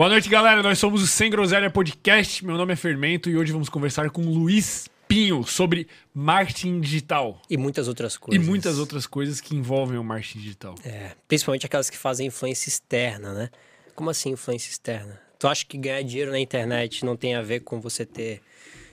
Boa noite, galera. Nós somos o Sem Groselha Podcast. Meu nome é Fermento e hoje vamos conversar com o Luiz Pinho sobre marketing digital. E muitas outras coisas. E muitas outras coisas que envolvem o marketing digital. É, principalmente aquelas que fazem influência externa, né? Como assim influência externa? Tu acha que ganhar dinheiro na internet não tem a ver com você ter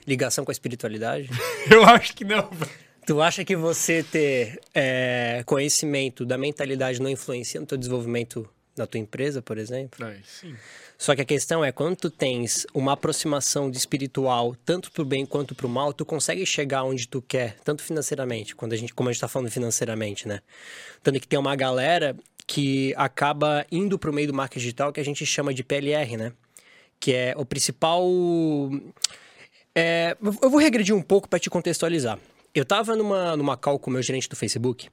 ligação com a espiritualidade? Eu acho que não, velho. Tu acha que você ter é, conhecimento da mentalidade não influencia no teu desenvolvimento na tua empresa, por exemplo? Sim. Só que a questão é, quando tu tens uma aproximação de espiritual, tanto pro bem quanto pro mal, tu consegue chegar onde tu quer, tanto financeiramente, quando a gente, como a gente tá falando financeiramente, né? Tanto que tem uma galera que acaba indo pro meio do marketing digital que a gente chama de PLR, né? Que é o principal... É, eu vou regredir um pouco para te contextualizar. Eu tava numa, numa call com o meu gerente do Facebook,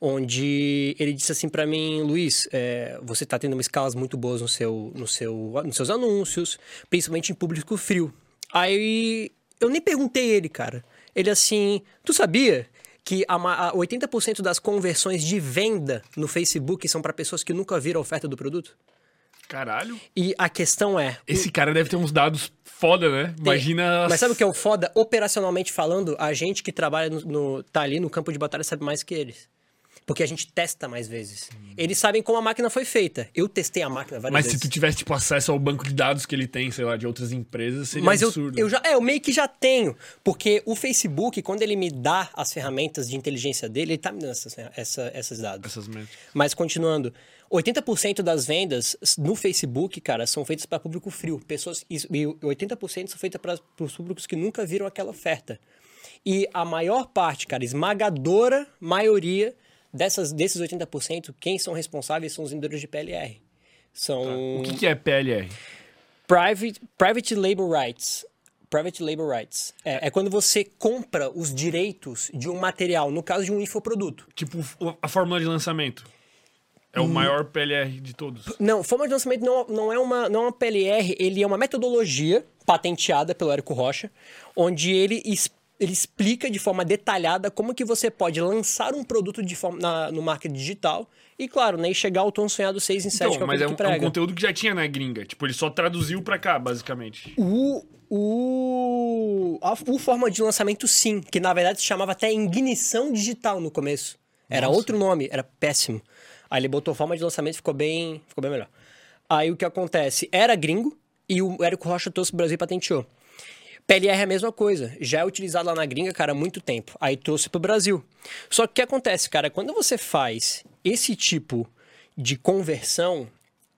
onde ele disse assim para mim, Luiz, é, você está tendo escalas muito boas no seu, no seu, nos seus anúncios, principalmente em público frio. Aí eu nem perguntei ele, cara. Ele assim, tu sabia que a, a 80% das conversões de venda no Facebook são para pessoas que nunca viram a oferta do produto? Caralho. E a questão é. Esse cara deve ter uns dados foda, né? Imagina. Mas sabe o que é o foda? Operacionalmente falando, a gente que trabalha no, no, tá ali no campo de batalha sabe mais que eles. Porque a gente testa mais vezes. Eles sabem como a máquina foi feita. Eu testei a máquina várias Mas vezes. se tu tivesse, tipo, acesso ao banco de dados que ele tem, sei lá, de outras empresas, seria Mas eu, absurdo. eu já, é, eu meio que já tenho. Porque o Facebook, quando ele me dá as ferramentas de inteligência dele, ele tá me dando essas, essa, esses dados. Essas métricas. Mas continuando, 80% das vendas no Facebook, cara, são feitas para público frio. Pessoas, e 80% são feitas para os públicos que nunca viram aquela oferta. E a maior parte, cara, esmagadora maioria dessas, desses 80%, quem são responsáveis são os vendedores de PLR. São O que, que é PLR? private, private Label Rights. Private Label Rights. É, é quando você compra os direitos de um material, no caso de um infoproduto. Tipo, a fórmula de lançamento. É Hum. o maior PLR de todos. Não, forma de lançamento não, não, é uma, não é uma PLR, ele é uma metodologia patenteada pelo Érico Rocha, onde ele, es- ele explica de forma detalhada como que você pode lançar um produto de forma, na- no marketing digital e, claro, né, e chegar ao tom sonhado 6 em 7, que é Então, o mas é um, que é um conteúdo que já tinha na gringa. Tipo, ele só traduziu pra cá, basicamente. O, o, a, o forma de lançamento, sim, que na verdade se chamava até ignição digital no começo. Era Nossa. outro nome, era péssimo. Aí ele botou forma de lançamento e ficou bem, ficou bem melhor. Aí o que acontece? Era gringo e o Érico Rocha trouxe pro Brasil e patenteou. PLR é a mesma coisa, já é utilizado lá na gringa, cara, há muito tempo. Aí trouxe pro Brasil. Só que o que acontece, cara, quando você faz esse tipo de conversão,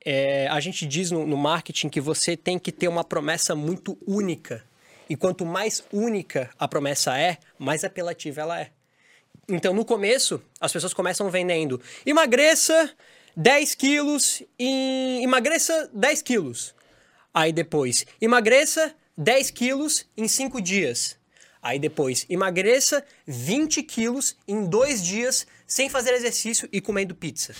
é, a gente diz no, no marketing que você tem que ter uma promessa muito única. E quanto mais única a promessa é, mais apelativa ela é. Então, no começo, as pessoas começam vendendo emagreça 10 quilos em... emagreça 10 quilos. Aí depois, emagreça 10 quilos em 5 dias. Aí depois, emagreça 20 quilos em 2 dias sem fazer exercício e comendo pizza.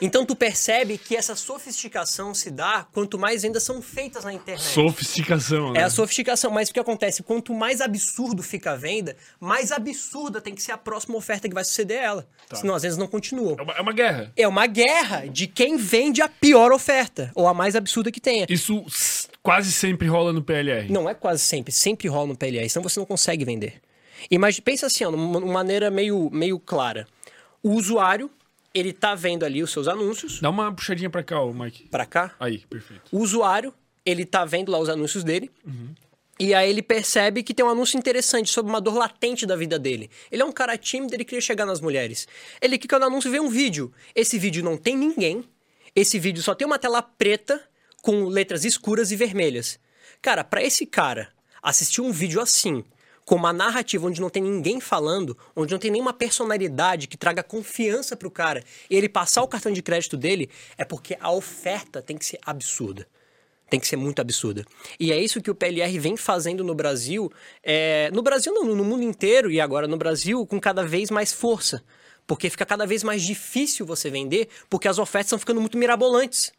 Então tu percebe que essa sofisticação se dá quanto mais vendas são feitas na internet. Sofisticação, né? É a sofisticação, mas o que acontece? Quanto mais absurdo fica a venda, mais absurda tem que ser a próxima oferta que vai suceder a ela. Senão, às vezes, não continuam. É uma, é uma guerra. É uma guerra de quem vende a pior oferta, ou a mais absurda que tenha. Isso quase sempre rola no PLR. Não é quase sempre, sempre rola no PLR, senão você não consegue vender. Imagina, pensa assim, ó, numa maneira meio, meio clara. O usuário, ele tá vendo ali os seus anúncios, Dá uma puxadinha pra cá, ô Mike. pra cá, Aí, perfeito. O usuário, ele tá vendo lá os anúncios dele. E aí ele percebe que tem um anúncio interessante sobre uma dor latente da vida dele. Ele é um cara tímido, ele queria chegar nas mulheres. Ele clica no anúncio e vê um vídeo. Esse vídeo não tem ninguém. Esse vídeo só tem uma tela preta com letras escuras e vermelhas. Cara, pra esse cara assistir um vídeo assim, com uma narrativa onde não tem ninguém falando, onde não tem nenhuma personalidade que traga confiança pro cara, e ele passar o cartão de crédito dele, é porque a oferta tem que ser absurda. Tem que ser muito absurda. E é isso que o PLR vem fazendo no Brasil. é, no Brasil, não, no mundo inteiro, e agora no Brasil, com cada vez mais força. Porque fica cada vez mais difícil você vender, porque as ofertas estão ficando muito mirabolantes.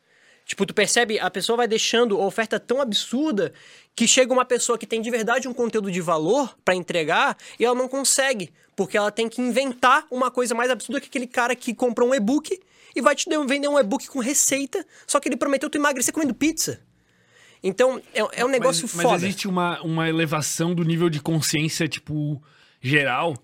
Tipo, tu percebe, a pessoa vai deixando a oferta tão absurda que chega uma pessoa que tem de verdade um conteúdo de valor pra entregar e ela não consegue, porque ela tem que inventar uma coisa mais absurda que aquele cara que comprou um e-book e vai te vender um e-book com receita, só que ele prometeu tu emagrecer comendo pizza. Então, é, é um negócio mas, foda. Mas existe uma, uma elevação do nível de consciência, tipo, geral?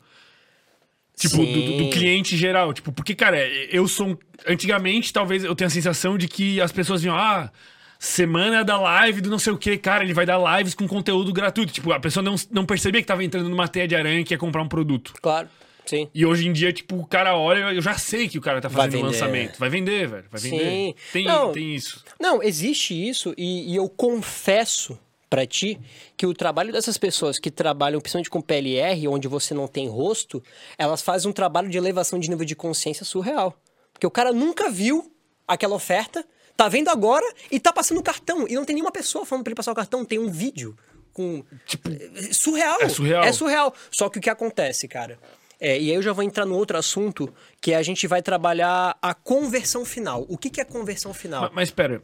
Tipo, do, do- cliente geral. Tipo, porque, cara, eu sou. um- Antigamente, talvez eu tenha a sensação de que as pessoas vinham, ah, semana da live do não sei o que, cara, ele vai dar lives com conteúdo gratuito. Tipo, a pessoa não, não percebia que tava entrando numa teia de aranha que ia comprar um produto. Claro, sim. E hoje em dia, tipo, o cara olha, eu já sei que o cara tá fazendo vender. lançamento. Vai vender, velho. Vai vender. Sim. Tem, Não. tem isso. Não, existe isso e, e eu confesso pra ti que o trabalho dessas pessoas que trabalham principalmente com PLR, onde você não tem rosto, elas fazem um trabalho de elevação de nível de consciência surreal. Porque o cara nunca viu aquela oferta, tá vendo agora e tá passando o cartão. E não tem nenhuma pessoa falando pra ele passar o cartão, tem um vídeo com. Tipo, surreal. É surreal. É surreal. Só que o que acontece, cara? É, e aí eu já vou entrar no outro assunto, que a gente vai trabalhar a conversão final. O que, que é conversão final? Ma- Mas, pera,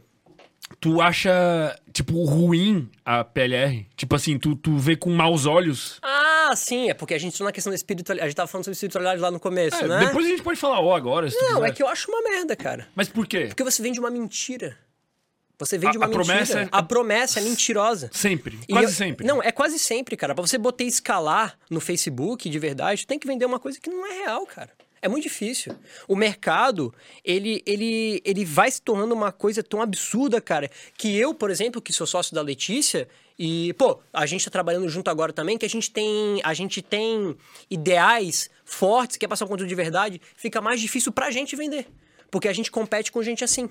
tu acha, tipo, ruim a PLR? Tipo assim, tu, tu vê com maus olhos? Ah, sim, é porque a gente entrou na questão da espiritualidade. A gente tava falando sobre espiritualidade lá no começo, É, né? Depois a gente pode falar ó agora, se tu Não, quiser. é que eu acho uma merda, cara. Mas por quê? Porque você vende uma mentira. Você vende A- uma a mentira. promessa é- A promessa é mentirosa. Sempre. E Quase eu- sempre. Não, é quase sempre, cara. Pra você botar escalar no Facebook de verdade, tu tem que vender uma coisa que não é real, cara. É muito difícil. O mercado, ele, ele, ele vai se tornando uma coisa tão absurda, cara, que eu, por exemplo, que sou sócio da Letícia, e, pô, a gente tá trabalhando junto agora também, que a gente tem, a gente tem ideais fortes, quer passar um conteúdo de verdade, fica mais difícil pra gente vender. Porque a gente compete com gente assim,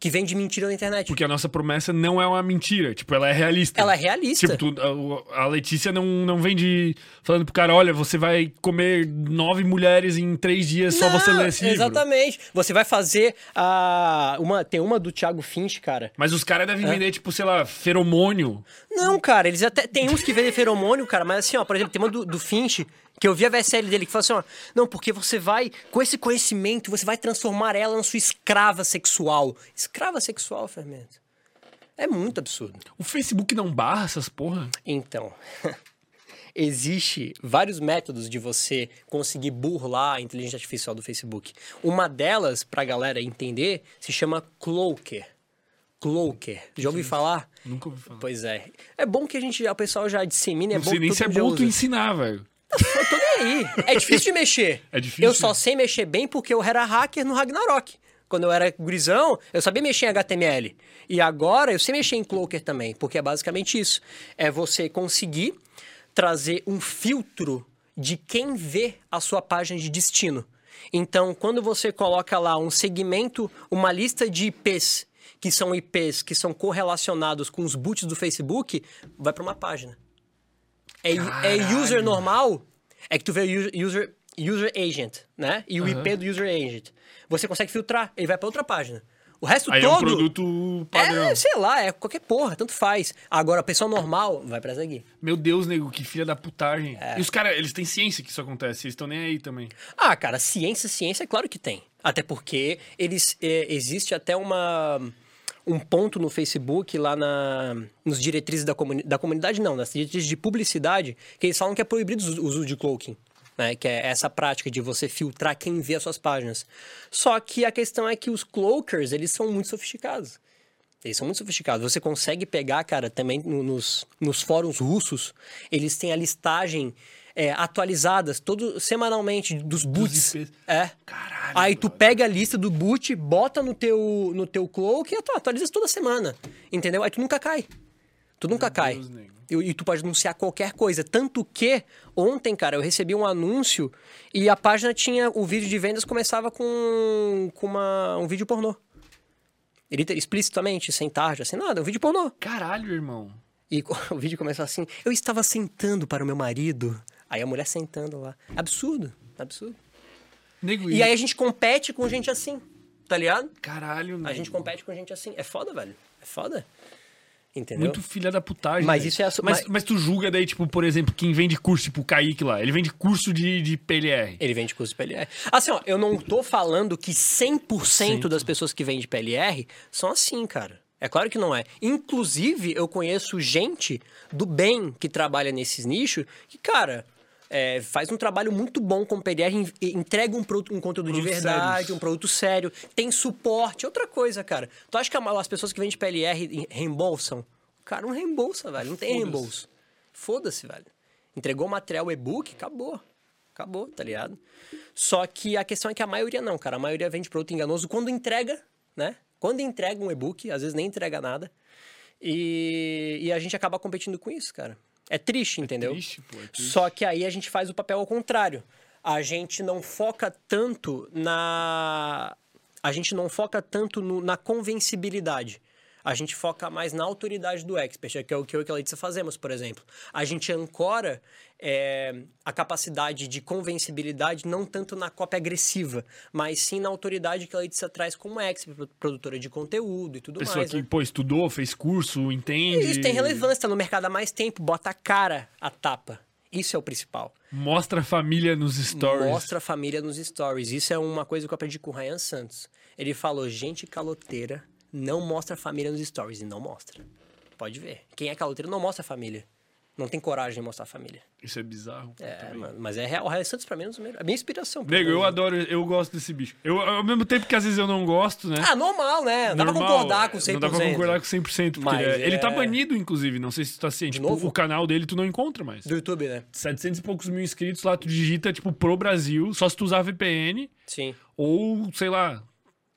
que vende mentira na internet. Porque a nossa promessa não é uma mentira. Tipo, ela é realista. Ela é realista. Tipo, tu- a, a Letícia não, não vem de falando pro cara, olha, você vai comer nove mulheres em três dias, só você Não, ler esse livro. Exatamente. Você vai fazer a. Uma, tem uma do Thiago Finch, cara. Mas os caras É. devem vender, tipo, sei lá, feromônio. Não, cara, eles até. Tem uns que vendem feromônio, cara, mas assim, ó, por exemplo, tem uma do, do Finch, que eu vi a VSL dele, que fala assim, ó. Não, porque você vai, com esse conhecimento, você vai transformar ela na sua escrava sexual. Escrava sexual, Fermento. É muito absurdo. O Facebook não barra essas porra? Então, existe vários métodos de você conseguir burlar a inteligência artificial do Facebook. Uma delas, pra galera entender, se chama Cloaker. Cloaker. Já ouviu falar? Nunca ouvi falar. Pois é. É bom que a gente, o pessoal já dissemine, é não bom sei que nem se é bom tu ensinar, velho. Eu tô nem aí. É difícil de mexer. É difícil. Eu só sei mexer bem porque eu era hacker no Ragnarok. Quando eu era gurizão, eu sabia mexer em HTML. E agora eu sei mexer em Cloaker também, porque é basicamente isso. É você conseguir trazer um filtro de quem vê a sua página de destino. Então, quando você coloca lá um segmento, uma lista de IPs, que são IPs que são correlacionados com os boots do Facebook, vai para uma página. É, é user normal, é que tu vê user, user, agent, né? E o IP do user agent. Você consegue filtrar, ele vai para outra página. O resto Aí é um todo. produto padrão. É, sei lá, é qualquer porra, tanto faz. Agora, a pessoa normal vai pra essa aqui. Meu Deus, nego, que filha da putagem. É. E os caras, eles têm ciência que isso acontece, eles estão nem aí também. Ah, cara, ciência, ciência, é claro que tem. Até porque eles é, existe até uma um ponto no Facebook lá na nos diretrizes da, comuni da comunidade não, nas diretrizes de publicidade, que eles falam que é proibido o uso de cloaking. Né, que é essa prática de você filtrar quem vê as suas páginas. Só que a questão é que os cloakers, eles são muito sofisticados. Eles são muito sofisticados. Você consegue pegar, cara, também no- nos, nos fóruns russos, eles têm a listagem é, atualizadas todo, semanalmente dos boots. IPs. É. Caralho, Aí tu pega a lista do boot, bota no teu, no teu cloak e atu- atualiza toda semana. Entendeu? Aí tu nunca cai. Tu nunca cai. Deus, nego. E, e tu pode anunciar qualquer coisa. Tanto que ontem, cara, eu recebi um anúncio e a página tinha. O vídeo de vendas começava com, com uma, um vídeo pornô. Ele explicitamente, sem tarja, sem nada, um vídeo pornô. Caralho, irmão. E o vídeo começou assim: Eu estava sentando para o meu marido. Aí a mulher sentando lá. Absurdo, absurdo. Nego, E aí a gente compete com gente assim, tá ligado? Caralho, nego. A gente compete com gente assim. É foda, velho. É foda. Entendeu? Muito filha da putagem. Mas isso é a mas, mas- tu julga daí, tipo, por exemplo, quem vende curso, tipo o Kaique lá, ele vende curso de, de PLR. Ele vende curso de PLR. Assim, ó, eu não tô falando que 100% das pessoas que vendem PLR são assim, cara. É claro que não é. Inclusive, eu conheço gente do bem que trabalha nesses nichos que, cara, é, faz um trabalho muito bom com PLR, en- entrega um, produto, um conteúdo de verdade, sérios. um produto sério, tem suporte. Outra coisa, cara. Tu acha que as pessoas que vendem PLR reembolsam cara não reembolsa, velho. Não tem Foda-se. reembolso. Foda-se, velho. Entregou material e-book, acabou. Acabou, tá ligado? Só que a questão é que a maioria não, cara. A maioria vende produto enganoso quando entrega, né? Quando entrega um e-book, às vezes nem entrega nada. E, e a gente acaba competindo com isso, cara. É triste, entendeu? Triste, pô. É triste. Só que aí a gente faz o papel ao contrário. A gente não foca tanto na. A gente não foca tanto no- na convencibilidade. A gente foca mais na autoridade do expert, que é o que eu e a Letícia fazemos, por exemplo. A gente ancora é, a capacidade de convencibilidade não tanto na cópia agressiva, mas sim na autoridade que a Letícia traz como expert, produtora de conteúdo e tudo Pessoa mais. que, né? pô, estudou, fez curso, entende. Isso tem relevância, tá no mercado há mais tempo, bota a cara a tapa. Isso é o principal. Mostra a família nos stories. Mostra a família nos stories. Isso é uma coisa que eu aprendi com o Ryan Santos. Ele falou: gente caloteira não mostra a família nos stories. E não mostra. Pode ver. Quem é caloteiro não mostra a família. Não tem coragem de mostrar a família. Isso é bizarro. É, mano, mas é real. O Ryan Santos pra mim é. A minha inspiração. Nego, eu adoro, eu gosto desse bicho. Eu, ao mesmo tempo que às vezes eu não gosto, né? Ah, normal, né? Não dá pra Normal, concordar com 100%. Não dá pra concordar com 100%, porque Mas ele, é- ele tá é- banido, inclusive, não sei se tu tá ciente. Tipo, o canal dele tu não encontra mais. Do YouTube, né? 700 e poucos mil inscritos lá, tu digita, tipo, pro Brasil, só se tu usar VPN, Sim. ou, sei lá,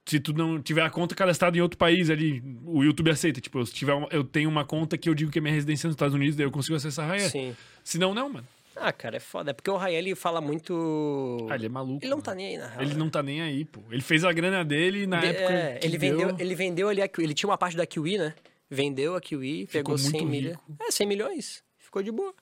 se tu não tiver a conta cadastrada em outro país ali, o YouTube aceita. Tipo, eu, se tiver uma- eu tenho uma conta que eu digo que é minha residência nos Estados Unidos, daí eu consigo acessar a Raia. Sim. Se não, não, mano. Ah, cara, é foda. É porque o Ryan, ele fala muito... Ah, ele é maluco. Ele não mano. tá nem aí, na real. Ele não tá nem aí, pô. Ele fez a grana dele na De- época. é, ele, deu- vendeu, ele vendeu ali a Kiwi. Ele tinha uma parte da Kiwi, né? Vendeu a Kiwi, pegou muito 100 milhas. rico. É, 100 milhões. Ficou de boa.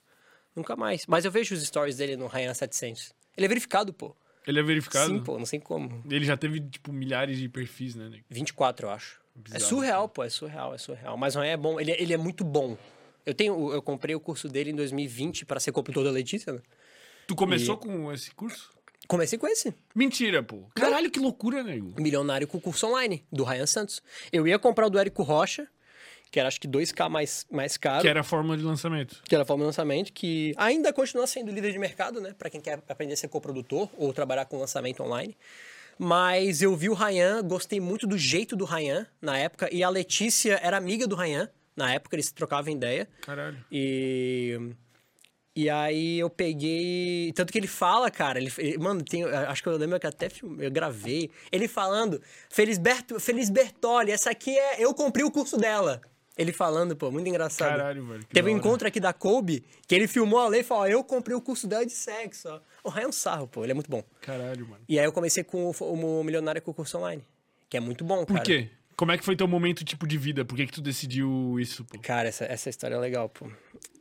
Nunca mais. Mas eu vejo os stories dele no Ryan 700. Ele é verificado, pô. Ele é verificado? Sim, pô, não sei como. Ele já teve, tipo, milhares de perfis, né? nego? 24, eu acho. Bizarro, é surreal, pô. É surreal, é surreal. Mas o Ryan é bom. Ele, é- ele é muito bom. Eu tenho, eu comprei o curso dele em 2020 para ser computador da Letícia, né? Tu começou com esse curso? Comecei com esse. Mentira, pô. Caralho, que loucura, nego. Milionário com o curso online, do Ryan Santos. Eu ia comprar o do Érico Rocha, que era acho que 2K mais, mais caro. Que era a fórmula de lançamento. que era a forma de lançamento, que ainda continua sendo líder de mercado, né? Pra quem quer aprender a ser coprodutor ou trabalhar com lançamento online. Mas eu vi o Ryan, gostei muito do jeito do Ryan na época, e a Letícia era amiga do Ryan, na época eles trocavam ideia. Caralho. E. E aí eu peguei. Tanto que ele fala, cara, ele, ele- mano, tem, acho que eu lembro que até filme, eu gravei. Ele falando, Feliz, Berto, Feliz Bertoli, essa aqui é. Eu comprei o curso dela. Ele falando, pô, muito engraçado. Caralho, velho. que Teve um encontro aqui da Kobe, que ele filmou a lei e falou: ó, eu comprei o curso dela de sexo. Ó. O Ryan é um sarro, pô, ele é muito bom. Caralho, mano. E aí eu comecei com o, o Milionário com o curso online, que é muito bom, Por cara. quê? Como é que foi teu momento, tipo, de vida? Por que que tu decidiu isso, pô? Cara, essa, essa história é legal, pô.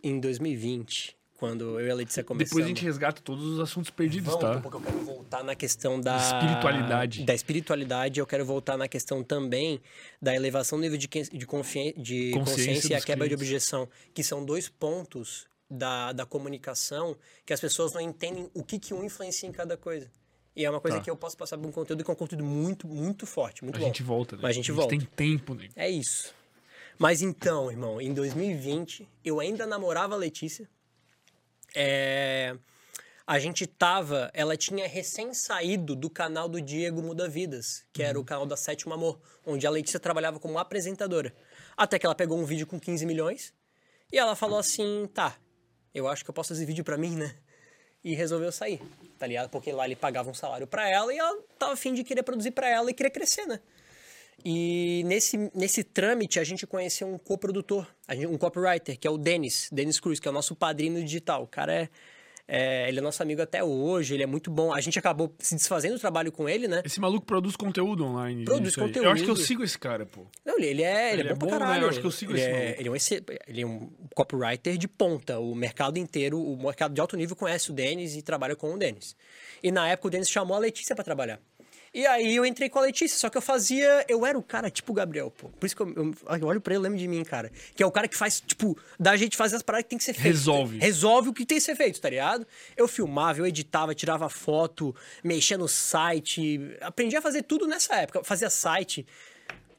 Em 2020, quando eu e a Letícia começamos... Depois a gente resgata todos os assuntos perdidos, Vamos, tá? porque eu quero voltar na questão da... Espiritualidade. Da espiritualidade, eu quero voltar na questão também da elevação do nível de, de, confi- de Consciência consciência e a quebra de clientes. objeção, que são dois pontos da, da comunicação que as pessoas não entendem o que, que um influencia em cada coisa. E é uma coisa Tá. que eu posso passar por um conteúdo que é um conteúdo muito, muito forte, muito A bom. gente volta, né? Mas a gente volta. tem tempo, nego. É isso. Mas então, irmão, em 2020, eu ainda namorava a Letícia. É, A gente tava. Ela tinha recém saído do canal do Diego Muda Vidas, que era o canal da Sétimo Amor, onde a Letícia trabalhava como apresentadora. Até que ela pegou um vídeo com 15 milhões e ela falou assim: tá, eu acho que eu posso fazer vídeo pra mim, né? E resolveu sair, tá ligado? Porque lá ele pagava um salário pra ela e ela tava afim de querer produzir pra ela e querer crescer, né? E nesse, nesse trâmite a gente conheceu um coprodutor, um copywriter, que é o Denis, Denis Cruz, que é o nosso padrinho digital. O cara é, é- ele é nosso amigo até hoje, ele é muito bom. A gente acabou se desfazendo do trabalho com ele, né? Esse maluco produz conteúdo online. Produz conteúdo. Eu acho que eu sigo esse cara, pô. Não, ele, ele é, ele, Ele é é bom pra né? caralho. Eu acho que eu sigo ele esse é, maluco. ele é um ele é um copywriter de ponta. O mercado inteiro, o mercado de alto nível conhece o Denis e trabalha com o Denis. E na época o Denis chamou a Letícia pra trabalhar. E aí eu entrei com a Letícia, só que eu fazia. Eu era o cara tipo o Gabriel, pô. Por isso que eu, eu, eu olho pra ele e lembro de mim, cara. Que é o cara que faz, tipo, da gente fazer as paradas que tem que ser feito. Resolve. Resolve o que tem que ser feito, tá ligado? Eu filmava, eu editava, tirava foto, mexia no site. Aprendi a fazer tudo nessa época. Fazia site.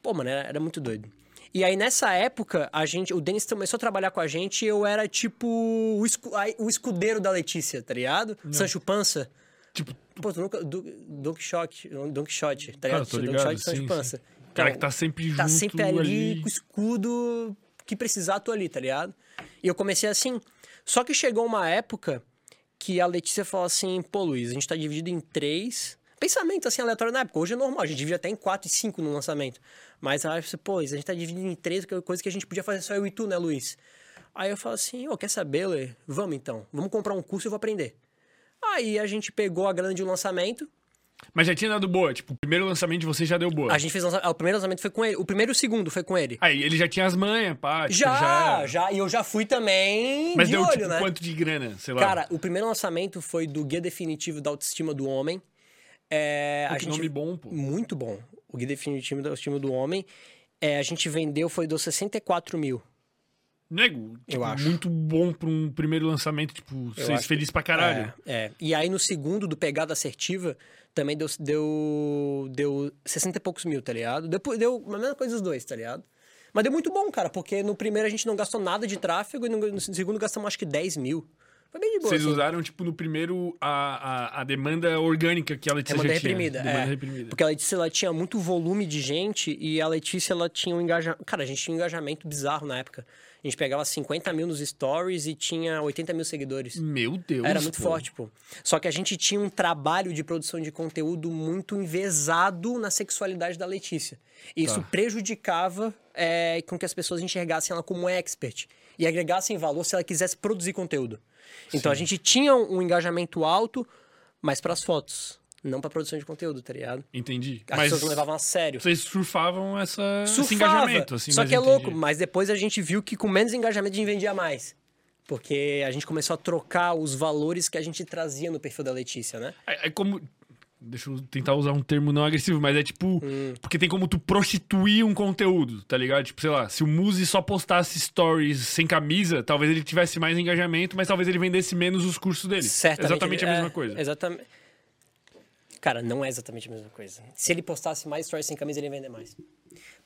Pô, mano, era, era muito doido. E aí, nessa época, a gente, o Denis começou a trabalhar com a gente e eu era tipo o, escu- o escudeiro da Letícia, tá ligado? Sancho Pança. Tipo, Pô, tu nunca. Don Quixote, Don Quixote, tá Cara, ligado? tô Don ligado, Quixote e Sancho sim, Pança. sim. O cara que tá sempre Tá junto sempre ali, ali. com o escudo, que precisar, tô ali, tá ligado? E eu comecei assim. Só que chegou uma época que a Letícia falou assim: pô, Luiz, a gente tá dividido em três. Pensamento assim aleatório na época. Hoje é normal, a gente divide até em quatro e cinco no lançamento. Mas aí você, pô, a gente tá dividido em três, é coisa que a gente podia fazer só eu e tu, né, Luiz? Aí eu falo assim: ô, quer saber, Lê? Vamos então. Vamos comprar um curso e eu vou aprender. Aí a gente pegou a grana de um lançamento, Mas já tinha dado boa. Tipo, o primeiro lançamento de vocês já deu boa. A gente fez o primeiro lançamento foi com ele. O primeiro e o segundo foi com ele. Aí ele já tinha as manhas, pá. tipo, Já, já, E eu já fui também Mas de deu, olho, tipo, né? quanto de grana? Sei lá. Cara, o primeiro lançamento foi do Guia Definitivo da Autoestima do Homem. É, Pô, a que gente... nome bom, pô. Muito bom. O Guia Definitivo da Autoestima do Homem. É, a gente vendeu, foi dos 64 mil. Nego, tipo, Eu acho. muito bom pra um primeiro lançamento, tipo, vocês acho felizes pra caralho. É, é. E aí no segundo, do Pegada Assertiva, também deu, deu, deu 60 e poucos mil, tá ligado? Depois deu a mesma coisa os dois, tá ligado? Mas deu muito bom, cara, porque no primeiro a gente não gastou nada de tráfego e no, no segundo gastamos acho que 10 mil. Foi bem de boa. Vocês assim. usaram, tipo, no primeiro a, a, a demanda orgânica que a Letícia Demanda já tinha. reprimida, Demanda é. reprimida. Porque a Letícia ela tinha muito volume de gente e a Letícia ela tinha um engajamento. Cara, a gente tinha um engajamento bizarro na época. A gente pegava 50 mil nos stories e tinha 80 mil seguidores. Meu Deus. Era muito pô. forte, pô. Só que a gente tinha um trabalho de produção de conteúdo muito envezado na sexualidade da Letícia. E Isso Tá. prejudicava é, com que as pessoas enxergassem ela como expert e agregassem valor se ela quisesse produzir conteúdo. Então a gente tinha um engajamento alto, mas para as fotos, não para produção de conteúdo, tá ligado? Entendi. As Mas pessoas não levavam a sério. vocês surfavam essa, esse Surfava. engajamento, assim. Só que é entendi. louco, mas depois a gente viu que com menos engajamento a gente vendia mais. Porque a gente começou a trocar os valores que a gente trazia no perfil da Letícia, né? É, é como. Deixa eu tentar usar um termo não agressivo, mas é tipo. Hum. Porque tem como tu prostituir um conteúdo, tá ligado? Tipo, sei lá, se o Muzi só postasse stories sem camisa, talvez ele tivesse mais engajamento, mas talvez ele vendesse menos os cursos dele. Certamente. Exatamente a ele- mesma é, coisa. Exatamente. Cara, não é exatamente a mesma coisa. Se ele postasse mais stories sem camisa, ele ia vender mais.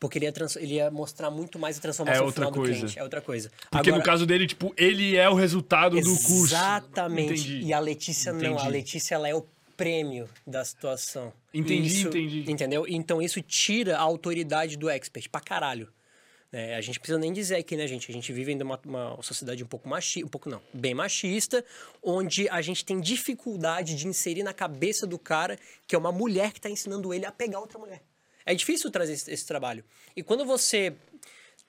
Porque ele ia, ele ia mostrar muito mais a transformação É outra final do coisa. cliente. É outra coisa. Porque no Agora- caso dele, tipo, ele é o resultado do curso. Exatamente. Entendi. E a Letícia não. A Entendi. Letícia, ela é o prêmio da situação. Entendi, Isso- entendi. Entendeu? Então isso tira a autoridade do expert pra caralho. É, a gente precisa nem dizer aqui, né, gente? A gente vive ainda uma, uma sociedade um pouco machista, um pouco não, bem machista, onde a gente tem dificuldade de inserir na cabeça do cara que é uma mulher que tá ensinando ele a pegar outra mulher. É difícil trazer esse, esse trabalho. E quando você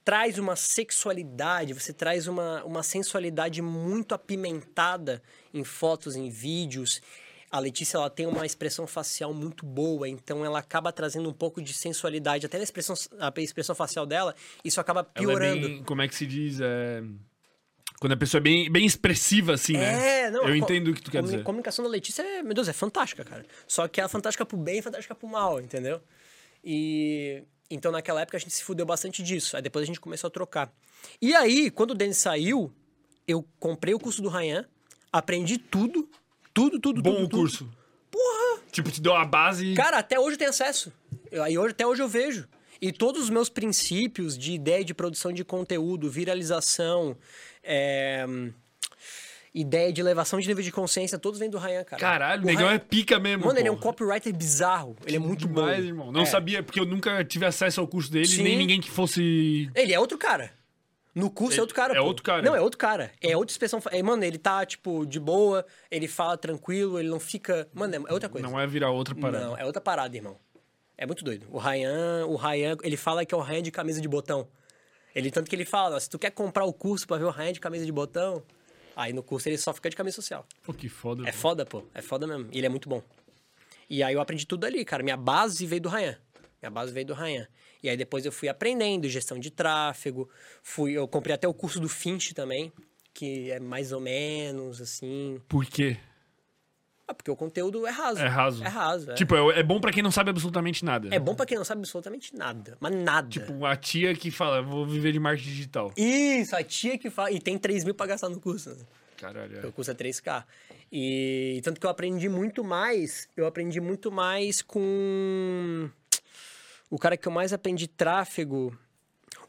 traz uma sexualidade, você traz uma, uma sensualidade muito apimentada em fotos, em vídeos. A Letícia ela tem uma expressão facial muito boa, então ela acaba trazendo um pouco de sensualidade até na expressão, a expressão facial dela. Isso acaba Ela é piorando. bem, como é que se diz? É... Quando a pessoa é bem, bem expressiva, assim, né? É, não. Eu entendo o que tu quer dizer. A comunicação da Letícia, é, meu Deus, é fantástica, cara. Só que ela é fantástica pro bem e fantástica pro mal, entendeu? E então naquela época a gente se fudeu bastante disso. Aí depois a gente começou a trocar. E aí, quando o Denis saiu, eu comprei o curso do Ryan, aprendi tudo, tudo, tudo, Bom tudo. o tudo. curso. Porra! Tipo, te deu a base. Cara, até hoje eu tenho acesso. Aí hoje, até hoje eu vejo. E todos os meus princípios de ideia de produção de conteúdo, viralização, é, ideia de elevação de nível de consciência, todos vêm do Ryan, cara. Caralho, o negão Ryan- é pica mesmo. Mano, ele é um pô. copywriter bizarro. Ele é muito demais, bom. irmão. Não É. sabia, porque eu nunca tive acesso ao curso dele, Sim. nem ninguém que fosse. Ele é outro cara. No curso é, É- outro cara. é pô. outro cara. Não, é outro cara. É outra expressão. É, mano, ele tá, tipo, de boa, ele fala tranquilo, ele não fica. Mano, é outra coisa. Não é virar outra parada. Não, é outra parada, irmão. É muito doido. O Ryan, o Ryan, ele fala que é o Ryan de camisa de botão. Ele tanto que ele fala, se tu quer comprar o curso pra ver o Ryan de camisa de botão, aí no curso ele só fica de camisa social. Pô, que foda. É pô. foda, pô. É foda mesmo. E ele é muito bom. E aí eu aprendi tudo ali, cara. Minha base veio do Ryan. Minha base veio do Ryan. E aí depois eu fui aprendendo gestão de tráfego. Fui, eu comprei até o curso do Finch também, que é mais ou menos assim. Por quê? Ah, porque o conteúdo é raso. É raso. É raso. É, Tipo, é, é bom pra quem não sabe absolutamente nada. é bom pra quem não sabe absolutamente nada. Mas nada. Tipo, a tia que fala, vou viver de marketing digital. Isso, a tia que fala. E tem 3 mil pra gastar no curso. Né? Caralho. é. O curso é 3K. E tanto que eu aprendi muito mais. Eu aprendi muito mais com. O cara que eu mais aprendi tráfego.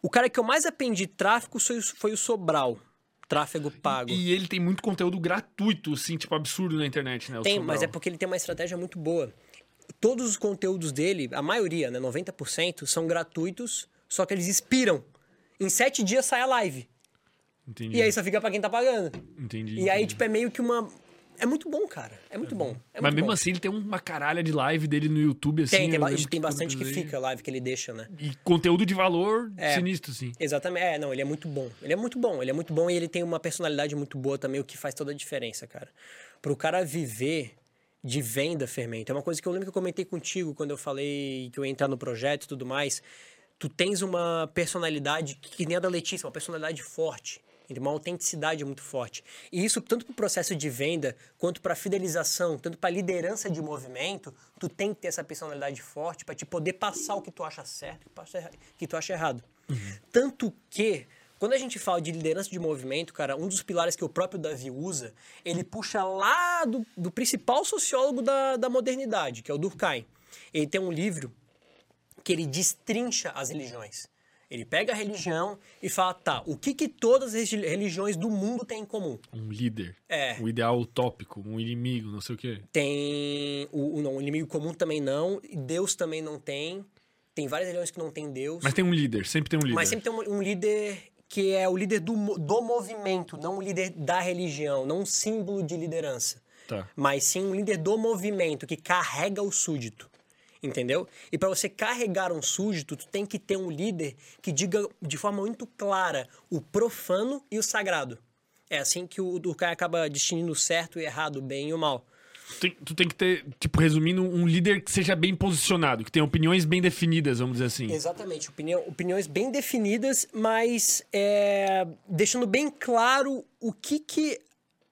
O cara que eu mais aprendi tráfego foi, o- foi o Sobral. Tráfego pago. E ele tem muito conteúdo gratuito, assim, tipo, absurdo na internet, né? Tem, Sobral. mas é porque ele tem uma estratégia muito boa. Todos os conteúdos dele, a maioria, né, 90%, são gratuitos, só que eles inspiram. Em sete dias sai a live. Entendi. E aí só fica pra quem tá pagando. Entendi. E aí, entendi. tipo, é meio que uma. É muito bom, cara. É muito bom. É Mas muito mesmo bom. assim, ele tem uma caralha de live dele no YouTube, assim. Tem, tem, ba- bastante que fica live que ele deixa, né? E conteúdo de valor É. sinistro, sim. Exatamente. É, não, ele é muito bom. Ele é muito bom. Ele é muito bom e ele tem uma personalidade muito boa também, o que faz toda a diferença, cara. Pro cara viver de venda, Fermento, é uma coisa que eu lembro que eu comentei contigo quando eu falei que eu ia entrar no projeto e tudo mais. Tu tens uma personalidade que nem a da Letícia, uma personalidade forte. Entendeu? Uma autenticidade muito forte. E isso, tanto para o processo de venda, quanto para fidelização, tanto para liderança de movimento, tu tem que ter essa personalidade forte para te poder passar o que tu acha certo e o que tu acha errado. Tanto que, quando a gente fala de liderança de movimento, cara, um dos pilares que o próprio Davi usa, ele puxa lá do, do principal sociólogo da, da modernidade, que é o Durkheim. Ele tem um livro que ele destrincha as religiões. Ele pega a religião e fala, tá, o que que todas as religiões do mundo têm em comum? Um líder. É. Um ideal utópico, um inimigo, não sei o quê. Tem o, não, o inimigo comum também não, Deus também não tem. Tem várias religiões que não tem Deus. Mas tem um líder, sempre tem um líder. Mas sempre tem um, um líder que é o líder do, do movimento, não o líder da religião, não um símbolo de liderança. Tá. Mas sim um líder do movimento que carrega o súdito. Entendeu? E para você carregar um súdito, tu tem que ter um líder que diga de forma muito clara o profano e o sagrado. É assim que o Durkheim acaba distinguindo o certo e o errado, o bem e o mal. Tu tem, tu tem que ter, tipo, resumindo, um líder que seja bem posicionado, que tenha opiniões bem definidas, vamos dizer assim. Exatamente, opinião, opiniões bem definidas, mas é, deixando bem claro o que que,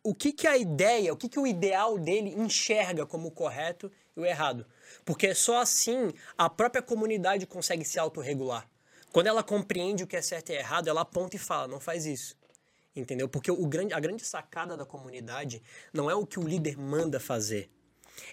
o que que a ideia, o que que o ideal dele enxerga como o correto e o errado. Porque só assim a própria comunidade consegue se autorregular. Quando ela compreende o que é certo e errado, ela aponta e fala, não faz isso. Entendeu? Porque o grande, a grande sacada da comunidade não é o que o líder manda fazer.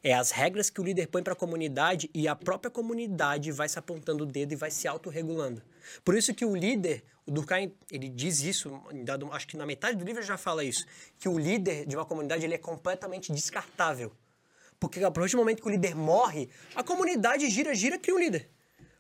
É as regras que o líder põe para a comunidade e a própria comunidade vai se apontando o dedo e vai se autorregulando. Por isso que o líder, o Durkheim, ele diz isso, dado- acho que na metade do livro já fala isso, que o líder de uma comunidade ele é completamente descartável. Porque a partir do momento que o líder morre, a comunidade gira, gira, cria um líder.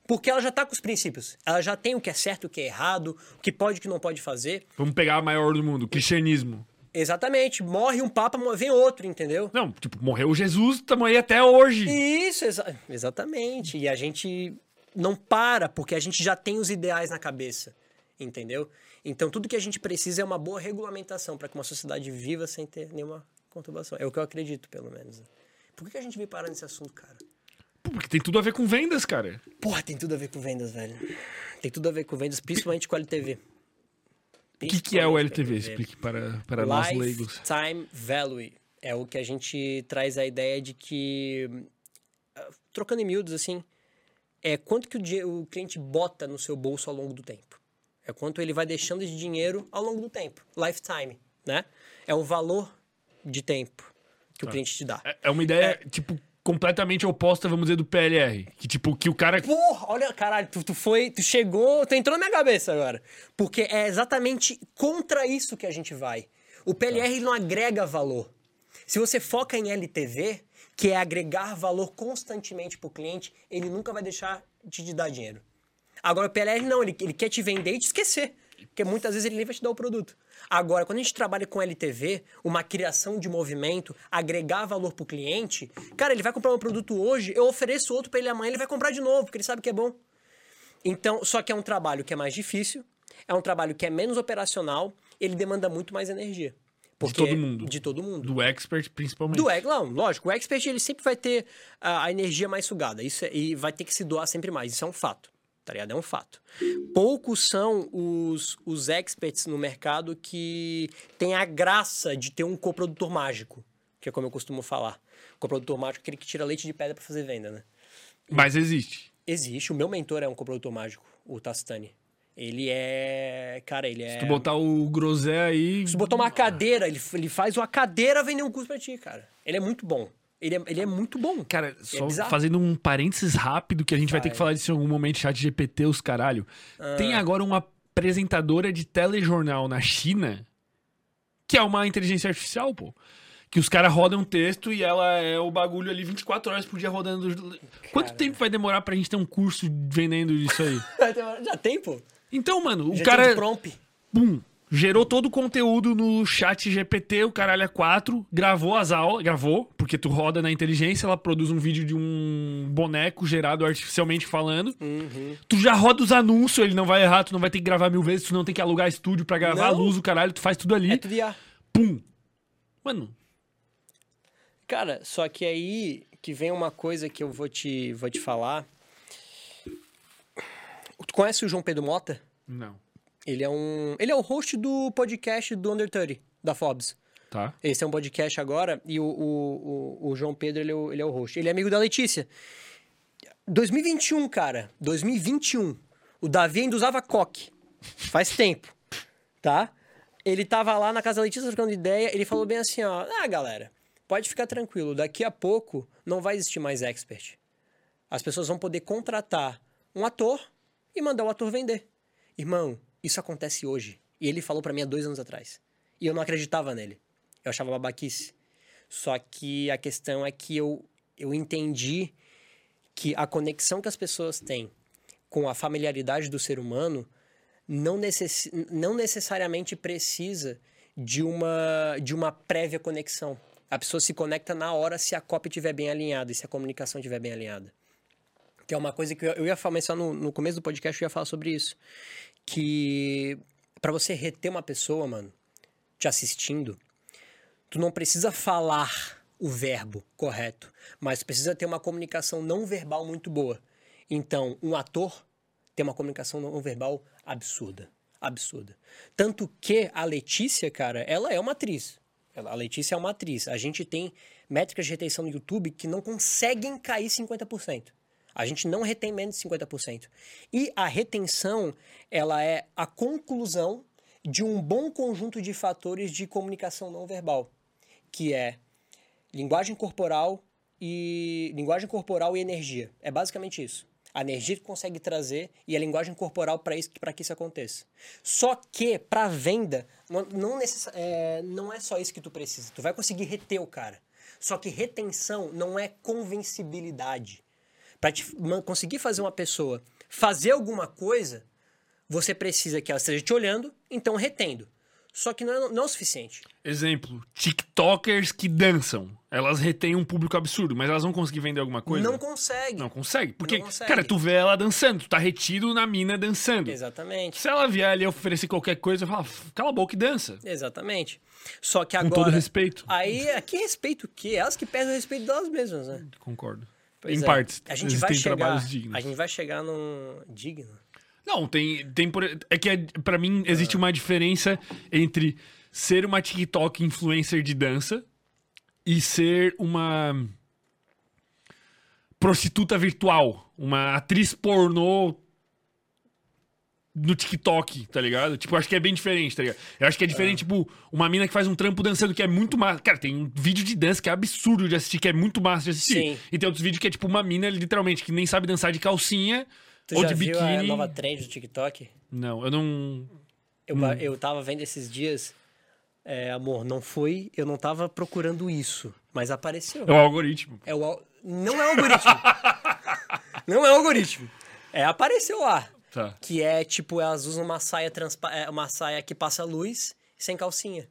Porque ela já está com os princípios. Ela já tem o que é certo, o que é errado, o que pode e o que não pode fazer. Vamos pegar a maior do mundo, o cristianismo. Exatamente. Morre um papa, vem outro, entendeu? Não, tipo, morreu Jesus, tamo aí até hoje. Isso, exa- exatamente. E a gente não para, porque a gente já tem os ideais na cabeça, entendeu? Então tudo que a gente precisa é uma boa regulamentação para que uma sociedade viva sem ter nenhuma conturbação. É o que eu acredito, pelo menos. Por que a gente veio parar nesse assunto, cara? Porque tem tudo a ver com vendas, cara. Porra, tem tudo a ver com vendas, velho. Tem tudo a ver com vendas, principalmente com LTV. O que, que é o LTV? Explique para, para nós leigos. Lifetime Value. É o que a gente traz a ideia de que, ah, trocando em miúdos, assim, é quanto que o, o cliente bota no seu bolso ao longo do tempo. É quanto ele vai deixando de dinheiro ao longo do tempo. Lifetime, né? É o valor de tempo que o cliente te dá. É- É uma ideia, tipo, completamente oposta, vamos dizer, do PLR. Que, tipo, que o cara. Porra, olha, caralho, tu, tu foi, tu chegou, tu entrou na minha cabeça agora. Porque é exatamente contra isso que a gente vai. O PLR ele não agrega valor. Se você foca em LTV, que é agregar valor constantemente pro cliente, ele nunca vai deixar de te dar dinheiro. Agora, o PLR não, ele, ele quer te vender e te esquecer. Porque muitas vezes ele nem vai te dar o produto. Agora, quando a gente trabalha com LTV, uma criação de movimento, agregar valor pro cliente, cara, ele vai comprar um produto hoje, eu ofereço outro para ele amanhã, ele vai comprar de novo, porque ele sabe que é bom. Então, só que é um trabalho que é mais difícil, é um trabalho que é menos operacional, ele demanda muito mais energia. Porque todo mundo. De todo mundo. Do expert, principalmente. Do não, lógico. O expert ele sempre vai ter a, a energia mais sugada. Isso é- e vai ter que se doar sempre mais. Isso é um fato. Tá ligado? É um fato. Poucos são os, os experts no mercado que têm a graça de ter um coprodutor mágico, que é como eu costumo falar. Coprodutor mágico é aquele que tira leite de pedra para fazer venda, né? Mas existe. Existe. O meu mentor é um coprodutor mágico, o Tastani. Ele é. Cara, ele é. Se tu botar o Grosé aí. Se tu botar uma cadeira, ele, ele faz uma cadeira vender um curso pra ti, cara. Ele é muito bom. Ele é, ele é muito bom. Cara, só bizarro. fazendo um parênteses rápido, que a gente vai ter que falar disso em algum momento, chat GPT, os caralho. Ah. Tem agora uma apresentadora de telejornal na China, que é uma inteligência artificial, pô. Que os caras rodam um texto e ela é o bagulho ali 24 horas por dia rodando. Quanto tempo vai demorar pra gente ter um curso vendendo isso aí? Já tem, pô. Então, mano, o Já cara. tem prompt. Pum. Gerou todo o conteúdo no chat GPT, o caralho é 4, gravou as aulas, gravou, porque tu roda na inteligência, ela produz um vídeo de um boneco gerado artificialmente falando. Uhum. Tu já roda os anúncios, ele não vai errar, tu não vai ter que gravar mil vezes, tu não tem que alugar estúdio pra gravar Não. luz, o caralho, tu faz tudo ali. É tudo IA. Pum. Mano, Cara, só que aí que vem uma coisa que eu vou te, vou te falar. Tu conhece o João Pedro Mota? não. Ele é um. Ele é o host do podcast do Under 30, da Forbes. Tá. Esse é um podcast agora e o, o, o, o João Pedro, ele é o, ele é o host. Ele é amigo da Letícia. 2021, cara. 2021. O Davi ainda usava coque. Faz tempo. Tá? Ele tava lá na casa da Letícia trocando ideia. Ele falou bem assim, ó. Ah, galera, pode ficar tranquilo. Daqui a pouco não vai existir mais expert. As pessoas vão poder contratar um ator e mandar o ator vender. Irmão, isso acontece hoje. E ele falou pra mim há dois anos atrás. E eu não acreditava nele. Eu achava babaquice. Só que a questão é que eu, eu entendi que a conexão que as pessoas têm com a familiaridade do ser humano não, necess, não necessariamente precisa de uma, de uma prévia conexão. A pessoa se conecta na hora se a cópia estiver bem alinhada e se a comunicação estiver bem alinhada. Que é uma coisa que eu, ia falar, mencionar no, no começo do podcast, eu ia falar sobre isso. Que para você reter uma pessoa, mano, te assistindo, tu não precisa falar o verbo correto, mas precisa ter uma comunicação não verbal muito boa. Então, um ator tem uma comunicação não verbal absurda. Absurda. Tanto que a Letícia, cara, ela é uma atriz. Ela- A Letícia é uma atriz. A gente tem métricas de retenção no YouTube que não conseguem cair 50%. A gente não retém menos de 50%. E a retenção, ela é a conclusão de um bom conjunto de fatores de comunicação não verbal, que é linguagem corporal e linguagem corporal e energia. É basicamente isso. A energia que consegue trazer e a linguagem corporal para isso para que isso aconteça. Só que para venda não, necessa- é, não é só isso que tu precisa. Tu vai conseguir reter o cara. Só que retenção não é convencibilidade. Para conseguir fazer uma pessoa fazer alguma coisa, você precisa que ela esteja te olhando, então retendo. Só que não é, não é o suficiente. Exemplo, TikTokers que dançam. Elas retêm um público absurdo, mas elas vão conseguir vender alguma coisa? Não consegue. Não consegue. Porque, Não consegue. cara, tu vê ela dançando, tu tá retido na mina dançando. Exatamente. Se ela vier ali oferecer qualquer coisa, eu falo, cala a boca e dança. Exatamente. Só que Com agora. todo respeito. Aí, aqui respeito o quê? Elas que perdem o respeito delas mesmas, né? Concordo. Pois em é. partes. A gente existem vai chegar. trabalhos dignos. A gente vai chegar num. Digno? Não, tem, tem por, é que é, pra mim Ah. existe uma diferença entre ser uma TikTok influencer de dança e ser uma prostituta virtual, uma atriz pornô no TikTok, tá ligado? Tipo, eu acho que é bem diferente, tá ligado? Eu acho que é diferente, tipo, uma mina que faz um trampo dançando que é muito massa. Cara, tem um vídeo de dança que é absurdo de assistir, que é muito massa de assistir. Sim. E tem outros vídeos que é tipo uma mina, literalmente, que nem sabe dançar de calcinha Tu ou já de viu biquíni. a nova trend do TikTok? Não, eu não. Eu, Hum. eu tava vendo esses dias. É, amor, não foi. Eu não tava procurando isso, mas apareceu. É o algoritmo. É o, al- não é o algoritmo. não é o algoritmo. É, apareceu lá. Tá. Que é tipo, elas usam uma saia, transpa é, uma saia que passa luz sem calcinha.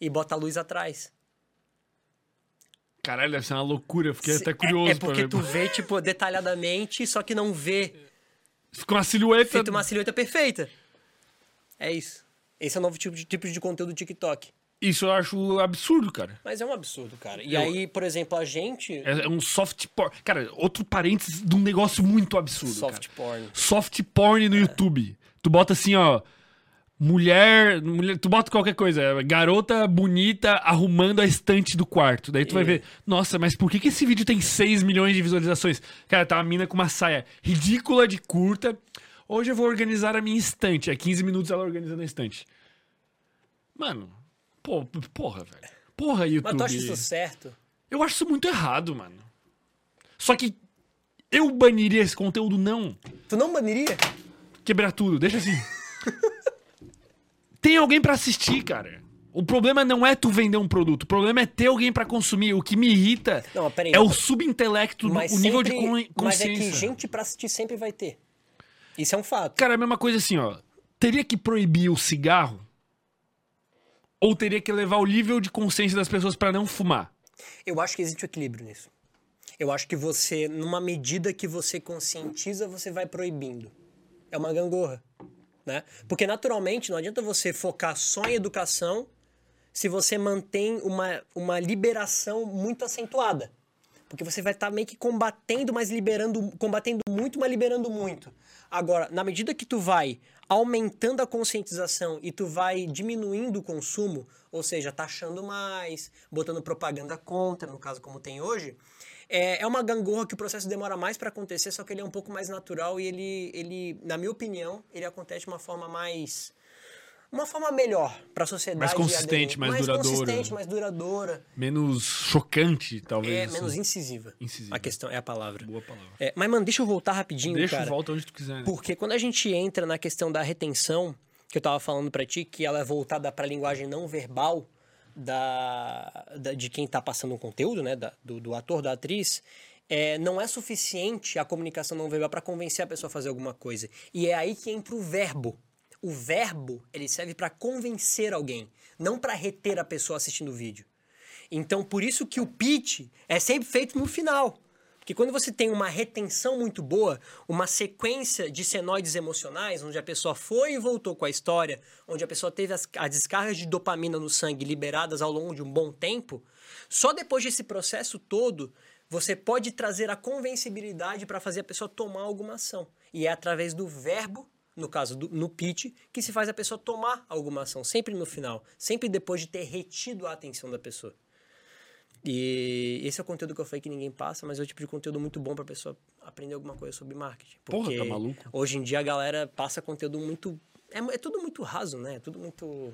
E bota a luz atrás. Caralho, deve ser uma loucura. Fiquei Se- até é- curioso É, porque pra tu vê, tipo, detalhadamente, só que não vê Fica uma silhueta. feito uma silhueta perfeita. É isso. Esse é o novo tipo de, tipo de conteúdo do TikTok. Isso eu acho absurdo, cara. Mas é um absurdo, cara. E Eu- aí, por exemplo, a gente. É, é um soft porn. Cara, outro parênteses de um negócio muito absurdo. Soft cara. porn. Soft porn no YouTube. Tu bota assim, ó. Mulher, mulher. Tu bota qualquer coisa. Garota bonita arrumando a estante do quarto. Daí tu vai E- ver. Nossa, mas por que, que esse vídeo tem 6 milhões de visualizações? Cara, tá uma mina com uma saia ridícula de curta. Hoje eu vou organizar a minha estante. É 15 minutos ela organizando a estante. Mano. Pô, porra, velho. Porra, YouTube. Mas tu acha isso certo? Eu acho isso muito errado, mano. Só que eu baniria esse conteúdo, não. Tu não baniria? Quebrar tudo, deixa assim. Tem alguém pra assistir, cara. O problema não é tu vender um produto, o problema é ter alguém pra consumir. O que me irrita Não, peraí. é o subintelecto, Mas o nível de sempre- con- Mas é consciência. que gente pra assistir sempre vai ter. Isso é um fato. Cara, é a mesma coisa assim, ó. Teria que proibir o cigarro? Ou teria que levar o nível de consciência das pessoas pra não fumar? Eu acho que existe um equilíbrio nisso. Eu acho que você, numa medida que você conscientiza, você vai proibindo. É uma gangorra, né? Porque naturalmente não adianta você focar só em educação se você mantém uma, uma liberação muito acentuada. Porque você vai estar meio que combatendo, mas liberando, combatendo muito, mas liberando muito. Agora, na medida que tu vai aumentando a conscientização e tu vai diminuindo o consumo, ou seja, taxando mais, botando propaganda contra, no caso como tem hoje, é, é uma gangorra que o processo demora mais para acontecer, só que ele é um pouco mais natural e ele, ele, na minha opinião, ele acontece de uma forma mais uma forma melhor para a sociedade. Mais consistente, mais, mais duradoura. consistente, mais duradoura. Menos chocante, talvez. É, assim. menos incisiva. Incisiva. A questão é a palavra. Boa palavra. É, mas, mano, deixa eu voltar rapidinho, Deixa, cara. volta onde tu quiser. Né? Porque quando a gente entra na questão da retenção, que eu tava falando para ti, que ela é voltada para a linguagem não verbal da, da- de quem tá passando o conteúdo, né, da- do, do ator, da atriz, é, não é suficiente a comunicação não verbal para convencer a pessoa a fazer alguma coisa. E é aí que entra o verbo. O verbo, ele serve para convencer alguém, não para reter a pessoa assistindo o vídeo. Então, por isso que o pitch é sempre feito no final. Porque quando você tem uma retenção muito boa, uma sequência de senoides emocionais, onde a pessoa foi e voltou com a história, onde a pessoa teve as, as descargas de dopamina no sangue liberadas ao longo de um bom tempo, só depois desse processo todo, você pode trazer a convencibilidade para fazer a pessoa tomar alguma ação. E é através do verbo, no caso do, no pitch, que se faz a pessoa tomar alguma ação, sempre no final, sempre depois de ter retido a atenção da pessoa. E esse é o conteúdo que eu falei que ninguém passa, mas é o tipo de conteúdo muito bom pra pessoa aprender alguma coisa sobre marketing. Porra, tá maluco? Hoje em dia a galera passa conteúdo muito. É, é tudo muito raso, né? É tudo muito.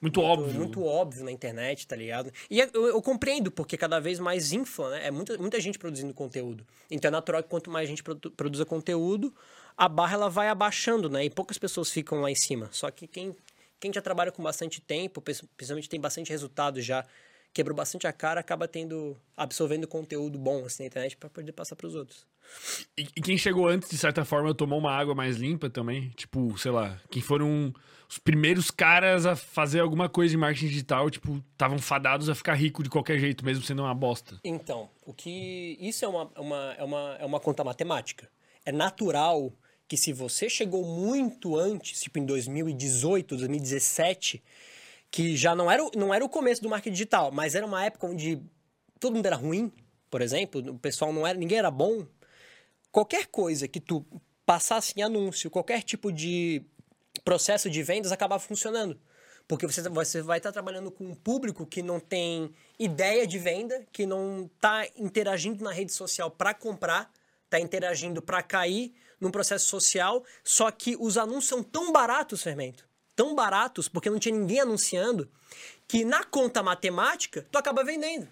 Muito óbvio. Muito óbvio na internet, tá ligado? E é- eu, eu compreendo, porque cada vez mais infla, né? É muita, muita gente produzindo conteúdo. Então é natural que quanto mais gente produ- produza conteúdo, a barra ela vai abaixando, né? E poucas pessoas ficam lá em cima. Só que quem, quem já trabalha com bastante tempo, principalmente tem bastante resultado já, quebrou bastante a cara, acaba tendo, absorvendo conteúdo bom assim na internet pra poder passar pros outros. E, e quem chegou antes, de certa forma, tomou uma água mais limpa também. Tipo, sei lá, quem foram os primeiros caras a fazer alguma coisa de marketing digital, tipo, estavam fadados a ficar rico de qualquer jeito, mesmo sendo uma bosta. Então, o que. Isso é uma, uma, é, uma, é uma conta matemática. É natural que se você chegou muito antes, tipo em 2018, 2017, que já não era, o- não era o começo do marketing digital, mas era uma época onde todo mundo era ruim, por exemplo, o pessoal não era, ninguém era bom. Qualquer coisa que tu passasse em anúncio, qualquer tipo de processo de vendas acabava funcionando. Porque você, você vai estar trabalhando com um público que não tem ideia de venda, que não está interagindo na rede social para comprar, está interagindo para cair num processo social, só que os anúncios são tão baratos, Fermento, tão baratos, porque não tinha ninguém anunciando, que na conta matemática, tu acaba vendendo.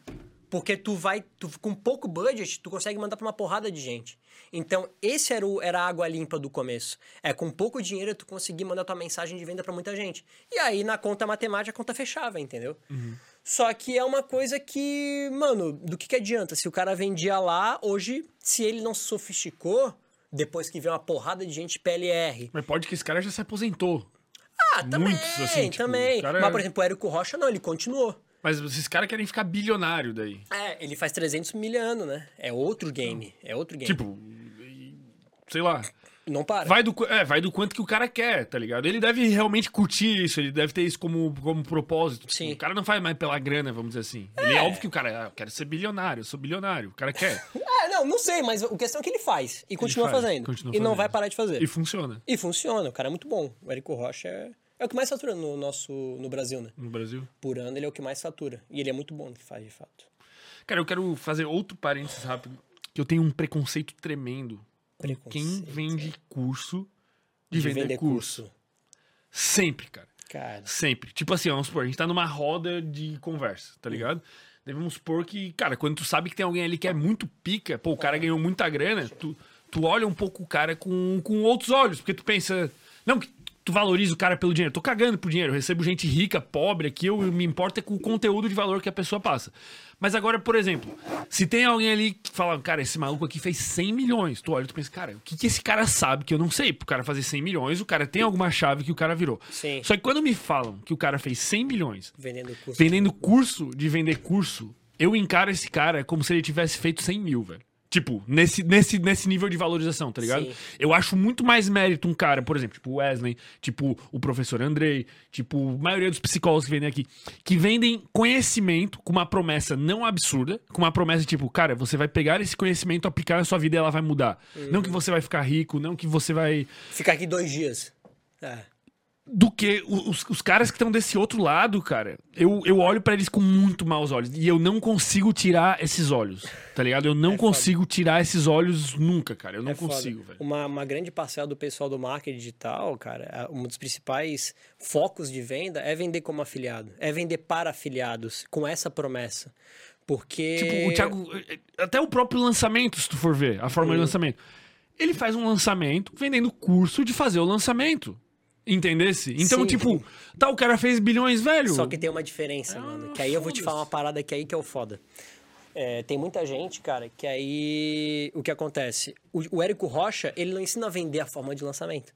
Porque tu vai, tu, com pouco budget, tu consegue mandar pra uma porrada de gente. Então, esse era, o, era a água limpa do começo. É com pouco dinheiro tu conseguir mandar tua mensagem de venda pra muita gente. E aí, na conta matemática, a conta fechava, entendeu? Só que é uma coisa que, mano, do que, que adianta? Se o cara vendia lá, hoje, se ele não se sofisticou, depois que vê uma porrada de gente PLR. Mas pode que esse cara já se aposentou. Ah, também, Muitos, assim, tipo, também. cara- Mas, por exemplo, o Érico Rocha, não, ele continuou. Mas esses caras querem ficar bilionário daí. É, ele faz 300 mil ano, né? É outro game. É outro game. Tipo, sei lá. Não para. Vai do, é, vai do quanto que o cara quer, tá ligado? Ele deve realmente curtir isso, ele deve ter isso como, como propósito. Tipo, Sim. O cara não faz mais pela grana, vamos dizer assim. Ele é óbvio que o cara, ah, eu quero ser bilionário, eu sou bilionário. O cara quer. É, não, não sei, mas a questão é que ele faz. E continua faz, fazendo. continua e não fazendo. vai parar de fazer. E funciona E funciona, o cara é muito bom. O Érico Rocha é, é o que mais fatura no nosso no Brasil, né? no Brasil. Por ano ele é o que mais fatura. E ele é muito bom no que faz, de fato. Cara, eu quero fazer outro parênteses rápido. Que eu tenho um preconceito tremendo quem vende curso de, De vender, vender curso. curso. Sempre, cara. Cara. Sempre. Tipo assim, vamos supor, a gente tá numa roda de conversa, tá ligado? Daí vamos supor que, cara, quando tu sabe que tem alguém ali que é muito pica, pô, o cara ganhou muita grana, tu, tu olha um pouco o cara com, com outros olhos, porque tu pensa. Não, que tu valoriza o cara pelo dinheiro. Tô cagando pro dinheiro. Eu recebo gente rica, pobre aqui. Eu me importo é com o conteúdo de valor que a pessoa passa. Mas agora, por exemplo, se tem alguém ali que fala, cara, esse maluco aqui fez 100 milhões. Tu olha e tu pensa, cara, o que, que esse cara sabe que eu não sei? Pro cara fazer 100 milhões, o cara tem alguma chave que o cara virou. Sim. Só que quando me falam que o cara fez 100 milhões Vendendo curso. vendendo curso de vender curso, eu encaro esse cara como se ele tivesse feito 100 mil, velho. Tipo, nesse, nesse, nesse nível de valorização, tá ligado? Sim. Eu acho muito mais mérito um cara, por exemplo, tipo o Wesley, tipo o professor Andrei, tipo a maioria dos psicólogos que vendem aqui, que vendem conhecimento com uma promessa não absurda, com uma promessa tipo, cara, você vai pegar esse conhecimento, aplicar na sua vida e ela vai mudar. Não que você vai ficar rico, não que você vai Ficar aqui dois dias. É. do que os, os caras que estão desse outro lado, cara. Eu, eu olho pra eles com muito maus olhos. E eu não consigo tirar esses olhos, tá ligado? Eu não consigo tirar esses olhos nunca, cara. Eu não É foda. consigo, velho. Uma, uma grande parcela do pessoal do marketing digital, cara, a- um dos principais focos de venda é vender como afiliado. É vender para afiliados, com essa promessa. Porque. Tipo, o Thiago. Até o próprio lançamento, se tu for ver, a forma de lançamento. Ele faz um lançamento vendendo curso de fazer o lançamento. Entendesse? Então, Sim, tipo, tá, o cara fez bilhões, velho. Só que tem uma diferença, mano. Que aí eu vou te falar uma parada que aí que é o foda. É, tem muita gente, cara, que aí. O que acontece? O, o Érico Rocha, ele não ensina a vender a forma de lançamento.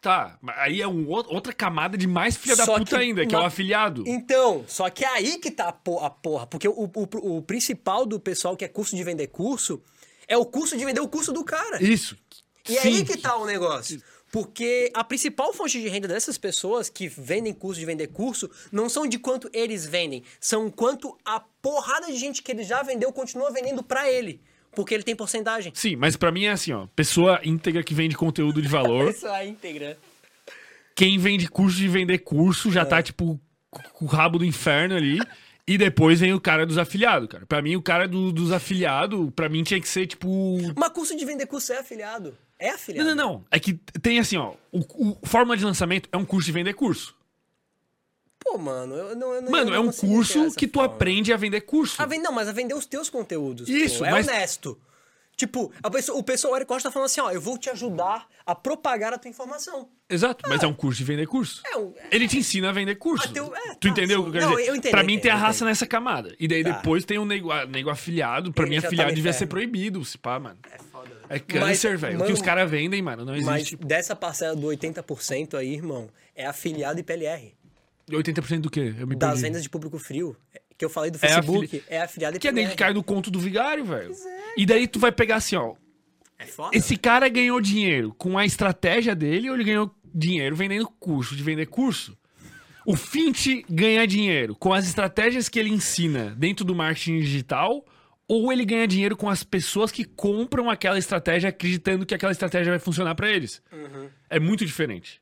Tá, mas aí é um, outra camada de mais filha da Só puta que ainda, que é o afiliado. Então, só que é aí que tá a porra. Porque o, o, o principal do pessoal que é curso de vender curso é o curso de vender o curso do cara. Isso. E é Sim. aí que tá o negócio. Porque a principal fonte de renda dessas pessoas que vendem curso de vender curso não são de quanto eles vendem, são quanto a porrada de gente que ele já vendeu continua vendendo pra ele. Porque ele tem porcentagem. Sim, mas pra mim é assim, ó. Pessoa íntegra que vende conteúdo de valor. Isso é íntegra. Quem vende curso de vender curso já tá, tipo, com o rabo do inferno ali. E depois vem o cara dos afiliados, cara. Pra mim, o cara do- dos afiliados, pra mim tinha que ser, tipo. Mas curso de vender curso é afiliado. É Não, afiliado. não, não. É que tem assim, ó. O, o forma de lançamento é um curso de vender curso. Pô, mano, eu não. Eu não Mano, eu é não um consigo ter curso que tu forma. aprende a vender curso. A ven- Não, mas a vender os teus conteúdos. Isso, pô, é mas- honesto. Tipo, a pessoa, o pessoal, o Eric Costa tá falando assim, ó, eu vou te ajudar a propagar a tua informação. Exato, mas é um curso de vender curso. É um- Ele te ensina a vender curso. Ah, teu- é, tu tá, entendeu o que eu quero Não, dizer? eu entendo, pra mim tem a raça entendo. nessa camada. E daí Tá. depois tem o nego, nego afiliado. Pra Ele mim, tá afiliado no devia ser inferno. proibido, se pá, mano. É foda. né? É câncer, velho. O que os caras vendem, mano, não Mas existe. dessa parcela do 80% aí, irmão, é afiliado e PLR. 80% do quê? Eu me Das perdi. vendas de público frio. Que eu falei do É Facebook, afili- é, afiliado e Que é nem PLR. que cai no conto do vigário, velho. E daí tu vai pegar assim, ó. É foda. Esse cara ganhou dinheiro com a estratégia dele ou ele ganhou dinheiro vendendo curso, de vender curso? O Fint ganha dinheiro com as estratégias que ele ensina dentro do marketing digital ou ele ganha dinheiro com as pessoas que compram aquela estratégia acreditando que aquela estratégia vai funcionar pra eles? Uhum. É muito diferente.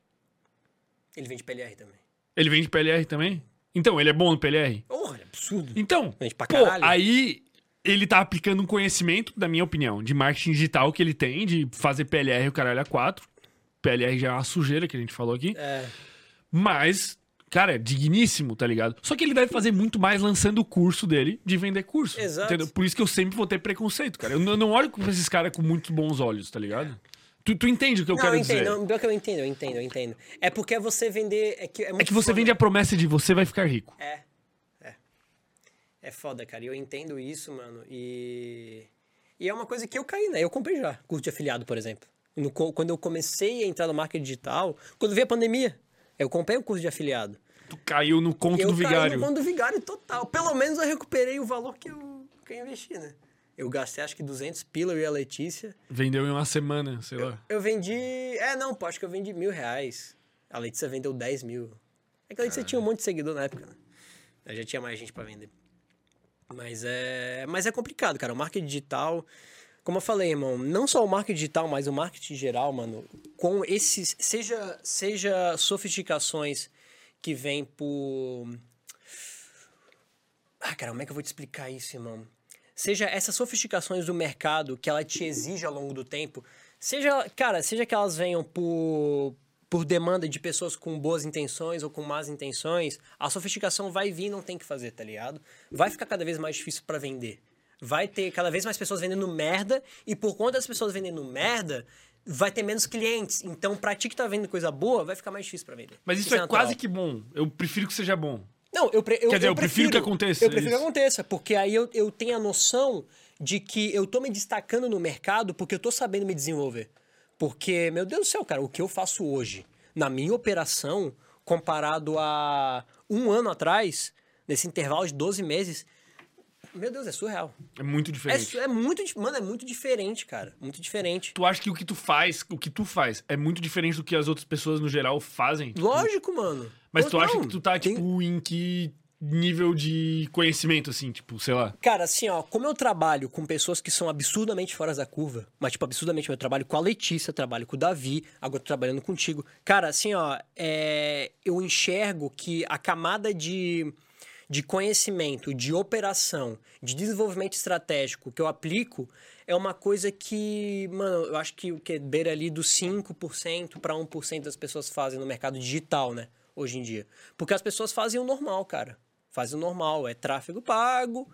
Ele vende PLR também. Ele vende PLR também? Então, ele é bom no PLR? Porra, é absurdo. Então, Vende pra pô, caralho. aí ele tá aplicando um conhecimento, da minha opinião, de marketing digital que ele tem, de fazer PLR o caralho a 4. PLR já é uma sujeira que a gente falou aqui. É. Mas, cara, é digníssimo, tá ligado? Só que ele deve fazer muito mais lançando o curso dele de vender curso. Exato. Entendeu? Por isso que eu sempre vou ter preconceito, cara. Eu não, eu não olho pra esses caras com muito bons olhos, tá ligado? Tu, tu entende o que eu não, quero eu entendo. dizer? Não, pior que eu entendo, eu entendo, eu entendo. É porque é você vender. É que, é, É que você foda. vende a promessa de você vai ficar rico. É. É. É foda, cara. E eu entendo isso, mano. E. E é uma coisa que eu caí, né? Eu comprei já curso de afiliado, por exemplo. No quando eu comecei a entrar no marketing digital, quando veio a pandemia, eu comprei o curso de afiliado. Tu caiu no conto eu do caí vigário. no conto do vigário total. Pelo menos eu recuperei o valor que eu, que eu investi, né? Eu gastei acho que 200 pila eu e a Letícia. Vendeu em uma semana, sei lá. Eu vendi. É, não, pô, acho que eu vendi mil reais. A Letícia vendeu 10 mil. É que a Letícia tinha um monte de seguidor na época, né? Eu já tinha mais gente pra vender. Mas é, mas é complicado, cara. O marketing digital, como eu falei, irmão, não só o marketing digital, mas o marketing geral, mano, com esses. Seja, seja sofisticações que vêm por. Ah, cara, como é que eu vou te explicar isso, irmão? Seja essas sofisticações do mercado que ela te exige ao longo do tempo, seja, cara, seja que elas venham por, por demanda de pessoas com boas intenções ou com más intenções, a sofisticação vai vir não tem que fazer, tá ligado? Vai ficar cada vez mais difícil pra vender. Vai ter cada vez mais pessoas vendendo merda e por conta das pessoas vendendo merda, vai ter menos clientes. Então, pra ti que tá vendo coisa boa, vai ficar mais difícil pra vender. Mas isso, é, natural. quase que bom. Eu prefiro que seja bom. Não, eu, pre- eu, Quer dizer, eu prefiro que aconteça Eu prefiro isso. que aconteça, porque aí eu, eu tenho a noção de que eu tô me destacando no mercado porque eu tô sabendo me desenvolver. Porque, meu Deus do céu, cara, o que eu faço hoje na minha operação, comparado a um ano atrás, nesse intervalo de 12 meses, meu Deus, é surreal. É muito É, diferente. su- é muito, mano, é muito diferente, cara. Muito diferente. Tu acha que o que tu faz, o que tu faz, é muito diferente do que as outras pessoas no geral fazem? Tipo, Lógico, mano. Mas Ou tu acha não, que tu tá, tem- tipo, em que nível de conhecimento, assim, tipo, sei lá. Cara, assim, ó, como eu trabalho com pessoas que são absurdamente fora da curva, mas, tipo, absurdamente, eu trabalho com a Letícia, trabalho com o Davi, agora tô trabalhando contigo. Cara, assim, ó, é, eu enxergo que a camada de, de conhecimento, de operação, de desenvolvimento estratégico que eu aplico é uma coisa que, mano, eu acho que o que beira ali dos 5% para 1% das pessoas fazem no mercado digital, né? Hoje em dia. Porque as pessoas fazem o normal, cara. Fazem o normal. É tráfego pago,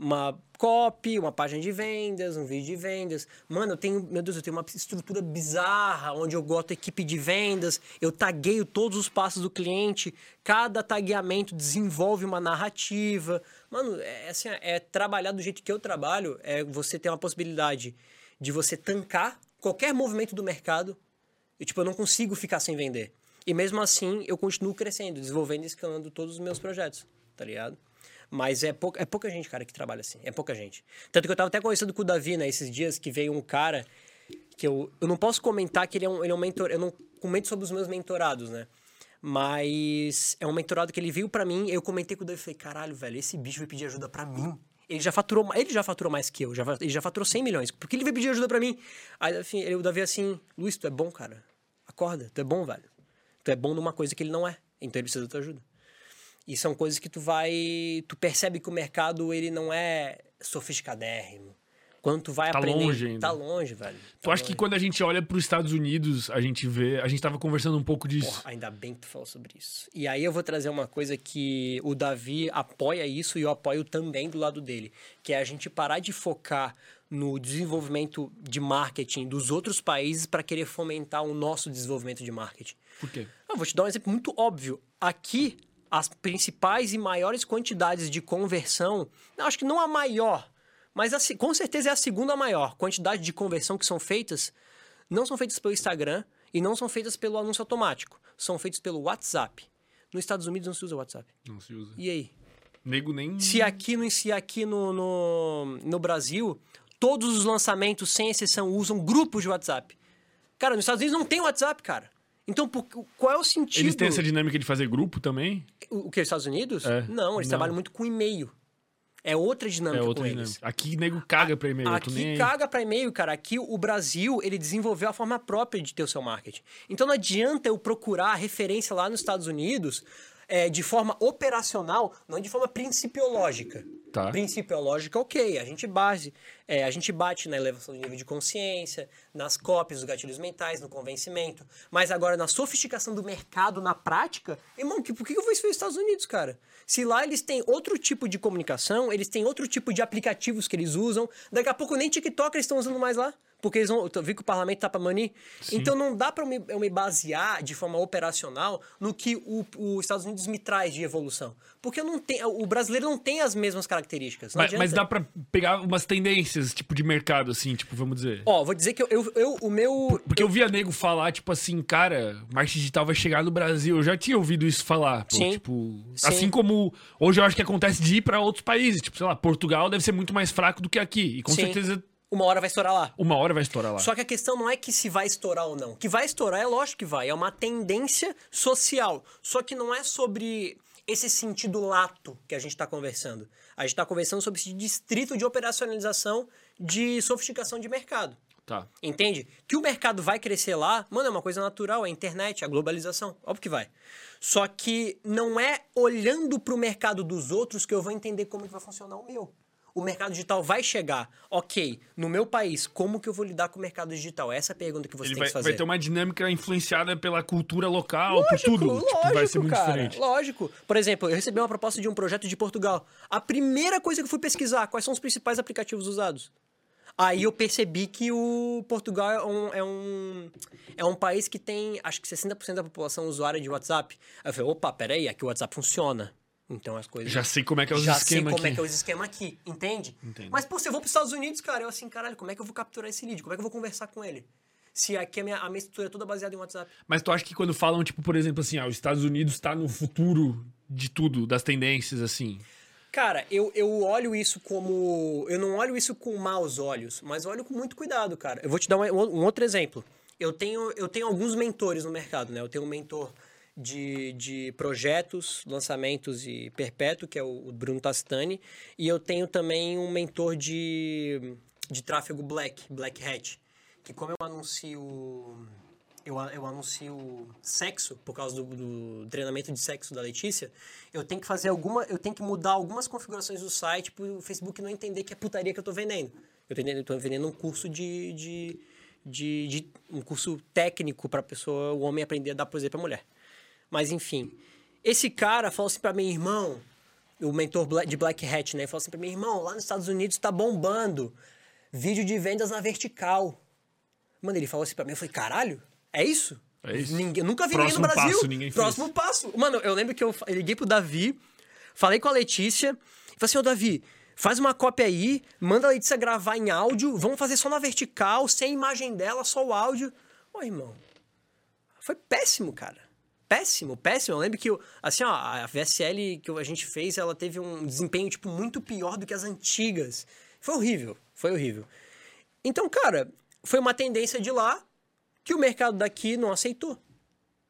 uma copy, uma página de vendas, um vídeo de vendas. Mano, eu tenho, meu Deus, eu tenho uma estrutura bizarra onde eu boto equipe de vendas, eu tagueio todos os passos do cliente, cada tagueamento desenvolve uma narrativa. Mano, é assim, é trabalhar do jeito que eu trabalho, é você ter uma possibilidade de você tancar qualquer movimento do mercado. E, tipo, eu não consigo ficar sem vender. E mesmo assim, eu continuo crescendo, desenvolvendo e escalando todos os meus projetos, tá ligado? Mas é, pou, é pouca gente, cara, que trabalha assim. É pouca gente. Tanto que eu tava até conversando com o Davi, né, esses dias, que veio um cara que eu, eu não posso comentar que ele é um, ele é um mentor. Eu não comento sobre os meus mentorados, né? Mas é um mentorado que ele veio pra mim, eu comentei com o Davi e falei, caralho, velho, esse bicho vai pedir ajuda pra mim. Ele já faturou, ele já faturou mais que eu, já, ele já faturou 100 milhões. Por que ele veio pedir ajuda pra mim? Aí enfim, ele- o Davi assim, Luiz, tu é bom, cara. Acorda, tu é bom, velho. Tu é bom numa coisa que ele não é. Então ele precisa da tua ajuda. E são coisas que tu vai. Tu percebe que o mercado ele não é sofisticadérrimo. Quando tu vai Tá aprender. longe ainda. Tá longe, velho. Tu Tá acha que longe. quando a gente olha pros Estados Unidos, a gente vê. A gente tava conversando um pouco disso. Porra, ainda bem que tu falou sobre isso. E aí eu vou trazer uma coisa que o Davi apoia isso e eu apoio também do lado dele, que é a gente parar de focar no desenvolvimento de marketing dos outros países para querer fomentar o nosso desenvolvimento de marketing. Por quê? Eu vou te dar um exemplo muito óbvio. Aqui, as principais e maiores quantidades de conversão, acho que não a maior, mas a com certeza é a segunda maior quantidade de conversão que são feitas, não são feitas pelo Instagram e não são feitas pelo anúncio automático, são feitas pelo WhatsApp. Nos Estados Unidos não se usa WhatsApp. Não se usa. E aí? Nego nem. Se aqui, no, se aqui no, no, no Brasil, todos os lançamentos, sem exceção, usam grupos de WhatsApp. Cara, nos Estados Unidos não tem WhatsApp, cara. Então, por- qual é o sentido? Eles têm essa dinâmica de fazer grupo também? O, o que, os Estados Unidos? É. Não, eles Não. trabalham muito com e-mail. É outra dinâmica É outra dinâmica. Aqui nego caga pra e-mail. nem Aqui aí. caga pra e-mail, cara. Aqui o Brasil, ele desenvolveu a forma própria de ter o seu marketing. Então não adianta eu procurar referência lá nos Estados Unidos é, de forma operacional, não de forma principiológica. Tá. Principiológica, ok. A gente base, é, a gente bate na elevação do nível de consciência, nas cópias dos gatilhos mentais, no convencimento. Mas agora, na sofisticação do mercado, na prática, irmão, que, por que eu vou isso nos Estados Unidos, cara? Se lá eles têm outro tipo de comunicação, eles têm outro tipo de aplicativos que eles usam, daqui a pouco nem TikTok eles estão usando mais lá. Porque eles vão. Eu vi que o parlamento tá pra banir. Então não dá pra eu me, eu me basear de forma operacional no que os Estados Unidos me traz de evolução. Porque eu não tenho. O brasileiro não tem as mesmas características. Mas, mas dá pra pegar umas tendências, tipo, de mercado, assim, tipo, vamos dizer. Ó, vou dizer que eu, eu, eu- o meu. Porque eu via nego falar, tipo assim, cara, marketing digital vai chegar no Brasil. Eu já tinha ouvido isso falar. Pô, Sim. Tipo, Sim. assim como hoje eu acho que acontece de ir pra outros países. Tipo, sei lá, Portugal deve ser muito mais fraco do que aqui. E com Sim. certeza Uma hora vai estourar lá. uma hora vai estourar lá. Só que a questão não é que se vai estourar ou não. Que vai estourar é lógico que vai. É uma tendência social. Só que não é sobre esse sentido lato que a gente está conversando. A gente está conversando sobre esse distrito de operacionalização de sofisticação de mercado. Tá. Entende? Que o mercado vai crescer lá, mano, é uma coisa natural, é a internet, a globalização. Óbvio que vai. Só que não é olhando para o mercado dos outros que eu vou entender como que vai funcionar o meu. O mercado digital vai chegar. Ok, no meu país, como que eu vou lidar com o mercado digital? Essa é a pergunta que você Ele tem vai, que fazer. vai ter uma dinâmica influenciada pela cultura local, por tudo. tipo, vai ser muito cara, diferente. Lógico. Por exemplo, eu recebi uma proposta de um projeto de Portugal. A primeira coisa que eu fui pesquisar, quais são os principais aplicativos usados? Aí eu percebi que o Portugal é um, é um, é um país que tem, acho que 60% da população usuária de WhatsApp. Aí eu falei, opa, peraí, aqui o WhatsApp funciona. Então as coisas. Já sei como é que é os Já sei esquemas como é aqui. que é os esquemas aqui, entende? Entendo. Mas, pô, se eu vou pros Estados Unidos, cara, eu assim, caralho, como é que eu vou capturar esse lead? Como é que eu vou conversar com ele? Se aqui a minha, a minha estrutura é toda baseada em WhatsApp. Mas tu acha que quando falam, tipo, por exemplo, assim, ah, os Estados Unidos tá no futuro de tudo, das tendências, assim. Cara, eu, eu olho isso como. Eu não olho isso com maus olhos, mas olho com muito cuidado, cara. Eu vou te dar um, um outro exemplo. Eu tenho, eu tenho alguns mentores no mercado, né? Eu tenho um mentor de, de projetos, lançamentos e perpétuo, que é o, o Bruno Tastani. E eu tenho também um mentor de, de tráfego Black, Black Hat. Que como eu anuncio. Eu, a- eu anuncio sexo por causa do, do treinamento de sexo da Letícia, eu tenho que fazer alguma. Eu tenho que mudar algumas configurações do site para o Facebook não entender que é putaria que eu tô vendendo. Eu tô vendendo um curso de. de, de, de- um curso técnico para pessoa, o homem aprender a dar prazer para mulher. Mas enfim. Esse cara falou assim para mim, irmão, o mentor de Black Hat, né? Falou assim pra mim, irmão, lá nos Estados Unidos tá bombando vídeo de vendas na vertical. Mano, ele falou assim pra mim, eu falei, caralho, é isso? É isso. Ninguém, nunca vi Próximo ninguém no Brasil. passo, ninguém fez. Próximo passo. Mano, eu lembro que eu liguei pro Davi, falei com a Letícia, e falei assim, ô Davi, faz uma cópia aí, manda a Letícia gravar em áudio, vamos fazer só na vertical, sem imagem dela, só o áudio. Ô, irmão, foi péssimo, cara. Péssimo, péssimo. Eu lembro que, eu- assim, ó, a VSL que a gente fez, ela teve um desempenho, tipo, muito pior do que as antigas. Foi horrível, foi horrível. Então, cara, foi uma tendência de lá que o mercado daqui não aceitou.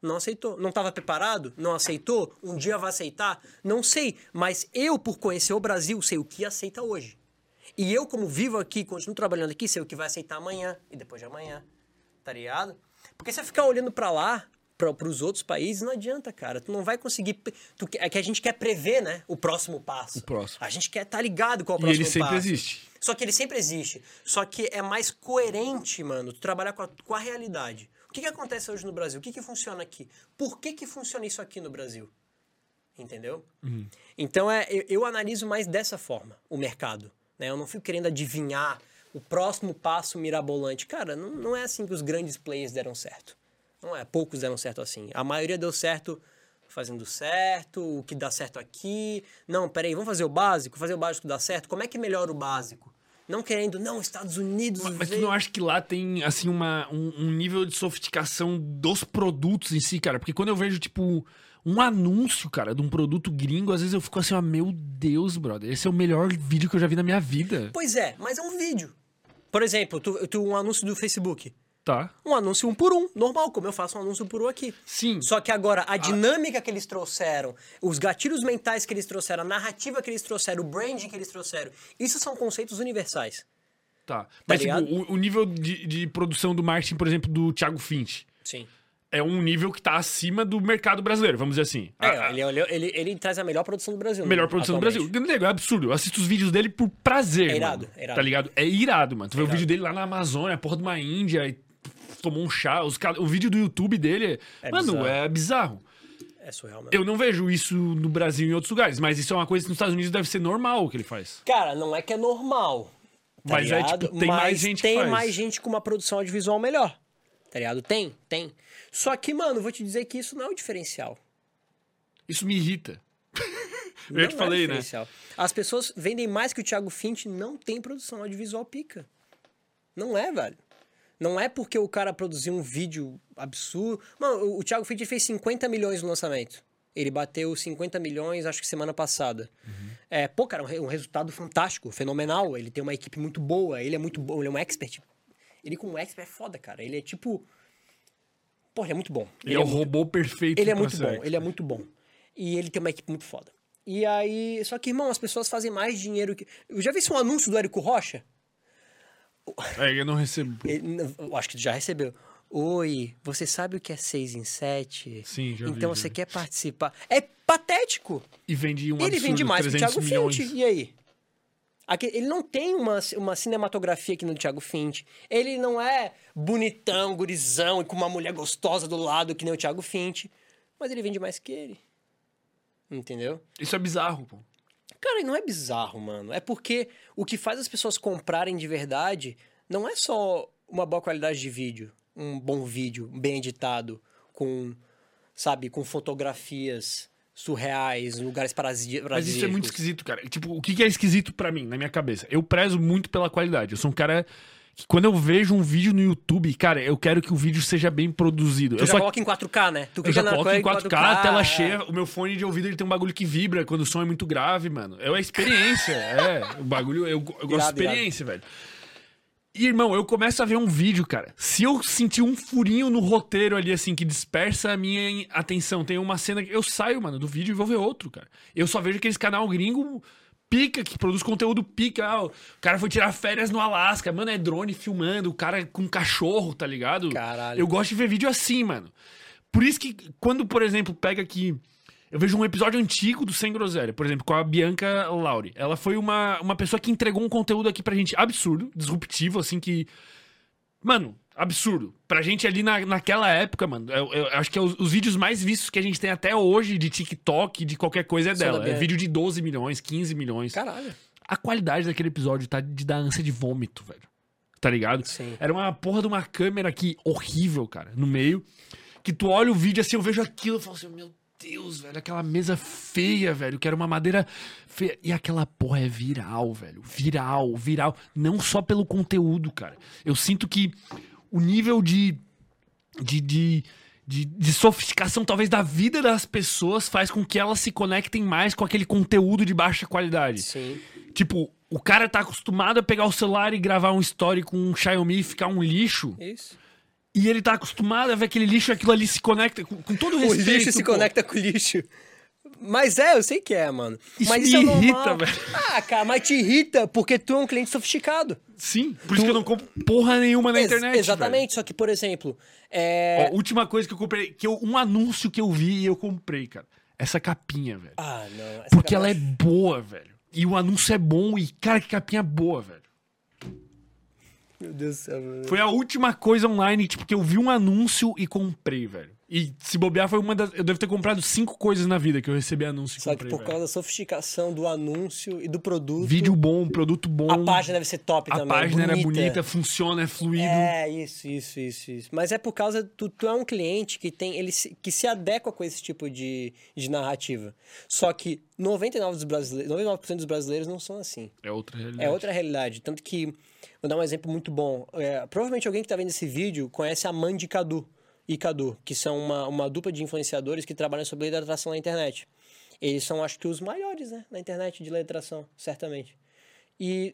Não aceitou. Não estava preparado? Não aceitou? Um dia vai aceitar? Não sei. Mas eu, por conhecer o Brasil, sei o que aceita hoje. E eu, como vivo aqui, continuo trabalhando aqui, sei o que vai aceitar amanhã e depois de amanhã. Tá ligado? Porque se você ficar olhando pra lá, pra, pros outros países, não adianta, cara. Tu não vai conseguir. Tu, é que a gente quer prever, né? O próximo passo. O próximo. A gente quer estar tá ligado é o E próximo ele sempre passo. existe. Só que ele sempre existe. Só que é mais coerente, mano, tu trabalhar com a, com a realidade. O que, que acontece hoje no Brasil? O que, que funciona aqui? Por que, que funciona isso aqui no Brasil? Entendeu? Então é, eu, eu analiso mais dessa forma o mercado. Né? Eu não fico querendo adivinhar o próximo passo mirabolante. Cara, não, não é assim que os grandes players deram certo. Não é, poucos deram certo assim. A maioria deu certo fazendo certo, o que dá certo aqui. Não, peraí, vamos fazer o básico? Fazer o básico dá certo? Como é que melhora o básico? Não querendo, não, Estados Unidos. Mas, mas tu não acha que lá tem, assim, uma, um, um nível de sofisticação dos produtos em si, cara? Porque quando eu vejo, tipo, um anúncio, cara, de um produto gringo, às vezes eu fico assim, ó, meu Deus, brother, esse é o melhor vídeo que eu já vi na minha vida. Pois é, mas é um vídeo. Por exemplo, tu, tu, um anúncio do Facebook. Tá? Um anúncio um por um, normal, como eu faço um anúncio por um aqui. Sim. Só que agora, a dinâmica que eles trouxeram, os gatilhos mentais que eles trouxeram, a narrativa que eles trouxeram, o branding que eles trouxeram, isso são conceitos universais. Tá. Mas, tipo, ligado? o, o nível de, de produção do marketing, por exemplo, do Thiago Finch, Sim. é um nível que tá acima do mercado brasileiro, vamos dizer assim. É, A- ele, ele, ele, ele traz a melhor produção do Brasil. melhor né, produção atualmente. do Brasil. Nego, é absurdo. Eu assisto os vídeos dele por prazer. É irado, mano. é irado. Tá ligado? É irado, mano. Tu vê o irado. vídeo dele lá na Amazônia, porra de uma Índia, e tomou um chá. Os O vídeo do YouTube dele, É mano, bizarro. é bizarro. É surreal mesmo. Eu não vejo isso no Brasil e em outros lugares, mas isso é uma coisa que nos Estados Unidos deve ser normal o que ele faz. Cara, não é que é normal. Tá Mas é, ligado? tipo, tem Mas mais gente que tem faz. mais gente com uma produção audiovisual melhor. Tá ligado? Tem, tem. Só que, mano, vou te dizer que isso não é o diferencial. Isso me irrita. Eu Não já te é falei, né? diferencial. As pessoas vendem mais que o Thiago Fint não tem produção audiovisual pica. Não é, velho. Não é porque o cara produziu um vídeo absurdo. Mano, o- Thiago Fint fez 50 milhões no lançamento. Ele bateu 50 milhões, acho que semana passada. É, pô, cara, um, um resultado fantástico, fenomenal. Ele tem uma equipe muito boa, ele é muito bom, ele é um expert. Ele como expert é foda, cara. Ele é tipo. Pô, ele é muito bom. Ele, é o robô perfeito. Ele é muito bom, ele é muito bom. E ele tem uma equipe muito foda. E aí, só que, irmão, as pessoas fazem mais dinheiro que. Eu já vi um anúncio do Érico Rocha? É, eu não recebo. Ele- eu acho que tu já recebeu. Oi, você sabe o que é 6 em 7? Sim, já vi, Então já você vi. quer participar. É patético. E vende um ele absurdo, vende mais que o 300 Thiago milhões. Fint. E aí? Aqui- ele não tem uma, uma cinematografia aqui no Thiago Fint. Ele não é bonitão, gurizão e com uma mulher gostosa do lado que nem o Thiago Fint. Mas ele vende mais que ele. Entendeu? Isso é bizarro, pô. Cara, e não é bizarro, mano. É porque o que faz as pessoas comprarem de verdade não é só uma boa qualidade de vídeo, um bom vídeo, bem editado, com, sabe, com fotografias surreais, lugares paradisíacos. Mas isso é muito esquisito, cara. Tipo, o que que é esquisito pra mim, na minha cabeça? Eu prezo muito pela qualidade. Eu sou um cara que quando eu vejo um vídeo no YouTube, cara, eu quero que o vídeo seja bem produzido. Tu eu já só coloca em 4K, né? Tu eu já na coloco em coisa 4K, tela é. cheia. O meu fone de ouvido ele tem um bagulho que vibra quando o som é muito grave, mano. É uma experiência. é, o bagulho. Eu, eu gosto de Irado, experiência, velho. E, irmão, eu começo a ver um vídeo, cara. Se eu sentir um furinho no roteiro ali, assim, que dispersa a minha atenção, tem uma cena que eu saio, mano, do vídeo e vou ver outro, cara. Eu só vejo aqueles canal gringo pica, que produz conteúdo pica. Ah, o cara foi tirar férias no Alasca. Mano, é drone filmando, o cara com cachorro, tá ligado? Caralho. Eu gosto de ver vídeo assim, mano. Por isso que, quando, por exemplo, pega aqui. Eu vejo um episódio antigo do Sem Groselha, por exemplo, com a Bianca Lauri. Ela foi uma, uma pessoa que entregou um conteúdo aqui pra gente absurdo, disruptivo, assim, que. Mano, absurdo. Pra gente ali na, naquela época, mano, eu, eu acho que é os, os vídeos mais vistos que a gente tem até hoje de TikTok, de qualquer coisa é dela. É vídeo de 12 milhões, 15 milhões. Caralho. A qualidade daquele episódio tá de dar ânsia de vômito, velho. Tá ligado? Sim. Era uma porra de uma câmera aqui horrível, cara, no meio. Que tu olha o vídeo assim, eu vejo aquilo e falo assim, meu Deus, velho, aquela mesa feia, velho, que era uma madeira feia. E aquela porra é viral, velho. Viral, viral. Não só pelo conteúdo, cara. Eu sinto que o nível de. de, de de, de sofisticação, talvez, da vida das pessoas faz com que elas se conectem mais com aquele conteúdo de baixa qualidade. Sim. Tipo, o cara tá acostumado a pegar o celular e gravar um story com um Xiaomi e ficar um lixo. Isso. E ele tá acostumado a ver aquele lixo e aquilo ali se conecta. Com, com todo O respeito. lixo se pô. conecta com o lixo. Mas é, eu sei que é, mano. Isso mas me isso é irrita, velho. Ah, cara, mas te irrita porque tu é um cliente sofisticado. Sim, por isso que eu não compro porra nenhuma na Ex- internet. Exatamente, só que, por exemplo, é. Ó, última coisa que eu comprei, que eu, um anúncio que eu vi e eu comprei, cara. Essa capinha, velho. Ah, não. Porque ela é boa, velho. E o anúncio é bom e, cara, que capinha boa, velho. Meu Deus do céu, mano. Foi a última coisa online, tipo, que eu vi um anúncio e comprei, velho. E se bobear, foi uma das. Eu devo ter comprado cinco coisas na vida que eu recebi anúncio Só que comprei. por velho. causa da sofisticação do anúncio e do produto. Vídeo bom, produto bom. A página deve ser top A também. página era bonita, funciona, é fluido. É, isso, isso, isso, isso. Mas é por causa. Tu, tu é um cliente que tem. Ele se, que se adequa com esse tipo de, de narrativa. Só que 99%, dos brasileiros, 99 dos brasileiros não são assim. É outra realidade. É outra realidade. Tanto que, vou dar um exemplo muito bom. É, provavelmente alguém que está vendo esse vídeo conhece a Mandy Cadu e Cadu, que são uma, uma dupla de influenciadores que trabalham sobre lei da atração na internet. Eles são, acho que, os maiores, né, na internet de lei da atração, certamente. E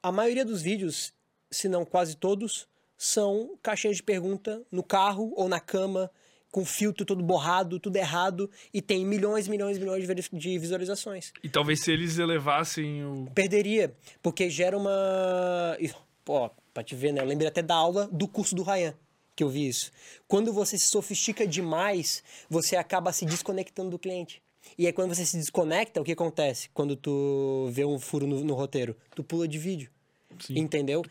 a maioria dos vídeos, se não quase todos, são caixinhas de pergunta no carro ou na cama, com filtro todo borrado, tudo errado, e tem milhões, milhões, milhões de visualizações E talvez se eles elevassem o. perderia, porque gera uma. Pô, pra te ver, né? Eu lembrei até da aula do curso do Ryan, que eu vi isso. Quando você se sofistica demais, você acaba se desconectando do cliente. E aí, quando você se desconecta, o que acontece? Quando tu vê um furo no, no roteiro, tu pula de vídeo. Sim. Entendeu?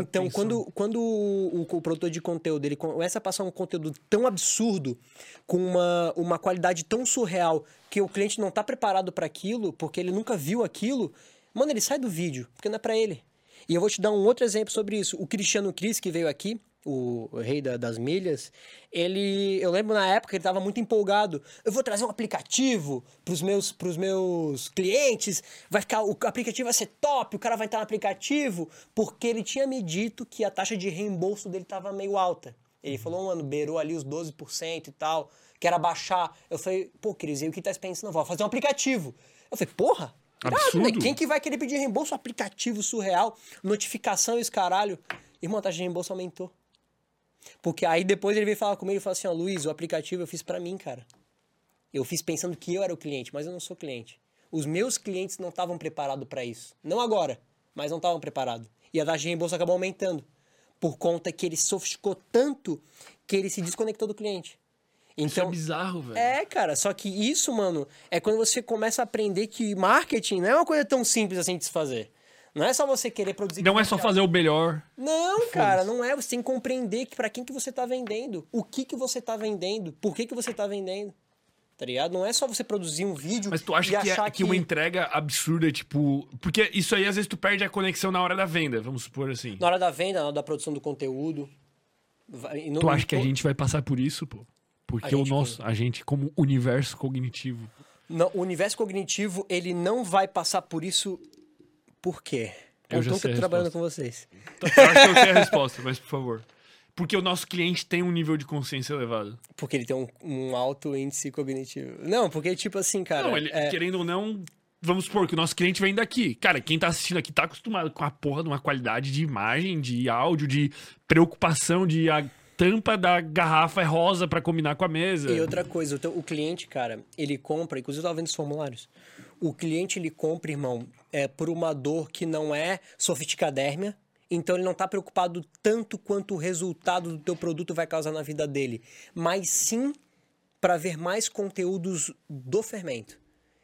então, atenção. quando, quando o, o produtor de conteúdo ele começa a passar um conteúdo tão absurdo, com uma, uma qualidade tão surreal, que o cliente não tá preparado para aquilo, porque ele nunca viu aquilo, mano, ele sai do vídeo, porque não é para ele. E eu vou te dar um outro exemplo sobre isso. O Cristiano Cris, que veio aqui, o rei da- das milhas, ele. Eu lembro na época ele estava muito empolgado. Eu vou trazer um aplicativo para os meus, pros meus clientes. Vai ficar. O aplicativo vai ser top, o cara vai estar no aplicativo, porque ele tinha me dito que a taxa de reembolso dele estava meio alta. Ele falou, mano, beirou ali os 12% e tal, que era baixar. Eu falei, pô, Cris, e o que tá pensando? Vou fazer um aplicativo. Eu falei, porra, né? Absurdo. Quem que vai querer pedir reembolso? Aplicativo surreal, notificação e os caralho. Irmão, a taxa de reembolso aumentou. Porque aí depois ele veio falar comigo e falou assim, ó, Luiz, o aplicativo eu fiz pra mim, cara. Eu fiz pensando que eu era o cliente, mas eu não sou cliente. Os meus clientes não estavam preparados pra isso. Não agora, mas não estavam preparados. E a taxa de reembolso acabou aumentando. Por conta que ele sofisticou tanto que ele se desconectou do cliente. Isso é Então, bizarro, velho. é, cara, só que isso, mano, é quando você começa a aprender que marketing não é uma coisa tão simples assim de se fazer. Não é só você querer produzir. Não é só fazer o melhor. Não, cara, não é. Você tem que compreender que para quem que você tá vendendo, o que que você tá vendendo, por que que você tá vendendo. Tá ligado? Não é só você produzir um vídeo Mas tu acha que, é, que uma entrega absurda, tipo. Porque isso aí às vezes tu perde a conexão na hora da venda, vamos supor assim. na hora da venda, na hora da produção do conteúdo. Tu acha que a gente vai passar por isso, pô? Porque o nosso, a gente como universo cognitivo. Não, o universo cognitivo, ele não vai passar por isso. Por quê? Eu já sei tô trabalhando com vocês. Eu acho que eu tenho a resposta, mas por favor. Porque o nosso cliente tem um nível de consciência elevado. Porque ele tem um, um alto índice cognitivo. Não, porque, tipo assim, cara. não, ele, é- querendo ou não, vamos supor que o nosso cliente vem daqui. Cara, quem tá assistindo aqui tá acostumado com a porra de uma qualidade de imagem, de áudio, de preocupação, de a tampa da garrafa é rosa pra combinar com a mesa. E outra coisa, o, teu- o cliente, cara, ele compra, inclusive eu tava vendo os formulários. O cliente, ele compra, irmão, é, por uma dor que não é sofisticadérmia. Então ele não tá preocupado tanto quanto o resultado do teu produto vai causar na vida dele. Mas sim para ver mais conteúdos do fermento.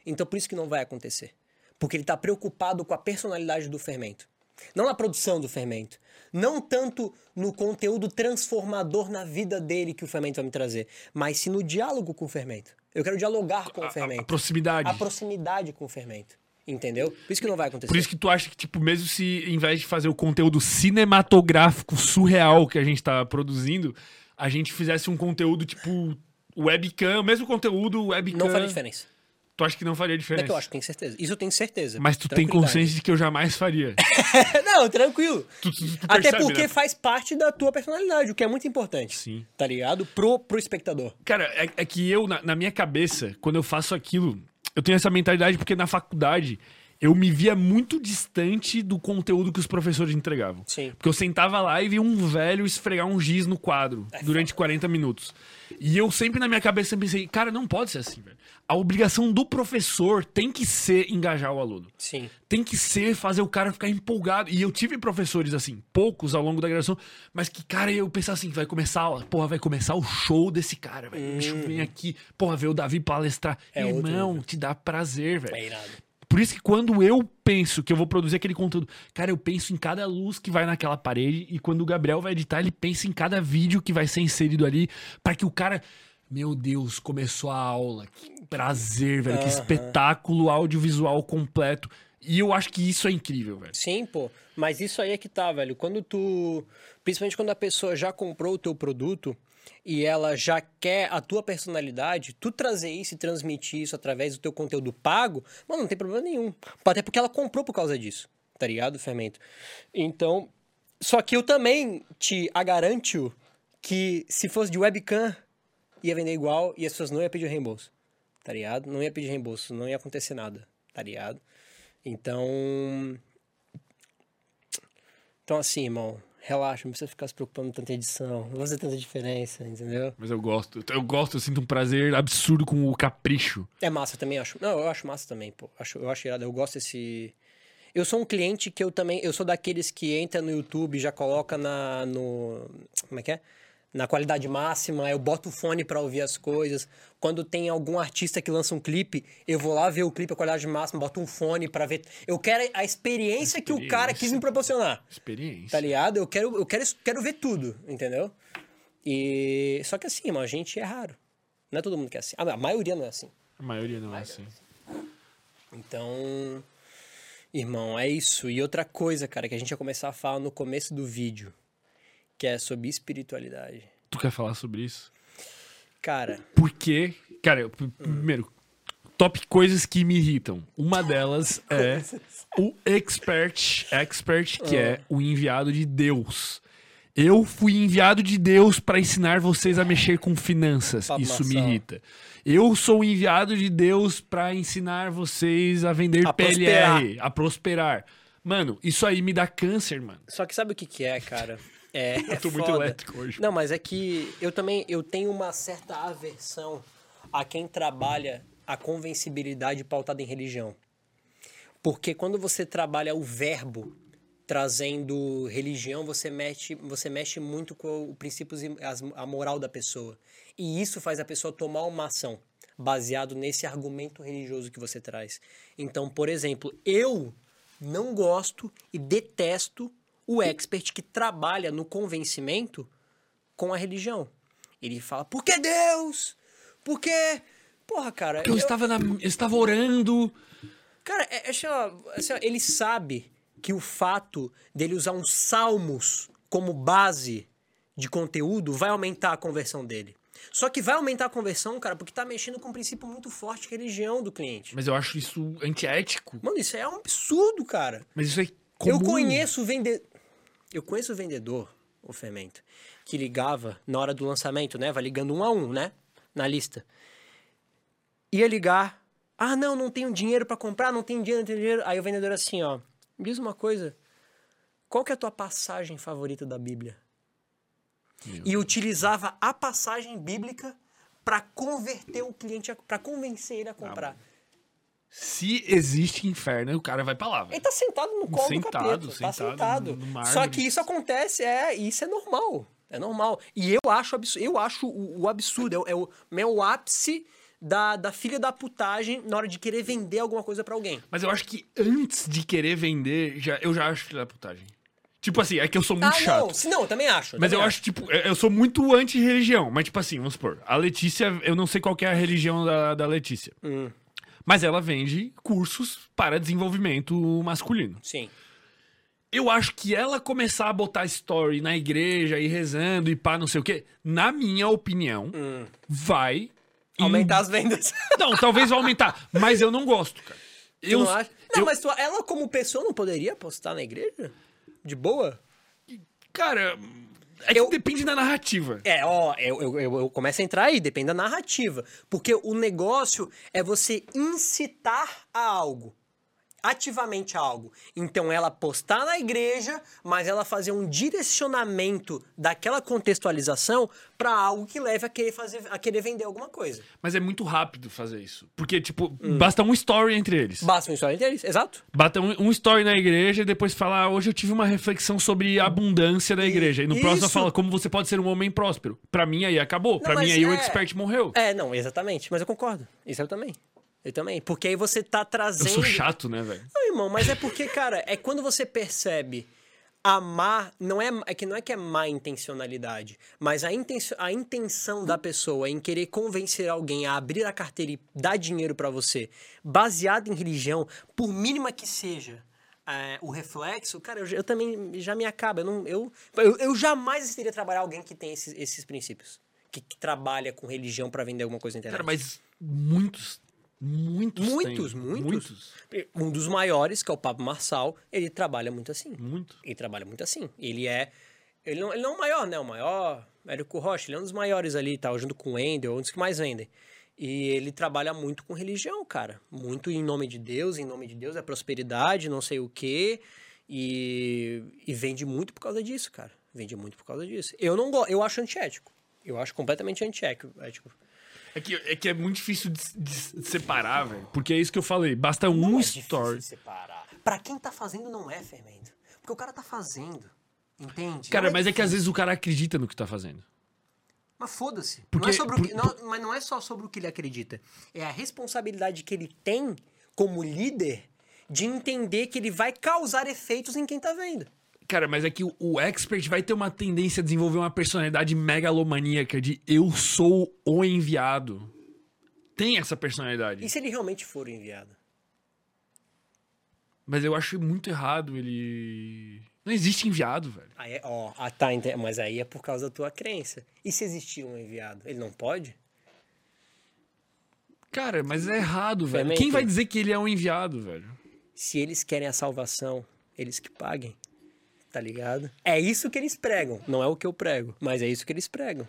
Então por isso que não vai acontecer. Porque ele tá preocupado com a personalidade do fermento. Não na produção do fermento. Não tanto no conteúdo transformador na vida dele que o fermento vai me trazer, mas sim no diálogo com o fermento. Eu quero dialogar com A- o a, fermento. a proximidade. A proximidade com o fermento. Entendeu? Por isso que não vai acontecer. Por isso que tu acha que, tipo, mesmo se em vez de fazer o conteúdo cinematográfico surreal que a gente tá produzindo, a gente fizesse um conteúdo, tipo, webcam, mesmo conteúdo webcam. Não faria diferença. Tu acha que não faria É diferença? que eu acho, tenho certeza. Isso eu tenho certeza. Mas tu tem consciência de que eu jamais faria. não, tranquilo. Tu- tu- tu Até percebe, porque né? faz parte da tua personalidade, o que é muito importante. Sim. Tá ligado? Pro, pro espectador. Cara, é, é que eu, na, na minha cabeça, quando eu faço aquilo, eu tenho essa mentalidade porque na faculdade eu me via muito distante do conteúdo que os professores entregavam. Sim. Porque eu sentava lá e via um velho esfregar um giz no quadro É durante 40 minutos. E eu sempre na minha cabeça pensei, cara, não pode ser assim, velho. A obrigação do professor tem que ser engajar o aluno. Sim. Tem que ser fazer o cara ficar empolgado. E eu tive professores assim, poucos ao longo da graduação, mas que, cara, eu pensava assim, vai começar, a aula, porra, vai começar o show desse cara, velho. O bicho vem aqui, porra, ver o Davi palestrar. É outro Irmão, nível. te dá prazer, velho. É irado. Por isso que quando eu penso que eu vou produzir aquele conteúdo, cara, eu penso em cada luz que vai naquela parede e quando o Gabriel vai editar, ele pensa em cada vídeo que vai ser inserido ali para que o cara, meu Deus, começou a aula. Que prazer, velho, que Aham. espetáculo audiovisual completo. E eu acho que isso é incrível, velho. Sim, pô. Mas isso aí é que tá, velho. Quando tu. Principalmente quando a pessoa já comprou o teu produto e ela já quer a tua personalidade, tu trazer isso e transmitir isso através do teu conteúdo pago, mano, não tem problema nenhum. Até porque ela comprou por causa disso, tá ligado? Fermento. Então. Só que eu também te garanto que se fosse de webcam, ia vender igual e as pessoas não iam pedir reembolso. Tá ligado? Não ia pedir reembolso, não ia acontecer nada, tá ligado? Então. Então, assim, irmão, relaxa, não precisa ficar se preocupando com tanta edição, não fazer tanta diferença, entendeu? Mas eu gosto. Eu gosto, eu sinto um prazer absurdo com o capricho. É massa, eu também acho. Não, eu acho massa também, pô. Acho, eu acho irado, eu gosto desse. Eu sou um cliente que eu também. Eu sou daqueles que entra no YouTube e já coloca na. No, como é que é? Na qualidade máxima, eu boto o fone pra ouvir as coisas. Quando tem algum artista que lança um clipe, eu vou lá ver o clipe a qualidade máxima, boto um fone pra ver. Eu quero a experiência, que o cara quis me proporcionar. Experiência. Tá ligado? Eu quero, eu quero, quero ver tudo, entendeu? E. Só que assim, mano, a gente é raro. Não é todo mundo que é assim. A maioria não é assim. A maioria não é assim. Então, irmão, é isso. E outra coisa, cara, que a gente ia começar a falar no começo do vídeo, que é sobre espiritualidade. Tu quer falar sobre isso? Cara, Porque, cara, eu- p- primeiro, top coisas que me irritam. Uma delas é o expert, expert que é o enviado de Deus. Eu fui enviado de Deus para ensinar vocês a mexer com finanças. Papo Isso me maçã. irrita. Eu sou enviado de Deus para ensinar vocês a vender A PLR, a prosperar. Mano, isso aí me dá câncer, mano. só que sabe o que que é, cara? É, Eu tô é muito elétrico hoje. Não, mas é que eu também eu tenho uma certa aversão a quem trabalha a convencibilidade pautada em religião. Porque quando você trabalha o verbo trazendo religião, você mexe, você mexe muito com os princípios e a moral da pessoa. E isso faz a pessoa tomar uma ação baseado nesse argumento religioso que você traz. Então, por exemplo, eu não gosto e detesto o expert que trabalha no convencimento com a religião. Ele fala, por que Deus? Por que Porra, cara. Porque eu, estava na, eu estava orando. Cara, é, é, ó, ele sabe que o fato dele usar uns salmos como base de conteúdo vai aumentar a conversão dele. Só que vai aumentar a conversão, cara, porque tá mexendo com um princípio muito forte de religião do cliente. Mas eu acho isso antiético. Mano, isso é um absurdo, cara. Mas isso é comum. Eu conheço vende... Eu conheço o vendedor, o Fermento, que ligava na hora do lançamento, né? Vai ligando um a um, né? Na lista. Ia ligar. Ah, não, não tenho dinheiro para comprar, não tenho dinheiro, não tenho dinheiro. Aí o vendedor assim, ó. Me diz uma coisa. Qual que é a tua passagem favorita da Bíblia? Meu e utilizava a passagem bíblica para converter o cliente, para convencer ele a comprar. Se existe inferno, o cara vai pra lá. velho. Ele tá sentado no colo Sentado, do capeta. tá sentado sentado. no-. Só que isso acontece, é, isso é normal. É normal. E eu acho absurdo, eu acho o, o absurdo, é, o- é o meu ápice da, da filha da putagem na hora de querer vender alguma coisa pra alguém. Mas eu acho que antes de querer vender, já, eu já acho filho da putagem. Tipo assim, é que eu sou muito ah, chato. não, não, eu também acho. Mas eu também acho, tipo, eu eu sou muito anti-religião. Mas, tipo assim, vamos supor, a Letícia, eu não sei qual que é a religião da, da Letícia. Hum. Mas ela vende cursos para desenvolvimento masculino. Sim. Eu acho que ela começar a botar story na igreja e rezando e pá, não sei o quê, na minha opinião, vai. Hum. Aumentar as vendas. Não, talvez vai aumentar. Mas eu não gosto, cara. Tu Eu, não acha? Não, eu- mas tu- ela como pessoa não poderia postar na igreja? De boa? Cara, é que Eu- depende da narrativa. É, ó, eu, eu, eu, eu começo a entrar aí, depende da narrativa. Porque o negócio é você incitar a algo. Ativamente algo. Então ela postar na igreja, mas ela fazer um direcionamento daquela contextualização pra algo que leve a querer fazer, a querer vender alguma coisa. Mas é muito rápido fazer isso. Porque, tipo, Hum. basta um story entre eles. Basta uma história inteira, exato. Bata um, um story na igreja e depois fala: ah, hoje eu tive uma reflexão sobre a abundância da igreja. E no próximo Isso. fala como você pode ser um homem próspero. Pra mim aí acabou. pra mas mim aí o é- expert morreu. É, não, exatamente. Mas eu concordo. Isso eu também. Eu também. Porque aí você tá eu trazendo. sou chato, né, velho? Não, irmão, mas é porque, cara, é quando você percebe amar, não é, é que não é que é má intencionalidade, mas a, intencio, a intenção da pessoa em querer convencer alguém a abrir a carteira e dar dinheiro pra você, baseado em religião, por mínima que seja. é, o reflexo, cara, eu, eu também já me acaba. Eu, não, eu, eu, eu jamais teria trabalhar alguém que tem esses, esses princípios. Que, que trabalha com religião pra vender alguma coisa na internet. Cara, mas muitos, muitos. Muitos, têm. muitos. Um dos maiores, que é o Pablo Marçal, ele trabalha muito assim. Muito. Ele trabalha muito assim. Ele é. Ele não, ele não é o maior, né? O maior, Érico Rocha, ele é um dos maiores ali, tá? Junto com o Wendel, um dos que mais vendem. E ele trabalha muito com religião, cara. Muito em nome de Deus, em nome de Deus, é prosperidade, não sei o quê. E, e vende muito por causa disso, cara. Vende muito por causa disso. Eu não gosto, eu acho antiético. Eu acho completamente antiético. É que, é que é muito difícil de, de- separar, velho. Porque é isso que eu falei. Basta um Não é story. separar. Pra quem tá fazendo, não é fermento. Porque o cara tá fazendo. Entende? Cara, Não mas é que às vezes o cara acredita no que tá fazendo. Mas foda-se. Não Porque- é sobre o que, por- não, mas não é só sobre o que ele acredita. É a responsabilidade que ele tem como líder de entender que ele vai causar efeitos em quem tá vendo. Cara, mas é que o, o expert vai ter uma tendência a desenvolver uma personalidade megalomaníaca de eu sou o enviado. Tem essa personalidade. E se ele realmente for o enviado? Mas eu acho muito errado ele. Não existe enviado, velho. Aí é, ó, ah, tá, mas aí é por causa da tua crença. E se existir um enviado? Ele não pode? Cara, mas é errado, velho. Quem vai dizer que ele é um enviado, velho? Se eles querem a salvação, eles que paguem. Tá ligado? É isso que eles pregam. Não é o que eu prego, mas é isso que eles pregam.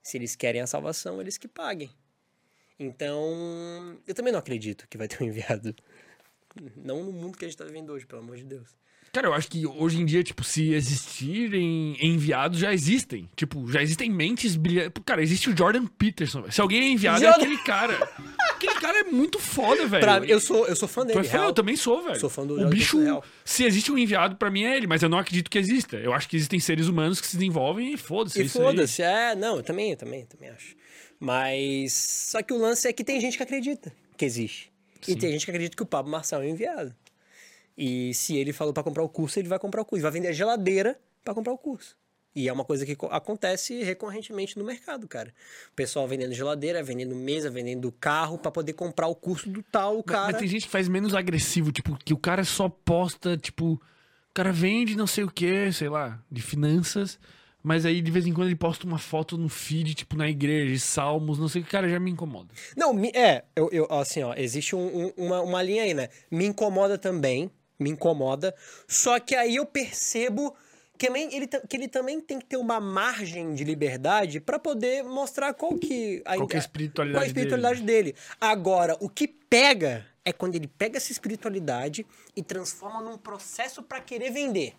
Se eles querem a salvação, eles que paguem. Então, eu também não acredito que vai ter um enviado. Não no mundo que a gente tá vivendo hoje, pelo amor de Deus. Cara, eu acho que hoje em dia, tipo, se existirem enviados, já existem. Tipo, já existem mentes brilhantes. Cara, existe o Jordan Peterson. Se alguém é enviado, é Jordan- aquele cara. aquele cara é muito foda, velho. Pra- eu, sou, eu sou fã Tu dele, é fã? real. Eu também sou, velho. Sou fã do O bicho, se existe um enviado, pra mim é ele, mas eu não acredito que exista. Eu acho que existem seres humanos que se desenvolvem e foda-se. é E aí. foda-se, é, não, eu também, eu também, eu também acho. Mas só que o lance é que tem gente que acredita que existe. E tem gente que acredita que o Pablo Marçal é um enviado. E se ele falou pra comprar o curso, ele vai comprar o curso. Vai vender a geladeira pra comprar o curso. E é uma coisa que co- acontece recorrentemente no mercado, cara. O pessoal vendendo geladeira, vendendo mesa, vendendo carro pra poder comprar o curso do tal Mas- cara. Mas tem gente que faz menos agressivo, tipo, que o cara só posta, tipo, o cara vende não sei o que, sei lá, de finanças, mas aí de vez em quando ele posta uma foto no feed, tipo, na igreja, de salmos, não sei o que, cara, já me incomoda. Não, é, eu, eu- assim, ó, existe um- um- uma, uma linha aí, né? Me incomoda também, me incomoda. Só que aí eu percebo que, ele, que ele também tem que ter uma margem de liberdade pra poder mostrar qual que... A, Qual que é a espiritualidade qual a espiritualidade dele. Agora, o que pega é quando ele pega essa espiritualidade e transforma num processo pra querer vender.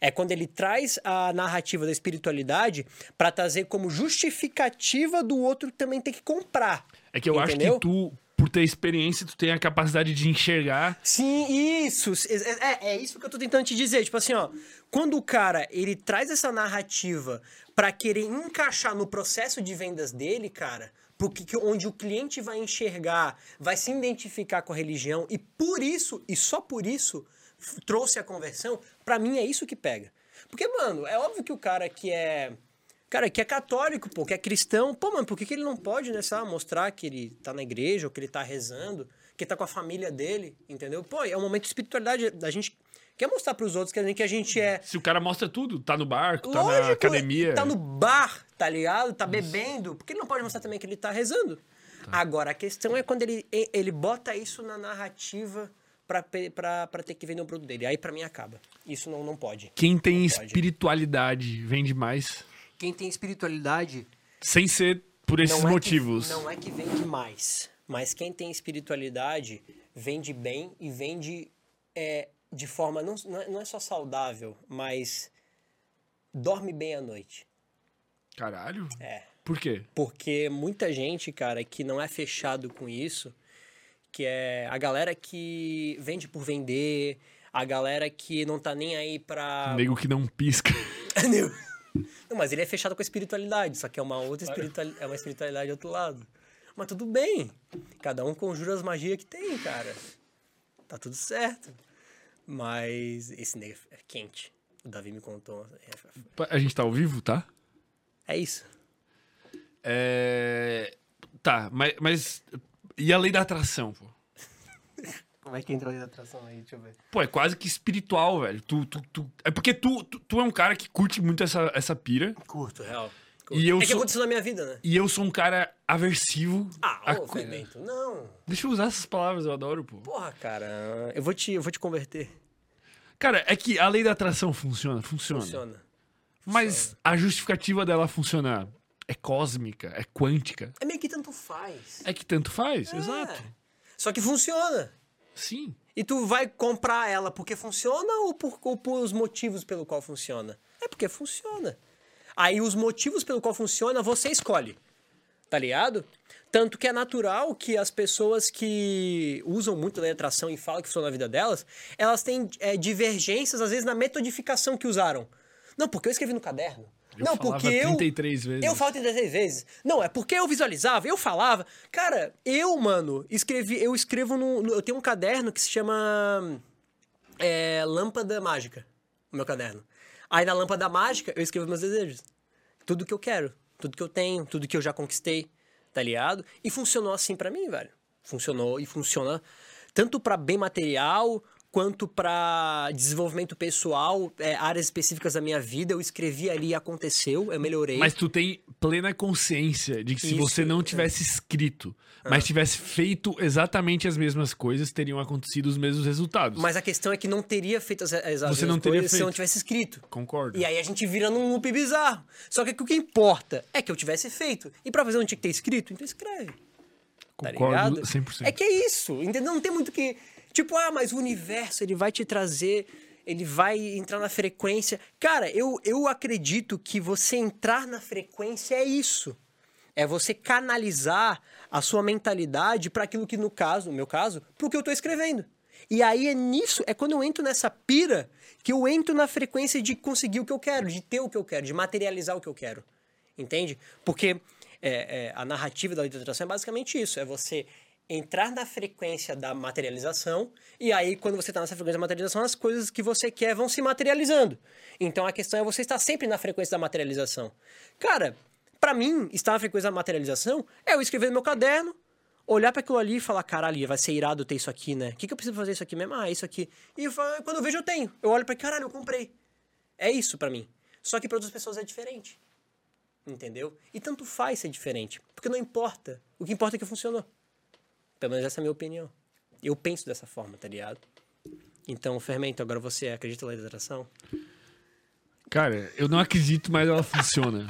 É quando ele traz a narrativa da espiritualidade pra trazer como justificativa do outro também ter que comprar. É que eu acho Entendeu? que tu, por ter experiência, tu tem a capacidade de enxergar. Sim, isso. É, é isso que eu tô tentando te dizer. Tipo assim, ó. Quando o cara, ele traz essa narrativa pra querer encaixar no processo de vendas dele, cara, porque, que- onde o cliente vai enxergar, vai se identificar com a religião, e por isso, e só por isso, trouxe a conversão, pra mim é isso que pega. Porque, mano, é óbvio que o cara que é... Cara, que é católico, pô, que é cristão, pô, mano, por que, que ele não pode, né, lá, mostrar que ele tá na igreja, ou que ele tá rezando, que tá com a família dele, entendeu? Pô, é um momento de espiritualidade, a gente quer mostrar pros outros que a gente, que a gente é... Se o cara mostra tudo, tá no barco, tá Lógico, na academia. tá no bar, tá ligado? Tá bebendo, por que ele não pode mostrar também que ele tá rezando? Agora, a questão é quando ele, ele bota isso na narrativa pra ter que vender o produto dele. Aí pra mim acaba. Isso não, não pode. Quem tem Não pode. espiritualidade vende mais, Quem tem espiritualidade sem ser por esses não é motivos. Que, não é que vende mais, mas quem tem espiritualidade vende bem e vende é, de forma não, não é- não é só saudável, mas dorme bem à noite. Caralho? É. Por quê? Porque muita gente, cara, que não é fechado com isso, que é a galera que vende por vender, a galera que não tá nem aí pra. Nego que não pisca. Não, mas ele é fechado com a espiritualidade, só que é uma outra espiritualidade, é uma espiritualidade do outro lado. Mas tudo bem. Cada um conjura as magias que tem, cara. Tá tudo certo. Mas esse nego é quente. O Davi me contou. É- A gente tá ao vivo, tá? É isso. É... Tá, mas, mas. E a lei da atração, pô? Como é que entrou a atração aí? Deixa eu ver. Pô, é quase que espiritual, velho. Tu, tu, tu... É porque tu, tu, tu é um cara que curte muito essa, essa pira. Curto, real. E eu é que sou- aconteceu na minha vida, né? E eu sou um cara aversivo. Ah, a ô, Fermento, não. Deixa eu usar essas palavras, eu adoro, pô. Porra, cara, eu vou te, eu vou te converter. Cara, é que a lei da atração funciona, funciona. Funciona. Mas a justificativa dela funcionar é cósmica, é quântica. É meio que tanto faz. É que tanto faz, É. exato. Só que funciona. Sim. E tu vai comprar ela porque funciona ou por, ou por os motivos pelo qual funciona? É porque funciona. Aí os motivos pelo qual funciona, você escolhe. Tá ligado? Tanto que é natural que as pessoas que usam muito a lei da atração e falam que funciona na vida delas, elas têm é, divergências, às vezes, na metodificação que usaram. Não, porque eu escrevi no caderno. Eu não, porque eu. 33 vezes. Eu falo 33 vezes. Não, é porque eu visualizava, eu falava. Cara, eu, mano, escrevi. Eu escrevo no. no- eu tenho um caderno que se chama. É, Lâmpada Mágica. O meu caderno. Aí na lâmpada mágica eu escrevo meus desejos. Tudo que eu quero. Tudo que eu tenho. Tudo que eu já conquistei. Tá ligado? E funcionou assim pra mim, velho. Funcionou e funciona tanto pra bem material quanto pra desenvolvimento pessoal, é, áreas específicas da minha vida. Eu escrevi ali e aconteceu, eu melhorei. Mas tu tem plena consciência de que se Isso, você não é. tivesse escrito, mas tivesse feito exatamente as mesmas coisas, teriam acontecido os mesmos resultados. Mas a questão é que não teria feito as, as Você mesmas não teria coisas se eu feito. não tivesse escrito. Concordo. E aí a gente vira num loop bizarro. Só que o que importa é que eu tivesse feito. E pra fazer não tinha que ter escrito, então escreve. Tá Concordo ligado? 100%. É que é isso, entendeu? Não tem muito que. Tipo, ah, mas o universo, ele vai te trazer. Ele vai entrar na frequência. Cara, eu, eu acredito que você entrar na frequência é isso. É você canalizar a sua mentalidade para aquilo que, no caso, no meu caso, pro que eu tô escrevendo. E aí é nisso, é quando eu entro nessa pira que eu entro na frequência de conseguir o que eu quero, de ter o que eu quero, de materializar o que eu quero. Entende? Porque é, é, a narrativa da da atração é basicamente isso: é você entrar na frequência da materialização, e aí, quando você está nessa frequência da materialização, as coisas que você quer vão se materializando. Então a questão é você estar sempre na frequência da materialização. Cara, para mim, estar na frequência da materialização é eu escrever no meu caderno, olhar para aquilo ali e falar, caralho, vai ser irado ter isso aqui, né? O que, que eu preciso fazer isso aqui mesmo? Ah, isso aqui. E falo, quando eu vejo, eu tenho. Eu olho para caralho, eu comprei. É isso para mim. Só que para outras pessoas é diferente. Entendeu? E tanto faz ser diferente. Porque não importa. O que importa é que funcionou. Pelo menos essa é a minha opinião. Eu penso dessa forma, tá ligado? Então, Fermento, agora você acredita na lei da atração? Cara, eu não acredito, mas ela funciona.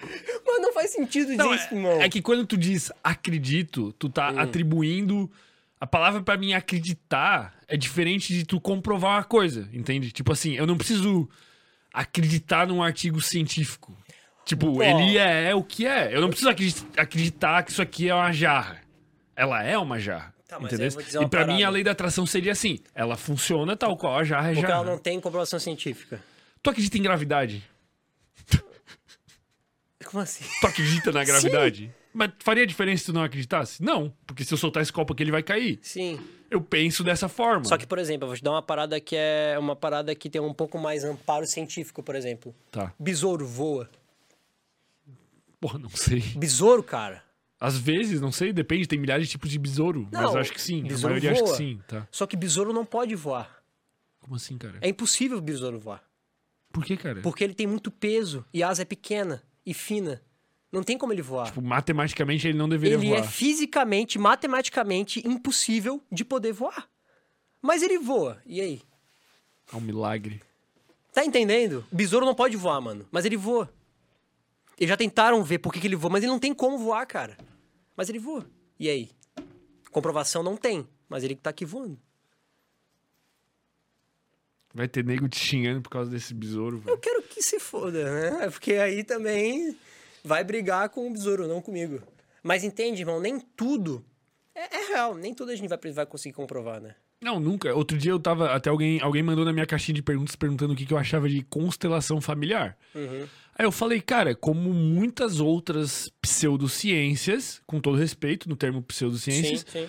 Mas não faz sentido Não, disso, é, irmão. é que quando tu diz acredito, tu tá atribuindo. A palavra pra mim acreditar é diferente de tu comprovar uma coisa, entende? Tipo assim, eu não preciso acreditar num artigo científico. Tipo, Pô. ele é o que é. Eu não preciso acredi- acreditar que isso aqui é uma jarra. Ela é uma jarra. Tá, mas entendeu? E uma pra mim a lei da atração seria assim: ela funciona tal qual a jarra é Porque jarra. ela não tem comprovação científica. Tu acredita em gravidade? Como assim? Tu acredita na gravidade? Mas faria diferença se tu não acreditasse? Não, porque se eu soltar esse copo aqui, ele vai cair. Sim. Eu penso dessa forma. Só que, por exemplo, eu vou te dar uma parada que é uma parada que tem um pouco mais amparo científico, por exemplo. Tá. Besouro voa. Porra, não sei. Besouro, cara. Às vezes, não sei, depende, tem milhares de tipos de besouro. mas Não, eu acho que sim. A maioria acho que voa. sim, tá. Só que besouro não pode voar. Como assim, cara? É impossível o besouro voar. Por que, cara? Porque ele tem muito peso e a asa é pequena e fina. Não tem como ele voar. Tipo, matematicamente ele não deveria ele voar. é fisicamente, matematicamente impossível de poder voar. Mas ele voa. E aí? É um milagre. Tá entendendo? O besouro não pode voar, mano. Mas ele voa. Eles já tentaram ver por que, que ele voa, mas ele não tem como voar, cara. Mas ele voa. E aí? Comprovação não tem, mas ele tá aqui voando. Vai ter nego te xingando por causa desse besouro, Eu quero que se foda, né? Porque aí também vai brigar com o besouro, não comigo. Mas entende, irmão? Nem tudo é, é real. Nem tudo a gente vai, vai conseguir comprovar, né? Não, nunca. Outro dia eu tava. Até alguém, alguém mandou na minha caixinha de perguntas perguntando o que, que eu achava de constelação familiar. Uhum. Aí eu falei, cara, como muitas outras pseudociências, com todo respeito no termo pseudociências, Sim, sim.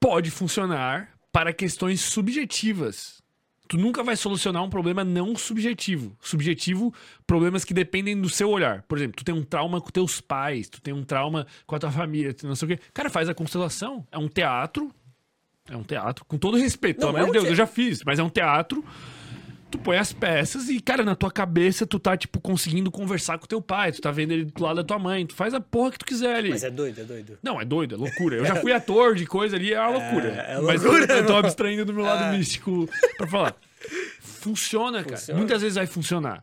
pode funcionar para questões subjetivas. Tu nunca vai solucionar um problema não subjetivo. Subjetivo, problemas que dependem do seu olhar. Por exemplo, tu tem um trauma com teus pais, tu tem um trauma com a tua família, tu não sei o quê. Cara, faz a constelação. É um teatro. É um teatro, com todo respeito, pelo é amor de um Deus, te- eu já fiz, mas é um teatro. Tu põe as peças e, cara, na tua cabeça tu tá, tipo, conseguindo conversar com teu pai, tu tá vendo ele do lado da tua mãe, tu faz a porra que tu quiser ali. Mas é doido, é doido. Não, é doido, é loucura. Eu já fui ator de coisa ali, é uma loucura. é Mas loucura, eu tô abstraindo do meu lado É. místico pra falar. Funciona, cara. Funciona. Muitas vezes vai funcionar.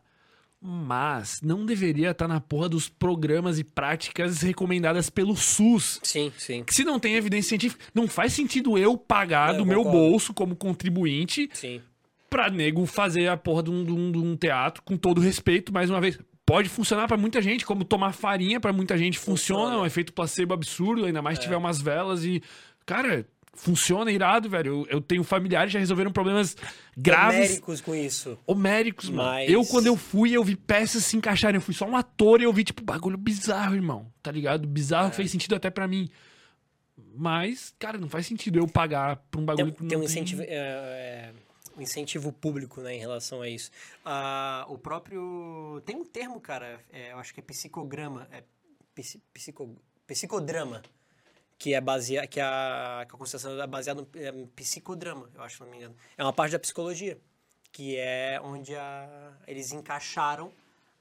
Mas não deveria estar na porra dos programas e práticas recomendadas pelo SUS. Sim, sim. Que se não tem evidência científica, não faz sentido eu pagar Não, do eu meu bolso como contribuinte Sim. Pra nego fazer a porra de um, de um- de um teatro com todo respeito, mais uma vez. Pode funcionar pra muita gente, como tomar farinha pra muita gente funciona, Funciona. é um efeito placebo absurdo, ainda mais se É. tiver umas velas e. Cara, funciona irado, velho. Eu, eu tenho familiares que já resolveram problemas graves. Homéricos com isso. Homéricos, mano. Mas- Eu, quando eu fui, eu vi peças se encaixarem. Eu fui só um ator e eu vi, tipo, bagulho bizarro, irmão. Tá ligado? Bizarro É. fez sentido até pra mim. Mas, cara, não faz sentido eu pagar por um bagulho Tem, que não tem um incentivo, é, é, um incentivo público né, em relação a isso. Ah, o próprio. Tem um termo, cara, é, eu acho que é psicograma. É psi- psico, psicodrama. Que é baseado. Que a, que a é baseada no é, psicodrama, eu acho, se não me engano. É uma parte da psicologia. Que é onde a, eles encaixaram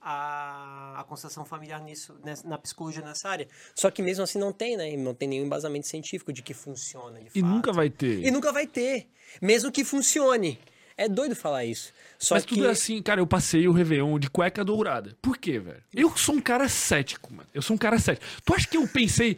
a, a constelação familiar nisso, nessa- na psicologia nessa área. Só que mesmo assim não tem, né? Não tem nenhum embasamento científico de que funciona. De E fato. nunca vai ter. E nunca vai ter. Mesmo que funcione. É doido falar isso. Só Mas que. tudo é assim, cara, eu passei o Réveillon de cueca dourada. Por quê, velho? Eu sou um cara cético, mano. Eu sou um cara cético. Tu acha que eu pensei,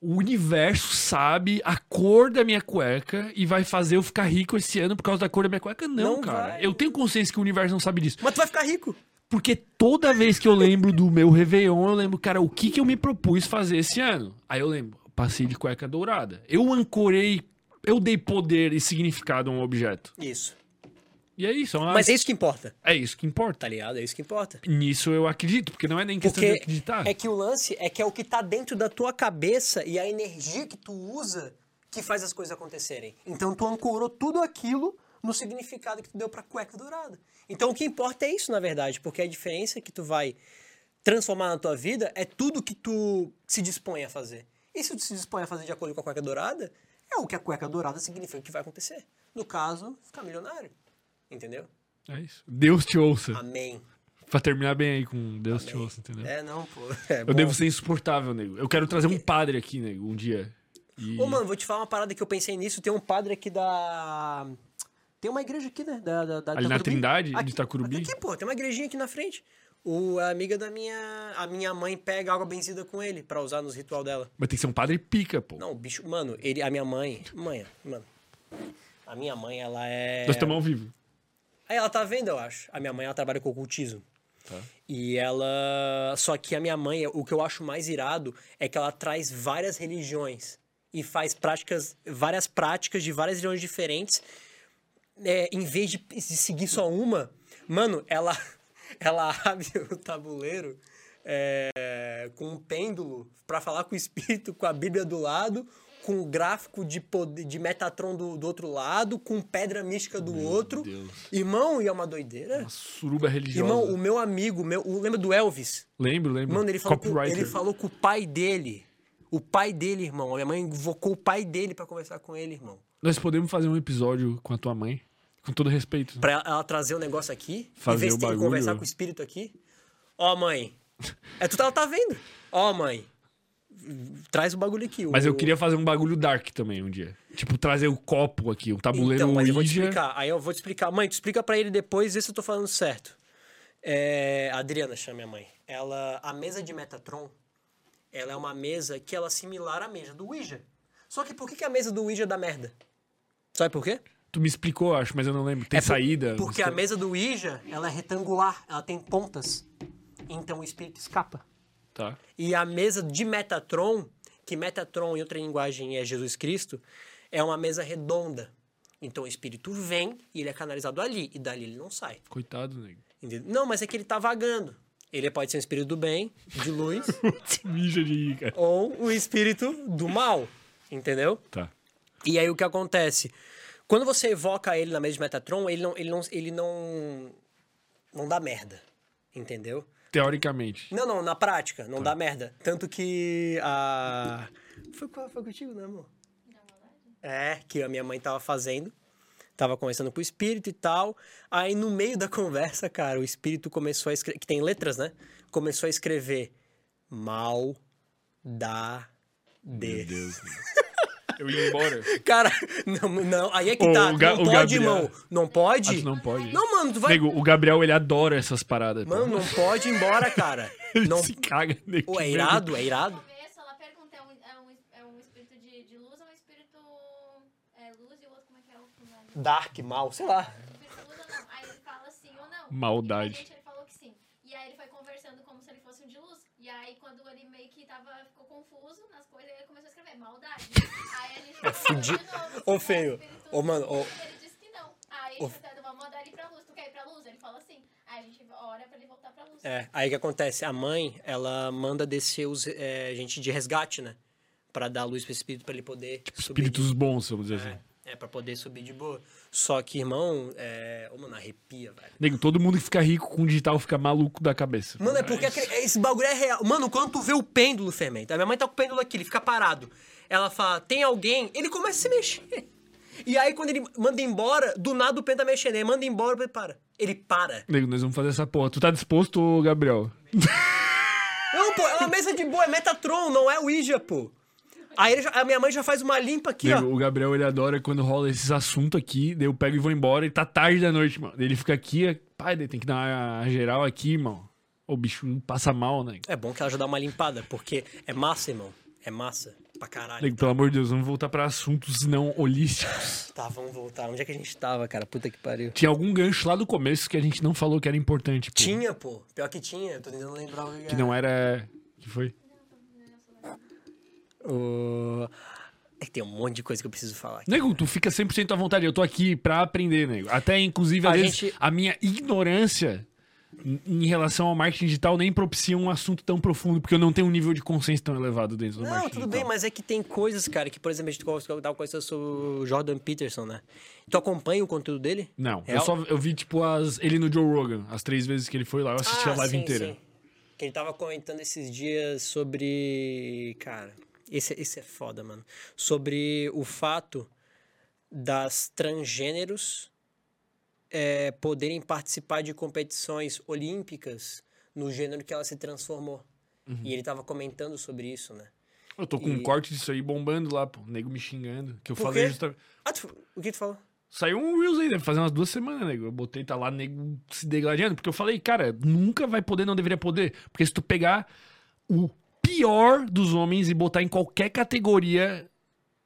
o universo sabe a cor da minha cueca e vai fazer eu ficar rico esse ano por causa da cor da minha cueca? Não, Não cara. vai. Eu tenho consciência que o universo não sabe disso. Mas tu vai ficar rico. Porque toda vez que eu lembro do meu Réveillon, eu lembro, cara, o que, que eu me propus fazer esse ano? Aí eu lembro, passei de cueca dourada. Eu ancorei, eu dei poder e significado a um objeto. Isso. E é isso. É, uma- Mas é isso que importa, é isso que importa. tá ligado? É isso que importa. Nisso eu acredito, porque não é nem questão de Porque acreditar. é que o lance é que é o que tá dentro da tua cabeça e a energia que tu usa que faz as coisas acontecerem. Então tu ancorou tudo aquilo no significado que tu deu pra cueca dourada. Então o que importa é isso, na verdade, porque a diferença que tu vai transformar na tua vida é tudo que tu se dispõe a fazer. E se tu se dispõe a fazer de acordo com a cueca dourada, é o que a cueca dourada significa que vai acontecer. No caso, ficar milionário. Entendeu? É isso. Deus te ouça. Amém. Pra terminar bem aí com Deus te ouça, entendeu? É, não, pô. É Eu bom. devo ser insuportável, nego. Eu quero trazer um padre aqui, nego, um dia. E... Ô, mano, vou te falar uma parada que eu pensei nisso. Tem um padre aqui da. Tem uma igreja aqui, né? Da, da, da Ali na. Trindade, de aqui, Itacurubi? Aqui, pô, tem uma igrejinha aqui na frente. O, a amiga da minha. A minha mãe pega água benzida com ele pra usar nos ritual dela. Mas tem que ser um padre pica, pô. Não, o bicho. Mano, ele, a minha mãe. Mãe, mano. A minha mãe, ela é. Nós estamos ao vivo. Aí ela tá vendo, eu acho. A minha mãe, ela trabalha com ocultismo. Tá. E ela. Só que a minha mãe, o que eu acho mais irado é que ela traz várias religiões e faz práticas, várias práticas de várias religiões diferentes. É, em vez de, de seguir só uma, mano, ela, ela abre o tabuleiro é, com um pêndulo pra falar com o espírito, com a Bíblia do lado, com o gráfico de, poder, de Metatron do, do outro lado, com pedra mística do outro. Deus. Irmão, e é uma doideira. Uma suruba religiosa. Irmão, o meu amigo, meu, o- lembra do Elvis? Lembro, lembro. Mano, ele falou, com, ele falou com o pai dele. O pai dele, irmão. A minha mãe invocou o pai dele pra conversar com ele, irmão. Nós podemos fazer um episódio com a tua mãe, com todo respeito. Pra ela, trazer o negócio aqui, Fazer o de ter que bagulho. conversar com o espírito aqui. Ó, mãe. É tu ela tá vendo. Ó, mãe. Traz o bagulho aqui. Mas o- eu queria fazer um bagulho dark também um dia. Tipo, trazer o copo aqui, o tabuleiro Então, mas eu vou te explicar. Aí eu vou te explicar. Mãe, tu explica pra ele depois, vê se eu tô falando certo. É, a Adriana chama minha mãe. Ela, a mesa de Metatron, ela é uma mesa que ela é similar à mesa do Ouija. Só que por que, que a mesa do Ouija dá merda? Sabe por quê? Tu me explicou, acho, mas eu não lembro. Tem É por- saída. Porque a mesa do Ouija, ela é retangular, ela tem pontas. Então o espírito escapa. Tá. E a mesa de Metatron, que Metatron em outra linguagem é Jesus Cristo, é uma mesa redonda. Então o espírito vem e ele é canalizado ali, e dali ele não sai. Coitado, nego. Entendeu? Não, mas é que ele tá vagando. Ele pode ser um espírito do bem, de luz, Mija de cara. ou o espírito do mal. Entendeu? Tá. E aí o que acontece? Quando você evoca ele na mesa de Metatron, ele não, ele não, ele não, não dá merda. Entendeu? Teoricamente. Não, não, na prática, não dá merda. Tanto que a. Foi, foi contigo, né, amor? É, que a minha mãe tava fazendo. Tava conversando com o espírito e tal. Aí no meio da conversa, cara, o espírito começou a escrever. Que tem letras, né? Começou a escrever mal da Meu de. Deus. eu ia embora. Cara, não, não, aí é que Ô, tá. o Ga- não o pode, Gabriel. irmão. Não pode? Tu não pode? Não, mano, tu vai. Nego, o Gabriel, ele adora essas paradas. pô. Mano, não pode ir embora, cara. ele Não. se caga, nego. Pô, é irado, é irado. começo, ela pergunta, é um, é um, é um espírito de, de luz ou um espírito é, luz e o outro como é que é o outro nome? Dark, mal, sei lá. Espírito luz ou não? Aí ele fala sim ou não. Maldade. E pra gente ele falou que sim. E aí ele foi conversando como se ele fosse um de luz. E aí quando ele meio que tava, ficou confuso nas coisas, ele começou a escrever maldade. Aí a gente É fudido. Ô, feio. Ô, mano, ô. Ele disse que não. Aí você tá, vamos mandar ele pra luz. Tu quer ir pra luz? Ele falou sim. Aí a gente ora pra ele voltar pra luz. É, aí o que acontece? A mãe, ela manda descer os, é, gente de resgate, né? Pra dar luz pro espírito pra ele poder subir. de- Espíritos bons, vamos dizer assim. É, é, pra poder subir de boa. Só que, irmão, é. Ô, mano, arrepia, velho. Nego, todo mundo que fica rico com digital fica maluco da cabeça. Mano, é porque aquele- esse bagulho é real. Mano, quando tu vê o pêndulo, fermento. A minha mãe tá com o pêndulo aqui, ele fica parado. Ela fala, tem alguém? Ele começa a se mexer. E aí, quando ele manda embora, do nada o pêndulo tá mexendo. Ele manda embora, ele para. Ele para. Nego, nós vamos fazer essa porra. Tu tá disposto, ô, Gabriel? Não, pô, é uma mesa de boa, é Metatron, não é Ouija, pô. Aí ele a minha mãe já faz uma limpa aqui, ó. o Gabriel, ele adora quando rola esses assuntos aqui, daí eu pego e vou embora e tá tarde da noite, mano. Ele fica aqui, é- pai, daí tem que dar uma geral aqui, irmão. O bicho passa mal, né? É bom que ela já dá uma limpada, porque é massa, irmão. É massa pra caralho. Nego, pelo amor de Deus, vamos voltar pra assuntos não holísticos. Tá, vamos voltar. Onde é que a gente tava, cara? Puta que pariu. Tinha algum gancho lá do começo que a gente não falou que era importante, pô. Tinha, pô. Pior que tinha. Eu tô tentando lembrar o Que não era... que foi? O... É que tem um monte de coisa que eu preciso falar. aqui. Nego, tu fica 100% à vontade. Eu tô aqui pra aprender, nego. Até, inclusive, às A vezes, gente- a minha ignorância em- relação ao marketing digital nem propicia um assunto tão profundo, porque eu não tenho um nível de consciência tão elevado dentro do Não, marketing tudo digital. bem, mas é que tem coisas, cara, que, por exemplo, a gente tava conversando sobre o Jordan Peterson, né? Tu acompanha o conteúdo dele? Não, eu Real? só eu vi, tipo, as, ele no Joe Rogan, as três vezes que ele foi lá, eu assisti a Ah, live sim, inteira. sim. Que ele tava comentando esses dias sobre. Cara, esse, esse é foda, mano. Sobre o fato das transgêneros é, poderem participar de competições olímpicas no gênero que ela se transformou. Uhum. E ele tava comentando sobre isso, né? Eu tô com um E- corte disso aí bombando lá, pô. Nego me xingando. Que eu Por falei quê? justamente. Ah, tu- o que tu falou? Saiu um Reels aí, deve fazer umas duas semanas, nego. Eu botei, tá lá, nego se degladiando. Porque eu falei, cara, nunca vai poder, não deveria poder. Porque se tu pegar o pior dos homens e botar em qualquer categoria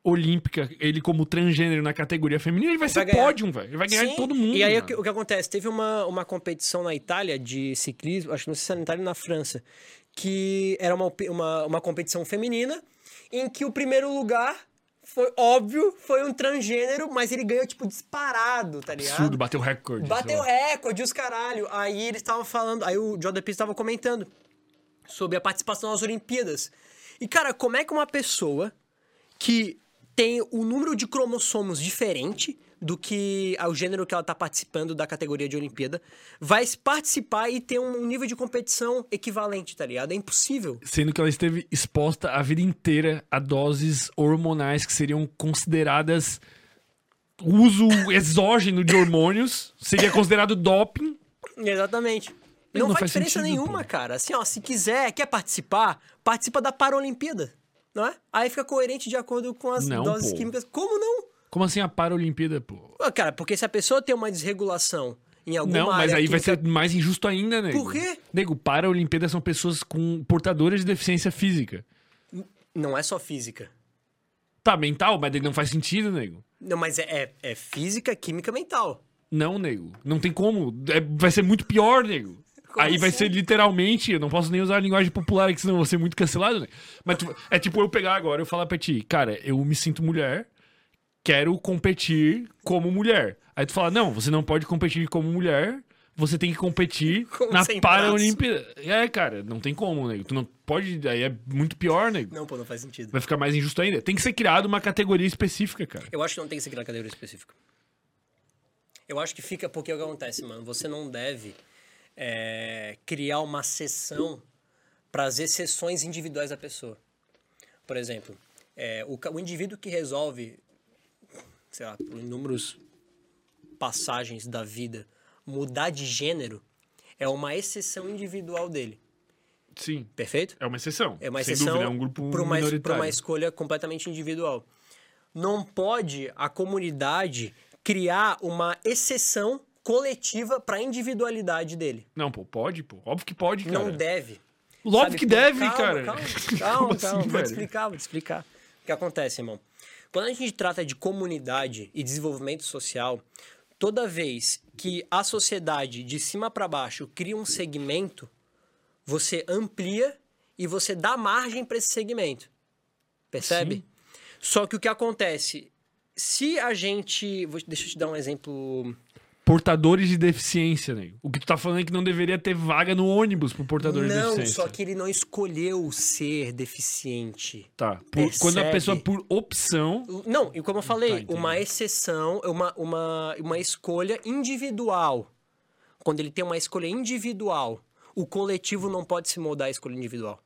olímpica, ele como transgênero na categoria feminina, ele vai, ser ganhar. pódio, velho. Ele vai ganhar de Sim, todo mundo. E aí o que, o que acontece? Teve uma, uma competição na Itália de ciclismo, acho que não sei se na Itália ou na França, que era uma, uma, uma competição feminina, em que o primeiro lugar foi óbvio, foi um transgênero, mas ele ganhou, tipo, disparado, tá ligado? Absurdo, bateu recorde. Bateu recorde, os caralho. Aí eles estavam falando, aí o Jordan Peterson estava comentando sobre a participação nas Olimpíadas. E, cara, como é que uma pessoa que tem o número de cromossomos diferente do que o gênero que ela tá participando da categoria de Olimpíada vai participar e ter um nível de competição equivalente, tá ligado? É impossível. Sendo que ela esteve exposta a vida inteira a doses hormonais que seriam consideradas uso exógeno de hormônios, seria considerado doping. Exatamente. Não, Não, faz faz diferença sentido, nenhuma, pô. cara. Assim, ó, se quiser, quer participar, participa da Paralimpíada, não é? Aí fica coerente de acordo com as Não, doses pô. químicas. Como não? Como assim a Paralimpíada, pô? Cara, porque se a pessoa tem uma desregulação em alguma Não, mas aí vai química- ser mais injusto ainda, nego. Por quê? Nego, Paralimpíada são pessoas com portadoras de deficiência física. Não é só física. Tá, mental, mas não faz sentido, nego. Não, mas é, é, é física, química, mental. Não, nego. Não tem como. É- vai ser muito pior, nego. Como Aí vai assim? ser literalmente, eu não posso nem usar a linguagem popular, que senão eu vou ser muito cancelado, né? Mas tu- é tipo eu pegar agora e eu falar pra ti, cara, eu me sinto mulher, quero competir como mulher. Aí tu fala, não, você não pode competir como mulher, você tem que competir Como na Paralimpíada. É, cara, não tem como, nego. Tu não pode, aí é muito pior, nego. Não, pô, não faz sentido. Vai ficar mais injusto ainda. Tem que ser criado uma categoria específica, cara. Eu acho que não tem que ser criar categoria específica. Eu acho que fica porque o que acontece, mano? Você não deve é, criar uma sessão para as exceções individuais da pessoa. Por exemplo, é, o, o indivíduo que resolve, sei lá, por inúmeros passagens da vida, mudar de gênero, é uma exceção individual dele. Sim. Perfeito? É uma exceção. É uma exceção dúvida, é um grupo para uma, minoritário. uma escolha completamente individual. Não pode a comunidade criar uma exceção coletiva para a individualidade dele. Não, pô, pode, pô. Óbvio que pode, cara. Não deve. Óbvio que por- deve, calma, cara. Calma, Como calma, assim, calma. vou te explicar, vou te explicar. O que acontece, irmão? Quando a gente trata de comunidade e desenvolvimento social, toda vez que a sociedade de cima para baixo cria um segmento, você amplia e você dá margem para esse segmento. Percebe? Sim. Só que o que acontece, se a gente, deixa eu te dar um exemplo Portadores de deficiência, nego. O que tu tá falando é que não deveria ter vaga no ônibus pro portador de Não, deficiência. só que ele não escolheu ser deficiente. Tá. Por- quando a pessoa, por opção. Não, e como eu falei, entendi. uma exceção, uma, uma, uma escolha individual. Quando ele tem uma escolha individual, o coletivo não pode se moldar à escolha individual.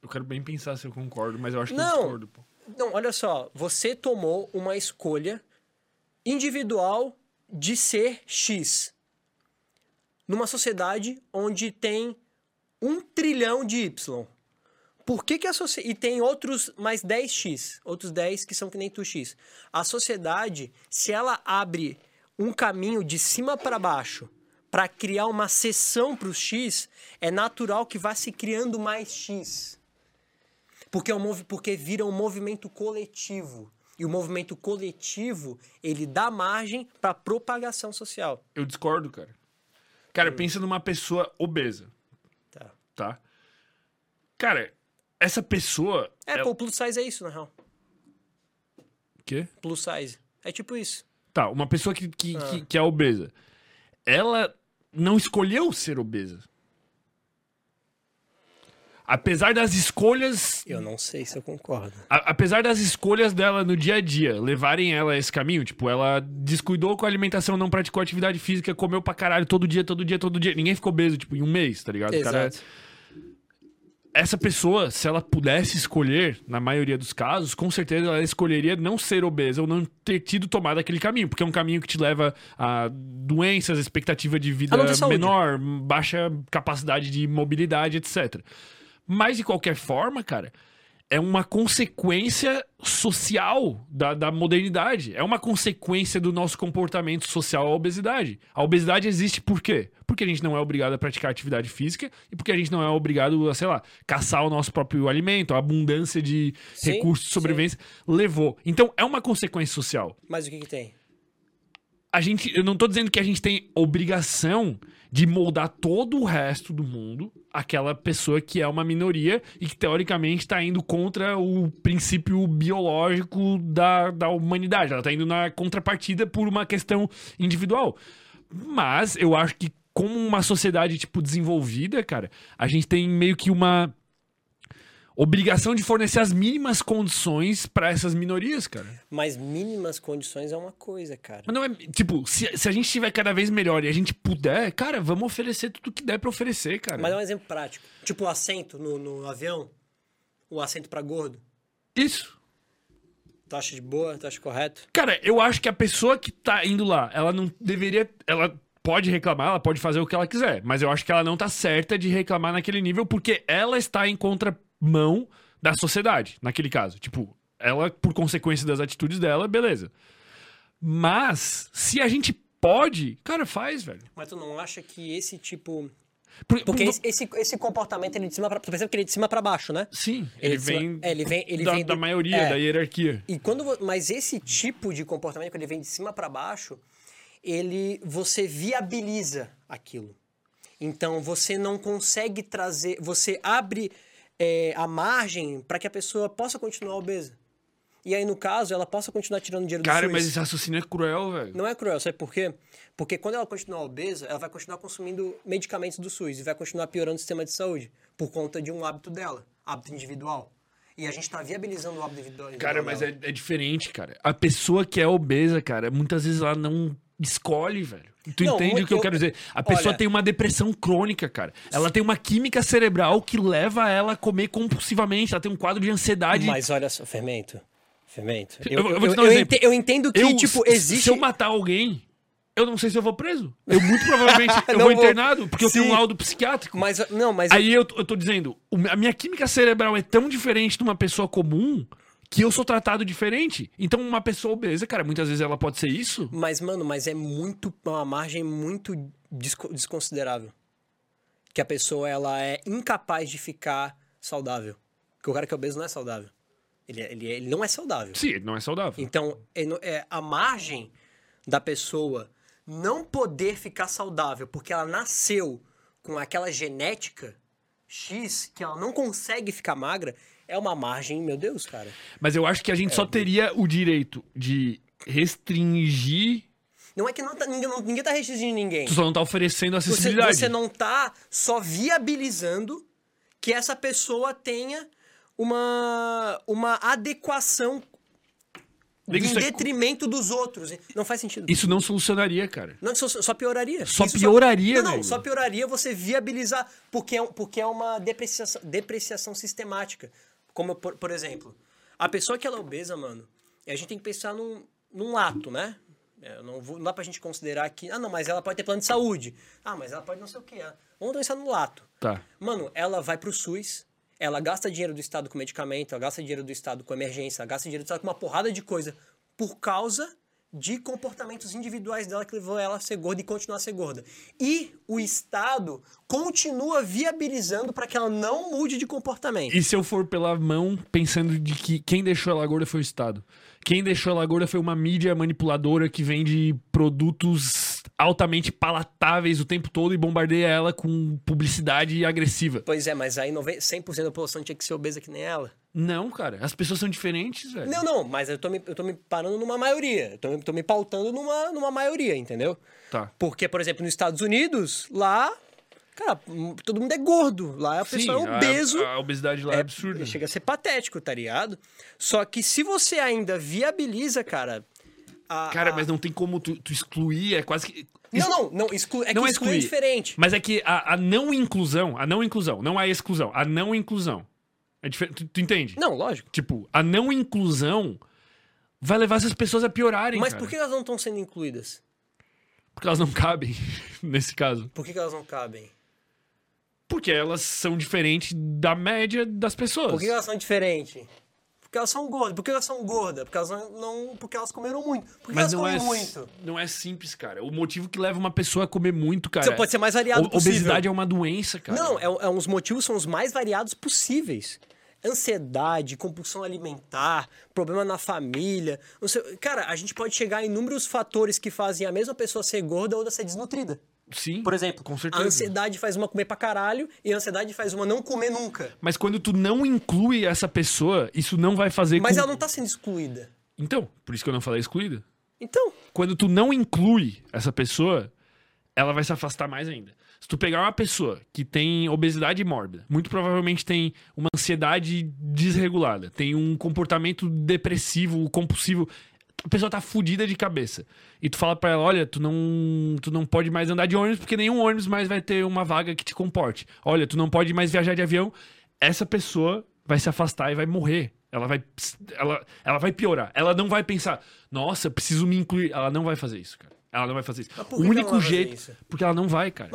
Eu quero bem pensar se eu concordo, mas eu acho que eu Não. discordo, pô. Não, olha só, você tomou uma escolha individual de ser X. Numa sociedade onde tem um trilhão de Y. Por que, que a sociedade. E tem outros mais 10x, outros 10 que são que nem tu X. A sociedade, se ela abre um caminho de cima para baixo para criar uma seção para os X, é natural que vá se criando mais X. Porque, é um porque vira um movimento coletivo. E o movimento coletivo, ele dá margem para propagação social. Eu discordo, cara. Cara, pensa numa pessoa obesa, Tá. tá? Cara, essa pessoa. É, ela- pô, o plus size é isso, na real. Quê? Plus size. É tipo isso. Tá, uma pessoa que, que, Ah. que, que é obesa. Ela não escolheu ser obesa. Apesar das escolhas. Eu não sei se eu concordo. a- apesar das escolhas dela no dia a dia levarem ela a esse caminho, tipo, ela descuidou com a alimentação, não praticou atividade física, comeu pra caralho todo dia, todo dia, todo dia. Ninguém ficou obeso, tipo, em um mês, tá ligado? O cara- Exato. essa pessoa, se ela pudesse escolher, na maioria dos casos, com certeza ela escolheria não ser obesa ou não ter tido tomado aquele caminho, porque é um caminho que te leva a doenças, expectativa de vida menor, baixa capacidade de mobilidade, etc. Mas, de qualquer forma, cara, é uma consequência social da, da modernidade. É uma consequência do nosso comportamento social a obesidade. A obesidade existe por quê? Porque a gente não é obrigado a praticar atividade física e porque a gente não é obrigado a, sei lá, caçar o nosso próprio alimento. A abundância de Sim, recursos de sobrevivência levou. Então, é uma consequência social Mas o que que tem? a gente, eu não tô dizendo que a gente tem obrigação de moldar todo o resto do mundo, aquela pessoa que é uma minoria e que teoricamente tá indo contra o princípio biológico da, da humanidade. Ela tá indo na contrapartida por uma questão individual. Mas eu acho que como uma sociedade tipo desenvolvida, cara, a gente tem meio que uma obrigação de fornecer as mínimas condições pra essas minorias, cara. Mas mínimas condições é uma coisa, cara. Mas não é. Tipo, se, se a gente estiver cada vez melhor e a gente puder, cara, vamos oferecer tudo que der pra oferecer, cara. Mas é um exemplo prático. Tipo o assento no, no avião. O assento pra gordo. Isso. Tu acha de boa? Tu acha correto? Cara, eu acho que a pessoa que tá indo lá, ela não deveria. Ela pode reclamar, ela pode fazer o que ela quiser. Mas eu acho que ela não tá certa de reclamar naquele nível porque ela está em contramão da sociedade, naquele caso. Tipo, ela, por consequência das atitudes dela, beleza. Mas, se a gente pode, cara, faz, velho. Mas tu não acha que esse tipo. Por- Porque por- esse, esse, esse comportamento ele de cima pra. Tu percebe que ele é de cima pra baixo, né? Sim, Ele ele, de cima- vem, é, ele vem- ele da, vem do- da maioria, é. da hierarquia. E quando. Mas esse tipo de comportamento, quando ele vem de cima pra baixo, ele. Você viabiliza aquilo. Então você não consegue trazer. Você abre é, a margem para que a pessoa possa continuar obesa. E aí, no caso, ela possa continuar tirando dinheiro do Cara, SUS. mas esse raciocínio é cruel, velho. Não é cruel, sabe por quê? Porque quando ela continuar obesa, ela vai continuar consumindo medicamentos do SUS e vai continuar piorando o sistema de saúde por conta de um hábito dela, hábito individual. E a gente tá viabilizando o hábito individual. Cara, mas é, é diferente, cara. A pessoa que é obesa, cara, muitas vezes ela não escolhe, velho. Tu Não, entende o que eu, eu- quero dizer? A pessoa olha- tem uma depressão crônica, cara. Ela tem uma química cerebral que leva ela a comer compulsivamente. Ela tem um quadro de ansiedade. Mas olha só, fermento. Fermento. Eu- eu dar um eu exemplo. ente- eu entendo que, Eu, tipo, existe. Se eu matar alguém, eu não sei se eu vou preso. Eu muito provavelmente eu vou vou. internado, porque eu tenho Sim. um laudo psiquiátrico. Mas, não, mas. Aí eu, eu tô dizendo, a minha química cerebral é tão diferente de uma pessoa comum que eu sou tratado diferente. Então, uma pessoa obesa, cara, muitas vezes ela pode ser isso. Mas, mano, mas é muito. Uma margem muito desco- desconsiderável. Que a pessoa, ela é incapaz de ficar saudável. Porque o cara que é obeso não é saudável. Ele, é- ele, é- ele não é saudável. Sim, ele não é saudável. Então, é é, a margem da pessoa não poder ficar saudável porque ela nasceu com aquela genética X que ela não consegue ficar magra, é uma margem, meu Deus, cara. Mas eu acho que a gente É. só teria o direito de restringir. Não é que não tá- ninguém, não, ninguém tá restringindo ninguém. Tu só não tá oferecendo Você, acessibilidade. você não tá só viabilizando que essa pessoa tenha uma, uma adequação em é- detrimento dos outros. Não faz sentido. Isso não solucionaria, cara. Não, só, só pioraria. Só Isso pioraria, Não, não, velho. só pioraria você viabilizar, porque é, porque é uma depreciação, depreciação sistemática. Como, por, por exemplo, a pessoa que ela é obesa, mano, a gente tem que pensar num, num ato, né? É, não, vou, não dá pra gente considerar que, ah, não, mas ela pode ter plano de saúde. Ah, mas ela pode não sei o quê. ah. Vamos pensar no lato. Tá. Mano, ela vai pro SUS, ela gasta dinheiro do Estado com medicamento, ela gasta dinheiro do Estado com emergência, ela gasta dinheiro do Estado com uma porrada de coisa por causa de comportamentos individuais dela que levou ela a ser gorda e continuar a ser gorda. E o Estado continua viabilizando para que ela não mude de comportamento. E se eu for pela mão pensando de que quem deixou ela gorda foi o Estado? Quem deixou ela gorda foi uma mídia manipuladora que vende produtos altamente palatáveis o tempo todo e bombardeia ela com publicidade agressiva. Pois é, mas aí 90 100% da população tinha que ser obesa que nem ela. Não, cara. As pessoas são diferentes, velho. Não, não, mas eu tô me, eu tô me parando numa maioria. Eu tô, me- tô me pautando numa, numa maioria, entendeu? Tá. Porque, por exemplo, nos Estados Unidos, lá, cara, hum, todo mundo é gordo. Lá a pessoa é a- obeso. A, obesidade lá é, absurda. Chega a ser patético, tá ligado? Só que se você ainda viabiliza, cara. a- Cara, a- mas não tem como tu, tu excluir, é quase que. Não, não, não, exclu... é Não que é excluir é diferente. Mas é que a, a não inclusão, a não inclusão, não a exclusão, a não inclusão. É diferente. Tu, tu entende? Não, lógico. Tipo, a não inclusão vai levar essas pessoas a piorarem. Mas cara. por que elas não estão sendo incluídas? Porque elas não cabem, nesse caso. Por que, que elas não cabem? Porque elas são diferentes da média das pessoas. Por que elas são diferentes? Porque elas são gordas. Por que elas são gordas? Porque elas não. porque elas comeram muito. Por que Mas elas não é, muito? não é simples, cara. O motivo que leva uma pessoa a comer muito, cara. Você pode ser mais variado o- possível. Obesidade é uma doença, cara. Não, é, é, os motivos são os mais variados possíveis. Ansiedade, compulsão alimentar, problema na família. não sei- cara, a gente pode chegar a inúmeros fatores que fazem a mesma pessoa ser gorda ou outra ser desnutrida. Sim. Por exemplo, com a certeza. ansiedade faz uma comer pra caralho e a ansiedade faz uma não comer nunca. Mas quando tu não inclui essa pessoa, isso não vai fazer Mas com... ela não tá sendo excluída. Então, por isso que eu não falei excluída. Então, Quando tu não inclui essa pessoa, ela vai se afastar mais ainda. Se tu pegar uma pessoa que tem obesidade mórbida, muito provavelmente tem uma ansiedade desregulada, tem um comportamento depressivo, compulsivo, a pessoa tá fudida de cabeça. E tu fala pra ela, olha, tu não, tu não pode mais andar de ônibus porque nenhum ônibus mais vai ter uma vaga que te comporte. Olha, tu não pode mais viajar de avião. Essa pessoa vai se afastar e vai morrer. Ela vai, ela, ela vai piorar. Ela não vai pensar, nossa, preciso me incluir. Ela não vai fazer isso, cara. Ela não vai fazer isso. Mas o único jeito. Porque ela não vai, cara.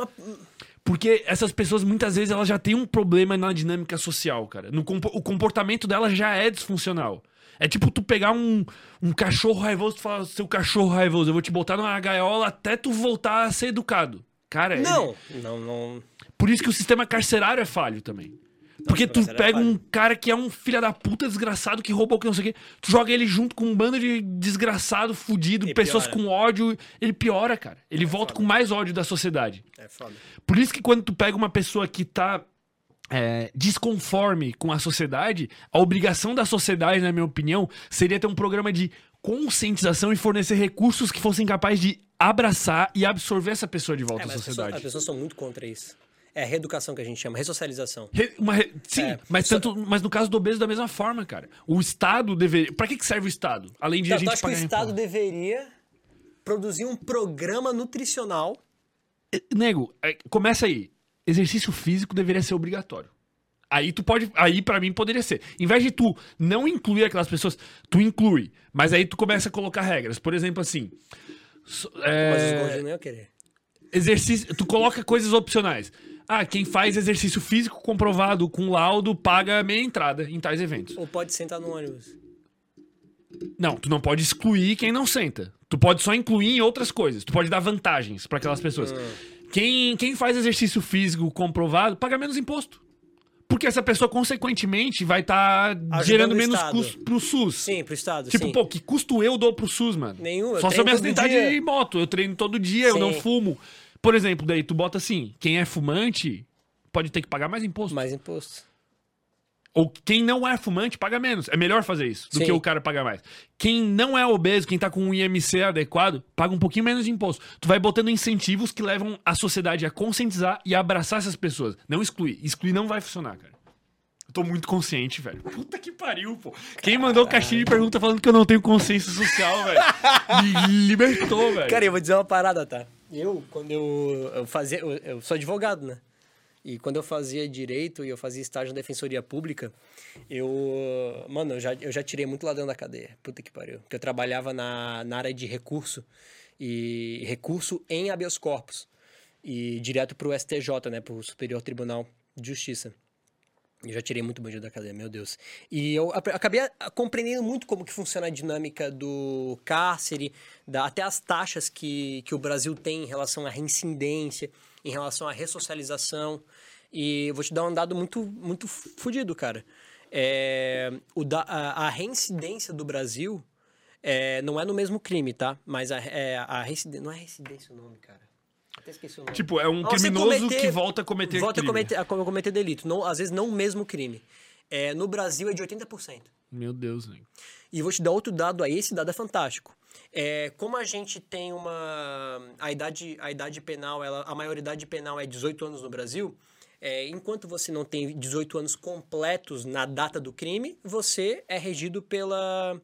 Porque essas pessoas, muitas vezes, elas já têm um problema na dinâmica social, cara. No o comportamento dela já é disfuncional. É tipo tu pegar um, um cachorro raivoso e falar, seu cachorro raivoso, eu vou te botar numa gaiola até tu voltar a ser educado. Cara, ele- não. Não, não. por isso que o sistema carcerário é falho também. Porque tu é pega um cara que é um filho da puta desgraçado que roubou que não sei o quê, tu joga ele junto com um bando de desgraçado, fudido, pessoas piora. com ódio, ele piora, cara. Ele volta com mais ódio da sociedade. É foda. Por isso que quando tu pega uma pessoa que tá é, desconforme com a sociedade, a obrigação da sociedade, na minha opinião, seria ter um programa de conscientização e fornecer recursos que fossem capazes de abraçar e absorver essa pessoa de volta É, à sociedade. as pessoas são muito contra isso. É reeducação que a gente chama, ressocialização. Re- re- Sim, É, mas, só- tanto, mas no caso do obeso, da mesma forma, cara. O Estado deveria. Pra que, que serve o Estado? Além de Então, a gente acha que o pagar Estado imposto. deveria produzir um programa nutricional Nego, eh, começa aí. Exercício físico deveria ser obrigatório. Aí tu pode. Aí pra mim poderia ser. Em vez de tu não incluir aquelas pessoas, tu inclui. Mas aí tu começa a colocar regras. Por exemplo, assim. é, Mas os gordinhos não iam querer. Exercício, tu coloca coisas opcionais. Ah, quem faz exercício físico comprovado com laudo paga meia entrada em tais eventos. Ou pode sentar no ônibus. Não, tu não pode excluir quem não senta. Tu pode só incluir em outras coisas. Tu pode dar vantagens pra aquelas pessoas. Quem, quem faz exercício físico comprovado paga menos imposto. Porque essa pessoa, consequentemente, vai estar gerando o menos Estado. custo pro SUS. Sim, pro Estado, Tipo, sim. pô, que custo eu dou pro SUS, mano? Nenhum, Só se eu me acidentar de moto. Eu treino todo dia, eu não Sim. fumo. Por exemplo, daí tu bota assim, quem é fumante pode ter que pagar mais imposto. Mais imposto. Ou quem não é fumante paga menos. É melhor fazer isso do Sim. que o cara pagar mais. Quem não é obeso, quem tá com um IMC adequado, paga um pouquinho menos de imposto. Tu vai botando incentivos que levam a sociedade a conscientizar e abraçar essas pessoas. Não excluir. Excluir não vai funcionar, cara. Eu tô muito consciente, velho. Puta que pariu, pô. Quem mandou caixinha de pergunta falando que eu não tenho consciência social, velho? Me libertou, velho. Cara, eu vou dizer uma parada, tá? Eu, quando eu, eu fazia. Eu, eu sou advogado, né? E quando eu fazia direito e eu fazia estágio na defensoria pública, eu. Mano, eu já, eu já tirei muito ladrão da cadeia. Puta que pariu. Porque eu trabalhava na, na área de recurso. E recurso em habeas corpus. E direto pro STJ, né? Pro Superior Tribunal de Justiça. Eu já tirei muito bandido da cadeia, meu Deus. E eu acabei compreendendo muito como que funciona a dinâmica do cárcere, da, até as taxas que, que o Brasil tem em relação à reincidência, em relação à ressocialização. E vou te dar um dado muito, muito fudido, cara. É, o da, a, a reincidência do Brasil é, não é no mesmo crime, tá? Mas a, é, a reincidência... Não é reincidência o nome, cara. Até esqueci o nome. Tipo, é um você criminoso cometer- que volta a cometer volta crime. a cometer, a cometer delito. Não, às vezes não o mesmo crime. É, no Brasil é de 80%. Meu Deus, né? E vou te dar outro dado aí, esse dado é fantástico. É, como a gente tem uma. A idade, a idade penal, ela, a maioridade penal é 18 anos no Brasil. É, enquanto você não tem 18 anos completos na data do crime, você é regido pela.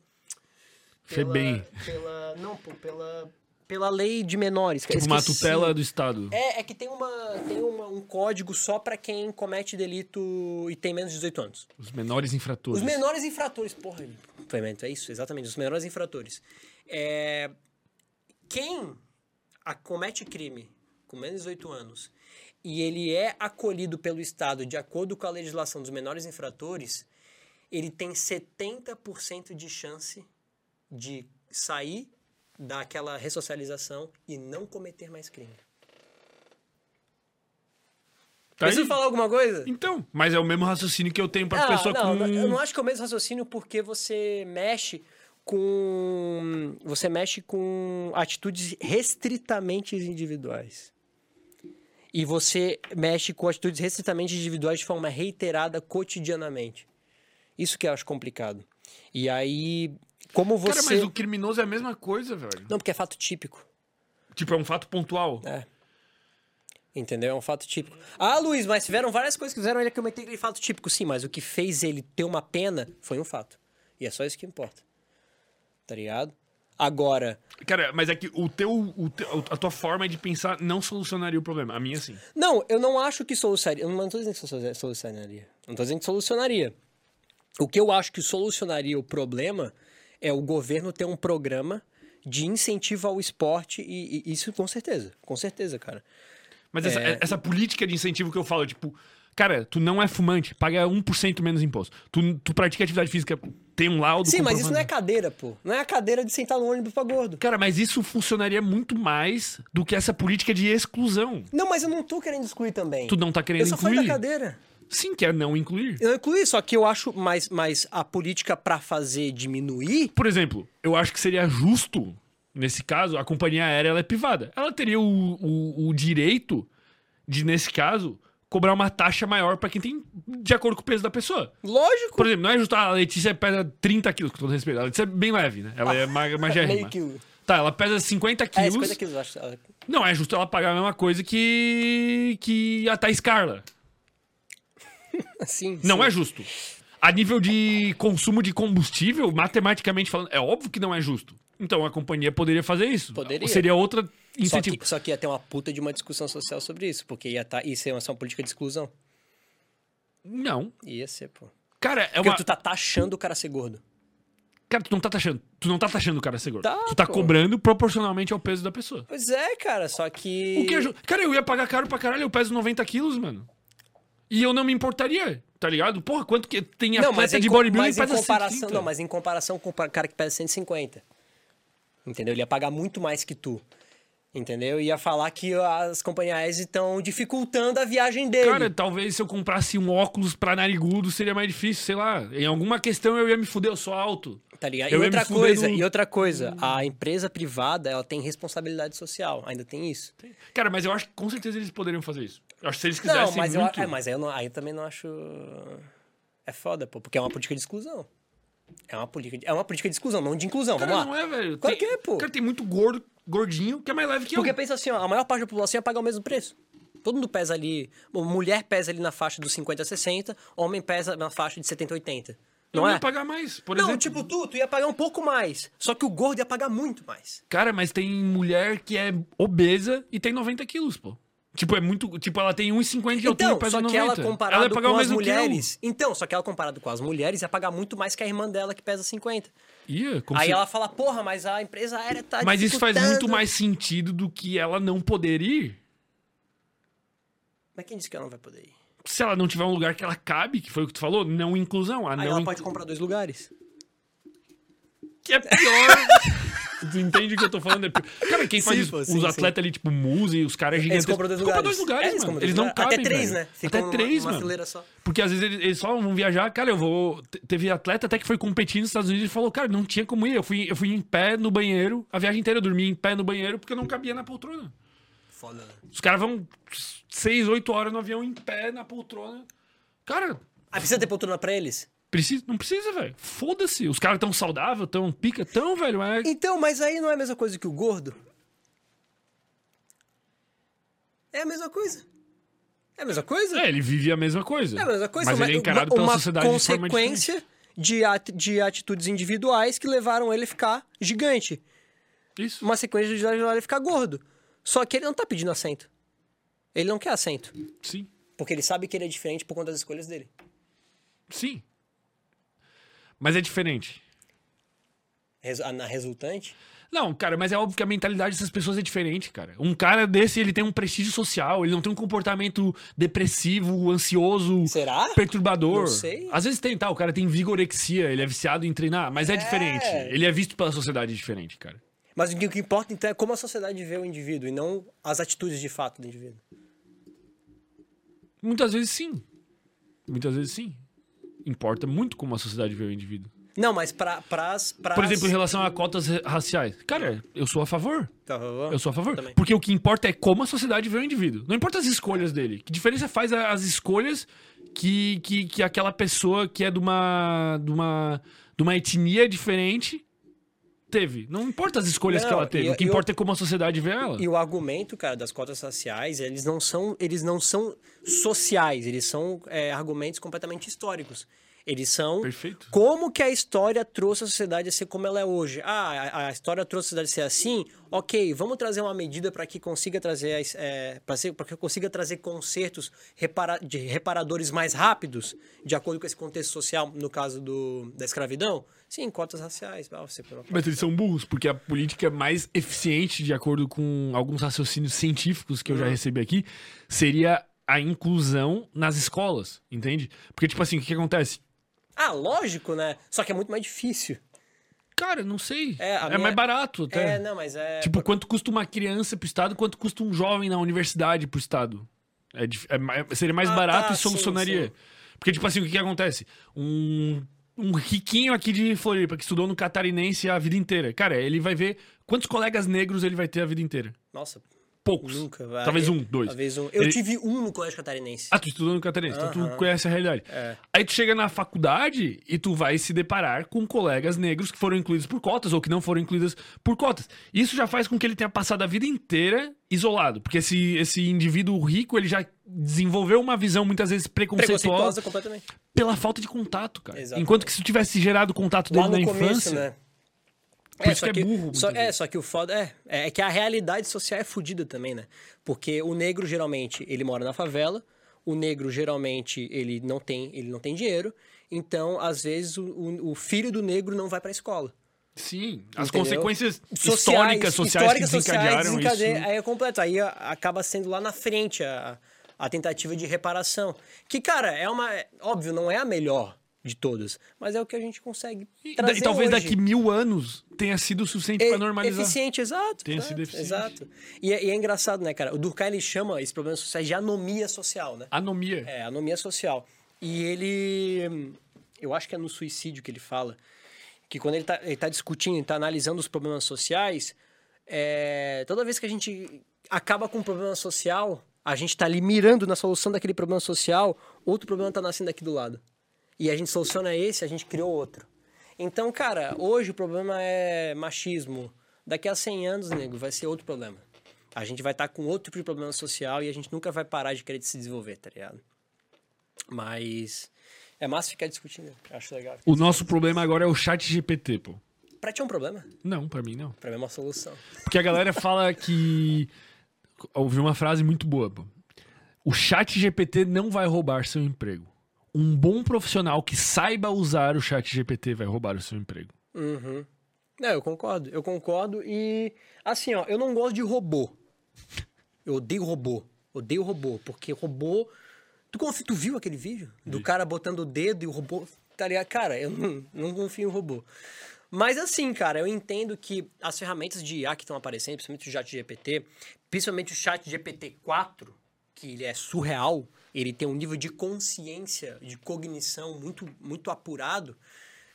pela Febem. Pela. Não, pô, pela. Pela lei de menores. que Tipo uma tutela do Estado. É, é que tem, uma, tem uma- um código só pra quem comete delito e tem menos de 18 anos. Os menores infratores. Os menores infratores, porra, Clemente, é isso, exatamente, os menores infratores. É, quem comete crime com menos de 18 anos e ele é acolhido pelo Estado de acordo com a legislação dos menores infratores, ele tem 70% de chance de sair daquela ressocialização e não cometer mais crime. Tá Preciso aí. falar alguma coisa? Então, mas é o mesmo raciocínio que eu tenho pra Ah, pessoa não, com... eu não acho que é o mesmo raciocínio porque você mexe com você mexe com atitudes restritamente individuais. E você mexe com atitudes restritamente individuais de forma reiterada cotidianamente. Isso que eu acho complicado. E aí, como você Cara, mas o criminoso é a mesma coisa, velho. Não, porque é fato típico. Tipo, é um fato pontual. É. Entendeu? É um fato típico. Ah, Luiz, mas tiveram várias coisas que fizeram ele cometer aquele fato típico. Sim, mas o que fez ele ter uma pena foi um fato. E é só isso que importa. Tá ligado? Agora, Cara, mas é que o teu, o teu- a tua forma de pensar não solucionaria o problema. A minha, sim. Não, eu não acho que solucionaria. Eu não tô dizendo que solu- solucionaria. Não tô dizendo que solucionaria. O que eu acho que solucionaria o problema é o governo ter um programa de incentivo ao esporte e, e isso com certeza. Com certeza, cara. Mas essa, É. essa política de incentivo que eu falo, tipo, cara, tu não é fumante, paga 1% menos imposto. Tu, tu pratica atividade física, tem um laudo. Sim, mas isso não é cadeira, pô. Não é a cadeira de sentar no ônibus pra gordo. Cara, mas isso funcionaria muito mais do que essa política de exclusão. Não, mas eu não tô querendo excluir também. Tu não tá querendo eu só falei da cadeira. Sim, quer não incluir. Eu não incluí, só que eu acho mais, mais a política pra fazer diminuir. Por exemplo, eu acho que seria justo, nesse caso, a companhia aérea ela é privada. Ela teria o, o, o direito de, nesse caso, cobrar uma taxa maior pra quem tem de acordo com o peso da pessoa. Lógico. Por exemplo, não é justo, ah, a Letícia pesa 30 quilos, com todo respeito. A Letícia é bem leve, né? Ela é mag- magérrima. Meio quilo. Tá, ela pesa 50 É, quilos. 50 quilos, acho. Não é justo ela pagar a mesma coisa que, que a Thais Carla. Sim. Não sim. é justo. A nível de consumo de combustível, matematicamente falando, é óbvio que não é justo. Então a companhia poderia fazer isso. Poderia. Seria outra Só incentivo. que, só que ia ter uma puta de uma discussão social sobre isso, porque ia tá, isso ia ser uma política de exclusão. Não. Ia ser, pô. Cara, é Porque uma. tu tá taxando o cara ser gordo. Cara, tu não tá taxando. Tu não tá taxando o cara ser gordo. Tá, tu tá pô. cobrando proporcionalmente ao peso da pessoa. Pois é, cara, só que. O que é ju- Cara, eu ia pagar caro pra caralho, eu peso 90 quilos, mano. E eu não me importaria, tá ligado? Porra, quanto que tem Não, atleta mas em, de bodybuilding mas em pesa comparação, 130? não, mas em comparação com o cara que pesa 150. Entendeu? Ele ia pagar muito mais que tu. Entendeu? Ia falar que as companhias aéreas estão dificultando a viagem dele. Cara, talvez se eu comprasse um óculos pra narigudo seria mais difícil, sei lá. Em alguma questão eu ia me fuder, eu sou alto. Tá ligado? Eu E outra coisa, e outra coisa, a empresa privada, ela tem responsabilidade social, ainda tem isso. Cara, mas eu acho que com certeza eles poderiam fazer isso. Eu acho que se eles quisessem Não, mas eu, muito... é, mas aí eu, não, aí eu também não acho é foda, pô, porque é uma política de exclusão. É uma política de, é uma política de exclusão, não de inclusão, Cara, vamos não lá. é, velho. Claro Tem- que é, pô. Cara, tem muito gordo, gordinho, que é mais leve que Porque eu. pensa assim, ó, a maior parte da população ia pagar o mesmo preço. Todo mundo pesa ali, mulher pesa ali na faixa dos 50 a 60, homem pesa na faixa de 70 a 80. Eu Não ia é? pagar mais, por Não, exemplo. tipo tu, tu ia pagar um pouco mais. Só que o gordo ia pagar muito mais. Cara, mas tem mulher que é obesa e tem 90 quilos, pô. Tipo, é muito... Tipo, ela tem 1,50 de altura Então, e pesa só 90. que ela ela comparado ia pagar o com as mulheres. Então, só que ela comparado com as mulheres ia pagar muito mais que a irmã dela que pesa 50. Ia, Aí se- ela fala, porra, mas a empresa aérea tá Mas isso faz muito mais sentido do que ela não poder ir. Mas quem disse que ela não vai poder ir? Se ela não tiver um lugar que ela cabe, que foi o que tu falou, não inclusão. A Aí não ela inclu- pode comprar dois lugares. Que é pior. tu entende o que eu tô falando? É. Cara, quem faz Sim, pô, os sim, atletas ali, tipo, Musa e os caras Eles gigantes. compram dois lugares. dois lugares, É, eles mano. compram Eles não cabem, Até três, velho. né? Ficam Até três, numa mano. fileira só. Porque às vezes eles, eles só vão viajar. Cara, eu vou... te- Teve atleta até que foi competir nos Estados Unidos e falou, cara, não tinha como ir. Eu fui, eu fui em pé no banheiro. A viagem inteira eu dormi em pé no banheiro porque eu não cabia na poltrona. Foda, né? Os caras vão seis, oito horas no avião em pé na poltrona. Cara, Ah, precisa ter poltrona pra eles? Precisa, não precisa, velho. Foda-se. Os caras tão saudável, tão pica, tão, velho. Mas... Então, mas aí não é a mesma coisa que o gordo? É a mesma coisa. É a mesma coisa? É, ele vive a mesma coisa. É a mesma coisa. Mas ele é encarado uma, pela sociedade consequência de, at de atitudes individuais que levaram ele a ficar gigante. Isso. Uma sequência de levaram ele a ficar gordo. Só que ele não tá pedindo assento. Ele não quer assento. Sim. Porque ele sabe que ele é diferente por conta das escolhas dele. Sim. Mas é diferente. Na resultante. Não, cara, mas é óbvio que a mentalidade dessas pessoas é diferente, cara. Um cara desse, ele tem um prestígio social, ele não tem um comportamento depressivo, ansioso, Será? perturbador. Não sei. Às vezes tem, tá? O cara tem vigorexia, ele é viciado em treinar, mas é, diferente. Ele é visto pela sociedade diferente, cara. Mas o que importa então é como a sociedade vê o indivíduo e não as atitudes de fato do indivíduo. Muitas vezes sim. Muitas vezes sim. Importa muito como a sociedade vê o indivíduo. Não, mas pra, pras, pras... Por exemplo, em relação a cotas ra- raciais. Cara, eu sou a favor. Tá, tá, tá. Eu sou a favor. Também. Porque o que importa é como a sociedade vê o indivíduo. Não importa as escolhas dele. Que diferença faz as escolhas que, que, que aquela pessoa que é de uma, de uma, de uma etnia diferente teve. Não importa as escolhas Não, que ela teve. e- o que importa é como a sociedade vê ela. E o argumento, cara, das cotas raciais, eles não são, eles não são sociais, eles são é, argumentos completamente históricos. Eles são Perfeito. como que a história trouxe a sociedade a ser como ela é hoje. Ah, a, a história trouxe a sociedade a ser assim. Ok, vamos trazer uma medida para que consiga trazer é, para que consiga trazer consertos repara- de reparadores mais rápidos, de acordo com esse contexto social, no caso do, da escravidão. Sim, cotas raciais. Ah, você- Mas eles são burros, porque a política mais eficiente, de acordo com alguns raciocínios científicos que eu Uhum. já recebi aqui, seria a inclusão nas escolas, entende? Porque, tipo assim, o que, que acontece? Ah, lógico, né? Só que é muito mais difícil. Cara, não sei. É, É, minha- mais barato até. É, não, mas é. Tipo, quanto custa uma criança pro Estado, quanto custa um jovem na universidade pro Estado? É, é seria mais Ah, barato tá, e sim, solucionaria. sim. Porque, tipo assim, o que, que acontece? Um, um riquinho aqui de Floripa, que estudou no Catarinense a vida inteira. Cara, ele vai ver quantos colegas negros ele vai ter a vida inteira. Nossa, Poucos. nunca. vai. Talvez Eu- um, dois. Talvez um. Eu Ele- tive um no colégio catarinense. Ah, tu estudou no Catarinense, então tu conhece a realidade. É. Aí tu chega na faculdade e tu vai se deparar com colegas negros que foram incluídos por cotas ou que não foram incluídos por cotas. Isso já faz com que ele tenha passado a vida inteira isolado, porque esse, esse indivíduo rico, ele já desenvolveu uma visão muitas vezes preconceituosa Preconceituosa completamente. pela falta de contato, cara. Exatamente. Enquanto que se tivesse gerado contato dele na começo, infância, né? Por isso só que é burro, Só, é, só que o foda é, é que a realidade social é fodida também, né? Porque o negro geralmente ele mora na favela, o negro geralmente ele não tem, ele não tem dinheiro, então às vezes o, o, o filho do negro não vai pra escola. sim, as Entendeu? consequências históricas, sociais históricas, que desencadearam desencadeia- isso. Aí é completo. Aí a- acaba sendo lá na frente a, a tentativa de reparação. Que, cara, é uma. é- Óbvio, não é a melhor de todas, mas é o que a gente consegue E, trazer e talvez hoje. daqui mil anos tenha sido o suficiente E- pra normalizar. Eficiente, exato. Tenha sido eficiente. Exato. E, é- e é engraçado, né, cara? O Durkheim, ele chama esses problemas sociais de anomia social, né? Anomia. É, anomia social. E ele. Eu acho que é no suicídio que ele fala. Que quando ele tá, ele tá discutindo, ele tá analisando os problemas sociais, é, toda vez que a gente acaba com um problema social, a gente tá ali mirando na solução daquele problema social, outro problema tá nascendo aqui do lado. E a gente soluciona esse, a gente criou outro. Então, cara, hoje o problema é machismo. Daqui a 100 anos, nego, vai ser outro problema. A gente vai estar com outro tipo de problema social e a gente nunca vai parar de querer se desenvolver, tá ligado? Mas é massa ficar discutindo. Acho legal. O nosso problema agora é o chat GPT, pô. Pra ti é um problema? Não, pra mim não. Pra mim é uma solução. Porque a galera fala que. Ouvi uma frase muito boa, pô. O chat GPT não vai roubar seu emprego. Um bom profissional que saiba usar o chat GPT vai roubar o seu emprego. Uhum. É, eu concordo. Eu concordo e... Assim, ó, eu não gosto de robô. Eu odeio robô. Odeio robô, porque robô... Tu, tu viu aquele vídeo? Do cara botando o dedo e o robô... Tá ligado? Cara, eu não, não confio em robô. Mas assim, cara, eu entendo que as ferramentas de IA que estão aparecendo, principalmente o chat GPT, principalmente o chat GPT-4, que ele é surreal, ele tem um nível de consciência, de cognição muito, muito apurado,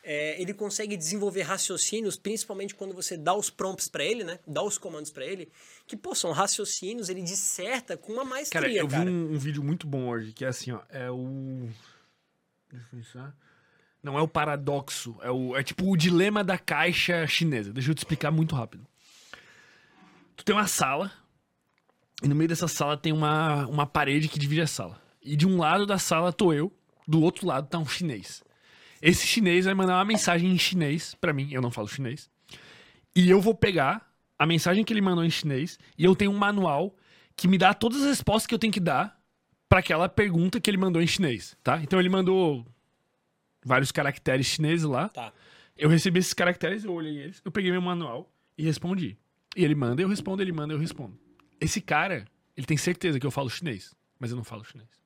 é, ele consegue desenvolver raciocínios, principalmente quando você dá os prompts pra ele, né? Dá os comandos pra ele, que, pô, são raciocínios, ele disserta com uma Cara, maestria, eu vi cara. um, um vídeo muito bom hoje, que é assim, ó. É o. Deixa eu pensar. Não é o paradoxo, é, o, é tipo o dilema da caixa chinesa. Deixa eu te explicar muito rápido. Tu tem uma sala, e no meio dessa sala tem uma, uma parede que divide a sala. E de um lado da sala tô eu, do outro lado tá um chinês. Esse chinês vai mandar uma mensagem em chinês pra mim, eu não falo chinês. E eu vou pegar a mensagem que ele mandou em chinês e eu tenho um manual que me dá todas as respostas que eu tenho que dar pra aquela pergunta que ele mandou em chinês, tá? Então ele mandou vários caracteres chineses lá. Tá. Eu recebi esses caracteres, eu olhei eles, eu peguei meu manual e respondi. E ele manda, eu respondo, ele manda, eu respondo. Esse cara, ele tem certeza que eu falo chinês, mas eu não falo chinês.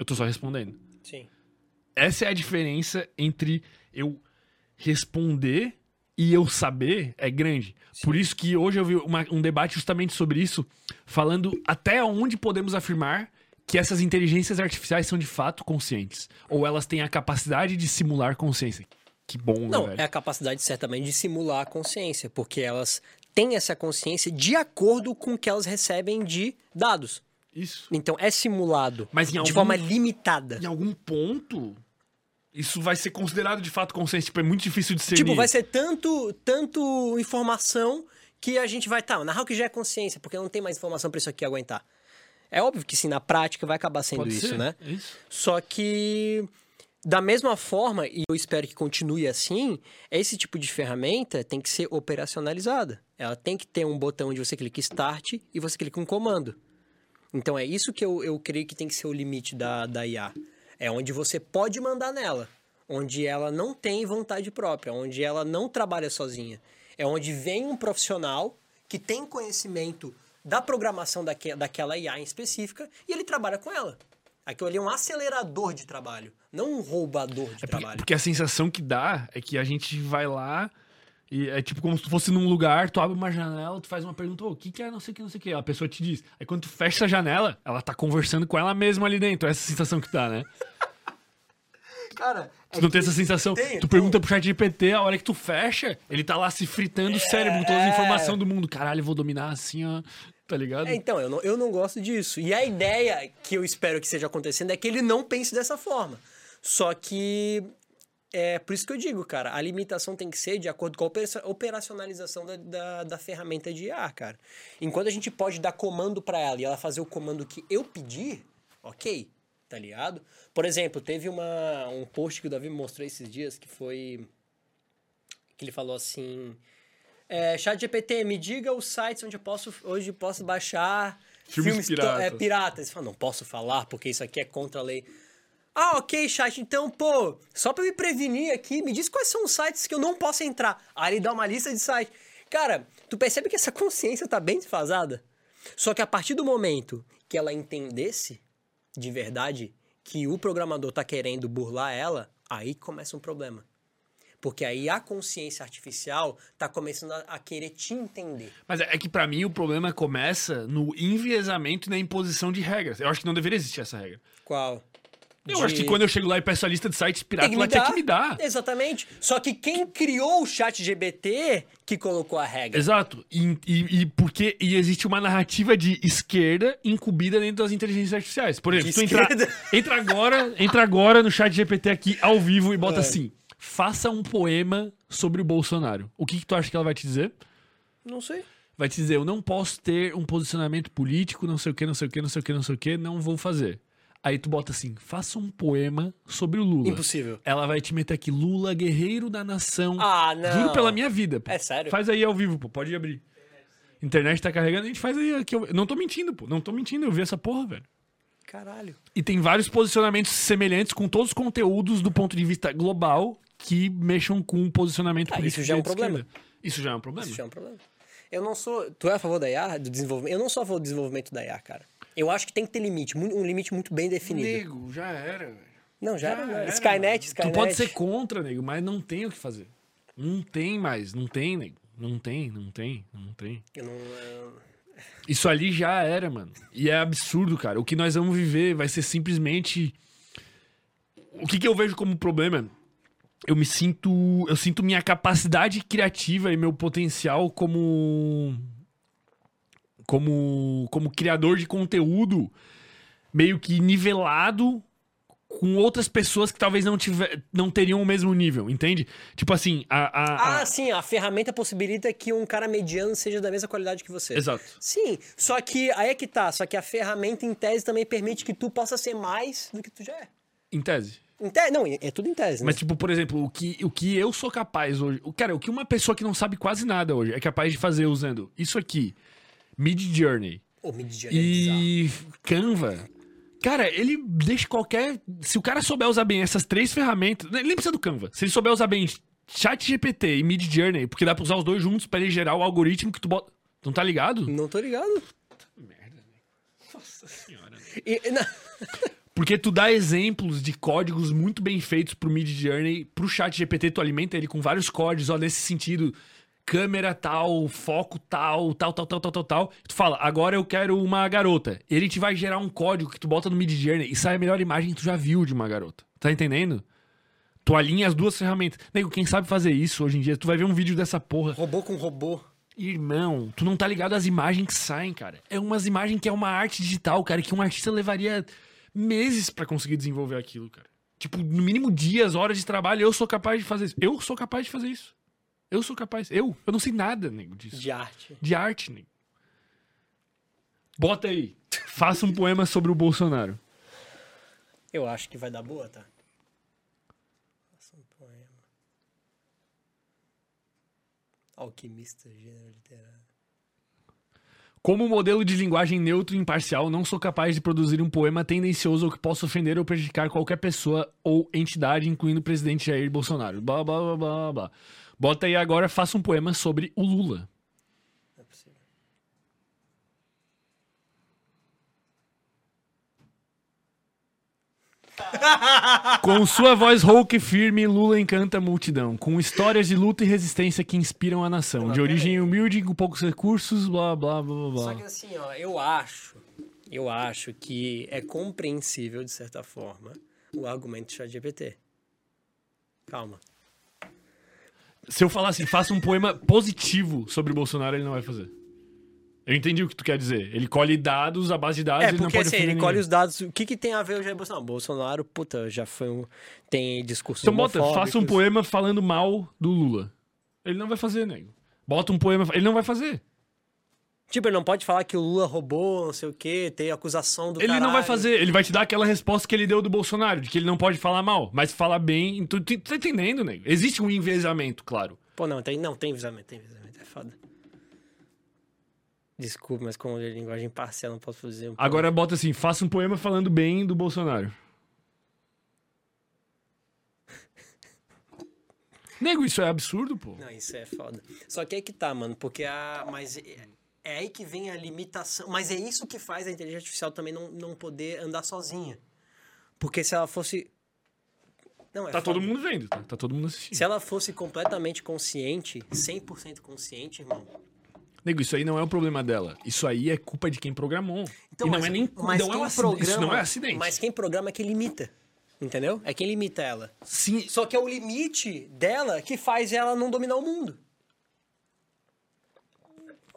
Eu tô só respondendo. Sim. Essa é a diferença entre eu responder e eu saber é grande. Por isso que hoje eu vi uma- um debate justamente sobre isso, falando até onde podemos afirmar que essas inteligências artificiais são de fato conscientes. Ou elas têm a capacidade de simular consciência. Que bom, Não, né, é a capacidade certamente de simular a consciência, porque elas têm essa consciência de acordo com o que elas recebem de dados. Isso. Então é simulado Mas de forma limitada. Em algum ponto, isso vai ser considerado de fato consciência. Tipo, é muito difícil de ser. Tipo, vai ser tanto, tanto informação que a gente vai, tá, na real que já é consciência, porque não tem mais informação pra isso aqui aguentar. É óbvio que sim, na prática vai acabar sendo Pode isso, ser, né? Isso. Só que, da mesma forma, e eu espero que continue assim, esse tipo de ferramenta tem que ser operacionalizada. Ela tem que ter um botão onde você clica Start e você clica um comando. Então é isso que eu, eu creio que tem que ser o limite da, da IA. É onde você pode mandar nela. Onde ela não tem vontade própria, onde ela não trabalha sozinha. É onde vem um profissional que tem conhecimento da programação daque, daquela IA em específica e ele trabalha com ela. Aquilo ali é um acelerador de trabalho, não um roubador de É porque, trabalho. porque a sensação que dá é que a gente vai lá e é tipo como se tu fosse num lugar, tu abre uma janela, tu faz uma pergunta, "Ô, o que que é não sei o que, não sei o que. A pessoa te diz. Aí quando tu fecha a janela, ela tá conversando com ela mesma ali dentro. Essa sensação que dá, né? Cara, Tu não tem essa sensação. Tem, tu tem. pergunta pro chat GPT, a hora que tu fecha, ele tá lá se fritando o cérebro com todas as é. informações do mundo. Caralho, eu vou dominar assim, ó. Tá ligado? É, então, eu não, eu não gosto disso. E a ideia que eu espero que esteja acontecendo é que ele não pense dessa forma. Só que é por isso que eu digo, cara, a limitação tem que ser de acordo com a opera- operacionalização da, da, da ferramenta de IA, cara. Enquanto a gente pode dar comando para ela e ela fazer o comando que eu pedir, ok, tá ligado? Por exemplo, teve uma, um post que o Davi me mostrou esses dias que foi. que ele falou assim. É, Chat GPT, me diga os sites onde eu posso, hoje posso baixar Filmes to- piratas. É, piratas. Ele fala, não posso falar porque isso aqui é contra a lei. Ah, ok, chat. Então, pô, só pra me prevenir aqui, me diz quais são os sites que eu não posso entrar. Aí ele dá uma lista de sites. Cara, tu percebe que essa consciência tá bem desfasada? Só que a partir do momento que ela entendesse de verdade que o programador tá querendo burlar ela, aí começa um problema. Porque aí a consciência artificial tá começando a, a querer te entender. Mas é que pra mim o problema começa no enviesamento e na imposição de regras. Eu acho que não deveria existir essa regra. Qual? Eu De- acho que quando eu chego lá e peço a lista de sites piratas, ela dar. que me dar. Exatamente. Só que quem criou o chat GBT que colocou a regra. Exato. E, e, e porque e existe uma narrativa de esquerda incumbida dentro das inteligências artificiais. Por exemplo, De tu esquerda? entra agora, entra agora no chat GPT aqui ao vivo e bota É. assim: faça um poema sobre o Bolsonaro. O que, que tu acha que ela vai te dizer? Não sei. Vai te dizer, eu não posso ter um posicionamento político, não sei o que, não sei o que, não sei o que, não sei o que, não vou fazer. Aí tu bota assim, faça um poema sobre o Lula. Impossível. Ela vai te meter aqui, Lula, guerreiro da nação. Ah, não. Juro pela minha vida. Pô. É sério? Faz aí ao vivo, pô. Pode abrir. Internet tá carregando, a gente faz aí. Aqui, eu... Não tô mentindo, pô. Não tô mentindo, eu vi essa porra, velho. Caralho. E tem vários posicionamentos semelhantes com todos os conteúdos do ponto de vista global que mexam com o posicionamento Ah, político isso já é um problema. Isso já é um problema. Isso já é um problema. Eu não sou. Tu é a favor da IA, do desenvolvimento? Eu não sou a favor do desenvolvimento da IA, cara. Eu acho que tem que ter limite, um limite muito bem definido. Nego, já era, velho. Não, já, Já era. era, Skynet. Skynet. Tu pode ser contra, nego, mas não tem o que fazer. Não tem mais, não tem, nego. Não tem, não tem, não tem. Eu não, eu- Isso ali já era, mano. E é absurdo, cara. O que nós vamos viver vai ser simplesmente. O que, que eu vejo como problema? Eu me sinto. Eu sinto minha capacidade criativa e meu potencial como. Como. Como criador de conteúdo meio que nivelado com outras pessoas que talvez não, tiver, não teriam o mesmo nível, entende? Tipo assim, a. a- a- Ah, sim, a ferramenta possibilita que um cara mediano seja da mesma qualidade que você. Exato. Sim, só que aí é que tá, só que a ferramenta em tese também permite que tu possa ser mais do que tu já é. Em tese. Em te... Não, é tudo em tese, né? Mas, tipo, por exemplo, o que, o que eu sou capaz hoje. o- Cara, o que uma pessoa que não sabe quase nada hoje é capaz de fazer usando isso aqui, Mid Journey O Midjourney é e Canva. Cara, ele deixa qualquer. Se o cara souber usar bem essas três ferramentas. Ele nem precisa do Canva. Se ele souber usar bem Chat GPT e Mid Journey, porque dá pra usar os dois juntos pra ele gerar o algoritmo que tu bota. Não tá ligado? Não tô ligado. Merda, Nossa senhora. E- não- Porque tu dá exemplos de códigos muito bem feitos pro Mid Journey, pro chat GPT, tu alimenta ele com vários códigos, ó, nesse sentido, câmera tal, foco tal, tal, tal, tal, tal, tal, tal. Tu fala, agora eu quero uma garota. Ele te vai gerar um código que tu bota no Mid Journey e sai a melhor imagem que tu já viu de uma garota. Tá entendendo? Tu alinha as duas ferramentas. Nego, quem sabe fazer isso hoje em dia, tu vai ver um vídeo dessa porra. Robô com robô. Irmão, tu não tá ligado às imagens que saem, cara. É umas imagens que é uma arte digital, cara, que um artista levaria meses pra conseguir desenvolver aquilo, cara. Tipo, no mínimo dias, horas de trabalho, eu sou capaz de fazer isso. Eu sou capaz de fazer isso. Eu sou capaz. Eu, eu não sei nada, nego, disso. De arte. De arte, nego. Bota aí. Faça um poema sobre o Bolsonaro. Eu acho que vai dar boa, tá? Faça um poema. Alquimista, gênero literário. Como modelo de linguagem neutro e imparcial, não sou capaz de produzir um poema tendencioso ou que possa ofender ou prejudicar qualquer pessoa ou entidade, incluindo o presidente Jair Bolsonaro. Blá, blá, blá, blá, blá. Bota aí agora, faça um poema sobre o Lula. Não é possível. Com sua voz rouca e firme, Lula encanta a multidão, com histórias de luta e resistência que inspiram a nação. De origem humilde, com poucos recursos, blá, blá, blá, blá, Só que assim, ó, eu acho, eu acho que é compreensível, de certa forma, o argumento do ChatGPT. Calma. Se eu falar assim, faça um poema positivo sobre o Bolsonaro, ele não vai fazer. Eu entendi o que tu quer dizer. Ele colhe dados, a base de dados, É, ele não porque pode assim, ele colhe os dados. O que, que tem a ver o Jair Bolsonaro? Bolsonaro, puta, já foi um. Tem discurso. Então bota, faça um poema falando mal do Lula. Ele não vai fazer, nego. Bota um poema, ele não vai fazer. Tipo, ele não pode falar que o Lula roubou, não sei o quê, ter acusação do Ele não vai caralho. fazer, ele vai te dar aquela resposta que ele deu do Bolsonaro, de que ele não pode falar mal, mas falar bem. Tu, tu tá entendendo, nego? Existe um envezamento, claro. Pô, não, tem, não, tem visamento, tem visamento, é foda. Desculpa, mas como é linguagem parcial, não posso fazer um Agora bota assim, faça um poema falando bem do Bolsonaro. Nego, isso é absurdo, pô. Não, isso é foda. Só que aí que tá, mano, porque a. Mas é, é aí que vem a limitação. Mas é isso que faz a inteligência artificial também não, não poder andar sozinha. Porque se ela fosse. Não, é Tá foda. todo mundo vendo, tá, tá todo mundo assistindo. Se ela fosse completamente consciente, 100% consciente, irmão. Nego, isso aí não é o problema dela. Isso aí é culpa de quem programou. e não mas- é nem mas não é um acidente. Isso não é acidente. Mas quem programa é quem limita. Entendeu? É quem limita ela. Sim, Só que é o limite dela que faz ela não dominar o mundo.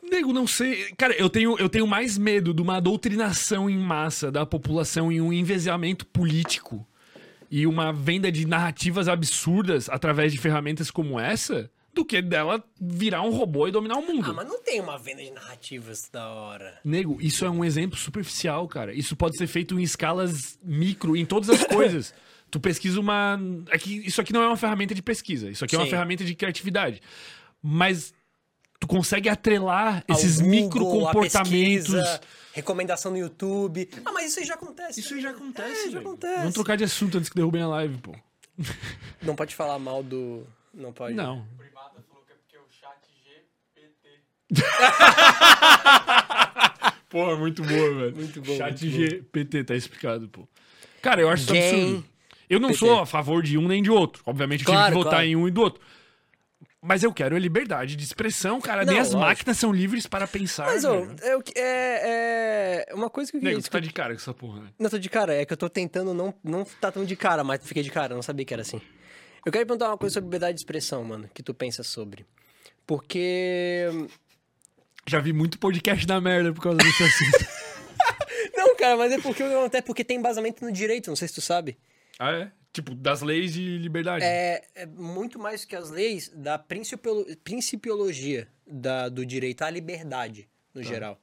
Nego, não sei. Cara, eu tenho, eu tenho mais medo de uma doutrinação em massa da população e um envezamento político e uma venda de narrativas absurdas através de ferramentas como essa do que dela virar um robô e dominar o mundo. Ah, mas não tem uma venda de narrativas da hora. Nego, isso é um exemplo superficial, cara. Isso pode ser feito em escalas micro, em todas as coisas. tu pesquisa uma. Aqui, isso aqui não é uma ferramenta de pesquisa, isso aqui é uma Sim. ferramenta de criatividade. Mas tu consegue atrelar esses Ao micro Google, a comportamentos. pesquisa, recomendação no YouTube. Ah, mas isso aí já acontece. Isso aí já acontece. É, já acontece. Vamos trocar de assunto antes que derrubem a live, pô. Não pode falar mal do. Não pode. Não. Primata falou que é porque o chat GPT. Porra, muito boa, velho. Muito bom, Chat muito bom. GPT, tá explicado, pô. Cara, eu acho isso absurdo. Eu não PT. sou a favor de um nem de outro. Obviamente, eu tive Claro, que votar claro. em um e do outro. Mas eu quero a liberdade de expressão, cara. Não, Nem as lógico. máquinas são livres para pensar. Mas, ô, é, é, é uma coisa que eu queria Nego, tu tá de cara com essa porra, né? Não tô de cara, é que eu tô tentando não, não tá tão de cara, mas fiquei de cara, não sabia que era assim. Eu quero perguntar uma coisa sobre liberdade de expressão, mano, que tu pensa sobre. Porque. Já vi muito podcast da merda por causa desse assunto. Não, cara, mas é porque acontece porque tem embasamento no direito, não sei se tu sabe. Ah, é? Tipo, das leis de liberdade. É, é muito mais que as leis da principiolo- principiologia da, do direito à liberdade, no Tá. geral.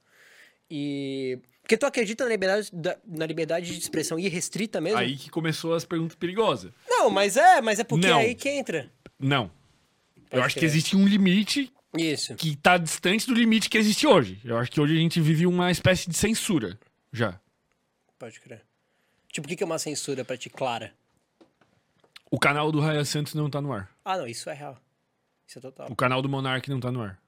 E. Porque tu acredita na liberdade, da- na liberdade de expressão irrestrita mesmo? Aí que começou as perguntas perigosas. Não, mas é, mas é porque Não. é aí que entra. Não. Eu Pode acho que existe um limite Isso. que tá distante do limite que existe hoje. Eu acho que hoje a gente vive uma espécie de censura, já. Pode crer. Tipo, o que que é uma censura pra ti, clara? O canal do Raya Santos não tá no ar. Ah, não, isso é real. Isso é total. O canal do Monark não tá no ar.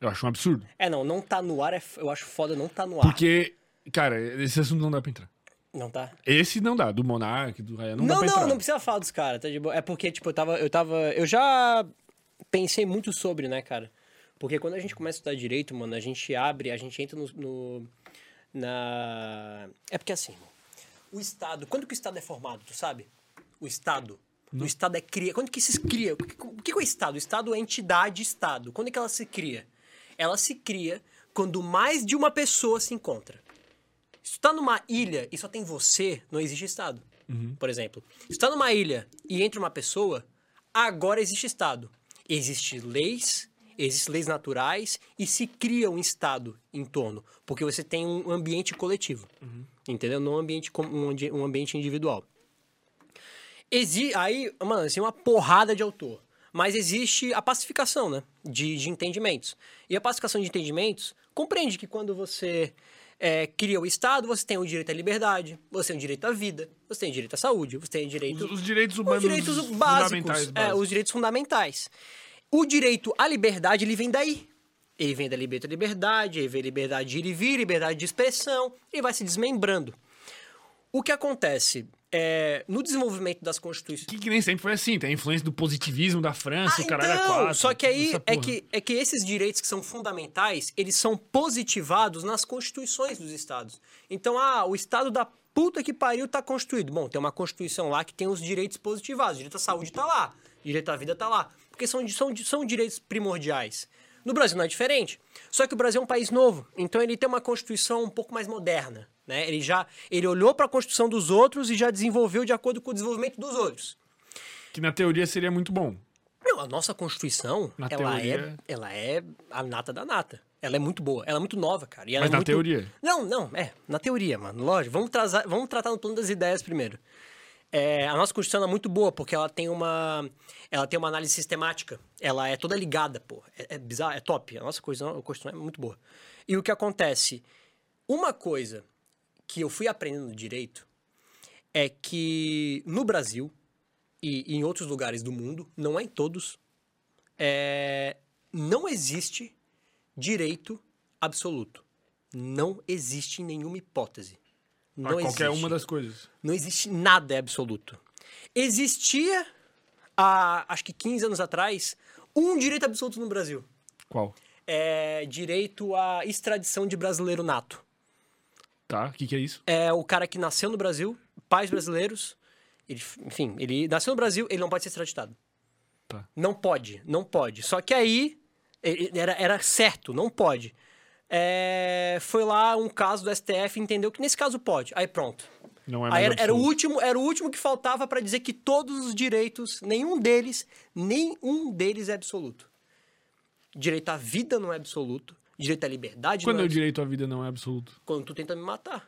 Eu acho um absurdo. É, não, não tá no ar, é f- eu acho foda não tá no ar. Porque, cara, esse assunto não dá pra entrar. Não tá? Esse não dá, do Monark, do Raya, não, dá Não, pra não, entrar. não precisa falar dos caras, tá de boa. É porque, tipo, eu tava, eu tava. Eu já pensei muito sobre, né, cara? Porque quando a gente começa a estudar direito, mano, a gente abre, a gente entra no. no- na. É porque assim, o Estado. Quando que o Estado é formado, tu sabe? O Estado. O Estado é cria. Quando que se cria? O que, é o Estado? O Estado é entidade Estado. Quando é que ela se cria? Ela se cria quando mais de uma pessoa se encontra. Se tu tá numa ilha e só tem você, não existe Estado. Por exemplo. Se tu tá numa ilha e entra uma pessoa, agora existe Estado. Existem leis, existem leis naturais e se cria um Estado em torno. Porque você tem um ambiente coletivo. Entendeu? Não um ambiente, um ambiente individual. Exi aí, mano, assim, uma porrada de autor. Mas existe a pacificação, né? De, de entendimentos. E a pacificação de entendimentos compreende que quando você é, cria o Estado, você tem o direito à liberdade, você tem o direito à vida, você tem o direito à saúde, você tem o direito... Os, os direitos Os humanos direitos básicos, fundamentais. é, básicos. os direitos fundamentais. O direito à liberdade, ele vem daí. Ele vem da liberdade à liberdade, ele vem liberdade de ir e vir, liberdade de expressão, ele vai se desmembrando. O que acontece é, no desenvolvimento das constituições... Que, que nem sempre foi assim. Tem a influência do positivismo da França, Ah, o caralho é então, quatro. Só que aí é que, é que esses direitos que são fundamentais, eles são positivados nas constituições dos estados. Então, ah, o estado da puta que pariu tá constituído. Bom, tem uma constituição lá que tem os direitos positivados. Direito à saúde tá lá, direito à vida tá lá. Porque são, são, são direitos primordiais. No Brasil não é diferente. Só que o Brasil é um país novo, então ele tem uma constituição um pouco mais moderna, né? Ele já ele olhou para a constituição dos outros e já desenvolveu de acordo com o desenvolvimento dos outros. Que na teoria seria muito bom. Não, a nossa Constituição, Na ela, teoria- é, ela é a nata da nata. Ela é muito boa. Ela é muito nova, cara. Mas é na muito- teoria? Não, não, é. Na teoria, mano. Lógico. Vamos, trazar, vamos tratar no plano das ideias primeiro. É, a nossa Constituição é muito boa, porque ela tem uma. Ela tem uma análise sistemática. Ela é toda ligada, pô. É, é bizarro, é top. A nossa Constituição, a Constituição é muito boa. E o que acontece? Uma coisa que eu fui aprendendo direito é que no Brasil e em outros lugares do mundo, não é em todos, é, não existe direito absoluto. Não existe nenhuma hipótese. Não a qualquer existe. uma das coisas. Não existe nada absoluto. Existia, há acho que 15 anos atrás, um direito absoluto no Brasil. Qual? É direito à extradição de brasileiro nato. Tá? O que, que é isso? É o cara que nasceu no Brasil, pais brasileiros, ele, enfim, ele nasceu no Brasil, ele não pode ser extraditado. Tá. Não pode, não pode. Só que aí era, era certo, não pode. É, foi lá um caso do STF, entendeu que nesse caso pode. Aí pronto. Não é Aí mais era, era o último, era o último que faltava para dizer que todos os direitos, nenhum deles, nenhum deles é absoluto. Direito à vida não é absoluto. Direito à liberdade Quando não é é o direito à vida não é absoluto? Quando tu tenta me matar.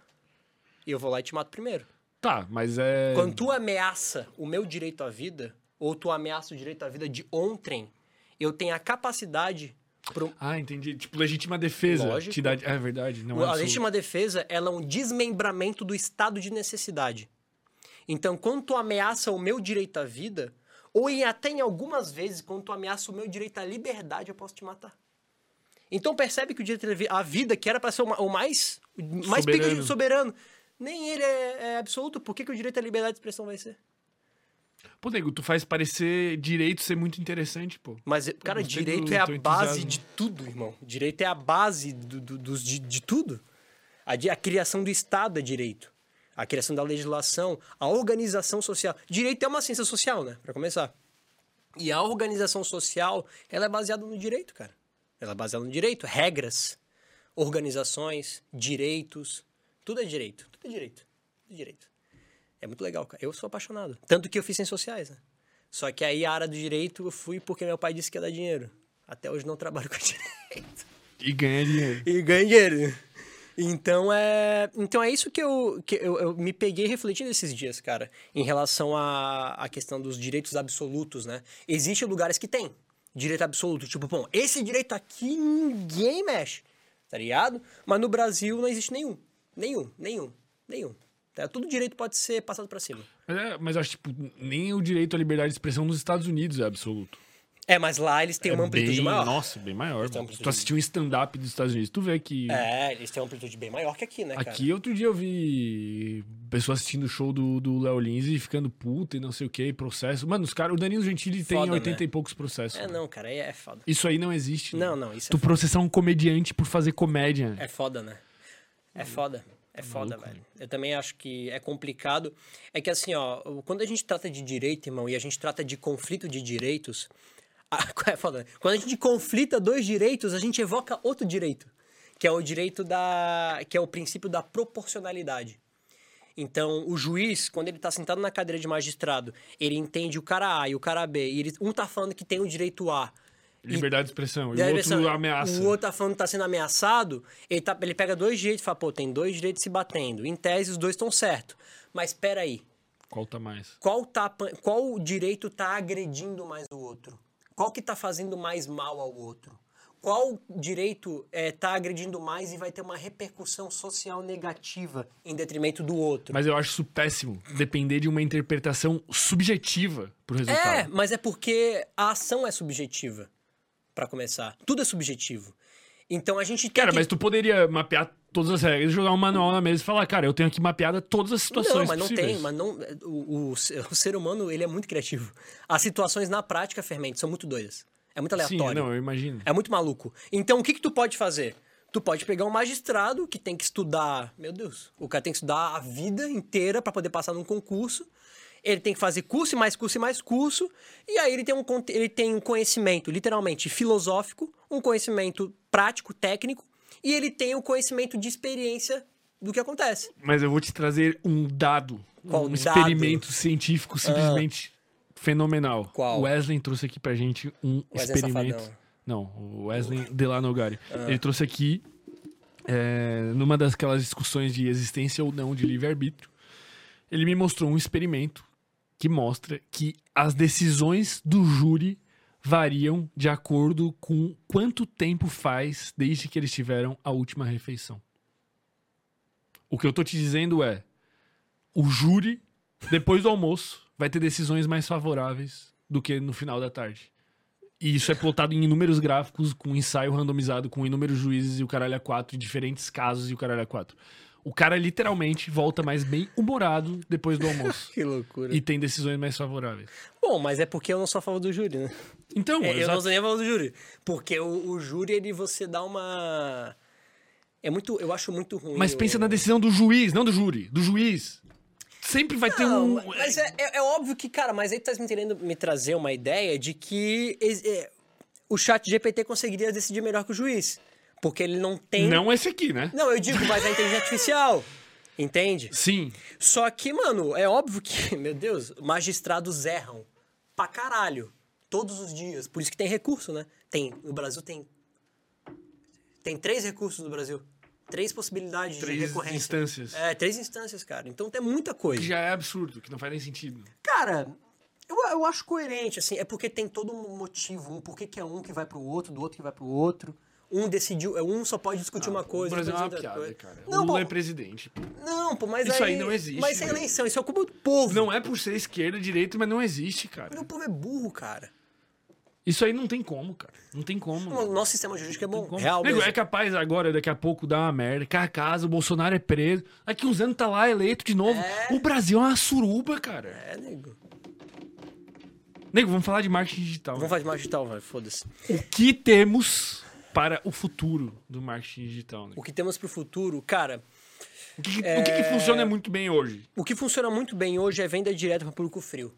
E eu vou lá e te mato primeiro. Tá, mas é. Quando tu ameaça o meu direito à vida, ou tu ameaça o direito à vida de ontem, eu tenho a capacidade. Pro... Ah, entendi. Tipo, legítima defesa. Lógico. Te dá... É verdade, não é a absoluto. legítima defesa ela é um desmembramento do estado de necessidade. Então, quando tu ameaça o meu direito à vida, ou até em algumas vezes, quando tu ameaça o meu direito à liberdade, eu posso te matar. Então percebe que o direito à vida, que era para ser o ma- o mais, o mais Soberano. soberano, nem ele é, é absoluto. Por que, que o direito à liberdade de expressão vai ser? Pô, nego, tu faz parecer direito ser muito interessante, pô. Mas, cara, direito do é a base de tudo, irmão. Direito é a base do, do- dos- de, de tudo. A, a criação do Estado é direito. A criação da legislação, a organização social. Direito é uma ciência social, né? Pra começar. E a organização social, ela é baseada no direito, cara. Ela é baseada no direito. Regras, organizações, direitos. Tudo é direito. Tudo é direito. Tudo é direito. É muito legal, cara. Eu sou apaixonado. Tanto que eu fiz ciências sociais, né? Só que aí a área do direito eu fui porque meu pai disse que ia dar dinheiro. Até hoje não trabalho com direito. E ganha dinheiro. E ganho dinheiro. Então é, então é isso que, eu, que eu, eu me peguei refletindo esses dias, cara, em relação à, à questão dos direitos absolutos, né? Existem lugares que tem direito absoluto, tipo, bom, esse direito aqui ninguém mexe, tá ligado? Mas no Brasil não existe nenhum. Nenhum, nenhum, nenhum. Tá? Tudo direito pode ser passado pra cima. Mas, é, mas acho, tipo, nem o direito à liberdade de expressão nos Estados Unidos é absoluto. É, mas lá eles têm é uma amplitude bem, maior. Nossa, bem maior. tu assistiu um stand-up dos Estados Unidos, tu vê que... É, eles têm uma amplitude bem maior que aqui, né, cara? Aqui, outro dia eu vi pessoas assistindo o show do do Léo Lins e ficando puta e não sei o que, processo. Mano, os caras, o Danilo Gentili tem Foda, 80 né? e poucos processos. É, não, cara, é, é foda. Isso aí não existe. né? Não, não, isso é Tu processar um comediante por fazer comédia. É foda, né? É foda. É foda, velho. Eu também acho que é complicado. É que assim, ó, quando a gente trata de direito, irmão, e a gente trata de conflito de direitos, é foda. né? Quando a gente conflita dois direitos, a gente evoca outro direito, que é o direito da, que é o princípio da proporcionalidade. Então, o juiz, quando ele tá sentado na cadeira de magistrado, ele entende o cara A e o cara B, e ele, um tá falando que tem o direito A, Liberdade de expressão. E o outro ameaça. O outro tá falando que tá sendo ameaçado, ele, tá, ele pega dois direitos e fala, pô, tem dois direitos se batendo. Em tese, os dois estão certos. Mas peraí, Qual tá mais? qual, tá, qual direito tá agredindo mais o outro? Qual que tá fazendo mais mal ao outro? Qual direito é, tá agredindo mais e vai ter uma repercussão social negativa em detrimento do outro? Mas eu acho isso péssimo. Depender de uma interpretação subjetiva pro resultado. É, mas é porque a ação é subjetiva, pra começar. Tudo é subjetivo. Então a gente tem Cara, que... mas tu poderia mapear todas as regras, jogar um manual na mesa e falar, cara, eu tenho aqui mapeada todas as situações Não, mas não possíveis. tem, mas não, o, o, o ser humano, ele é muito criativo. As situações na prática, Fermento, são muito doidas. É muito Sim, aleatório. não, eu imagino. É muito maluco. Então, o que que tu pode fazer? Tu pode pegar um magistrado que tem que estudar... Meu Deus. O cara tem que estudar a vida inteira pra poder passar num concurso. Ele tem que fazer curso e mais curso e mais curso. E aí ele tem um, ele tem um conhecimento, literalmente, filosófico, um conhecimento prático, técnico, e ele tem o conhecimento de experiência do que acontece. Mas eu vou te trazer um dado. Qual um dado? experimento científico simplesmente fenomenal. Qual? O Wesley trouxe aqui pra gente um Wesley experimento. Safadão. Não, o Wesley Delanogari. Ah. Ele trouxe aqui, é, numa daquelas discussões de existência ou não de livre-arbítrio, ele me mostrou um experimento que mostra que as decisões do júri variam de acordo com quanto tempo faz desde que eles tiveram a última refeição. O que eu tô te dizendo é: o júri, depois do almoço, vai ter decisões mais favoráveis do que no final da tarde. E isso é plotado em inúmeros gráficos, com ensaio randomizado, com inúmeros juízes e o caralho a quatro, diferentes casos e o caralho a quatro. O cara literalmente volta mais bem humorado depois do almoço. Que loucura. e tem decisões mais favoráveis. Bom, mas é porque eu não sou a favor do júri, né? Então, É, eu não sou nem a favor do júri. Porque o, o júri, ele você dá uma. É muito. Eu acho muito ruim. mas o- pensa na decisão do juiz, não do júri, do juiz. Sempre vai ter Não, um. mas é, é- é óbvio que, cara, mas aí tu tá me querendo me trazer uma ideia de que é, o chat GPT conseguiria decidir melhor que o juiz. Porque ele não tem. Não esse aqui, né? Não, eu digo, mas a inteligência artificial. Entende? Sim. Só que, mano, é óbvio que, meu Deus, magistrados erram pra caralho. Todos os dias. Por isso que tem recurso, né? Tem. No Brasil tem. Tem três recursos no Brasil. Três possibilidades de Três recorrência. instâncias. É, três instâncias, cara. Então tem muita coisa. Que já é absurdo, que não faz nem sentido. Cara, eu, eu acho coerente, assim. É porque tem todo um motivo. Um porquê que é um que vai pro outro, do outro que vai pro outro. Um decidiu. é, Um só pode discutir uma coisa. o Brasil é uma piada, coisa. cara. Não, o Lula pô, é presidente. pô. não, pô, mas Isso aí, aí não existe, Mas isso é eleição, isso é culpa do povo. Não é por ser esquerda, direita, mas não existe, cara. Mas o povo é burro, cara. Isso aí não tem como, cara. Não tem como. O nosso sistema jurídico é bom. Real Nego, é capaz agora, daqui a pouco, dar uma merda. Cai a casa, o Bolsonaro é preso. Daqui uns anos tá lá eleito de novo. É. O Brasil é uma suruba, cara. É, nego. Nego, vamos falar de marketing digital. Vamos fazer mais digital, vai, foda-se. O que temos para o futuro do marketing digital? Né? O que temos pro futuro, cara, O que, o que que funciona muito bem hoje? o que funciona muito bem hoje é venda direta para público frio.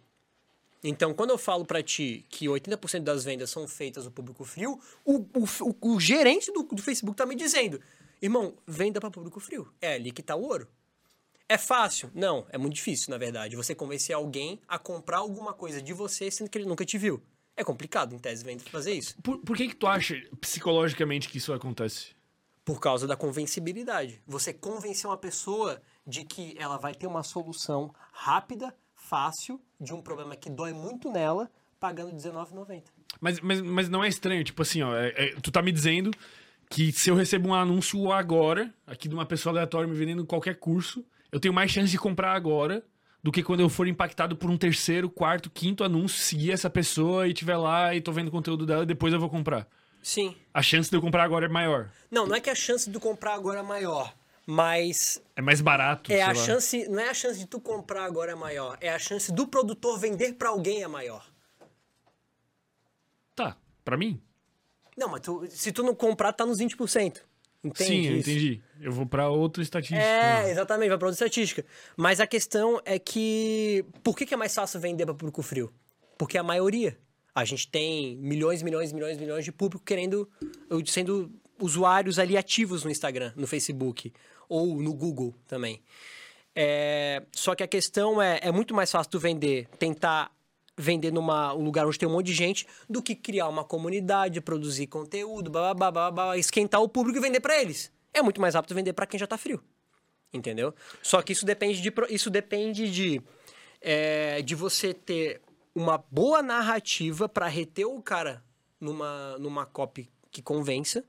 Então, quando eu falo pra ti que 80% das vendas são feitas no público frio, o, o, o- o gerente do, do Facebook tá me dizendo, irmão, venda para público frio. É ali que tá o ouro. É fácil? Não, é muito difícil, na verdade. Você convencer alguém a comprar alguma coisa de você sendo que ele nunca te viu. É complicado, em tese, vender fazer isso. Por, por que que tu acha, psicologicamente, que isso acontece? Por causa da convencibilidade. Você convencer uma pessoa de que ela vai ter uma solução rápida, fácil, de um problema que dói muito nela, pagando R$19,90. Mas, mas, mas não é estranho, tipo assim, ó, é- é- tu tá me dizendo que se eu recebo um anúncio agora, aqui de uma pessoa aleatória me vendendo qualquer curso, eu tenho mais chance de comprar agora do que quando eu for impactado por um terceiro, quarto, quinto anúncio, seguir essa pessoa e tiver lá e tô vendo o conteúdo dela e depois eu vou comprar. Sim. A chance de eu comprar agora é maior. Não, não é que a chance de tu comprar agora é maior, mas É mais barato. é a lá. chance, não é a chance de tu comprar agora é maior, é a chance do produtor vender pra alguém é maior. Tá, pra mim? Não, mas tu- se tu não comprar, tá nos 20%. Entende Sim, eu isso? entendi. Eu vou pra outra estatística. É, exatamente, vai pra outra estatística. Mas a questão é que. Por que, que é mais fácil vender para público frio? Porque a maioria. A gente tem milhões, milhões, milhões, milhões de público querendo. sendo usuários ali ativos no Instagram, no Facebook ou no Google também. É, só que a questão é, é muito mais fácil tu vender, tentar vender numa um lugar onde tem um monte de gente, do que criar uma comunidade, produzir conteúdo, blá, blá, blá, blá, esquentar o público e vender pra eles. É muito mais rápido vender pra quem já tá frio. Entendeu? Só que isso depende de, isso depende de, é, de você ter uma boa narrativa pra reter o cara numa, numa copy que convença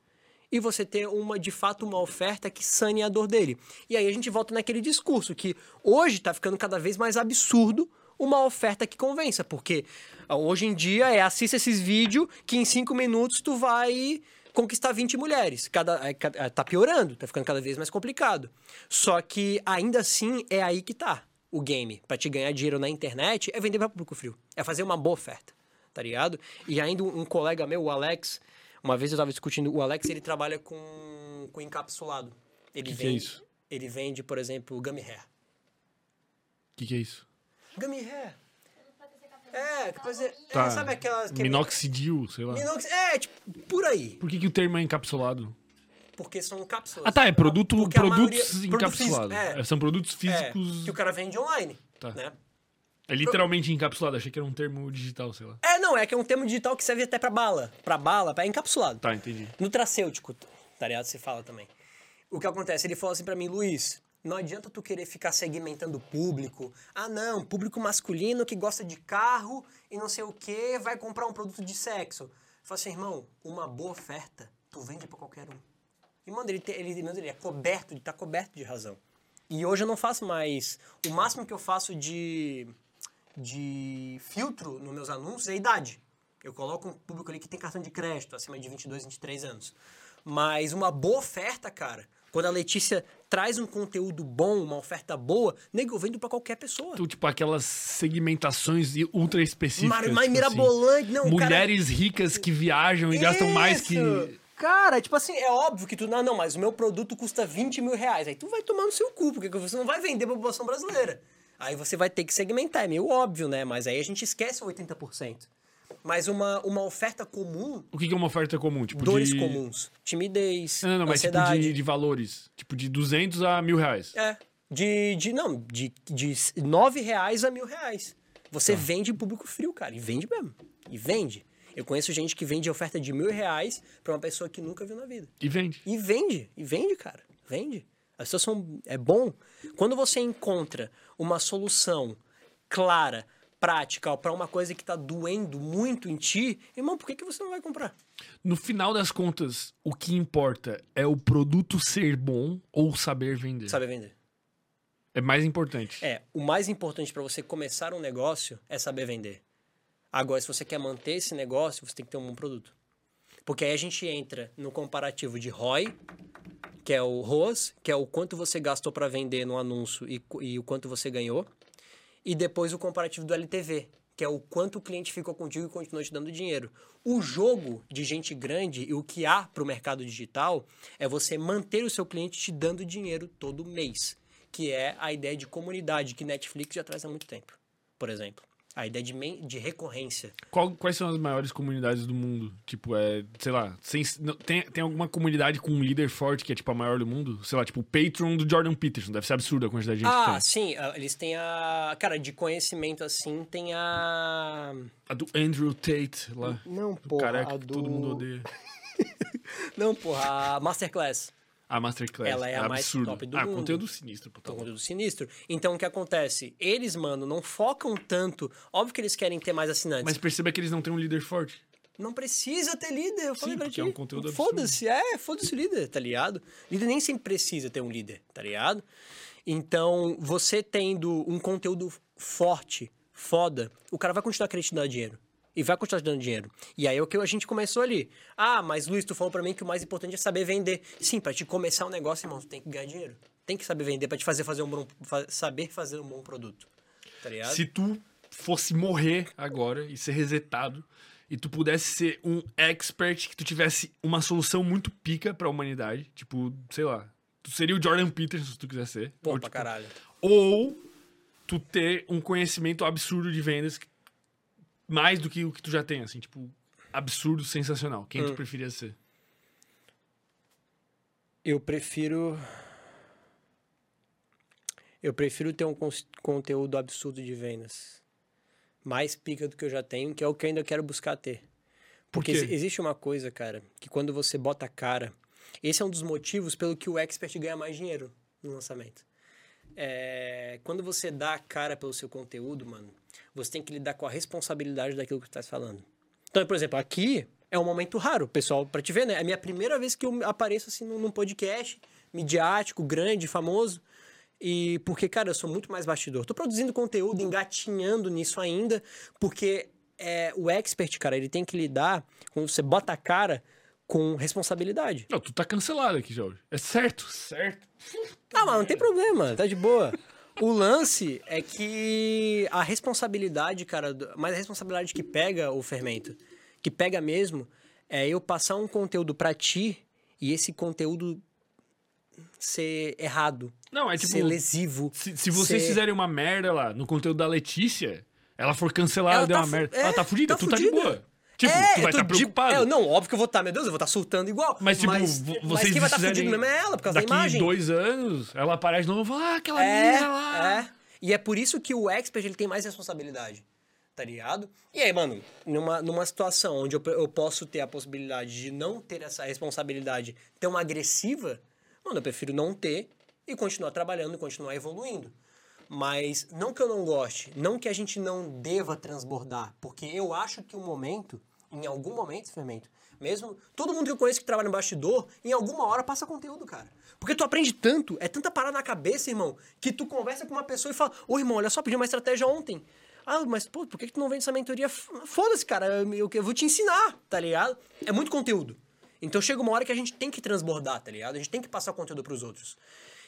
e você ter uma de fato uma oferta que sane a dor dele. E aí a gente volta naquele discurso que hoje tá ficando cada vez mais absurdo uma oferta que convença, porque ah, hoje em dia é assista esses vídeos que em cinco minutos tu vai conquistar 20 mulheres. Cada, é, é, tá piorando, tá ficando cada vez mais complicado. Só que ainda assim é aí que tá o game. Pra te ganhar dinheiro na internet é vender pra público frio. É fazer uma boa oferta, tá ligado? E ainda um colega meu, o Alex, uma vez eu tava discutindo, o Alex ele trabalha com, com encapsulado. Ele Que que é vende, isso? Ele vende, por exemplo, gummy hair. O que, que é isso? Gummy hair. É, que fazer, Tá. é, sabe aquelas... Que Minoxidil, sei lá. Minox, é, tipo, por aí. Por que, que o termo é encapsulado? Porque são cápsulas. Ah, tá, é produto, Porque produtos maioria- encapsulados. físico, É, São produtos É, físicos. que o cara vende online, Tá. né? É literalmente encapsulado. Achei que era um termo digital, sei lá. É, não, é que é um termo digital que serve até pra bala. Pra bala, pra encapsulado. Tá, entendi. Nutracêutico, tá ligado? Se fala também. O que acontece? Ele falou assim pra mim, Luiz, não adianta tu querer ficar segmentando o público. Ah, não, público masculino que gosta de carro e não sei o que vai comprar um produto de sexo. Falei assim, irmão, uma boa oferta, tu vende pra qualquer um. E, mano, ele, ele, mano, ele é coberto, ele tá coberto de razão. E hoje eu não faço mais. O máximo que eu faço de, de filtro nos meus anúncios é a idade. Eu coloco um público ali que tem cartão de crédito, acima de 22, 23 anos. Mas uma boa oferta, cara, quando a Letícia traz um conteúdo bom, uma oferta boa, nego, eu vendo pra qualquer pessoa. Então, tipo, aquelas segmentações ultra específicas. Mar- tipo assim, mirabolante, não, cara- Mulheres ricas que viajam e gastam mais que. Isso! Cara, tipo assim, é óbvio que tu. Não, não, mas o meu produto custa 20 mil reais. Aí tu vai tomar no seu cu, porque você não vai vender pra população brasileira. Aí você vai ter que segmentar, é meio óbvio, né? Mas aí a gente esquece o 80%. Mas uma, uma oferta comum, O que que é uma oferta comum? Tipo, dores de... comuns, timidez, Não, não, não, mas tipo de, de valores. Tipo, de 200 a mil reais. É. De, de não, de, de 9 reais a mil reais. Você Tá. vende em público frio, cara. E vende mesmo. E vende. Eu conheço gente que vende oferta de mil reais pra uma pessoa que nunca viu na vida. E vende. E vende, e vende, cara. Vende. As pessoas são. É bom. Quando você encontra uma solução clara, prática, pra uma coisa que tá doendo muito em ti, irmão, por que, que você não vai comprar? No final das contas, o que importa é o produto ser bom ou saber vender. Sabe vender? É mais importante. É, o mais importante pra você começar um negócio é saber vender. Agora, se você quer manter esse negócio, você tem que ter um bom produto. Porque aí a gente entra no comparativo de ROI, que é o ROAS, que é o quanto você gastou para vender no anúncio e, e o quanto você ganhou. E depois o comparativo do LTV, que é o quanto o cliente ficou contigo e continuou te dando dinheiro. O jogo de gente grande e o que há para o mercado digital é você manter o seu cliente te dando dinheiro todo mês, que é a ideia de comunidade que Netflix já traz há muito tempo, por exemplo. A ideia de, de recorrência. Qual- quais são as maiores comunidades do mundo? Tipo, é, sei lá, sem- tem, tem alguma comunidade com um líder forte que é, tipo, a maior do mundo? Sei lá, tipo, o Patreon do Jordan Peterson. Deve ser absurdo a quantidade de gente que Ah, tem. sim, ah, eles têm a. Cara, de conhecimento assim, tem a. A do Andrew Tate lá. Não, porra, careca a que todo mundo do- odeia. Não, porra, a Masterclass. A Masterclass. Ela é a mais absurdo. top do ah, mundo. conteúdo sinistro, pô. tá Então, conteúdo sinistro. Então, o que acontece? Eles, mano, não focam tanto. Óbvio que eles querem ter mais assinantes. Mas perceba que eles não têm um líder forte. Não precisa ter líder, eu falei Sim, pra ti. é um conteúdo. Foda-se, é, foda-se o líder, tá ligado? Líder nem sempre precisa ter um líder, tá ligado? Então, você tendo um conteúdo forte, foda, o cara vai continuar querendo te dar dinheiro. E vai continuar te dando dinheiro. E aí é o que a gente começou ali. Ah, mas Luiz, tu falou pra mim que o mais importante é saber vender. Sim, pra te começar um negócio, irmão, tu tem que ganhar dinheiro. Tem que saber vender pra te fazer fazer um bom, saber fazer um bom produto. Tá ligado? Se tu fosse morrer agora e ser resetado, e tu pudesse ser um expert que tu tivesse uma solução muito pica pra humanidade, tipo, sei lá, tu seria o Jordan Peterson se tu quiser ser. Bom ou, pra tipo, caralho. ou tu ter um conhecimento absurdo de vendas, que- mais do que o que tu já tem, assim, tipo, absurdo, sensacional. Quem tu Hum. preferia ser? Eu prefiro. Eu prefiro ter um cons- conteúdo absurdo de vendas. Mais pica do que eu já tenho, que é o que eu ainda quero buscar ter. Porque exi- existe uma coisa, cara, que quando você bota a cara. Esse é um dos motivos pelo que o expert ganha mais dinheiro no lançamento. É, quando você dá a cara pelo seu conteúdo, mano, você tem que lidar com a responsabilidade daquilo que tu tá falando. Então, por exemplo, aqui é um momento raro, pessoal, pra te ver, né? É a minha primeira vez que eu apareço assim num podcast midiático, grande, famoso. E porque, cara, eu sou muito mais bastidor. Tô produzindo conteúdo, engatinhando nisso ainda, porque é, o expert, cara, ele tem que lidar, quando você bota a cara, com responsabilidade. Não, tu tá cancelado aqui, Jorge. É certo, certo. Ah, mas não tem problema, tá de boa. O lance é que a responsabilidade, cara, mas a responsabilidade que pega o fermento, que pega mesmo, é eu passar um conteúdo pra ti e esse conteúdo ser errado, Não, é tipo. ser lesivo. Se, se vocês ser- fizerem uma merda lá no conteúdo da Letícia, ela for cancelada, Ela deu tá uma merda. é, ela tá fudida, tá tu tá de fudida. boa. Tipo, É, tu eu vai estar de- preocupado. é, não, óbvio que eu vou estar, meu Deus, eu vou estar surtando igual. Mas, tipo, mas, vo- mas vocês quem vai estar fizerem fudido mesmo é ela, por causa Daqui da imagem. dois anos, ela aparece de novo e fala, ah, aquela É, menina lá. é. E é por isso que o expert ele tem mais responsabilidade, tá ligado? E aí, mano, numa, numa situação onde eu, eu posso ter a possibilidade de não ter essa responsabilidade tão agressiva, mano, eu prefiro não ter e continuar trabalhando e continuar evoluindo. Mas não que eu não goste, não que a gente não deva transbordar, porque eu acho que o momento, em algum momento, fermento, mesmo todo mundo que eu conheço que trabalha no bastidor, em alguma hora passa conteúdo, cara. Porque tu aprende tanto, é tanta parada na cabeça, irmão, que tu conversa com uma pessoa e fala: Ô irmão, olha só, pedi uma estratégia ontem. Ah, mas pô, por que, que tu não vende essa mentoria? Foda-se, cara, eu, eu- eu vou te ensinar, tá ligado? É muito conteúdo. Então chega uma hora que a gente tem que transbordar, tá ligado? A gente tem que passar conteúdo pros outros.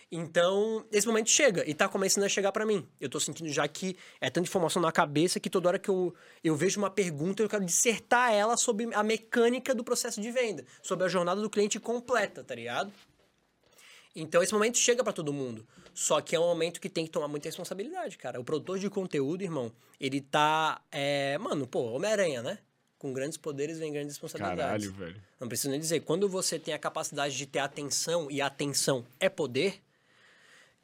Então, esse momento chega e tá começando a chegar pra mim. Eu tô sentindo já que é tanta informação na cabeça que toda hora que eu, eu vejo uma pergunta, eu quero dissertar ela sobre a mecânica do processo de venda, sobre a jornada do cliente completa, tá ligado? Então esse momento chega pra todo mundo. Só que é um momento que tem que tomar muita responsabilidade, cara. O produtor de conteúdo, irmão, ele tá. É... Mano, pô, Homem-Aranha, né? Com grandes poderes vem grandes responsabilidades. Caralho, velho. Não preciso nem dizer. Quando você tem a capacidade de ter atenção, e atenção é poder,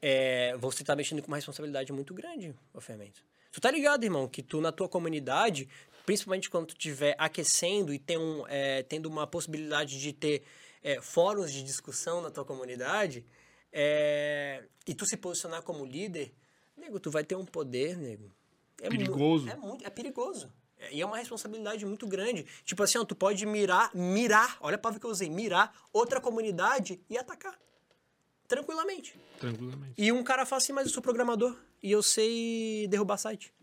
é, você tá mexendo com uma responsabilidade muito grande, o fermento. Tu tá ligado, irmão, que tu na tua comunidade, principalmente quando tu estiver aquecendo e tem um, é, tendo uma possibilidade de ter é, fóruns de discussão na tua comunidade, é, e tu se posicionar como líder, nego, tu vai ter um poder, nego. É Perigoso. é muito, é perigoso. É- E é uma responsabilidade muito grande. Tipo assim, ó, tu pode mirar, mirar, olha a palavra que eu usei, mirar outra comunidade e atacar. Tranquilamente. Tranquilamente. E um cara fala assim, mas eu sou programador e eu sei derrubar site.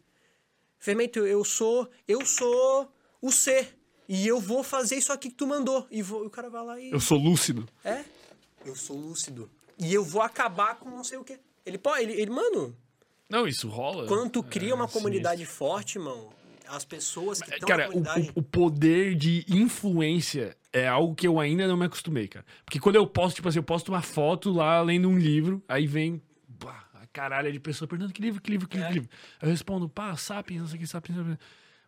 Fermento, eu sou, eu sou o C. E eu vou fazer isso aqui que tu mandou. E vou, e o cara vai lá e. Eu sou lúcido. É? Eu sou lúcido. E eu vou acabar com não sei o quê. Ele pode. Ele, ele, mano, Não, isso rola. quando tu cria É, uma sinistro. comunidade forte, irmão, as pessoas que estão Cara, na comunidade. o- o poder de influência é algo que eu ainda não me acostumei, cara. Porque quando eu posto, tipo assim, eu posto uma foto lá lendo um livro, aí vem. pá, caralho de pessoa perguntando que livro, que livro, que livro, que livro. Eu respondo, pá, Sapiens, não sei o que, Sapiens. Sapiens.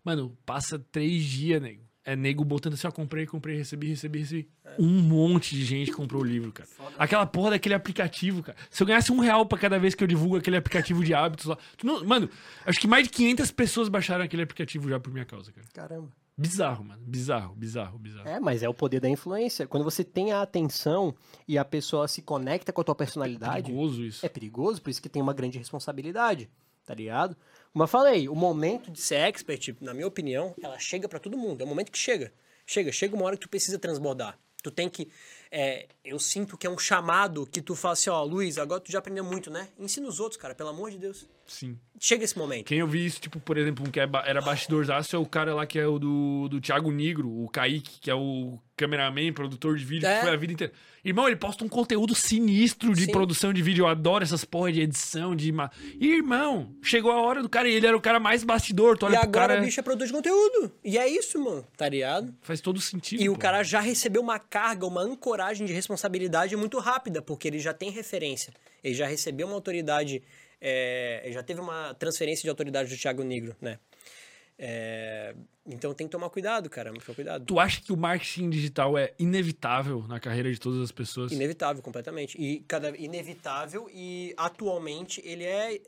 Mano, passa três dias, nego. É nego botando assim, ó, comprei, comprei, recebi, recebi, recebi. Um monte de gente comprou o livro, cara. Aquela porra daquele aplicativo, cara. Se eu ganhasse um real pra cada vez que eu divulgo aquele aplicativo de hábitos lá. não- mano, acho que mais de 500 pessoas baixaram aquele aplicativo já por minha causa, cara. Caramba. Bizarro, mano. Bizarro, bizarro, bizarro. É, mas é o poder da influência. Quando você tem a atenção e a pessoa se conecta com a tua personalidade, perigoso isso. é perigoso, por isso que tem uma grande responsabilidade, tá ligado? Como eu falei, o momento de ser expert, na minha opinião, ela chega pra todo mundo. É o momento que chega. Chega, chega uma hora que tu precisa transbordar. Tu tem que. é, eu sinto que é um chamado que tu fala assim, ó, Luiz, agora tu já aprendeu muito, né? Ensina os outros, cara, pelo amor de Deus. Sim. Chega esse momento. Quem eu vi isso, tipo, por exemplo, um que é era bastidorzaço é o cara lá que é o do, do Thiago Negro, o Kaique, que é o cameraman, produtor de vídeo, É. que foi a vida inteira. Irmão, ele posta um conteúdo sinistro de Sim. produção de vídeo. Eu adoro essas porra de edição, de. ma- irmão, chegou a hora do cara e ele era o cara mais bastidor. Tu olha E agora cara. o bicho é produtor de conteúdo. E é isso, mano, tá ligado? Faz todo sentido. E o pô. cara já recebeu uma carga, uma ancoragem de responsabilidade muito rápida, porque ele já tem referência. Ele já recebeu uma autoridade, é, já teve uma transferência de autoridade do Thiago Negro, né? É, então tem que tomar cuidado, cara, muito cuidado. Tu acha que o marketing digital é inevitável na carreira de todas as pessoas? Inevitável, completamente. E cada inevitável e atualmente ele é.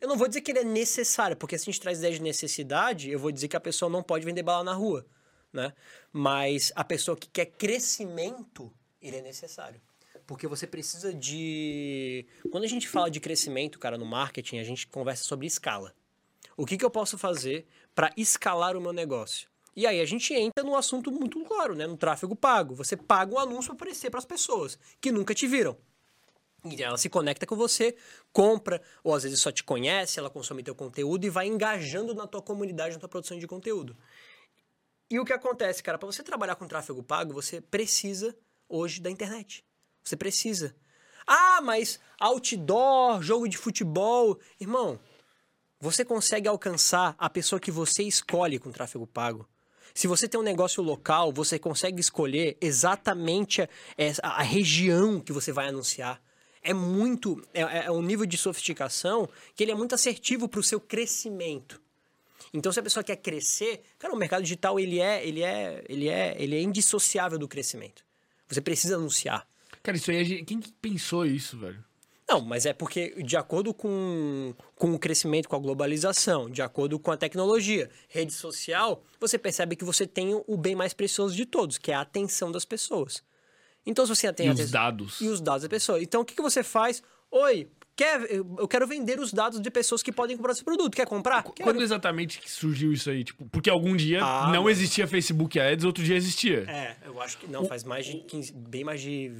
Eu não vou dizer que ele é necessário, porque se a gente traz ideia de necessidade, eu vou dizer que a pessoa não pode vender bala na rua, né? Mas a pessoa que quer crescimento, ele é necessário. Porque você precisa de. Quando a gente fala de crescimento, cara, no marketing, a gente conversa sobre escala. O que, que eu posso fazer para escalar o meu negócio? E aí a gente entra num assunto muito claro, né? No tráfego pago. Você paga um anúncio para aparecer para as pessoas que nunca te viram. E ela se conecta com você, compra, ou às vezes só te conhece, ela consome teu conteúdo e vai engajando na tua comunidade, na tua produção de conteúdo. E o que acontece, cara? Para você trabalhar com tráfego pago, você precisa hoje da internet. Você precisa. Ah, mas outdoor, jogo de futebol. Irmão, você consegue alcançar a pessoa que você escolhe com tráfego pago. Se você tem um negócio local, você consegue escolher exatamente a, essa- a região que você vai anunciar. É muito. É, é um nível de sofisticação que ele é muito assertivo para o seu crescimento. Então, se a pessoa quer crescer, cara, o mercado digital ele é, ele é, ele é, ele é indissociável do crescimento. Você precisa anunciar. Cara, isso aí, gente- quem que pensou isso, velho? Não, mas é porque, de acordo com, com o crescimento, com a globalização, de acordo com a tecnologia, rede social, você percebe que você tem o bem mais precioso de todos, que é a atenção das pessoas. Então, se você tem E a os atenção- dados. E os dados da pessoa. Então, o que, que você faz? Oi, quer, eu quero vender os dados de pessoas que podem comprar esse produto. Quer comprar? Quero. Quando exatamente que surgiu isso aí? Tipo, porque algum dia Ah, não mano. existia Facebook Ads, outro dia existia. É, eu acho que não, faz mais de 15, bem mais de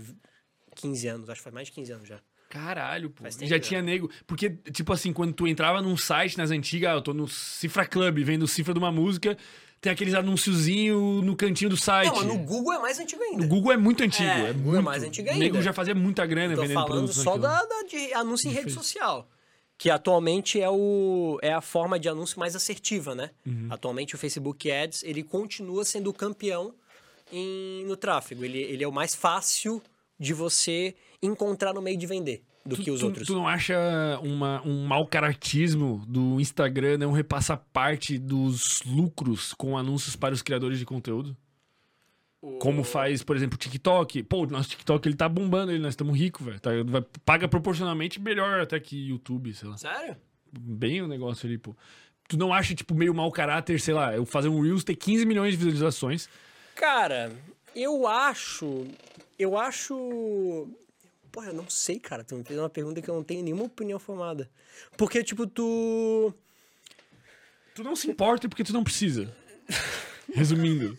15 anos, acho que faz mais de 15 anos já. Caralho, pô. Tempo Já tinha nego. Porque, tipo assim, quando tu entrava num site nas antigas, eu tô no Cifra Club, vendo cifra de uma música, tem aqueles anunciozinhos no cantinho do site. Não, no Google é mais antigo ainda. O Google é muito antigo. É, É, é muito. mais antigo O nego ainda. já fazia muita grana Tô vendendo falando só da, da- de anúncio em rede social. Que atualmente é, o, é a forma de anúncio mais assertiva, né? Uhum. Atualmente o Facebook Ads, ele continua sendo o campeão em- no tráfego. Ele, ele é o mais fácil de você encontrar no meio de vender do Tu, que os tu- outros. tu não acha uma, um mau caratismo do Instagram não repassar parte dos lucros com anúncios para os criadores de conteúdo? Como faz, por exemplo, o TikTok. Pô, o nosso TikTok ele tá bombando, ele, nós estamos ricos, velho. Tá, paga proporcionalmente melhor até que YouTube, sei lá. Sério? Bem o negócio ali, pô. Tu não acha, tipo, meio mau caráter, sei lá, eu fazer um Reels ter 15 milhões de visualizações. Cara, eu acho. Eu acho. Pô, eu não sei, cara. Tu me fez uma pergunta que eu não tenho nenhuma opinião formada. Porque, tipo, tu. Tu não se importa porque tu não precisa. Resumindo.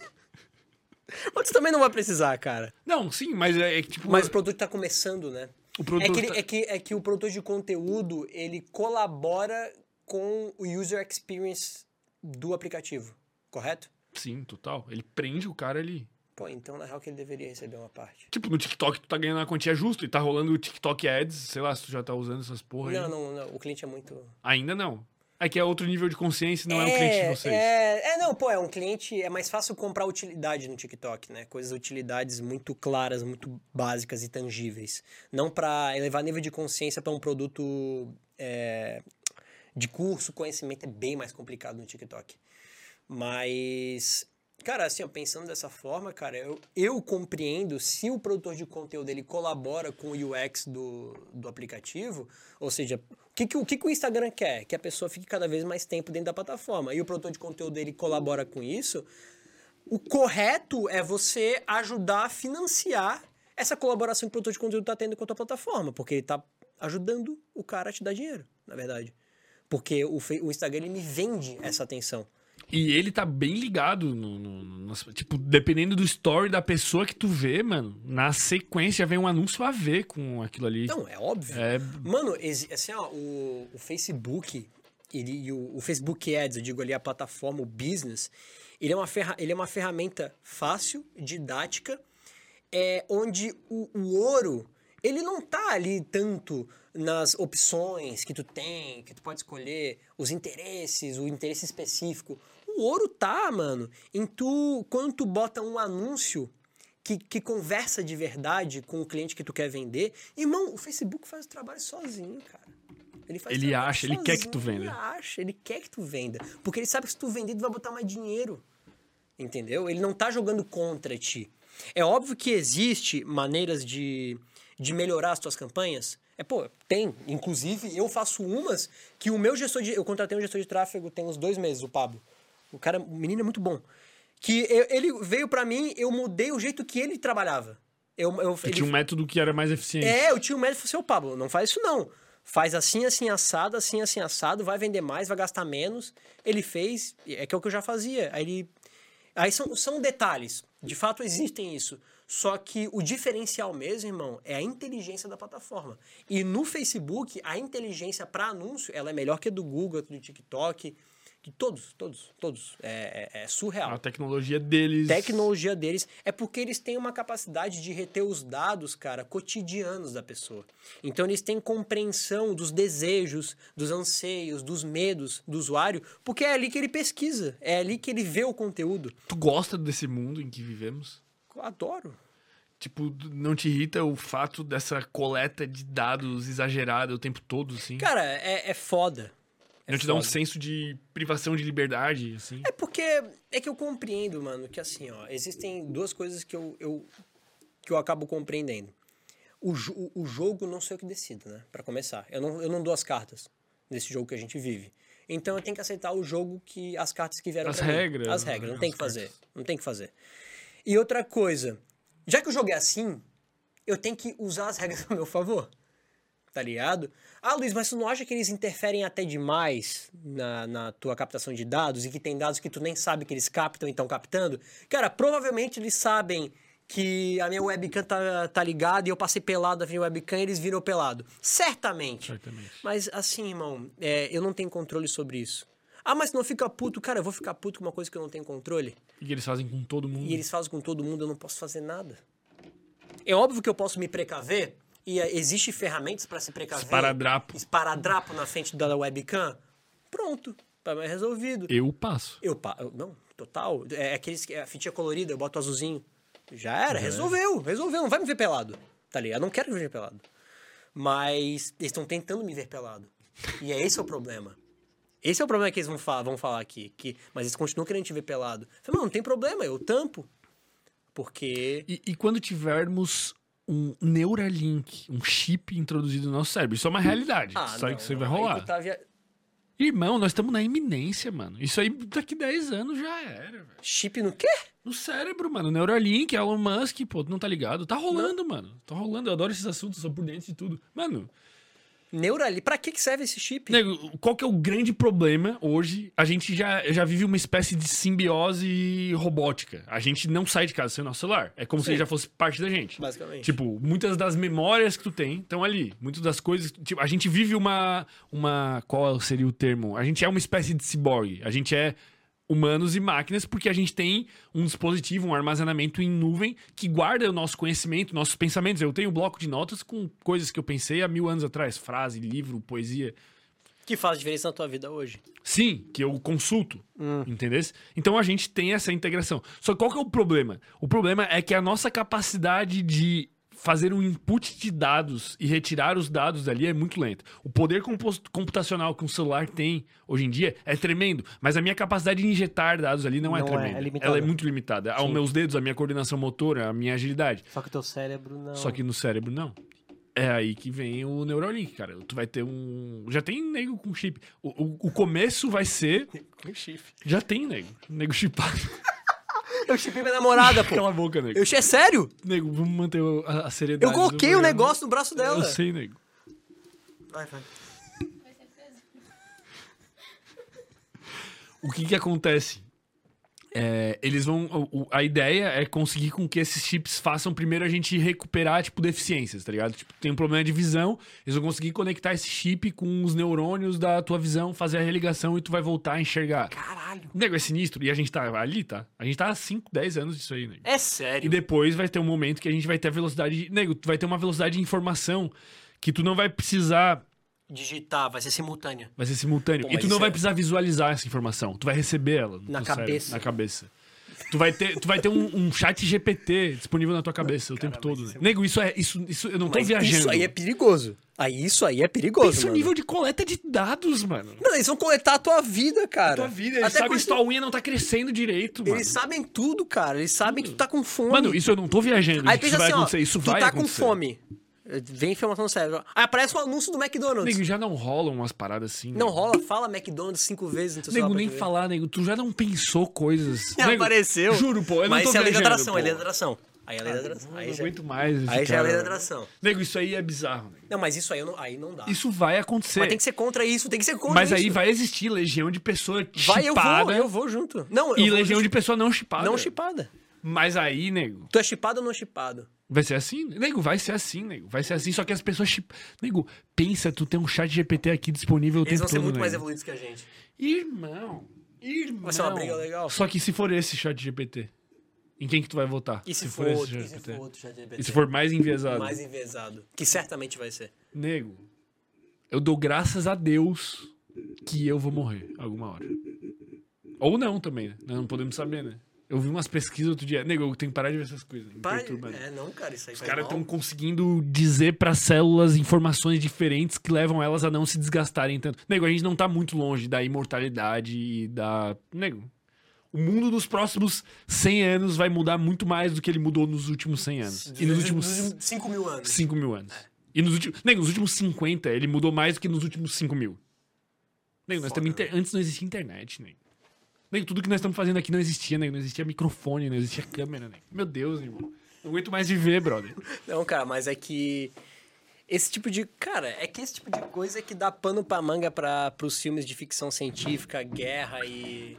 Mas tu também não vai precisar, cara. Não, sim, mas é, é que, tipo. Mas o produto tá começando, né? o produto É que, ele- tá- é, que, é que o produtor de conteúdo, ele colabora com o user experience do aplicativo, correto? Sim, total. Ele prende o cara ali. Pô, então na real que ele deveria receber uma parte. Tipo, no TikTok tu tá ganhando uma quantia justa e tá rolando o TikTok Ads, sei lá se tu já tá usando essas porra aí. Não, não, não, o cliente é muito... Ainda não. É que é outro nível de consciência, não é, um cliente de vocês. É, é, não, pô, é um cliente, é mais fácil comprar utilidade no TikTok, né? Coisas, utilidades muito claras, muito básicas e tangíveis. Não pra elevar nível de consciência pra um produto é, de curso, conhecimento é bem mais complicado no TikTok. Mas, cara, assim, ó, pensando dessa forma, cara, eu, eu compreendo se o produtor de conteúdo ele colabora com o UX do, do aplicativo, ou seja, o que, que, o que, que o Instagram quer? Que a pessoa fique cada vez mais tempo dentro da plataforma. E o produtor de conteúdo ele colabora com isso. O correto é você ajudar a financiar essa colaboração que o produtor de conteúdo está tendo com a tua plataforma, porque ele está ajudando o cara a te dar dinheiro, na verdade. Porque o, o Instagram ele me vende essa atenção. E ele tá bem ligado no, no- nas- Tipo, dependendo do story da pessoa que tu vê, mano, na sequência vem um anúncio a ver com aquilo ali. Não, é óbvio. É, Mano, assim, ó, o, o Facebook, ele, e o, o Facebook Ads, eu digo ali a plataforma, o business, ele é uma, ferra, ele é uma ferramenta fácil, didática, é, onde o, o ouro, ele não tá ali tanto nas opções que tu tem, que tu pode escolher, os interesses, o interesse específico. O ouro tá, mano, em tu, quando tu bota um anúncio que, que conversa de verdade com o cliente que tu quer vender, irmão, o Facebook faz o trabalho sozinho, cara. Ele, Ele acha, ele quer que tu sozinho, venda. Ele acha, ele quer que tu venda. Porque ele sabe que se tu vender, tu vai botar mais dinheiro. Entendeu? Ele não tá jogando contra ti. É óbvio que existe maneiras de, de melhorar as tuas campanhas. É, pô, tem. Inclusive, eu faço umas que o meu gestor de. Eu contratei um gestor de tráfego tem uns dois meses, o Pablo. O cara, o menino é muito bom. Que eu- ele veio pra mim, eu mudei o jeito que ele trabalhava. Eu, eu, ele- tinha um método que era mais eficiente. é, eu tinha um médico e falei, seu Pablo, não faz isso não. Faz assim, assim, assado, assim, assim, assado, vai vender mais, vai gastar menos. Ele fez, é que é o que eu já fazia. Aí ele. Aí são, são detalhes. De fato, existem isso. Só que o diferencial mesmo, irmão, é a inteligência da plataforma. E no Facebook, a inteligência para anúncio, ela é melhor que a do Google, do TikTok, que todos, todos, todos. É, é- é surreal A tecnologia deles. tecnologia deles é porque eles têm uma capacidade de reter os dados, cara, cotidianos da pessoa. Então eles têm compreensão dos desejos, dos anseios, dos medos do usuário, porque é ali que ele pesquisa, é ali que ele vê o conteúdo. Tu gosta desse mundo em que vivemos? Adoro. Tipo, não te irrita o fato dessa coleta de dados exagerada o tempo todo, assim? Cara, é, é foda. É não te dá um foda. senso de privação de liberdade, assim? É porque é que eu compreendo, mano, que assim, ó, existem duas coisas que eu, eu que eu acabo compreendendo. O, jo- o, jogo não sei o que decido, né? Pra começar. Eu não, eu não dou as cartas nesse jogo que a gente vive. Então eu tenho que aceitar o jogo que as cartas que vieram As pra mim. regras, As né? regras, não tem As que fazer. Não tem que fazer. E outra coisa, já que o jogo é assim, eu tenho que usar as regras a meu favor. Tá ligado? Ah, Luiz, mas tu não acha que eles interferem até demais na, na tua captação de dados e que tem dados que tu nem sabe que eles captam e estão captando? Cara, provavelmente eles sabem que a minha webcam tá, tá ligada e eu passei pelado na minha webcam e eles viram pelado. Certamente. Certamente. Mas assim, irmão, é, eu não tenho controle sobre isso. Ah, mas não fica puto. Cara, eu vou ficar puto com uma coisa que eu não tenho controle. E eles fazem com todo mundo. E eles fazem com todo mundo, eu não posso fazer nada. É óbvio que eu posso me precaver, e é, existe ferramentas para se precaver. Esparadrapo. Esparadrapo na frente da webcam. Pronto, problema é resolvido. Eu passo. Eu, pa- eu- não, total. É aqueles que é a fitinha colorida, eu boto azulzinho. Já era, resolveu, resolveu. Não vai me ver pelado. Tá ligado? Eu não quero que me ver pelado. Mas eles estão tentando me ver pelado. E é esse é o problema. Esse é o problema que eles vão falar, vão falar aqui. Que, mas eles continuam querendo te ver pelado. Eu falei, não, não tem problema, eu tampo. Porque. E, e quando tivermos um Neuralink, um chip introduzido no nosso cérebro, isso é uma realidade. Ah, Sabe não, que isso aí não, vai rolar. tá via- Irmão, nós estamos na iminência, mano. Isso aí daqui 10 anos já era, velho. Chip no quê? No cérebro, mano. Neuralink, Elon Musk, pô, tu não tá ligado? Tá rolando, mano. Tá rolando. Eu adoro esses assuntos, sou por dentro de tudo. Mano, Neurali. Pra que que serve esse chip? nego, qual que é o grande problema hoje? A gente já, já vive uma espécie de simbiose robótica. A gente não sai de casa sem o nosso celular. É como se Sim. ele já fosse parte da gente. Basicamente. Tipo, muitas das memórias que tu tem estão ali. Muitas das coisas. Tipo, a gente vive uma. uma. Qual seria o termo? A gente é uma espécie de ciborgue. A gente é humanos e máquinas porque a gente tem um dispositivo, um armazenamento em nuvem que guarda o nosso conhecimento, nossos pensamentos. Eu tenho um bloco de notas com coisas que eu pensei há mil anos atrás. Frase, livro, poesia. Que faz diferença na tua vida hoje. Sim, que eu consulto, entendeu? Então a gente tem essa integração. Só que qual que é o problema? O problema é que a nossa capacidade de fazer um input de dados e retirar os dados dali é muito lento. O poder computacional que um celular tem hoje em dia é tremendo, mas a minha capacidade de injetar dados ali não, é Não é, tremenda. é limitada. Ela é muito limitada. Aos Sim. meus dedos, a minha coordenação motora, a minha agilidade. Só que o teu cérebro não. Só que no cérebro, não. É aí que vem o Neuralink, cara. Tu vai ter um. Já tem nego com chip. O, o, o começo vai ser. Com chifre. Já tem nego. Nego chipado. Eu chipei minha namorada, pô. Cala a boca, nego. Eu é sério? Nego, vamos manter a, a seriedade. Eu coloquei o programa. negócio no braço dela. Eu sei, nego. Vai, vai. O que que acontece? É, eles vão. a ideia é conseguir com que esses chips façam primeiro a gente recuperar, tipo, deficiências, tá ligado? Tipo, tem um problema de visão, eles vão conseguir conectar esse chip com os neurônios da tua visão, fazer a religação e tu vai voltar a enxergar. Caralho. O nego é sinistro e a gente tá ali, tá? A gente tá há 5, 10 anos disso aí, nego. É E sério. depois vai ter um momento que a gente vai ter a velocidade. de- Nego, tu vai ter uma velocidade de informação que tu não vai precisar. Digitar, vai ser simultânea. Vai ser simultâneo. Pô, e tu não isso vai é- precisar visualizar essa informação. Tu vai receber ela. Na cérebro, cabeça. na cabeça. Tu vai ter, tu vai ter um, um chat GPT disponível na tua cabeça o tempo todo. Né? Nego, isso é. Isso, isso, eu não tô Mas viajando. isso aí é perigoso. Aí isso aí é perigoso, Pensa o mano. nível de coleta de dados, mano. Não, eles vão coletar a tua vida, cara. Tua vida, eles Até sabem coisa- se tua unha não tá crescendo direito, mano. Eles sabem tudo, cara. Eles sabem que tu tá com fome. Mano, isso eu não tô viajando. Aí isso pensa vai assim, ó, acontecer. Isso tu vai tá acontecer. com fome. Vem informação no cérebro. Aí aparece um anúncio do McDonald's. Nego, já não rolam umas paradas assim. Não nego. rola, fala McDonald's cinco vezes no teu Nego, nem falar, nego. Tu já não pensou coisas. Já Nego, apareceu. Juro, pô. Eu não Mas tô isso é a lei da atração, é a lei da atração. Aí é a lei da atração. Eu Aí não já, aguento mais. aí já é a lei da atração. Nego, isso aí é bizarro. Nego. Não, mas isso aí, não, aí não dá. Isso vai acontecer. Mas tem que ser contra isso, tem que ser contra Mas isso. aí vai existir legião de pessoa Vai, eu chipada vou, eu vou junto. Não, eu e vou legião junto. de pessoa não chipada. Não chipada. Mas aí, nego, Tu é chipado ou não chipado? Vai ser assim? Nego, vai ser assim, nego. Vai ser assim, só que as pessoas chip... Nego, pensa, tu tem um chat GPT aqui disponível o Eles tempo vão ser todo, muito mais nego. evoluídos que a gente. Irmão, irmão. Vai ser uma briga legal. Só que se for esse chat GPT, em quem que tu vai votar? E se, for, esse outro, chat e se for outro chat GPT? E se for mais enviesado? mais envezado? Que certamente vai ser. Nego, eu dou graças a Deus que eu vou morrer alguma hora. Ou não também, né? Nós não podemos saber, né? Eu vi umas pesquisas outro dia. Nego, eu tenho que parar de ver essas coisas. Pai, né? é, não, cara, isso aí Os caras estão conseguindo dizer para células informações diferentes que levam elas a não se desgastarem tanto. Nego, a gente não tá muito longe da imortalidade e da. Nego. O mundo dos próximos 100 anos vai mudar muito mais do que ele mudou nos últimos 100 anos. E nos últimos 5 mil anos. 5 mil anos. E nos últimos. Nego, nos últimos 50, ele mudou mais do que nos últimos 5 mil. Nego, nós Foda, temos inter... Antes não existia internet, nego. Nego, tudo que nós estamos fazendo aqui não existia, nego. Não existia microfone, não existia câmera, nego. Meu Deus, irmão. Não aguento mais viver, brother. Não, cara, mas é que. Esse tipo de. Cara, é que esse tipo de coisa é que dá pano pra manga pra, pros filmes de ficção científica, guerra e.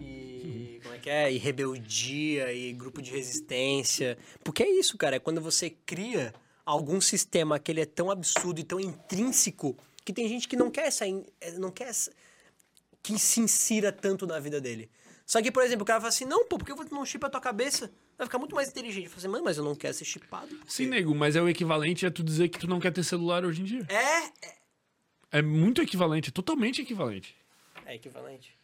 E. Como é que é? E rebeldia e grupo de resistência. Porque é isso, cara. É quando você cria algum sistema que ele é tão absurdo e tão intrínseco que tem gente que não quer essa. eh, Não quer essa, que se insira tanto na vida dele. Só que, por exemplo, o cara fala assim: não, pô, por que eu vou não chip a tua cabeça? Vai ficar muito mais inteligente. Eu falo assim, mano, mas eu não quero ser chipado. Sim, nego, mas é o equivalente a tu dizer que tu não quer ter celular hoje em dia. É, É muito equivalente, é totalmente equivalente. é equivalente.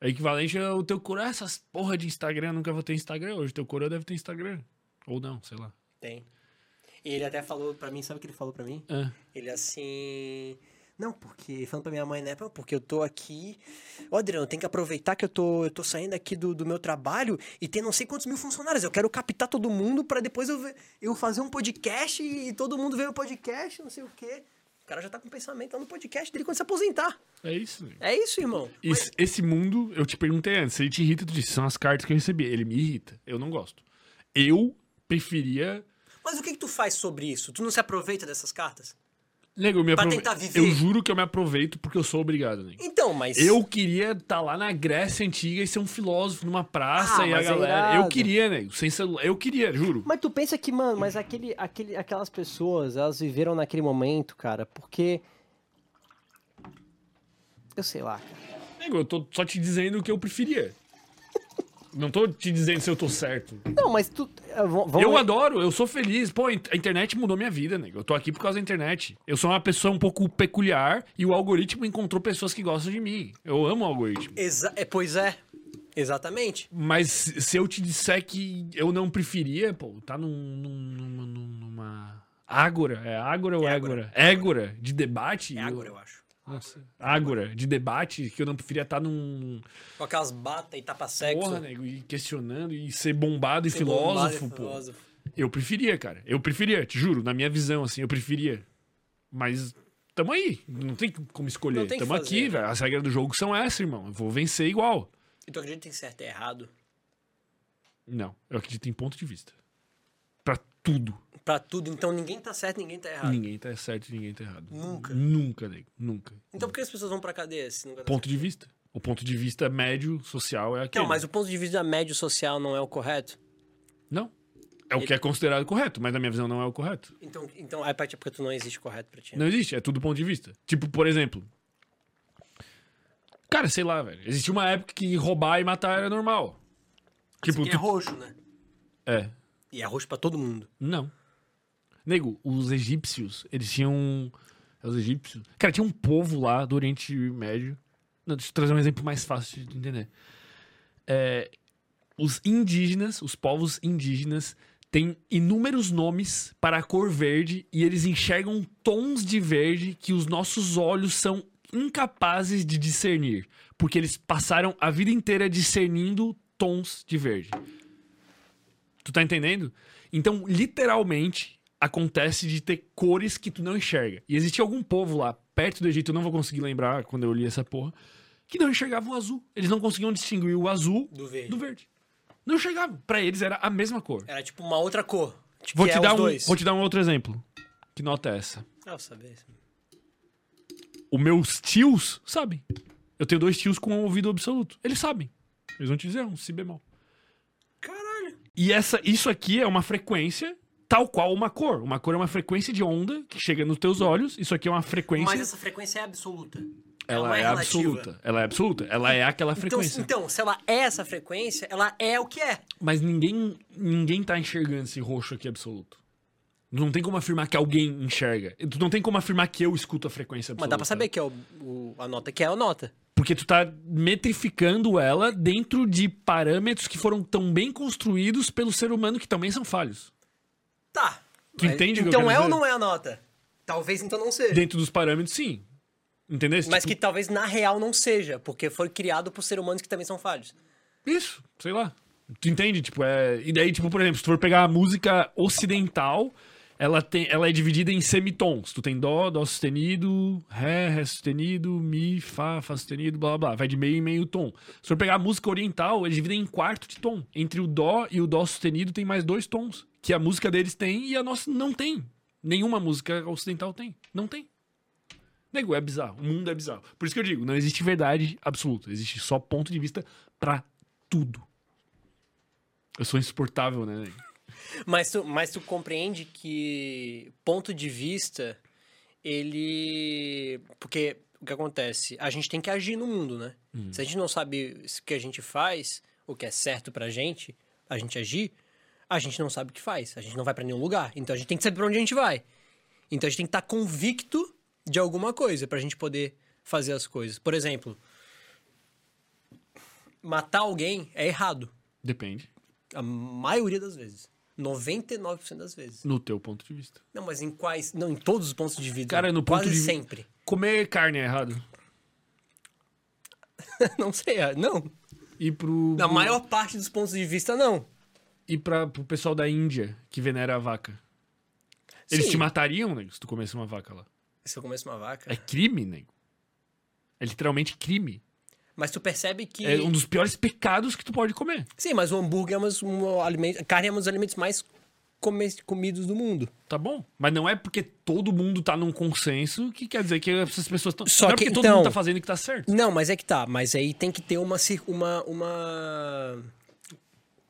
É equivalente ao teu coro. Ah, essas porra de Instagram, nunca vou ter Instagram. Hoje teu coro deve ter Instagram. Ou não, sei lá. Tem. E ele até falou pra mim, sabe o que ele falou pra mim? É. Ele assim. Não, porque. Falando pra minha mãe, né? "Pô, Porque eu tô aqui. Ô, Adriano, tem que aproveitar que eu tô, eu tô saindo aqui do, do meu trabalho e tem não sei quantos mil funcionários. Eu quero captar todo mundo pra depois eu, ver- eu fazer um podcast e todo mundo ver o podcast, não sei o quê. O cara já tá com o pensamento lá no podcast dele quando se aposentar. É isso. É isso, irmão. Esse, esse mundo, eu te perguntei antes, se ele te irrita, tu disse, são as cartas que eu recebi. Ele me irrita. Eu não gosto. Eu preferia. Mas o que, que tu faz sobre isso? Tu não se aproveita dessas cartas? Nego, eu me Pra aprove- tentar viver. Eu juro que eu me aproveito porque eu sou obrigado, nego. Então, mas. Eu queria estar lá na Grécia Antiga e ser um filósofo numa praça Ah, e a mas é galera. eu irado. queria, nego, sem celular. Eu queria, juro. Mas tu pensa que, mano, mas aquele, aquele, aquelas pessoas, elas viveram naquele momento, cara, porque. Eu sei lá, cara. Nego, eu tô só te dizendo o que eu preferia. Não tô te dizendo se eu tô certo. Não, mas tu. eh, Vamos Eu adoro, eu sou feliz. Pô, a internet mudou minha vida, nego. Eu tô aqui por causa da internet. Eu sou uma pessoa um pouco peculiar e o algoritmo encontrou pessoas que gostam de mim. Eu amo o algoritmo. Exa é, pois é. Exatamente. Mas se eu te disser que eu não preferia, pô, tá num, num- numa, numa ágora, é ágora ou É égora? Égora de debate? É agora, eu acho. Nossa, ágora de debate que eu não preferia estar num... Com aquelas bata e tapa-sexo. Porra, nego, e questionando e ser bombado e ser bombado filósofo, e pô. filósofo. Eu preferia, cara. Eu preferia, te juro, na minha visão, assim, eu preferia. Mas tamo aí, não tem como escolher. Tem tamo fazer, aqui, né? velho. As regras do jogo são essas, irmão. Eu vou vencer igual. E tu acredita em certo e errado? Não, eu acredito em ponto de vista. Pra tudo. Pra tudo, então ninguém tá certo, ninguém tá errado. Ninguém tá certo e ninguém tá errado. Nunca. Nunca, nego. Nunca. Então por que as pessoas vão pra cadeia se nunca tá Ponto de vista. O ponto de vista médio social é aquele. Não, mas o ponto de vista médio social não é o correto? Não. É o que é considerado correto, mas na minha visão não é o correto. Então, então é pra ti porque tu não existe correto pra ti. né? Não existe, é tudo ponto de vista. Tipo, por exemplo. Cara, sei lá, velho. Existia uma época que roubar e matar era normal. Tipo, é tu- roxo, né? é. E é roxo pra todo mundo. Não. Nego, os egípcios, eles tinham. é Os egípcios. Cara, tinha um povo lá do Oriente Médio. Não, deixa eu trazer um exemplo mais fácil de entender. É, os indígenas, os povos indígenas, têm inúmeros nomes para a cor verde e eles enxergam tons de verde que os nossos olhos são incapazes de discernir. Porque eles passaram a vida inteira discernindo tons de verde. Tu tá entendendo? Então, literalmente, acontece de ter cores que tu não enxerga. E existia algum povo lá, perto do Egito, eu não vou conseguir lembrar quando eu li essa porra, que não enxergavam o azul. Eles não conseguiam distinguir o azul Do verde. do verde. Não enxergavam. Pra eles era a mesma cor. Era tipo uma outra cor. Tipo, Vou te, é dar um, dois. vou te dar um outro exemplo. Que nota é essa? Ah, eu sabia. Os meus tios sabem. Eu tenho dois tios com um ouvido absoluto. Eles sabem. Eles vão te dizer um si bemol. Caralho. E essa, isso aqui é uma frequência tal qual uma cor. Uma cor é uma frequência de onda que chega nos teus olhos. Isso aqui é uma frequência. Mas essa frequência é absoluta. ela não é, relativa. absoluta. Ela é absoluta. Ela é aquela Então, frequência. então, se ela é essa frequência, ela é o que é. Mas ninguém, ninguém tá enxergando esse roxo aqui absoluto. Não tem como afirmar que alguém enxerga. Tu não tem como afirmar que eu escuto a frequência absoluta. Mas dá pra saber que é o, o- a nota que é a nota. Porque tu tá metrificando ela dentro de parâmetros que foram tão bem construídos pelo ser humano que também são falhos. Tá. Tu Mas- entende o que eu Então é ou dizer? não é a nota? Talvez então não seja. Dentro dos parâmetros, sim. Entendeu? Mas Tipo, que talvez na real não seja, porque foi criado por seres humanos que também são falhos. Isso, sei lá. Tu entende? Tipo, é... E daí, tipo, por exemplo, se tu for pegar a música ocidental, ela, tem... ela é dividida em semitons. Tu tem dó, dó sustenido, ré, ré sustenido, mi, fá, fá sustenido, blá, blá, blá. Vai de meio em meio tom. Se for pegar a música oriental, eles dividem em quarto de tom. Entre o dó e o dó sustenido tem mais dois tons. Que a música deles tem e a nossa não tem. Nenhuma música ocidental tem. Não tem. Nego, é bizarro. O mundo é bizarro. Por isso que eu digo, não existe verdade absoluta. Existe só ponto de vista pra tudo. Eu sou insuportável, né? nego? Mas tu, mas tu compreende que ponto de vista, ele. Porque o que acontece? A gente tem que agir no mundo, né? Se a gente não sabe o que a gente faz, o que é certo pra gente, a gente agir, a gente não sabe o que faz. A gente não vai pra nenhum lugar. Então a gente tem que saber pra onde a gente vai. Então a gente tem que estar convicto de alguma coisa pra gente poder fazer as coisas. Por exemplo, matar alguém é errado. Depende. A maioria das vezes. 99% das vezes. No teu ponto de vista. Não, mas em quais. Não, em todos os pontos de vista. Cara, no ponto Quase de vi- sempre. Comer carne é errado. não sei, é, não. E pro. Na maior parte dos pontos de vista, não. E pra, pro pessoal da Índia que venera a vaca. Eles Sim. te matariam, nego, se tu comesse uma vaca lá. Se eu comesse uma vaca. É crime, nego. É literalmente crime. Mas tu percebe que. É um dos piores pecados que tu pode comer. Sim, mas o hambúrguer é umas- um alimento. Carne é um dos alimentos mais comidos do mundo. Tá bom? Mas não é porque todo mundo tá num consenso que quer dizer que essas pessoas estão. Só não é que, porque todo então- mundo tá fazendo que tá certo. Não, mas é que tá. Mas aí tem que ter uma. Uma. Uma.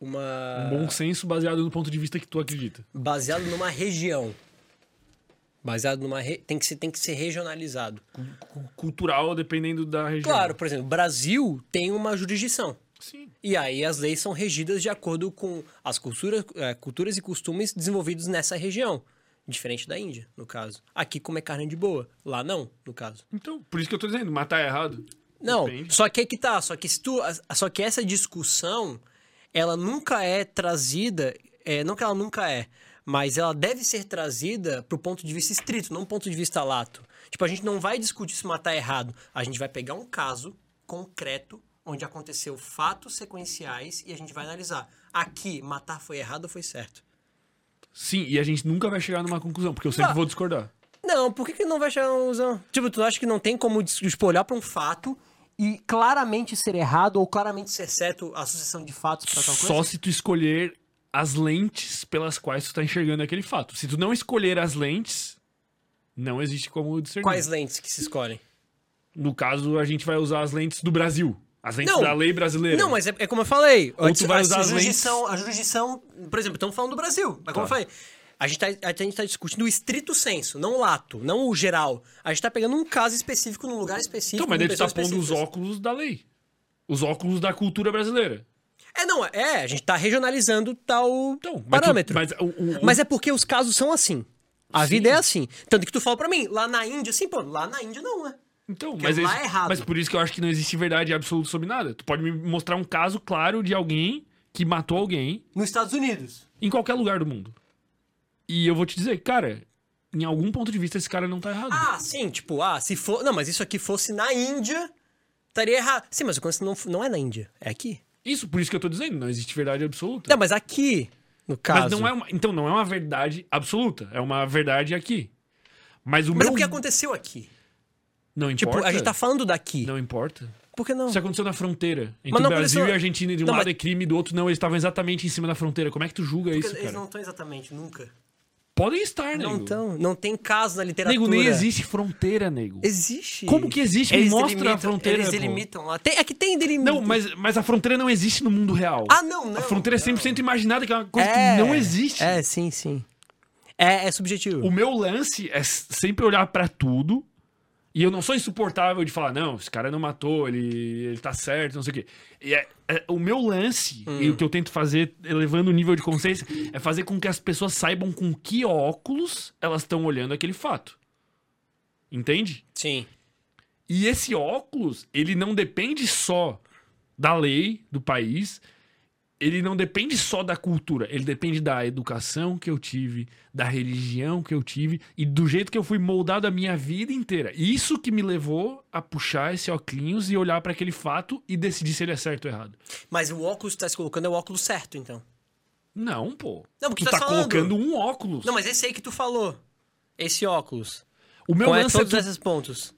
Uma. Um bom senso baseado no ponto de vista que tu acredita. Baseado numa região. Baseado numa. re- Tem, que ser, tem que ser regionalizado. Cu- Cultural, dependendo da região. Claro, por exemplo, o Brasil tem uma jurisdição. Sim. E aí as leis são regidas de acordo com as culturas, eh, culturas e costumes desenvolvidos nessa região. Diferente da Índia, no caso. Aqui comer carne de boa. Lá não, no caso. Então, por isso que eu tô dizendo, matar é errado. Não, Depende. só que aí que tá, só que se tu, só que essa discussão, ela nunca é trazida, é, não que ela nunca é, mas ela deve ser trazida pro ponto de vista estrito, não ponto de vista lato. Tipo, a gente não vai discutir se matar é errado, a gente vai pegar um caso concreto onde aconteceu fatos sequenciais e a gente vai analisar. Aqui, matar foi errado ou foi certo? Sim, e a gente nunca vai chegar numa conclusão, porque eu sempre Ah. vou discordar. Não, por que, que não vai chegar a uma conclusão? Tipo, tu acha que não tem como tipo, olhar pra um fato E claramente ser errado ou claramente ser certo a sucessão de fatos pra tal coisa? Só se tu escolher as lentes pelas quais tu tá enxergando aquele fato. Se tu não escolher as lentes, não existe como discernir. Quais lentes que se escolhem? No caso, a gente vai usar as lentes do Brasil. As lentes Não. da lei brasileira. Não, mas é, é como eu falei. Ou tu vai usar a as lentes- jurisdição, a jurisdição, por exemplo, estamos falando do Brasil. Mas como eu Tá. falei, a gente, tá, a gente tá discutindo o estrito senso, não o lato, não o geral. A gente tá pegando um caso específico, num lugar específico. Então, mas com daí tu tá pessoas pondo os óculos da lei. Os óculos da cultura brasileira. É, não, é, a gente tá regionalizando tal Então, mas tu- parâmetro. mas o- o- Mas é porque os casos são assim. A Sim. vida é assim. Tanto que tu fala pra mim, lá na Índia, sim, pô, lá na Índia não, né? Então, Porque mas, lá esse- é errado. mas por isso que eu acho que não existe verdade absoluta sobre nada. Tu pode me mostrar um caso claro de alguém que matou alguém Nos Estados Unidos. em qualquer lugar do mundo. E eu vou te dizer, cara, em algum ponto de vista esse cara não tá errado. Ah, sim, tipo, ah, se for. Não, mas isso aqui fosse na Índia, estaria errado. Sim, mas o lance não, não é na Índia, é aqui. Isso, por isso que eu tô dizendo, não existe verdade absoluta. Não, mas aqui, no caso. Mas não é uma, então não é uma verdade absoluta, é uma verdade aqui. Mas o Mas meu é porque aconteceu aqui. não Tipo, importa. a gente tá falando daqui. Não importa. Por que não? Isso aconteceu na fronteira. Entre o Brasil aconteceu- e a Argentina, de um Não, lado mas- é crime, do outro não. Eles estavam exatamente em cima da fronteira. Como é que tu julga Porque isso, eles cara? não estão exatamente nunca. Podem estar, nego. Não estão. Não tem caso na literatura. Nego, nem existe fronteira, nego. Existe. Como que existe? Me Eles mostra a delimitam- fronteira, Eles delimitam lá. Tem, é que tem delimito. Não, mas, mas a fronteira não existe no mundo real. Ah, não, não. a fronteira é 100% imaginada, que é uma coisa É, que não existe. É, sim, sim. É, é subjetivo. O meu lance é sempre olhar pra tudo. E eu não sou insuportável de falar, não, esse cara não matou, ele, ele tá certo, não sei o quê. E é, é- o meu lance, Hum. e o que eu tento fazer, elevando o nível de consciência, é fazer com que as pessoas saibam com que óculos elas estão olhando aquele fato. Entende? Sim. E esse óculos, ele não depende só da lei do país, ele não depende só da cultura, ele depende da educação que eu tive, da religião que eu tive e do jeito que eu fui moldado a minha vida inteira. Isso que me levou a puxar esse óculos e olhar para aquele fato e decidir se ele é certo ou errado. Mas o óculos que tu tá se colocando é o óculos certo, então. Não, pô. Não, porque tu tu tá tá colocando um óculos. Não, mas esse aí que tu falou. Esse óculos. o meu Qual é lance é todos tu- esses pontos?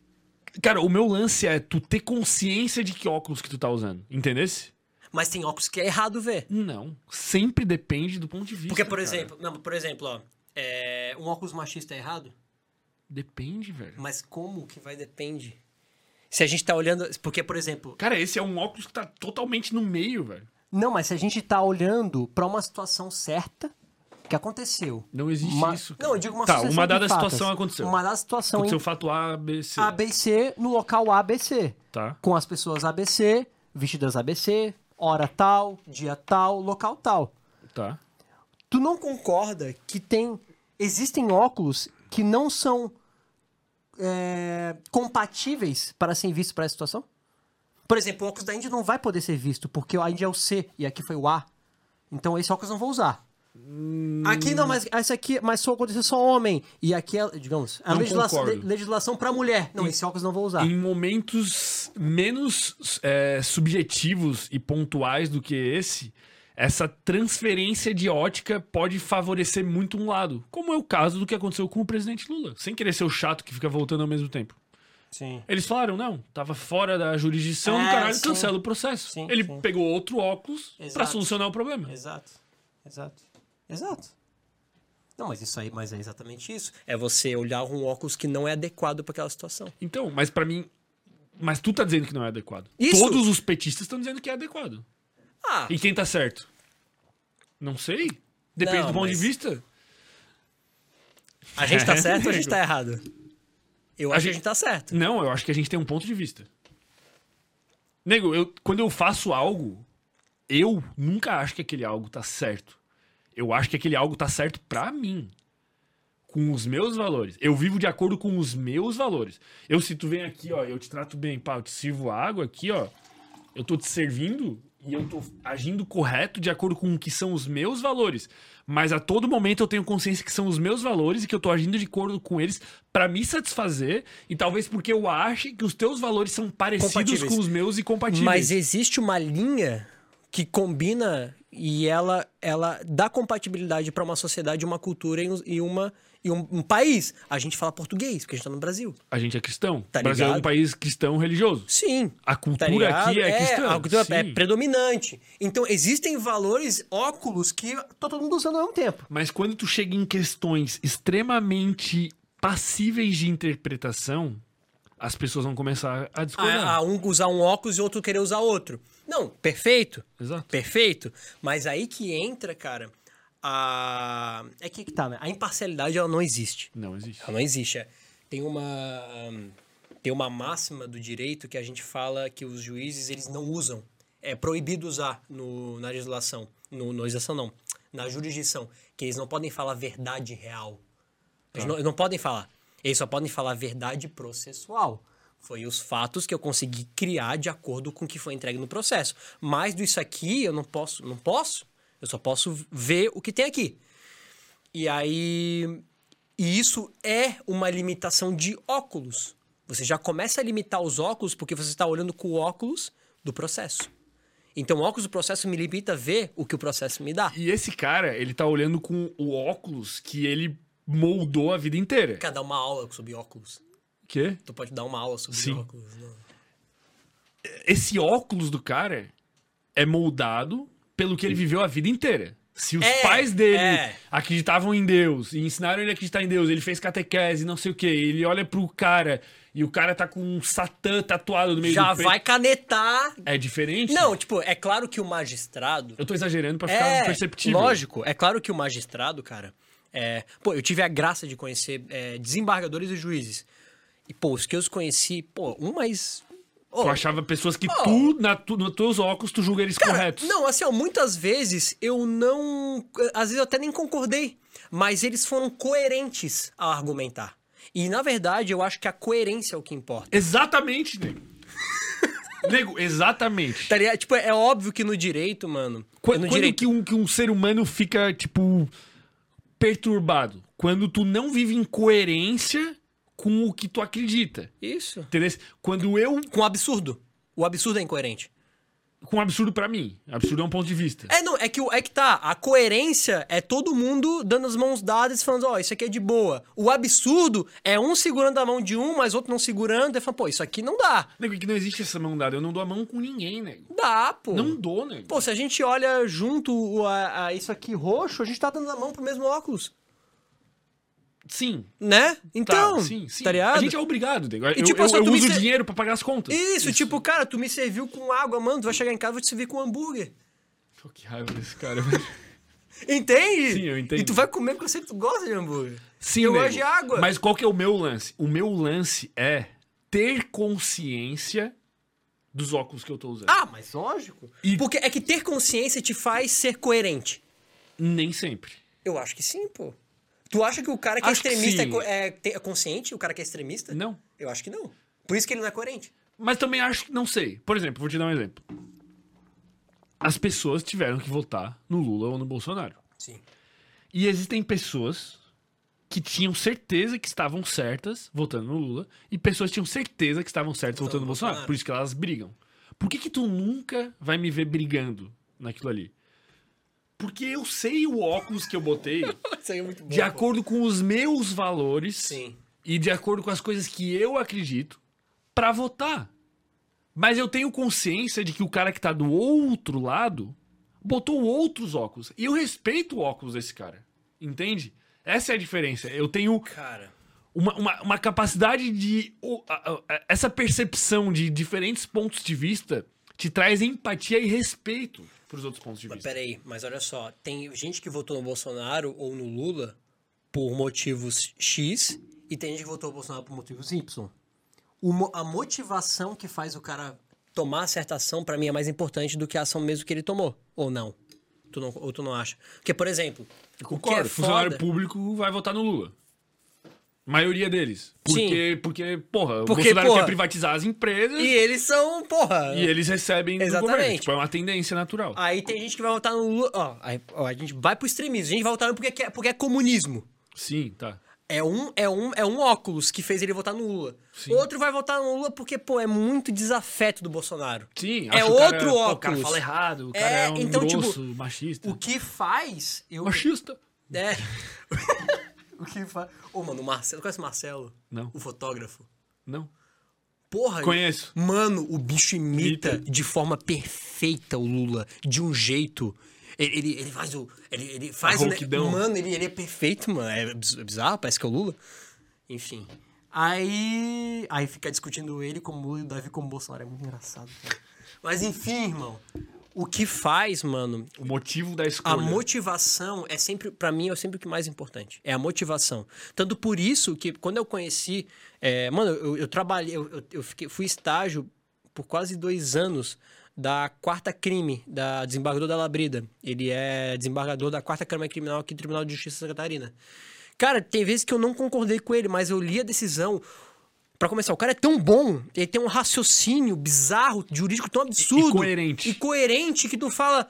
Cara, o meu lance é tu ter consciência de que óculos que tu tá usando. Entendesse? Mas tem óculos que é errado ver. Não. Sempre depende do ponto de vista. Porque, por cara. exemplo, não, por exemplo, ó, é, um óculos machista é errado? Depende, velho. Mas como que vai depende? Se a gente tá olhando. Porque, por exemplo. Cara, esse é um óculos que tá totalmente no meio, velho. Não, mas se a gente tá olhando pra uma situação certa que aconteceu. Não existe Uma- isso. Não, eu digo uma Tá, uma dada situação aconteceu. Uma dada situação Aconteceu em fato A, B, C. ABC no local ABC. Tá. Com as pessoas ABC, vestidas ABC, hora tal, dia tal, local tal. Tá. Tu não concorda que tem. Existem óculos que não são é, compatíveis para serem vistos para essa situação? Por exemplo, o óculos da Índia não vai poder ser visto, porque a Índia é o C e aqui foi o A. Então esse óculos eu não vou usar. Aqui não, mas esse aqui, mas só aconteceu só homem. E aqui é, digamos, a legislação, legislação para mulher. Não, esse óculos não vou usar. Em momentos menos é, subjetivos e pontuais do que esse, essa transferência de ótica pode favorecer muito um lado. Como é o caso do que aconteceu com o presidente Lula. Sem querer ser o chato que fica voltando ao mesmo tempo. Sim. Eles falaram, não, tava fora da jurisdição, É, caralho, sim. cancela o processo. Sim, Ele sim. pegou outro óculos Exato. solucionar o problema. Exato. Exato. Exato. Não, mas isso aí, mas é exatamente isso. É você olhar um óculos que não é adequado para aquela situação. Então, mas pra mim. Mas tu tá dizendo que não é adequado. Isso. Todos os petistas estão dizendo que é adequado. Ah, E quem tá certo? Não sei. Depende Não, do ponto mas- de vista. a gente tá É, certo ou a gente tá errado? Eu A acho que a gente- gente tá certo. Não, eu acho que a gente tem um ponto de vista. Nego, eu, quando eu faço algo, eu nunca acho que aquele algo tá certo. Eu acho que aquele algo tá certo pra mim. com os meus valores. Eu vivo de acordo com os meus valores. Eu, se tu vem aqui, ó, eu te trato bem, pá, eu te sirvo água aqui, ó. Eu tô te servindo e eu tô agindo correto de acordo com o que são os meus valores. Mas a todo momento eu tenho consciência que são os meus valores e que eu tô agindo de acordo com eles pra me satisfazer e talvez porque eu ache que os teus valores são parecidos com os meus e compatíveis. Mas existe uma linha que combina e ela, ela dá compatibilidade para uma sociedade, uma cultura e, um- e uma, e um, um país. A gente fala português, porque a gente tá no Brasil. A gente é cristão. Tá o Brasil é um ligado? país cristão religioso. Sim. A Tá cultura ligado? aqui é, cristã. a cultura é predominante. Então, existem valores, óculos que tá todo mundo usando ao mesmo tempo. Mas quando tu chega em questões extremamente passíveis de interpretação, as pessoas vão começar a discordar. A, a um usar um óculos e outro querer usar outro. Não, perfeito. Exato. Perfeito. Mas aí que entra, cara, a. É que que tá, né? A imparcialidade ela não existe. Não existe. Ela não existe. é. Tem uma. hum, Tem uma máxima do direito que a gente fala que os juízes eles não usam. É proibido usar no, na legislação. No, na legislação, não. Na jurisdição. Que eles não podem falar verdade real. Eles, não, eles não podem falar. Eles só podem falar verdade processual. Foi os fatos que eu consegui criar de acordo com o que foi entregue no processo. Mais do isso aqui, eu não posso. Não posso. Eu só posso ver o que tem aqui. E aí. E isso é uma limitação de óculos. Você já começa a limitar os óculos porque você está olhando com o óculos do processo. Então, o óculos do processo me limita a ver o que o processo me dá. E esse cara, ele tá olhando com o óculos que ele moldou a vida inteira. Dar uma aula sobre óculos? Quê? Tu pode dar uma aula sobre Sim. óculos. Não. Esse óculos do cara é moldado pelo que ele viveu a vida inteira. Se os É, pais dele é. acreditavam em Deus e ensinaram ele a acreditar em Deus, ele fez catequese, não sei o quê, ele olha pro cara e o cara tá com um Satã tatuado no meio Já do peito. vai canetar. É diferente? Não, tipo, é claro que o magistrado. Eu tô exagerando pra ficar É, perceptível. lógico. É claro que o magistrado, cara. É, pô, eu tive a graça de conhecer é, desembargadores e juízes. E, pô, os que eu conheci, pô, um mais. Ô, Tu achava pessoas que Oh. tu, na tu, nos teus óculos, tu julga eles Cara, corretos. Não, assim, ó, muitas vezes eu não. Às vezes eu até nem concordei. Mas eles foram coerentes ao argumentar. E, na verdade, eu acho que a coerência é o que importa. Exatamente, nego. nego, exatamente. Tá? Tipo, é óbvio que no direito, mano. Quando, no quando direito. que, um, que um ser humano fica, tipo, perturbado? Quando tu não vive em coerência com o que tu acredita. Isso. Entendeu? Quando eu. Com absurdo. O absurdo é incoerente. Com absurdo pra mim. Absurdo é um ponto de vista. É, não, é que, o- é que tá. A coerência é todo mundo dando as mãos dadas e falando, ó, isso aqui é de boa. O absurdo é um segurando a mão de um, mas outro não segurando, e falando, pô, isso aqui não dá. Nego, que não existe essa mão dada. Eu não dou a mão com ninguém, nego. Dá, pô. Não dou, nego. Pô, se a gente olha junto o- a, a isso aqui roxo, a gente tá dando a mão pro mesmo óculos. Sim. Né? Tá, Então, sim, sim. tá ligado? A gente é obrigado, nego. Eu, tipo, eu, eu me uso ser- dinheiro pra pagar as contas. Isso, tipo, cara, tu me serviu com água, mano, tu vai chegar em casa e vou te servir com hambúrguer. Pô, que raiva desse cara, velho. Entende? Sim, eu entendo. E tu vai comer porque eu sei que tu gosta de hambúrguer. Sim, Eu nego. gosto de água. Mas qual que é o meu lance? O meu lance é ter consciência dos óculos que eu tô usando. Ah, mas lógico. E- Porque é que ter consciência te faz ser coerente. Nem sempre. Eu acho que sim, pô. Tu acha que o cara que Acho que é extremista é, sim. co- é, é consciente? O cara que é extremista? Não. Eu acho que não. Por isso que ele não é coerente. Mas também acho que não sei. Por exemplo, vou te dar um exemplo. As pessoas tiveram que votar no Lula ou no Bolsonaro. Sim. E existem pessoas que tinham certeza que estavam certas votando no Lula e pessoas que tinham certeza que estavam certas votando no Bolsonaro. Bolsonaro. Por isso que elas brigam. Por que que tu nunca vai me ver brigando naquilo ali? Porque eu sei o óculos que eu botei é bom. de acordo com os meus valores Sim. e de acordo com as coisas que eu acredito pra votar. Mas eu tenho consciência de que o cara que tá do outro lado botou outros óculos. E eu respeito o óculos desse cara. Entende? Essa é a diferença. Eu tenho Cara. uma, uma, uma capacidade de. o- a- a- essa percepção de diferentes pontos de vista te traz empatia e respeito pros outros pontos de Mas vista. peraí, mas olha só. Tem gente que votou no Bolsonaro ou no Lula por motivos X e tem gente que votou no Bolsonaro por motivos Y. A motivação que faz o cara tomar certa ação, pra mim, é mais importante do que a ação mesmo que ele tomou. Ou não. Tu não ou tu não acha? Porque, por exemplo, o que é Concordo. Funcionário foda... público vai votar no Lula. Maioria deles. Porque, porque porra, Porque, o Bolsonaro porra, quer privatizar as empresas E e, eles são, porra. eles recebem do Exatamente. governo. Tipo, é uma tendência natural. Aí tem gente que vai votar no Lula. Ó, a gente vai pro extremismo. A gente vai votar no porque, quer- porque é comunismo. Sim, tá. É um, é, um, é um óculos que fez ele votar no Lula. Sim. Outro vai votar no Lula porque, pô, é muito desafeto do Bolsonaro. Sim, É acho que o cara- outro pô, O cara óculos. fala errado, o cara É, é, um então, tipo, grosso, machista. O que faz. Eu, Machista? É. o que faz. Ô, mano, o Marcelo. Conhece o Marcelo? Não. O fotógrafo. Não. Porra. Conheço. Mano, o bicho imita, Imita. de forma perfeita o Lula. De um jeito. Ele, ele, faz o. Ele, ele faz o. rouquidão. Mano, ele, ele é perfeito, mano. É biz- bizarro, parece que é o Lula. Enfim. Aí. Aí fica discutindo ele como e o Davi como Bolsonaro. É muito engraçado, cara. Mas enfim, irmão. O que faz, mano, O motivo da a escolha. motivação é sempre, pra mim, é sempre o que mais importante. É a motivação. Tanto por isso que quando eu conheci. é, mano, eu, eu trabalhei, eu, eu- eu fiquei, fui estágio por quase dois anos da quarta crime, da desembargador da Labrida. Ele é desembargador da quarta Câmara Criminal aqui do Tribunal de Justiça de Santa Catarina. Cara, tem vezes que eu não concordei com ele, mas eu li a decisão. Pra começar, o cara é tão bom, ele tem um raciocínio bizarro, jurídico tão absurdo. coerente. E coerente que tu fala.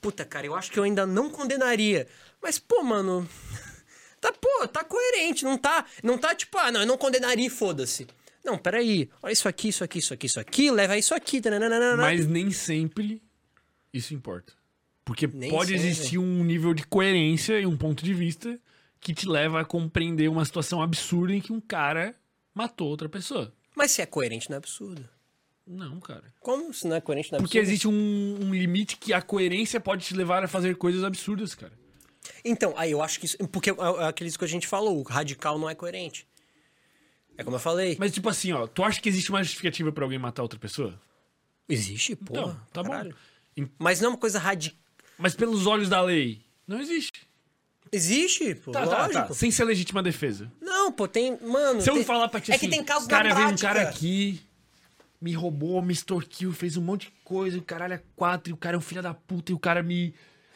Puta, cara, eu acho que eu ainda não condenaria. Mas, pô, mano. Tá, pô, tá coerente, não tá. Não tá tipo, ah, não, eu não condenaria e foda-se. Não, peraí. Olha isso aqui, isso aqui, isso aqui, isso aqui, leva isso aqui. tananana. Mas nem sempre isso importa. Porque Nem pode sempre. existir um nível de coerência e um ponto de vista que te leva a compreender uma situação absurda em que um cara matou outra pessoa. Mas se é coerente, não é absurdo. Não, cara. Como se não é coerente, não é Porque absurdo? existe um, um limite que a coerência pode te levar a fazer coisas absurdas, cara. Então, aí eu acho que isso. Porque é é aqueles que a gente falou, o radical não é coerente. É como eu falei. Mas, tipo assim, ó, tu acha que existe uma justificativa pra alguém matar outra pessoa? Existe, pô. Então, tá bom. Em- Mas não é uma coisa radical. Mas pelos olhos da lei, não existe. Existe, pô. Tá, tá, lógico. tá. Sem ser legítima defesa. Não, pô, tem. Mano. Se eu tem- falar pra ti É assim, que tem casos cara, na veio um prática. cara aqui, me roubou, me extorquiu, fez um monte de coisa, e o caralho é quatro, e o cara é um filho da puta, e o cara me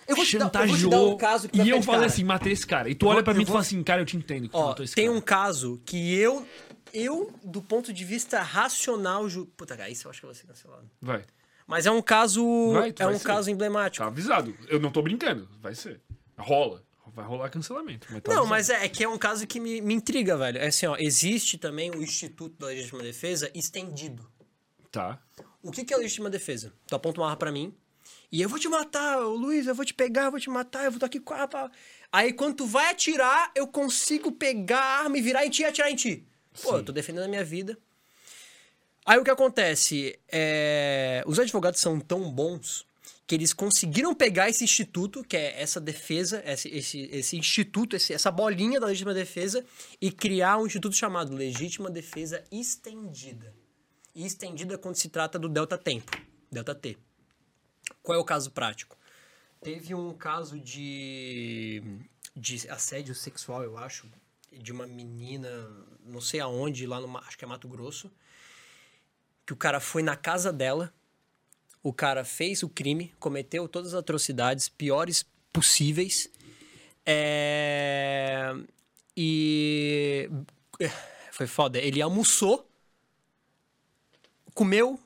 Eu vou te dar- eu vou te chantageou. dar um caso que vai e eu falei cara. assim, matei esse cara. E tu Eu olha vou- pra eu mim e tu vou- fala assim, cara, eu te entendo que tu Ó, matou esse tem cara. um caso que eu. Eu, do ponto de vista racional. Ju... Puta, cara, isso eu acho que eu vou ser cancelado. Vai. Mas é um caso. Vai, tu é vai um ser. caso emblemático. Tá avisado. Eu não tô brincando. Vai ser. Rola. Vai rolar cancelamento. Mas tá Não, mas é, é que é um caso que me, me intriga, velho. É assim, ó, existe também o Instituto da Legítima Defesa estendido. Tá. O que, que é legítima defesa? Tu aponta uma arma pra mim e eu vou te matar, Luiz, eu vou te pegar, eu vou te matar, eu vou estar aqui com a arma. Aí quando tu vai atirar, eu consigo pegar a arma e virar em ti e atirar em ti. Pô, eu tô defendendo a minha vida. Aí o que acontece? É... Os advogados são tão bons que eles conseguiram pegar esse instituto, que é essa defesa, esse, esse, esse instituto, esse- essa bolinha da legítima defesa, e criar um instituto chamado Legítima Defesa Estendida e estendida quando se trata do delta tempo, delta T. Qual é o caso prático? Teve um caso de, de assédio sexual, eu acho, de uma menina, não sei aonde, lá no, acho que é Mato Grosso, que o cara foi na casa dela, o cara fez o crime, cometeu todas as atrocidades piores possíveis, é, e foi foda. Ele almoçou comeu,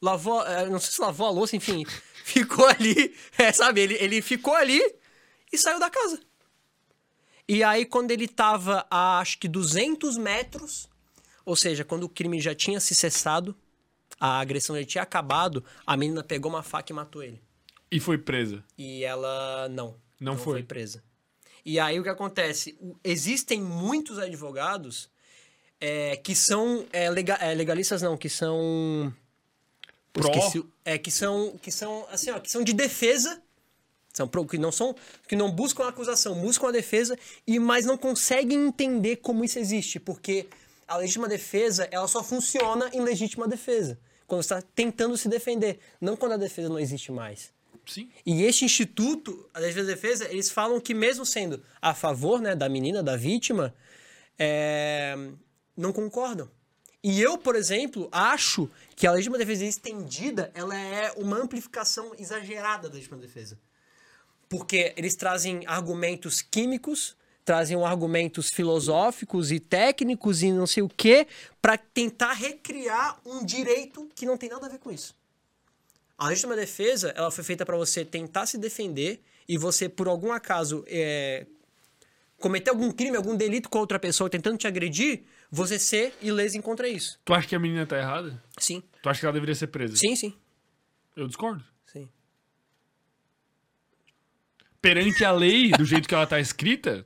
lavou, eh, não sei se lavou a louça, enfim, ficou ali, é, sabe? Ele, ele ficou ali e saiu da casa. E aí, quando ele tava a acho que 200 metros, ou seja, quando o crime já tinha se cessado, a agressão já tinha acabado, a menina pegou uma faca e matou ele. E foi presa. E ela não. Não foi. presa. E aí o que acontece? Existem muitos advogados é, que são é, é, legalistas, não, que são. Pró? esqueci é, que são. Que são, assim, ó, que são de defesa. São pro- que não são. Que não buscam a acusação, buscam a defesa, e mas não conseguem entender como isso existe. Porque a legítima defesa, ela só funciona em legítima defesa. Quando está tentando se defender. Não quando a defesa não existe mais. Sim. E este instituto, a Defesa da Defesa, eles falam que mesmo sendo a favor né, da menina, da vítima, é, não concordam. E eu, por exemplo, acho que a legítima defesa estendida, ela é uma amplificação exagerada da legítima defesa. Porque eles trazem argumentos químicos, traziam argumentos filosóficos e técnicos e não sei o quê pra tentar recriar um direito que não tem nada a ver com isso. A legítima defesa, ela foi feita pra você tentar se defender e você, por algum acaso, é, cometer algum crime, algum delito com outra pessoa tentando te agredir, você ser ileso contra isso. Tu acha que a menina tá errada? Sim, Tu acha que ela deveria ser presa? sim, sim. Eu discordo. sim. Perante a lei, do jeito que ela tá escrita,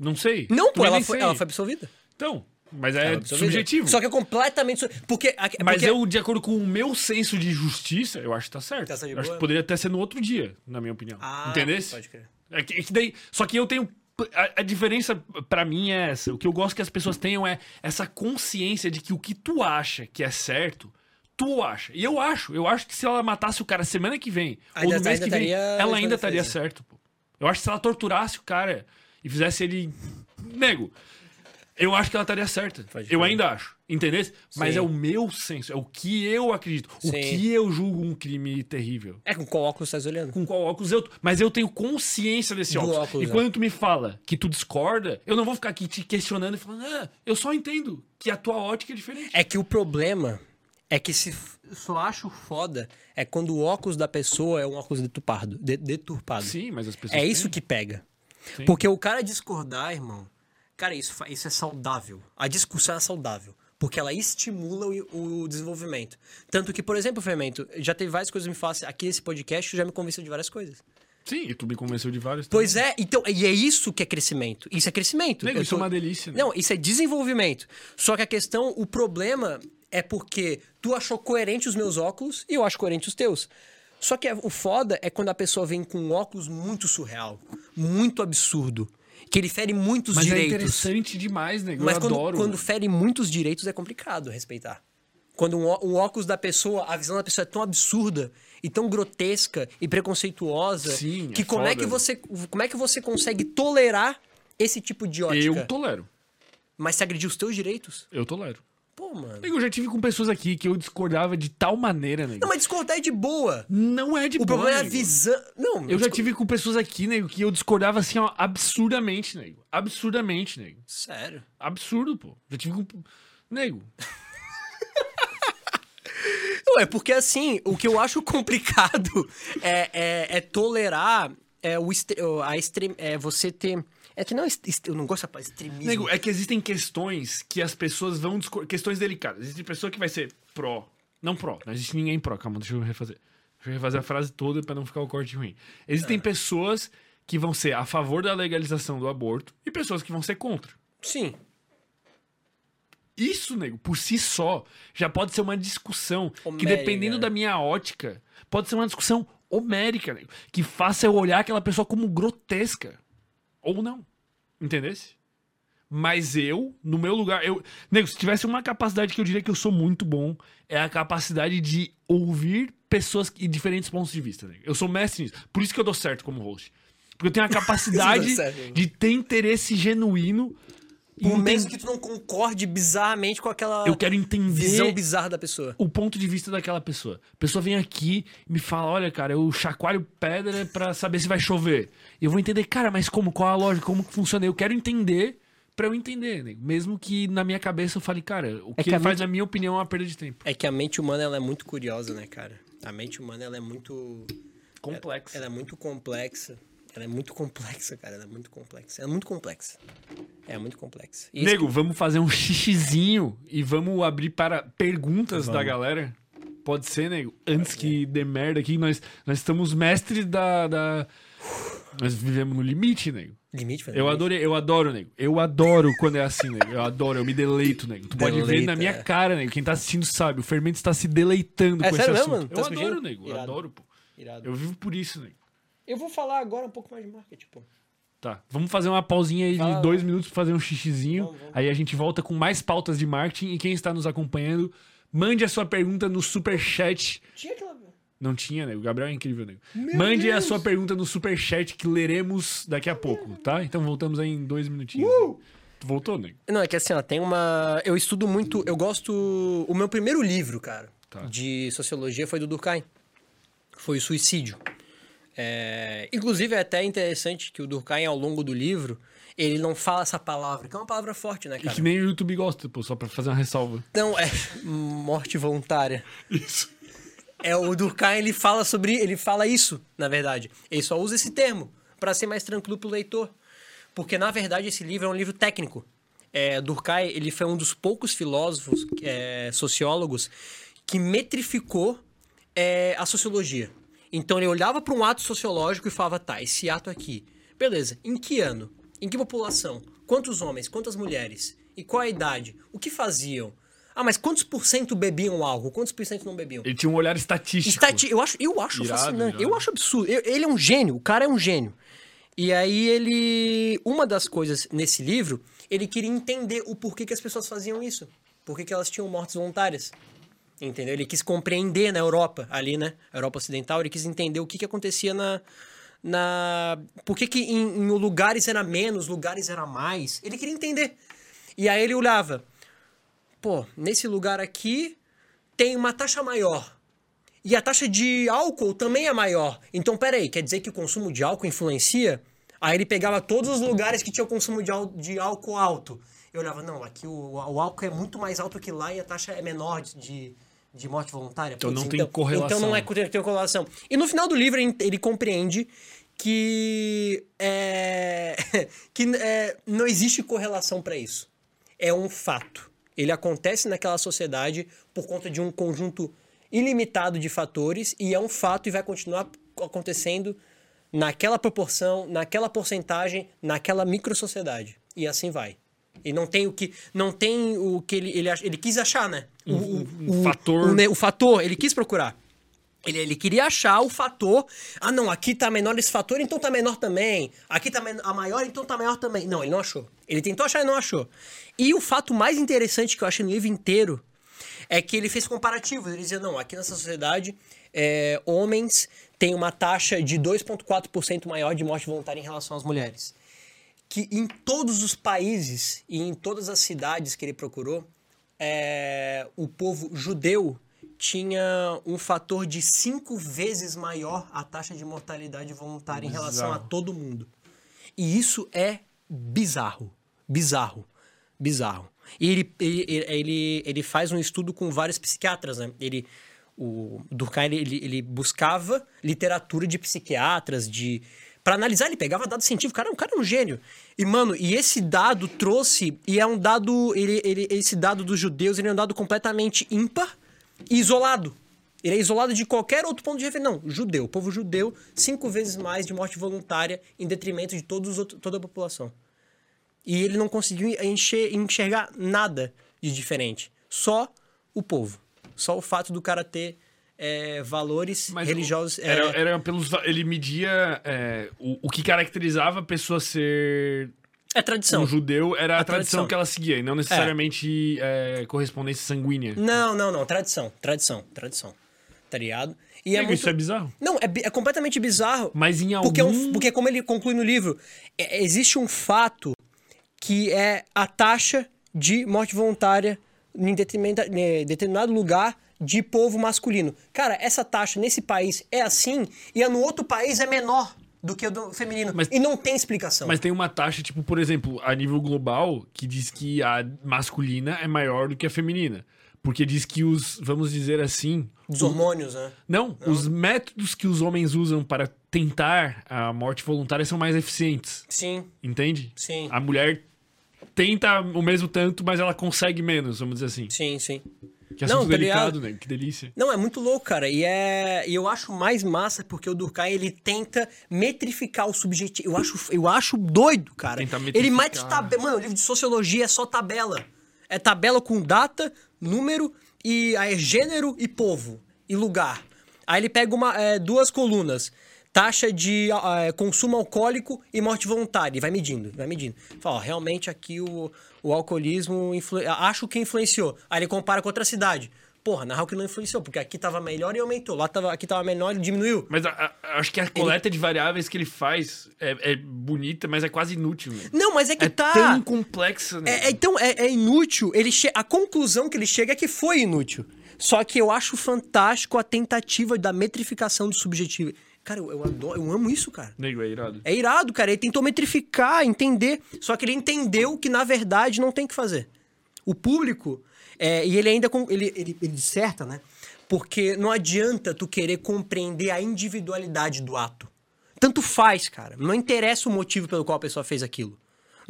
não sei. Não, pô, ela foi, sei. ela foi absolvida. Então, mas é Ela subjetivo. Só que é completamente. Porque. a- Mas porque- eu, de acordo com o meu senso de justiça, eu acho que tá certo. Tá eu acho que poderia até ser no outro dia, na minha opinião. Ah, Entendesse? Pode crer. É que, é que daí, só que eu tenho. A, a diferença pra mim é essa. O que eu gosto que as pessoas tenham é essa consciência de que o que tu acha que é certo, tu acha. E eu acho. Eu acho que se ela matasse o cara semana que vem, ou Ainda- no mês ainda que vem, ela ainda estaria certo, pô. Eu acho que se ela torturasse o cara e fizesse ele. Nego. Eu acho que ela estaria certa. Eu ainda acho. Entendeu? Mas é o meu senso, é o que eu acredito. O Sim. que eu julgo um crime terrível É com qual óculos você tá olhando? com qual óculos eu. Mas eu tenho consciência desse óculos. óculos, e é. quando tu me fala que tu discorda, eu não vou ficar aqui te questionando e falando, ah, eu só entendo que a tua ótica é diferente. É que o problema é que se só acho foda é quando o óculos da pessoa é um óculos deturpado. de- deturpado. Sim, mas as pessoas. É isso têm. que pega. Sim. Porque o cara discordar, irmão, cara, isso, isso é saudável. A discussão é saudável. Porque ela estimula o, o desenvolvimento. Tanto que, por exemplo, Fermento, já teve várias coisas que me fazem aqui nesse podcast que já me convenceu de várias coisas. Sim, e tu me convenceu de vários. Pois é, então, e é isso que é crescimento. Isso é crescimento. Nego, isso é tô- uma delícia. né? Não, isso é desenvolvimento. Só que a questão, o problema é porque tu achou coerente os meus óculos e eu acho coerente os teus. Só que é- o foda é quando a pessoa vem com um óculos muito surreal, muito absurdo, que ele fere muitos Mas é direitos. interessante demais. Mas eu quando, adoro. quando fere muitos direitos é complicado respeitar. Quando um, um óculos da pessoa, a visão da pessoa é tão absurda e tão grotesca e preconceituosa Sim, que é como é que você como é que você consegue tolerar esse tipo de ótica? Eu tolero. Mas se agredir os teus direitos? Eu tolero. Pô, mano. Eu já tive com pessoas aqui que eu discordava de tal maneira, nego. Não, mas discordar é de boa. Não é de O boa, problema é a visão. Não, Eu já tive com pessoas aqui, nego, que eu discordava assim, ó, absurdamente, nego. Absurdamente, nego. Sério. Absurdo, pô. Já tive com. Nego. Não, é porque assim, o que eu acho complicado é, é, é tolerar é, o extre- a extrem, é você ter. É que não, é eu não gosto palavra extremismo. Nego, é que existem questões que as pessoas vão. Questões delicadas. Existe pessoa que vai ser pró. Não pró. Não existe ninguém pró. Calma, deixa eu refazer. Deixa eu refazer a frase toda pra não ficar o corte ruim. Existem É. pessoas que vão ser a favor da legalização do aborto e pessoas que vão ser contra. Sim. Isso, nego, por si só, já pode ser uma discussão que, Homérica. dependendo da minha ótica, pode ser uma discussão homérica, nego, que faça eu olhar aquela pessoa como grotesca. Ou não. Entendesse? Mas eu, no meu lugar, eu. Nego, se tivesse uma capacidade que eu diria que eu sou muito bom, é a capacidade de ouvir pessoas e diferentes pontos de vista. Nego. Eu sou mestre nisso. Por isso que eu dou certo como host. Porque eu tenho a capacidade certo. de ter interesse genuíno. E Por mesmo que tu não concorde bizarramente com aquela eu quero entender visão bizarra da pessoa. o ponto de vista daquela pessoa. A pessoa vem aqui e me fala: olha, cara, eu chacoalho pedra pra saber se vai chover. E eu vou entender, cara, mas como? Qual a lógica? Como que funciona? Eu quero entender pra eu entender, né? Mesmo que na minha cabeça eu fale, cara, o que, É que a faz, mente- na minha opinião, é uma perda de tempo. É que a mente humana ela é muito curiosa, né, cara? A mente humana ela é muito Complexo. ela é muito complexa. Ela é muito complexa, cara. Ela é muito complexa. Ela é muito complexa. É muito complexa. E Nego, vamos fazer um xixizinho e vamos abrir para perguntas da galera? Pode ser, nego? Antes que dê merda aqui, nós, nós estamos mestres da, da... Nós vivemos no limite, nego. que- limite. Eu adorei, eu adoro, nego. Eu adoro quando é assim, nego. Eu adoro, eu me deleito, nego. Tu pode ver Deleita, na minha é. cara, nego. Quem tá assistindo sabe. O Fermento está se deleitando É com sério esse mesmo, assunto. mano? Tá eu adoro, nego. Eu adoro, pô. Irado. Eu vivo por isso, nego. Eu vou falar agora um pouco mais de marketing, pô. Tá, vamos fazer uma pausinha aí Fala. de dois minutos pra fazer um xixizinho. Vamos, vamos. Aí a gente volta com mais pautas de marketing. E quem está nos acompanhando, mande a sua pergunta no superchat. Tinha aquela. Não tinha, nego. O Gabriel é incrível, nego. Mande a sua pergunta no superchat que leremos daqui a pouco, tá? Então voltamos aí em dois minutinhos. Uh! Tu voltou, nego? Não, é que assim, ó, tem uma. Eu estudo muito. Eu gosto. O meu primeiro livro, cara, Tá. de sociologia foi do Durkheim. Foi o Suicídio. É, Inclusive, é até interessante que o Durkheim, ao longo do livro, Ele não fala essa palavra, que é uma palavra forte, né, E cara? que nem o YouTube gosta, pô, só pra fazer uma ressalva. Não, é morte voluntária. Isso. É o Durkheim, ele fala sobre, ele fala isso, na verdade. Ele só usa esse termo para ser mais tranquilo pro leitor, porque na verdade esse livro é um livro técnico. É, Durkheim, ele foi um dos poucos filósofos, é, sociólogos que metrificou é, a sociologia. Então ele olhava para um ato sociológico e falava, tá, esse ato aqui, beleza? Em que ano? Em que população? Quantos homens? Quantas mulheres? E qual a idade? O que faziam? Ah, mas quantos por cento bebiam álcool? Quantos por cento não bebiam? Ele tinha um olhar estatístico. Estati eu acho, eu acho Irado, fascinante. irado. Eu acho absurdo. Eu- ele é um gênio. O cara é um gênio. E aí ele... Uma das coisas nesse livro, ele queria entender o porquê que as pessoas faziam isso. Por que que elas tinham mortes voluntárias. Entendeu? Ele quis compreender na Europa, ali, né? Europa Ocidental, ele quis entender o que que acontecia na... na... Por que que em, em lugares era menos, lugares era mais. Ele queria entender. E aí ele olhava... Pô, nesse lugar aqui tem uma taxa maior. E a taxa de álcool também é maior. Então, peraí, quer dizer que o consumo de álcool influencia? Aí ele pegava todos os lugares que tinha o consumo de, de álcool alto. Eu olhava, não, aqui o, o álcool é muito mais alto que lá e a taxa é menor de, de, morte voluntária. Então Putz, não tem correlação. Então não é tem, tem correlação. E no final do livro ele, compreende que, é, que é, não existe correlação para isso. É um fato. Ele acontece naquela sociedade por conta de um conjunto ilimitado de fatores e é um fato e vai continuar acontecendo naquela proporção, naquela porcentagem, naquela microsociedade. E assim vai. E não tem o que não tem o que ele ele, ele quis achar, né? O, o- o- fator. o, o fator, ele quis procurar. Ele, ele queria achar o fator. Ah, não, aqui tá menor esse fator, então tá menor também. Aqui tá a maior, então tá maior também. Não, ele não achou. Ele tentou achar e não achou. E o fato mais interessante que eu achei no livro inteiro é que ele fez comparativos. Ele dizia, não, aqui nessa sociedade, é, homens têm uma taxa de 2,4% maior de morte voluntária em relação às mulheres. Que em todos os países e em todas as cidades que ele procurou, é, o povo judeu tinha um fator de cinco vezes maior a taxa de mortalidade voluntária em relação a Bizarro. todo mundo. E isso é bizarro. Bizarro. Bizarro. E ele, ele, ele, ele faz um estudo com vários psiquiatras, né? Ele, o Durkheim, ele, ele, ele buscava literatura de psiquiatras, de... Pra analisar, ele pegava dado científico. Cara, o cara é um gênio. E, mano, e esse dado trouxe... E é um dado... Ele, ele, esse dado dos judeus, ele é um dado completamente ímpar e isolado. Ele é isolado de qualquer outro ponto de referência. Não, judeu. Povo judeu, cinco vezes mais de morte voluntária em detrimento de todos os outros, toda a população. E ele não conseguiu enxer- enxergar nada de diferente. Só o povo. Só o fato do cara ter é, valores Mas religiosos. o- é, Era, era pelos. Ele media é, o, o que caracterizava a pessoa ser é tradição. um judeu era a, A tradição, tradição. que ela seguia, e não necessariamente é, correspondência sanguínea. Não, não, não. Tradição. Tradição. Tradição. Tá ligado? E é Amigo, muito... Isso é bizarro. Não, é, é completamente bizarro. Mas em algum. Porque, é um- porque como ele conclui no livro, é- existe um fato que é a taxa de morte voluntária em determinado lugar de povo masculino. Cara, essa taxa nesse país é assim e a no outro país é menor do que a do feminino. Mas- e não tem explicação. Mas tem uma taxa, tipo, por exemplo, a nível global, que diz que a masculina é maior do que a feminina. Porque diz que os, vamos dizer assim. Dos hormônios, né? Não, os métodos que os homens usam para tentar a morte voluntária são mais eficientes. Sim, Entende? Sim. A mulher tenta o mesmo tanto, mas ela consegue menos, vamos dizer assim. sim, sim. Que Não, assunto tá delicado, né? Que delícia. Não, é muito louco, cara. E, é... e eu acho mais massa porque o Durkheim, ele tenta metrificar o subjetivo. Eu acho, eu acho doido, cara. Tenta Ele metrificar. mete tabela. Mano, o livro de sociologia é só tabela. É tabela com data, número, e aí é gênero e povo. E lugar. Aí ele pega uma, é, duas colunas. Taxa de é, consumo alcoólico e morte voluntária. E vai medindo, vai medindo. Fala, ó, realmente aqui o, o alcoolismo influ... acho que influenciou. Aí ele compara com outra cidade. Porra, na real que não influenciou, porque aqui tava melhor e aumentou. Lá tava, aqui tava menor e diminuiu. Mas a- a- acho que a coleta de variáveis que ele faz é, é bonita, mas é quase inútil. Né? Não, mas é que É tá. tão complexa, né? É, é, então, é, é inútil. Ele che... A conclusão que ele chega é que foi inútil. Só que eu acho fantástico a tentativa da metrificação do subjetivo. Cara, eu, eu adoro, eu amo isso, cara. Nego, é irado. É irado, cara. Ele tentou metrificar, entender. Só que ele entendeu que, na verdade, não tem que fazer. O público. é, e ele ainda. com- Ele, ele, ele disserta, né? Porque não adianta tu querer compreender a individualidade do ato. Tanto faz, cara. Não interessa o motivo pelo qual a pessoa fez aquilo.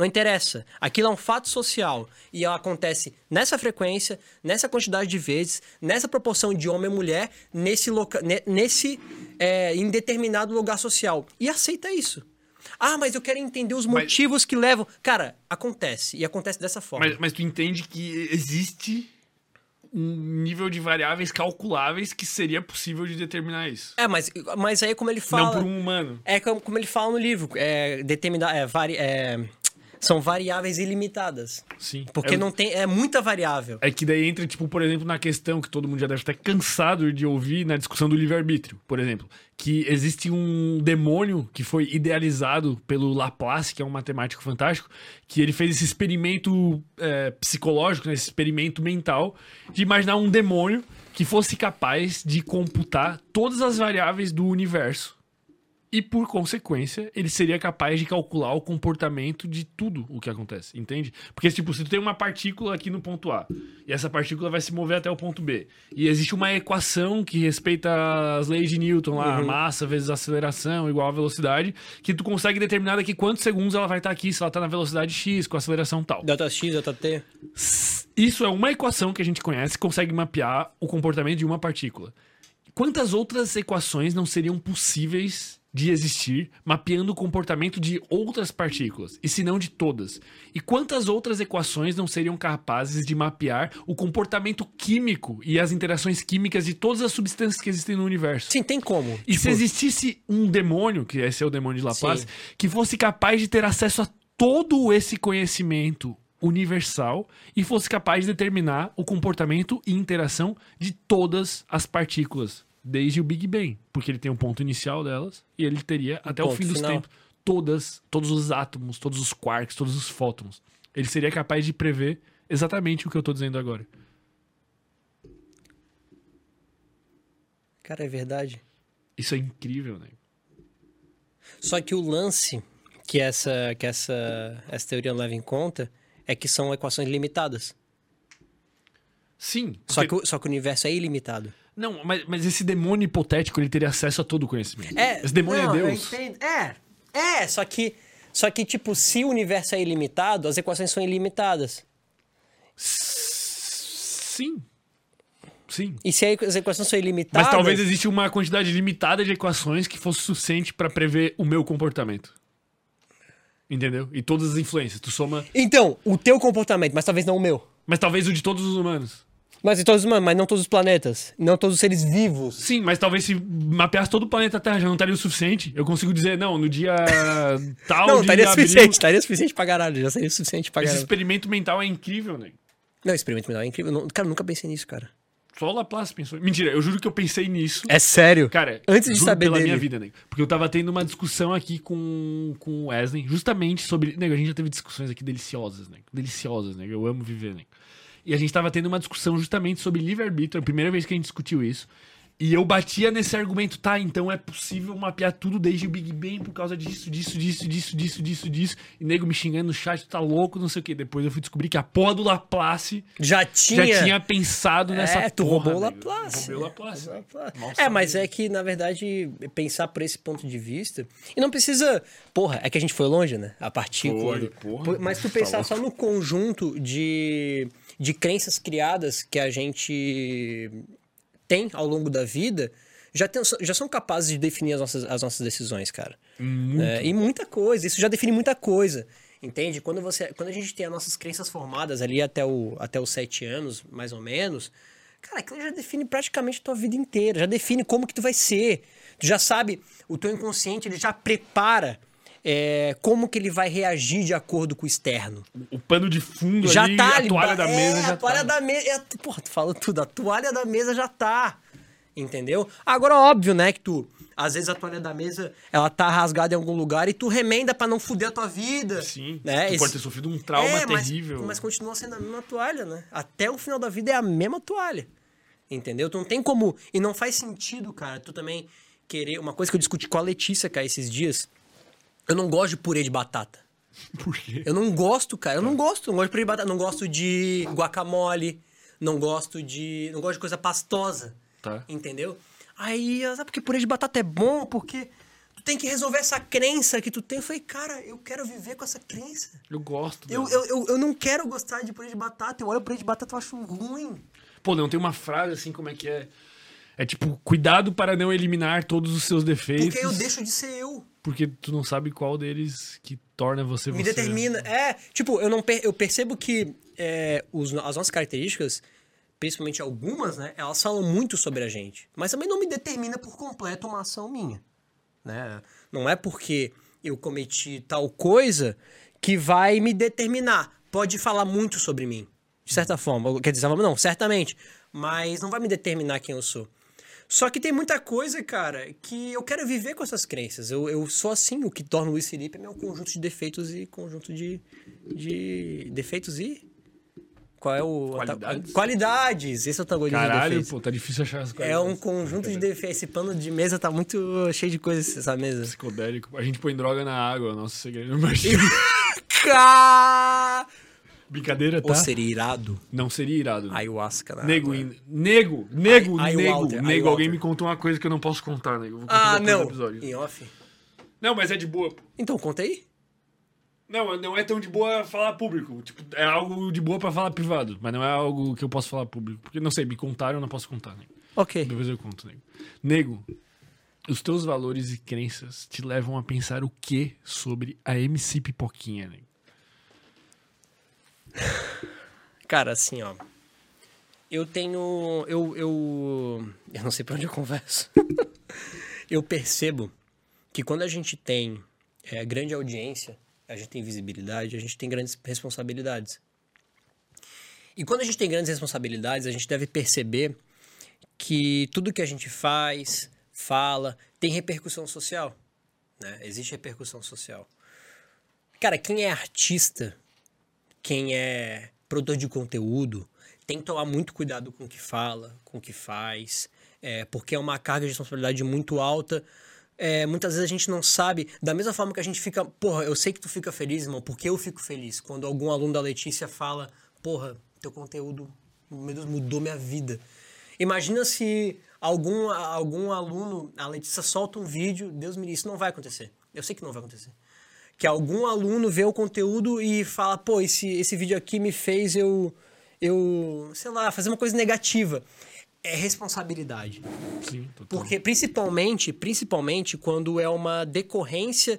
Não interessa. Aquilo é um fato social e ela acontece nessa frequência, nessa quantidade de vezes, nessa proporção de homem e mulher, nesse loca ne- nesse é, em determinado lugar social. E aceita isso. Ah, mas eu quero entender os Mas- motivos que levam. Cara, acontece. E acontece dessa forma. Mas, mas tu entende que existe um nível de variáveis calculáveis que seria possível de determinar isso. É, mas, mas aí como ele fala. Não por um humano. É como, como ele fala no livro. É, determinar, é, vari, é, são variáveis ilimitadas. Sim. Porque é, não tem. É muita variável. É que daí entra, tipo, por exemplo, na questão que todo mundo já deve estar cansado de ouvir na discussão do livre-arbítrio, por exemplo. Que existe um demônio que foi idealizado pelo Laplace, que é um matemático fantástico, que ele fez esse experimento é, psicológico, né, esse experimento mental, de imaginar um demônio que fosse capaz de computar todas as variáveis do universo. E, por consequência, ele seria capaz de calcular o comportamento de tudo o que acontece, entende? Porque, tipo, se tu tem uma partícula aqui no ponto A, e essa partícula vai se mover até o ponto B, e existe uma equação que respeita as leis de Newton lá, a massa vezes aceleração igual a velocidade, que tu consegue determinar daqui quantos segundos ela vai estar aqui, se ela tá na velocidade X, com aceleração tal. Delta X, delta T. Isso é uma equação que a gente conhece consegue mapear o comportamento de uma partícula. Quantas outras equações não seriam possíveis de existir mapeando o comportamento de outras partículas, e se não de todas? E quantas outras equações não seriam capazes de mapear o comportamento químico e as interações químicas de todas as substâncias que existem no universo? Sim, tem como. E Tipo, se existisse um demônio, que esse é o demônio de Laplace, Sim. que fosse capaz de ter acesso a todo esse conhecimento universal e fosse capaz de determinar o comportamento e interação de todas as partículas, desde o Big Bang, porque ele tem um ponto inicial delas e ele teria até o fim dos final. tempos todas, todos os átomos, todos os quarks, todos os fótons. Ele seria capaz de prever exatamente o que eu tô dizendo agora. Cara, é verdade. Isso é incrível, né? Só que o lance que essa, que essa, essa teoria leva em conta é que são equações limitadas. Sim. Só que, só que o universo é ilimitado. Não, mas, mas esse demônio hipotético, ele teria acesso a todo o conhecimento. É, esse demônio não, é eu Deus. É, é, só que, só que, tipo, se o universo é ilimitado, as equações são ilimitadas. Sim. Sim. E se as equações são ilimitadas... Mas talvez exista uma quantidade limitada de equações que fosse suficiente pra prever o meu comportamento. Entendeu? E todas as influências. Tu soma. Então, o teu comportamento, mas talvez não o meu. Mas talvez o de todos os humanos. Mas todos os humanos, mas não todos os planetas. Não todos os seres vivos. Sim, mas talvez se mapeasse todo o planeta Terra já não estaria o suficiente. Eu consigo dizer, não, no dia tal Não, estaria suficiente, estaria suficiente pra caralho. Já seria suficiente pra Esse caralho. experimento mental é incrível, né? Não, experimento mental é incrível. Não- cara, nunca pensei nisso, cara. Só o Laplace pensou. Mentira, eu juro que eu pensei nisso. É sério? Cara, Antes de saber pela dele. minha vida, nego. Porque eu tava tendo uma discussão aqui com, com o Wesley, justamente sobre. Nego, a gente já teve discussões aqui deliciosas, nego. Deliciosas, nego. Eu amo viver, nego. E a gente tava tendo uma discussão justamente sobre livre-arbítrio, a primeira vez que a gente discutiu isso. E eu batia nesse argumento, tá? Então é possível mapear tudo desde o Big Bang por causa disso, disso, disso, disso, disso, disso, disso. E nego me xingando no chat, tá louco, não sei o quê. Depois eu fui descobrir que a porra do Laplace Já tinha. já tinha pensado nessa É, tu porra, roubou o. Laplace. Roubei o Laplace. Mal É, mas é que, na verdade, pensar por esse ponto de vista. E não precisa. Porra, é que a gente foi longe, né? A partícula. Foi, ali. porra, Por- mas tu tá pensar louco. só no conjunto de, de crenças criadas que a gente tem ao longo da vida, já, tem- já são capazes de definir as nossas, as nossas decisões, cara. É, e muita coisa. Isso já define muita coisa. Entende? Quando, você, quando a gente tem as nossas crenças formadas ali até, o, até os sete anos, mais ou menos, cara, aquilo já define praticamente a tua vida inteira. Já define como que tu vai ser. Tu já sabe, o teu inconsciente, ele já prepara é, como que ele vai reagir de acordo com o externo. O pano de fundo Já ali, tá a toalha da é, mesa já a toalha tá. da mesa. É, porra, tu falou tudo. A toalha da mesa já tá. Entendeu? Agora, óbvio, né, que tu. Às vezes a toalha da mesa, ela tá rasgada em algum lugar e tu remenda pra não fuder a tua vida. Sim, Né? tu Esse- pode ter sofrido um trauma É, mas- terrível. Mas, continua sendo a mesma toalha, né? Até o final da vida é a mesma toalha. Entendeu? Tu não tem como. E não faz sentido, cara, tu também querer. Uma coisa que eu discuti com a Letícia, cara, esses dias. Eu não gosto de purê de batata. Por quê? Eu não gosto, cara. Eu não gosto. Não gosto de purê de batata. Não gosto de guacamole. Não gosto de. Não gosto de coisa pastosa. Tá. Entendeu? Aí, sabe porque purê de batata é bom? Porque tu tem que resolver essa crença que tu tem. Eu falei, cara, eu quero viver com essa crença. Eu gosto. Eu, eu, eu, eu não quero gostar de purê de batata. Eu olho o purê de batata e eu acho ruim. Pô, não tem uma frase assim, como é que é? É tipo, cuidado para não eliminar todos os seus defeitos. Porque eu deixo de ser eu. Porque tu não sabe qual deles que torna você Me você. determina. É, tipo, eu não per- eu percebo que é, os- as nossas características, principalmente algumas, né? Elas falam muito sobre a gente. Mas também não me determina por completo uma ação minha. Né? Não é porque eu cometi tal coisa que vai me determinar. Pode falar muito sobre mim. De certa forma. Quer dizer, não, certamente. Mas não vai me determinar quem eu sou. Só que tem muita coisa, cara, que eu quero viver com essas crenças. Eu, eu sou assim, o que torna o Luiz Felipe é meu conjunto de defeitos e conjunto de. de defeitos e. Qual é o. Qualidades? Qualidades! Esse é o de Caralho, defeitos. pô, tá difícil achar as coisas. É um conjunto de defeitos. Esse pano de mesa tá muito cheio de coisas, essa mesa. Psicodélico. A gente põe droga na água, nosso segredo. Mas... Ca... Brincadeira, tá? Ou seria irado? Não seria irado. né? Ayahuasca na Nego, in- nego, nego, Ai- ai, nego, Walter, nego. Alguém me contou uma coisa que eu não posso contar, nego. Vou contar Ah, não. episódio. Em off? Não, mas é de boa. Então, conta aí. Não, não é tão de boa falar público. Tipo, é algo de boa pra falar privado, mas não é algo que eu posso falar público. Porque, não sei, me contaram, eu não posso contar, nego. Ok. Depois eu conto, nego. Nego, os teus valores e crenças te levam a pensar o que sobre a MC Pipoquinha, nego? Cara, assim, ó. Eu tenho. Eu. Eu, eu não sei pra onde eu converso. eu percebo que quando a gente tem é, grande audiência, a gente tem visibilidade, a gente tem grandes responsabilidades. E quando a gente tem grandes responsabilidades, a gente deve perceber que tudo que a gente faz, fala, tem repercussão social. Né? Existe repercussão social. Cara, quem é artista, quem é produtor de conteúdo, tem que tomar muito cuidado com o que fala, com o que faz, é, porque é uma carga de responsabilidade muito alta. É, muitas vezes a gente não sabe, da mesma forma que a gente fica, porra, eu sei que tu fica feliz, irmão, porque eu fico feliz. Quando algum aluno da Letícia fala, porra, teu conteúdo, mudou minha vida. Imagina se algum, algum aluno, a Letícia solta um vídeo, Deus me livre, isso não vai acontecer. Eu sei que não vai acontecer que algum aluno vê o conteúdo e fala, pô, esse, esse vídeo aqui me fez eu, eu, sei lá, fazer uma coisa negativa. É responsabilidade. Sim, total. Porque principalmente, principalmente quando é uma decorrência,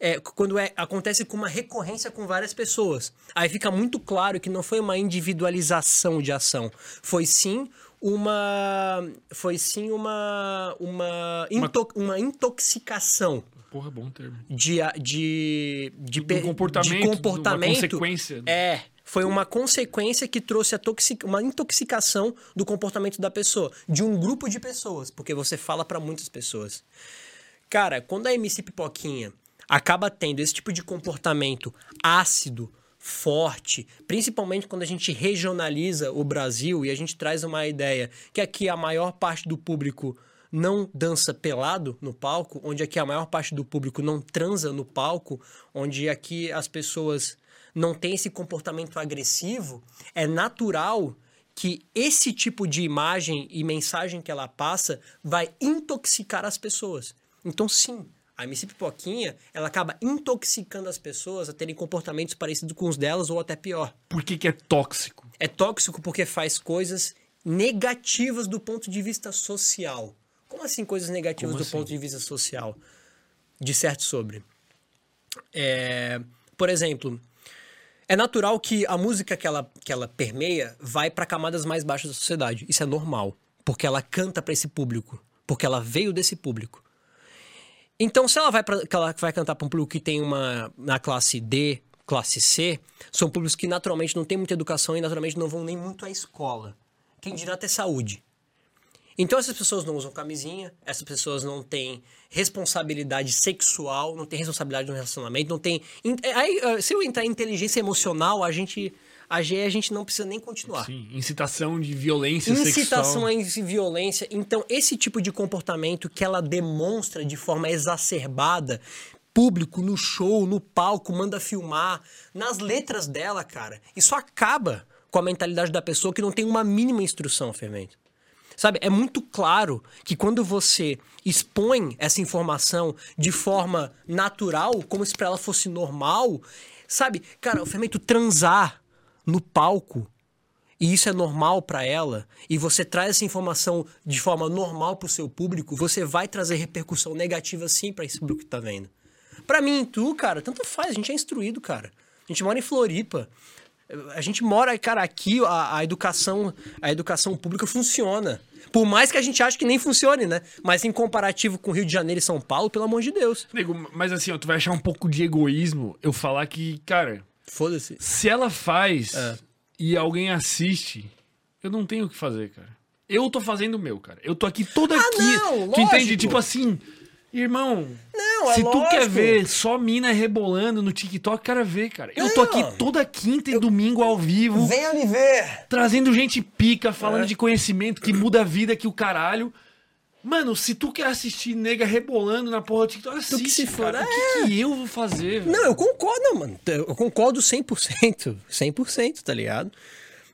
é, quando é, acontece com uma recorrência com várias pessoas. Aí fica muito claro que não foi uma individualização de ação. Foi sim uma. Foi sim uma. Uma, into, uma intoxicação Porra, bom termo. de, de, de, Do comportamento, de de uma comportamento consequência. É, foi uma consequência que trouxe a toxi- uma intoxicação do comportamento da pessoa, de um grupo de pessoas, porque você fala pra muitas pessoas. Cara, quando a MC Pipoquinha acaba tendo esse tipo de comportamento ácido, forte, principalmente quando a gente regionaliza o Brasil e a gente traz uma ideia que aqui a maior parte do público não dança pelado no palco, onde aqui a maior parte do público não transa no palco, onde aqui as pessoas não têm esse comportamento agressivo, é natural que esse tipo de imagem e mensagem que ela passa vai intoxicar as pessoas. Então, sim, a MC Pipoquinha, ela acaba intoxicando as pessoas a terem comportamentos parecidos com os delas ou até pior. Por que, que é tóxico? É tóxico porque faz coisas negativas do ponto de vista social. Como assim coisas negativas Como do assim? ponto de vista social? Disserte sobre. É, por exemplo, é natural que a música que ela, que ela permeia vai para camadas mais baixas da sociedade. Isso é normal, porque ela canta para esse público, porque ela veio desse público. Então, se ela vai para ela vai cantar para um público que tem uma na classe D, classe C, são públicos que naturalmente não têm muita educação e naturalmente não vão nem muito à escola. Quem dirá ter saúde. Então essas pessoas não usam camisinha, essas pessoas não têm responsabilidade sexual, não têm responsabilidade no relacionamento, não tem. in- Aí, eh, se eu entrar em inteligência emocional, a gente A G a gente não precisa nem continuar. Sim, incitação de violência Incitação sexual. à violência. Então, esse tipo de comportamento que ela demonstra de forma exacerbada, público, no show, no palco, manda filmar, nas letras dela, cara, isso acaba com a mentalidade da pessoa que não tem uma mínima instrução, Fermento. Sabe, é muito claro que quando você expõe essa informação de forma natural, como se pra ela fosse normal, sabe, cara, o Fermento transar no palco e isso é normal pra ela, e você traz essa informação de forma normal pro seu público, você vai trazer repercussão negativa sim pra esse público que tá vendo. Pra mim tu, cara, tanto faz, a gente é instruído, cara. A gente mora em Floripa. A gente mora, cara, aqui a, a educação, a educação pública funciona. Por mais que a gente ache que nem funcione, né? Mas em comparativo com Rio de Janeiro e São Paulo, pelo amor de Deus. Nego, mas assim, ó, tu vai achar um pouco de egoísmo eu falar que, cara, Foda-se. se ela faz É. e alguém assiste, eu não tenho o que fazer, cara. Eu tô fazendo o meu, cara. Eu tô aqui toda aqui. Ah, não, tu entende? lógico. Tipo assim, irmão, Não, é se tu lógico. quer ver só mina rebolando no TikTok, cara, vê, cara. Eu tô Não. aqui toda quinta e domingo ao vivo, Venha me ver. trazendo gente pica, falando É. de conhecimento que muda a vida que o caralho. Mano, se tu quer assistir nega rebolando na porra do TikTok, assiste, que se for, cara. é. O que, que eu vou fazer? velho? Não, eu concordo, não, mano. Eu concordo 100%. 100%, tá ligado?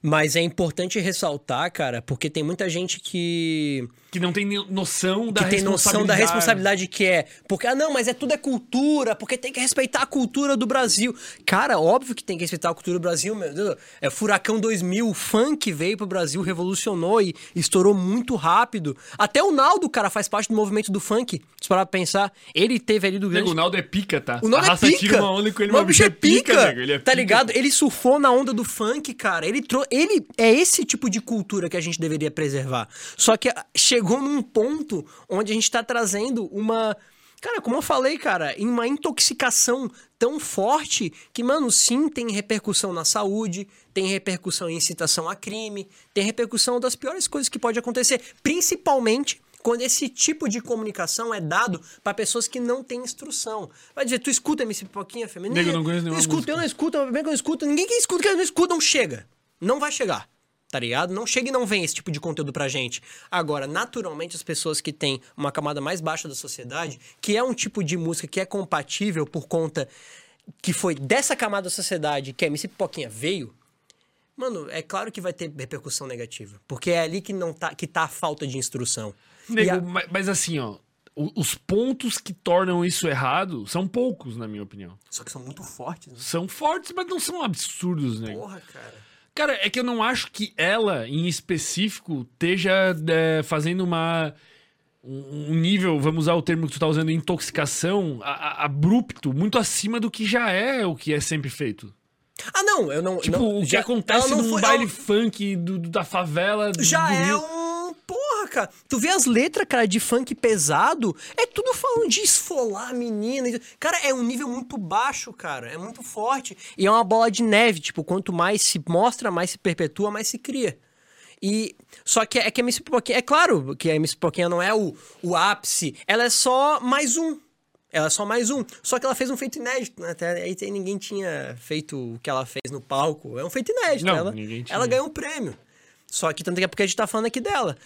Mas é importante ressaltar, cara, porque tem muita gente que, Que não tem noção da que tem noção da responsabilidade. responsabilidade que é. Porque, ah, não, mas é tudo é cultura, porque tem que respeitar a cultura do Brasil. Cara, óbvio que tem que respeitar a cultura do Brasil, meu Deus. É Furacão 2000, o funk veio pro Brasil, revolucionou e estourou muito rápido. Até o Naldo, cara, faz parte do movimento do funk. Se parar pra pensar, ele teve ali do grande o Naldo é pica, tá? o Naldo é pica. tira uma onda com ele, o bicho é pica. nego, ele é tá pica. ligado? Ele surfou na onda do funk, cara. Ele, trou ele é esse tipo de cultura que a gente deveria preservar. Só que ah, chegou num ponto onde a gente tá trazendo uma. Cara, como eu falei, cara, em uma intoxicação tão forte que, mano, sim, tem repercussão na saúde, tem repercussão em incitação a crime, tem repercussão das piores coisas que pode acontecer, principalmente quando esse tipo de comunicação é dado para pessoas que não têm instrução. Vai dizer, tu escuta MC Pipoquinha feminina? Nego, eu não conheço nenhuma escuto, música. eu não escuto, eu não escuto. Ninguém que escuta, que não escuta, não chega. Não vai chegar. Tá ligado? Não chega e não vem esse tipo de conteúdo pra gente. Agora, naturalmente, as pessoas que têm uma camada mais baixa da sociedade, que é um tipo de música que é compatível por conta que foi dessa camada da sociedade que a MC Pipoquinha veio, mano, é claro que vai ter repercussão negativa. Porque é ali que, não tá, que tá a falta de instrução. Nego, a- ma- mas assim, ó, os pontos que tornam isso errado são poucos, na minha opinião. Só que são muito fortes. Né? São fortes, mas não são absurdos, né? Porra, cara. Cara, é que eu não acho que ela, em específico, esteja é, fazendo uma. Um nível, vamos usar o termo que tu tá usando, intoxicação a- a- abrupto, muito acima do que já é o que é sempre feito. Ah, não, eu não. Tipo, não, o que já- acontece num foi- baile ela- funk do- do- da favela. do- Já do é um. Porra, cara. Tu vê as letras, cara, de funk pesado, é tudo falando de esfolar a menina. Cara, é um nível muito baixo, cara. É muito forte. E é uma bola de neve. Tipo, quanto mais se mostra, mais se perpetua, mais se cria. E. Só que é que a MC Pipoquinha. É claro que a MC Pipoquinha não é o, o ápice. Ela é só mais um. Ela é só mais um. Só que ela fez um feito inédito, né? Até aí ninguém tinha feito o que ela fez no palco. É um feito inédito. Não, ela, ninguém tinha. ela ganhou um prêmio. Só que tanto que é porque a gente tá falando aqui dela.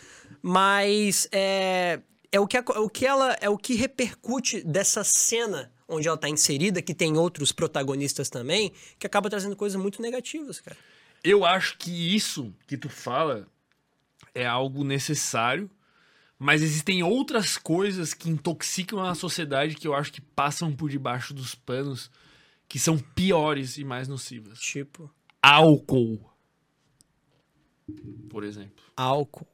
Mas é, é, o, que, a- é o que ela. É o que repercute dessa cena onde ela tá inserida, que tem outros protagonistas também, que acaba trazendo coisas muito negativas, cara. Eu acho que isso que tu fala é algo necessário, mas existem outras coisas que intoxicam a sociedade que eu acho que passam por debaixo dos panos, que são piores e mais nocivas. Tipo, Álcool. Por exemplo. álcool.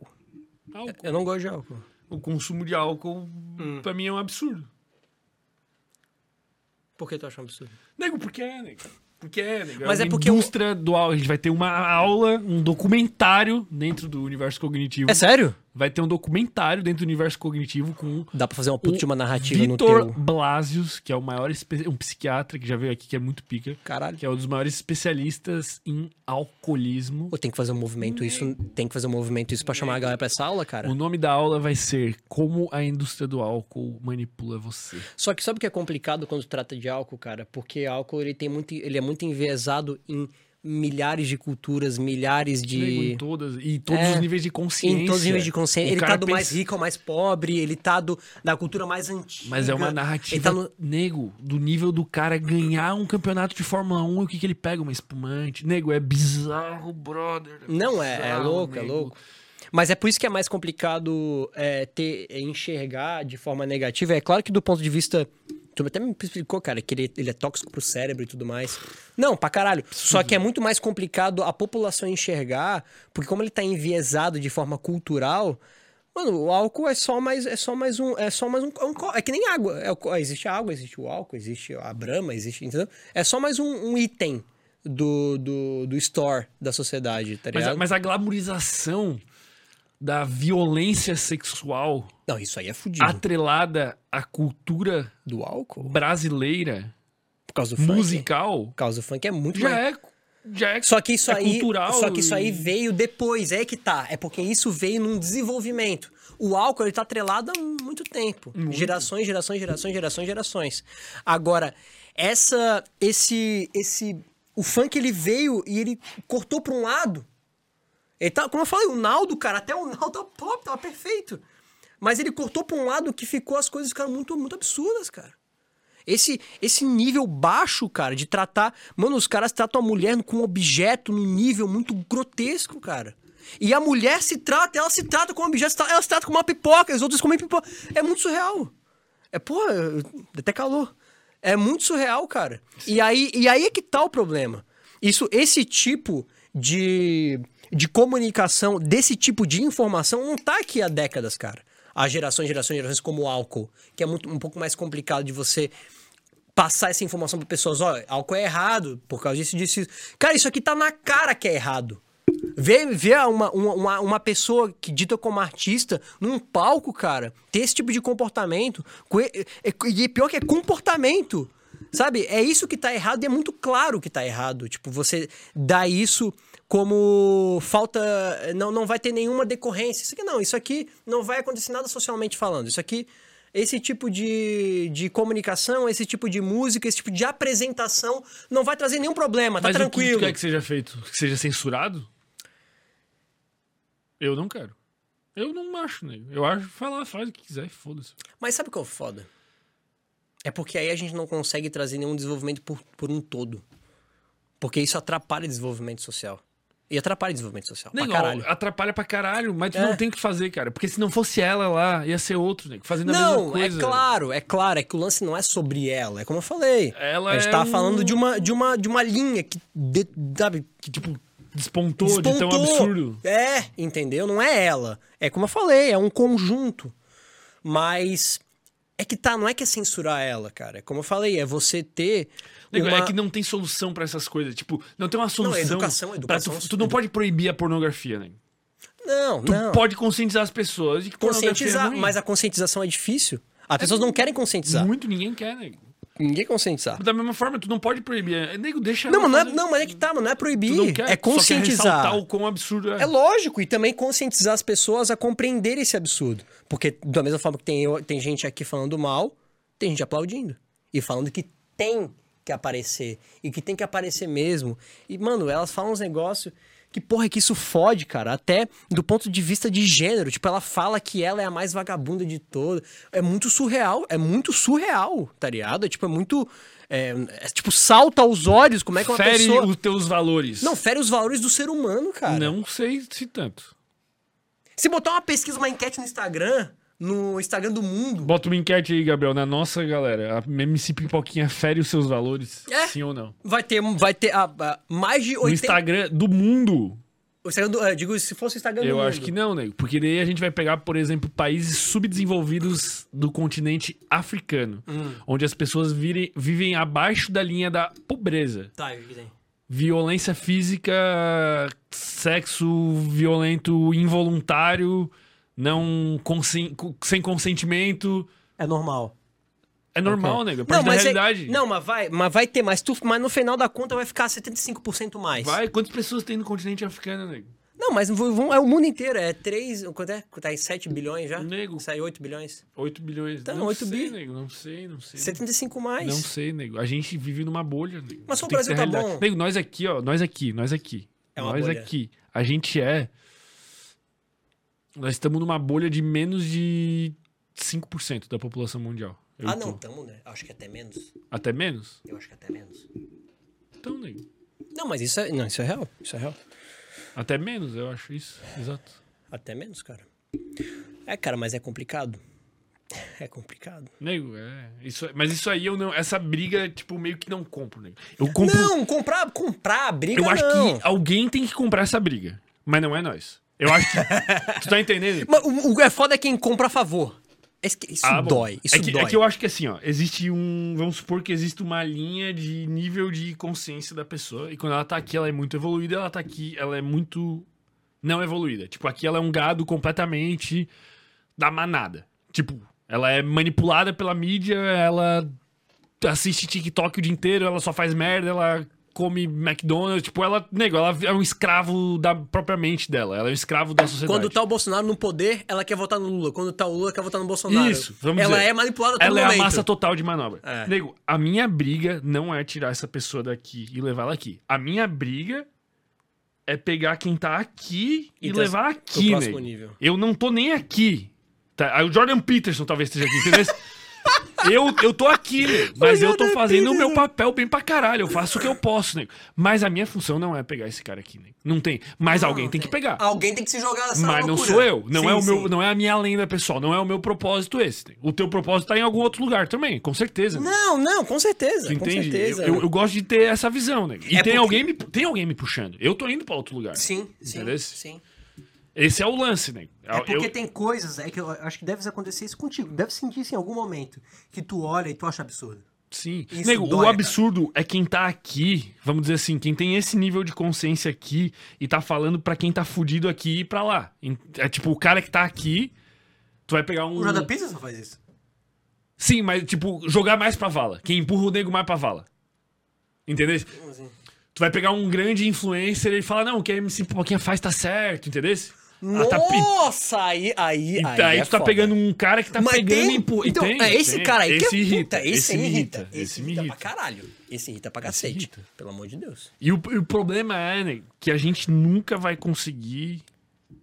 Álcool. Eu não gosto de álcool. O consumo de álcool, Hum. pra mim, é um absurdo. Por que tu acha um absurdo? Nego, por que é, nego? Porque é, nego. Mas uma é porque indústria do álcool. A gente vai ter uma aula, um documentário dentro do universo cognitivo. É sério? Vai ter um documentário dentro do universo cognitivo com Dá pra fazer uma puta de uma narrativa Vitor no teu. Blasius, que é o maior espe- um psiquiatra que já veio aqui, que é muito pica, Caralho. que é um dos maiores especialistas em alcoolismo. Pô, tem que fazer um movimento isso, tem que fazer um movimento isso pra chamar a galera pra essa aula, cara. O nome da aula vai ser Como a indústria do álcool manipula você. Só que sabe o que é complicado quando trata de álcool, cara? Porque álcool ele tem muito, ele é muito enviesado em milhares de culturas, milhares Nego, em de. todos, e todos É. os níveis de consciência. Em todos os níveis de consciência. O Ele tá do pensa- mais rico ao mais pobre, ele tá do, da cultura mais antiga. Mas é uma narrativa, tá no- nego, do nível do cara ganhar um campeonato de Fórmula 1 e o que, que ele pega? Uma espumante. Nego, é bizarro, brother. Não, é, é louco, é nego. louco. Mas é por isso que é mais complicado é, ter, é, enxergar de forma negativa. É claro que do ponto de vista. Tu até me explicou, cara, que ele, ele é tóxico pro cérebro e tudo mais. Não, pra caralho. Só que é muito mais complicado a população enxergar, porque como ele tá enviesado de forma cultural. Mano, o álcool é só mais, é só mais um. É só mais um. É, um é que nem água. É, co- existe a água, existe o álcool, existe a brama, existe. Entendeu? É só mais um, um item do, do, do store da sociedade, tá Mas, ligado? a- mas a glamorização da violência sexual Não, isso aí é fudido. atrelada à cultura Do álcool? brasileira, Por causa do funk. musical, Por causa do funk é muito já mais... é, já é Só que isso é aí, cultural. só que isso aí veio depois, é que tá. É porque isso veio num desenvolvimento. O álcool ele tá atrelado há muito tempo, gerações, gerações, gerações, gerações, gerações. Agora, essa, esse, esse, o funk ele veio e ele cortou para um lado. Tá, como eu falei, o Naldo, cara, até o Naldo tava pop, tava perfeito. Mas ele cortou para um lado que ficou as coisas ficaram muito, muito absurdas, cara. Esse, esse nível baixo, cara, de tratar. Mano, os caras tratam a mulher com um objeto num nível muito grotesco, cara. E a mulher se trata, ela se trata como objeto, ela se trata como uma pipoca, os outros comem pipoca. É muito surreal. É, porra, até calor. É muito surreal, cara. E aí, e aí é que tá o problema. Isso, esse tipo de, de comunicação, desse tipo de informação, não tá aqui há décadas, cara. Há gerações, gerações, gerações, como o álcool, que é muito, um pouco mais complicado de você passar essa informação para pessoas, ó, álcool é errado, por causa disso, disso. isso. Cara, isso aqui tá na cara que é errado. Ver, ver uma, uma, uma- pessoa que dita como artista num palco, cara, ter esse tipo de comportamento. co- é- E pior que é comportamento. Sabe? É isso que tá errado e é muito claro que tá errado. Tipo, você dá isso como falta. Não, não vai ter nenhuma decorrência. Isso aqui não, isso aqui não vai acontecer nada socialmente falando. Isso aqui. Esse tipo de, de comunicação, esse tipo de música, esse tipo de apresentação não vai trazer nenhum problema, tá Mas o que tranquilo. tu quer que seja feito? Que seja censurado? Eu não quero. Eu não acho, nego. Eu acho, lá, faz o que quiser, foda-se. Mas sabe o que é o foda? É porque aí a gente não consegue trazer nenhum desenvolvimento por, por um todo. Porque isso atrapalha o desenvolvimento social. E atrapalha o desenvolvimento social. Nego, pra caralho. atrapalha pra caralho, mas tu É. não tem o que fazer, cara. Porque se não fosse ela lá, ia ser outro, nego, fazendo a mesma Não, é coisa. claro, é claro, é que o lance não é sobre ela, é como eu falei. Ela a gente é tava um- falando de uma, de uma, de uma linha que, de- sabe, Que, tipo, despontou, de tão despontou. absurdo. É, entendeu? Não é ela. É como eu falei, é um conjunto. Mas é que tá, não é que é censurar ela, cara. É como eu falei, é você ter. Nego, uma- É que não tem solução pra essas coisas. Tipo, não tem uma solução. educação, pra educação, tu, tu não pode proibir a pornografia, né? Não, Tu não. pode conscientizar as pessoas de que pornografia conscientizar, é mas a conscientização é difícil. As pessoas não querem conscientizar. Muito ninguém quer, nego. Ninguém conscientizar. Da mesma forma, tu não pode proibir. É, Nego, deixa Não, não é, fazer. não, mas é que tá, mas não é proibir. não quer, é conscientizar. o quão absurdo é. É lógico, e também conscientizar as pessoas a compreender esse absurdo. Porque, da mesma forma que tem, tem gente aqui falando mal, tem gente aplaudindo. E falando que tem que aparecer. E que tem que aparecer mesmo. E, mano, elas falam uns negócios que, porra, que isso fode, cara. Até do ponto de vista de gênero. Tipo, ela fala que ela é a mais vagabunda de todas. É muito surreal. É muito surreal, tá ligado? É, tipo, é muito. É, é, tipo, salta aos olhos como é que uma Fere pessoa. os teus valores. Não, fere os valores do ser humano, cara. Não sei se tanto. Se botar uma pesquisa, uma enquete no Instagram, no Instagram do mundo, Bota uma enquete aí, Gabriel. Na nossa, galera, a MC Pipoquinha fere os seus valores? É. Sim ou não? vai ter, vai ter ah, ah, mais de No 80... Instagram do mundo, O Instagram do, ah, digo, se fosse o Instagram do eu mundo. acho que não, nego. Porque daí a gente vai pegar, por exemplo, países subdesenvolvidos do continente africano. Hum. Onde as pessoas virem- vivem abaixo da linha da pobreza. Tá, eu que tem. Violência física, sexo violento involuntário, não consen- co- sem consentimento. É normal. É normal, Ok. nego. É parte da mas é- realidade. não, mas vai, mas vai ter, mas, tu, mas no final da conta vai ficar 75% mais. Vai, quantas pessoas tem no continente africano, nego? Não, mas vão- é o mundo inteiro. É 3. Quanto é? Tá em 7 bilhões já? Nego. Sai 8 bilhões. 8 bilhões. Então, não 8 sei, bi. nego. Não sei, não sei. 75 mais. Não sei, nego. A gente vive numa bolha, nego. Mas só o Brasil tá bom. Nego, nós aqui, ó. Nós aqui, nós aqui. É uma nós bolha. aqui. A gente é. Nós estamos numa bolha de menos de 5% da população mundial. Eu ah, tô. não, tamo, né? Acho que até menos. Até menos? Eu acho que até menos. Então, nego. Não, mas isso é. Não, isso é real. Isso é real. Até menos, eu acho isso. Exato. Até menos, cara. É, cara, mas é complicado. É complicado. Nego, é. Isso, mas isso aí eu não. Essa briga, tipo, meio que não compro, nego. Eu compro. Não, comprar, comprar a briga eu acho não. que alguém tem que comprar essa briga. Mas não é nós. Eu acho que. tu tá entendendo? Mas o, o é foda é quem compra a favor. Esse que- Isso Ah, dói, isso é que, dói. É que eu acho que assim, ó, existe um. Vamos supor que existe uma linha de nível de consciência da pessoa. E quando ela tá aqui, ela é muito evoluída, ela tá aqui, ela é muito não evoluída. Tipo, aqui ela é um gado completamente da manada. Tipo, ela é manipulada pela mídia, ela assiste TikTok o dia inteiro, ela só faz merda, ela come McDonald's, tipo, ela, nego, ela é um escravo da própria mente dela, ela é um escravo da sociedade. Quando tá o Bolsonaro no poder, ela quer votar no Lula. Quando tá o Lula, quer votar no Bolsonaro. Isso, vamos Ela dizer. é manipulada todo Ela é a momento. massa total de manobra. É. Nego, a minha briga não é tirar essa pessoa daqui e levá-la aqui. A minha briga é pegar quem tá aqui e, E tá levar aqui, nível. Eu não tô nem aqui. Tá? Aí O Jordan Peterson talvez esteja aqui, entendeu? Eu, eu tô aqui, nego, mas eu tô fazendo o meu papel bem pra caralho. Eu faço o que eu posso, nego. Mas a minha função não é pegar esse cara aqui, nego. Não tem. Mas alguém tem que pegar. Alguém tem que se jogar nessa Mas não loucura. sou eu. Não Sim, é o meu, sim. não é a minha lenda pessoal. Não é o meu propósito esse. O teu propósito tá em algum outro lugar também, com certeza. né? Não, não, com certeza. Com entende? certeza. Eu, eu- eu gosto de ter essa visão, né? E É tem, porque- alguém me, tem alguém me puxando. Eu tô indo pra outro lugar. Sim, sim, sim. Esse é o lance, né? É porque Eu- tem coisas, é que eu acho que deve acontecer isso contigo. Deve sentir isso em algum momento. Que tu olha e tu acha absurdo. Sim. Nego, dói, o cara. absurdo é quem tá aqui, vamos dizer assim, quem tem esse nível de consciência aqui e tá falando pra quem tá fudido aqui e pra lá. É tipo, o cara que tá aqui, tu vai pegar um. O Jordan Peterson faz isso. Sim, mas tipo, jogar mais pra vala. Quem empurra o nego mais pra vala. Entendeu? assim? Tu vai pegar um grande influencer e ele fala, não, o que a MC Pipoquinha faz tá certo, entendeu? Nossa, aí, aí, aí, aí é tu tá foda. pegando um cara que tá Mas pegando tem- e Então, tem, é esse tem. cara aí esse que é irrita, puta, esse, me irrita. Esse me irrita irrita. pra caralho. Esse irrita pra cacete. irrita. Pelo amor de Deus. E o, e o problema é, né, que a gente nunca vai conseguir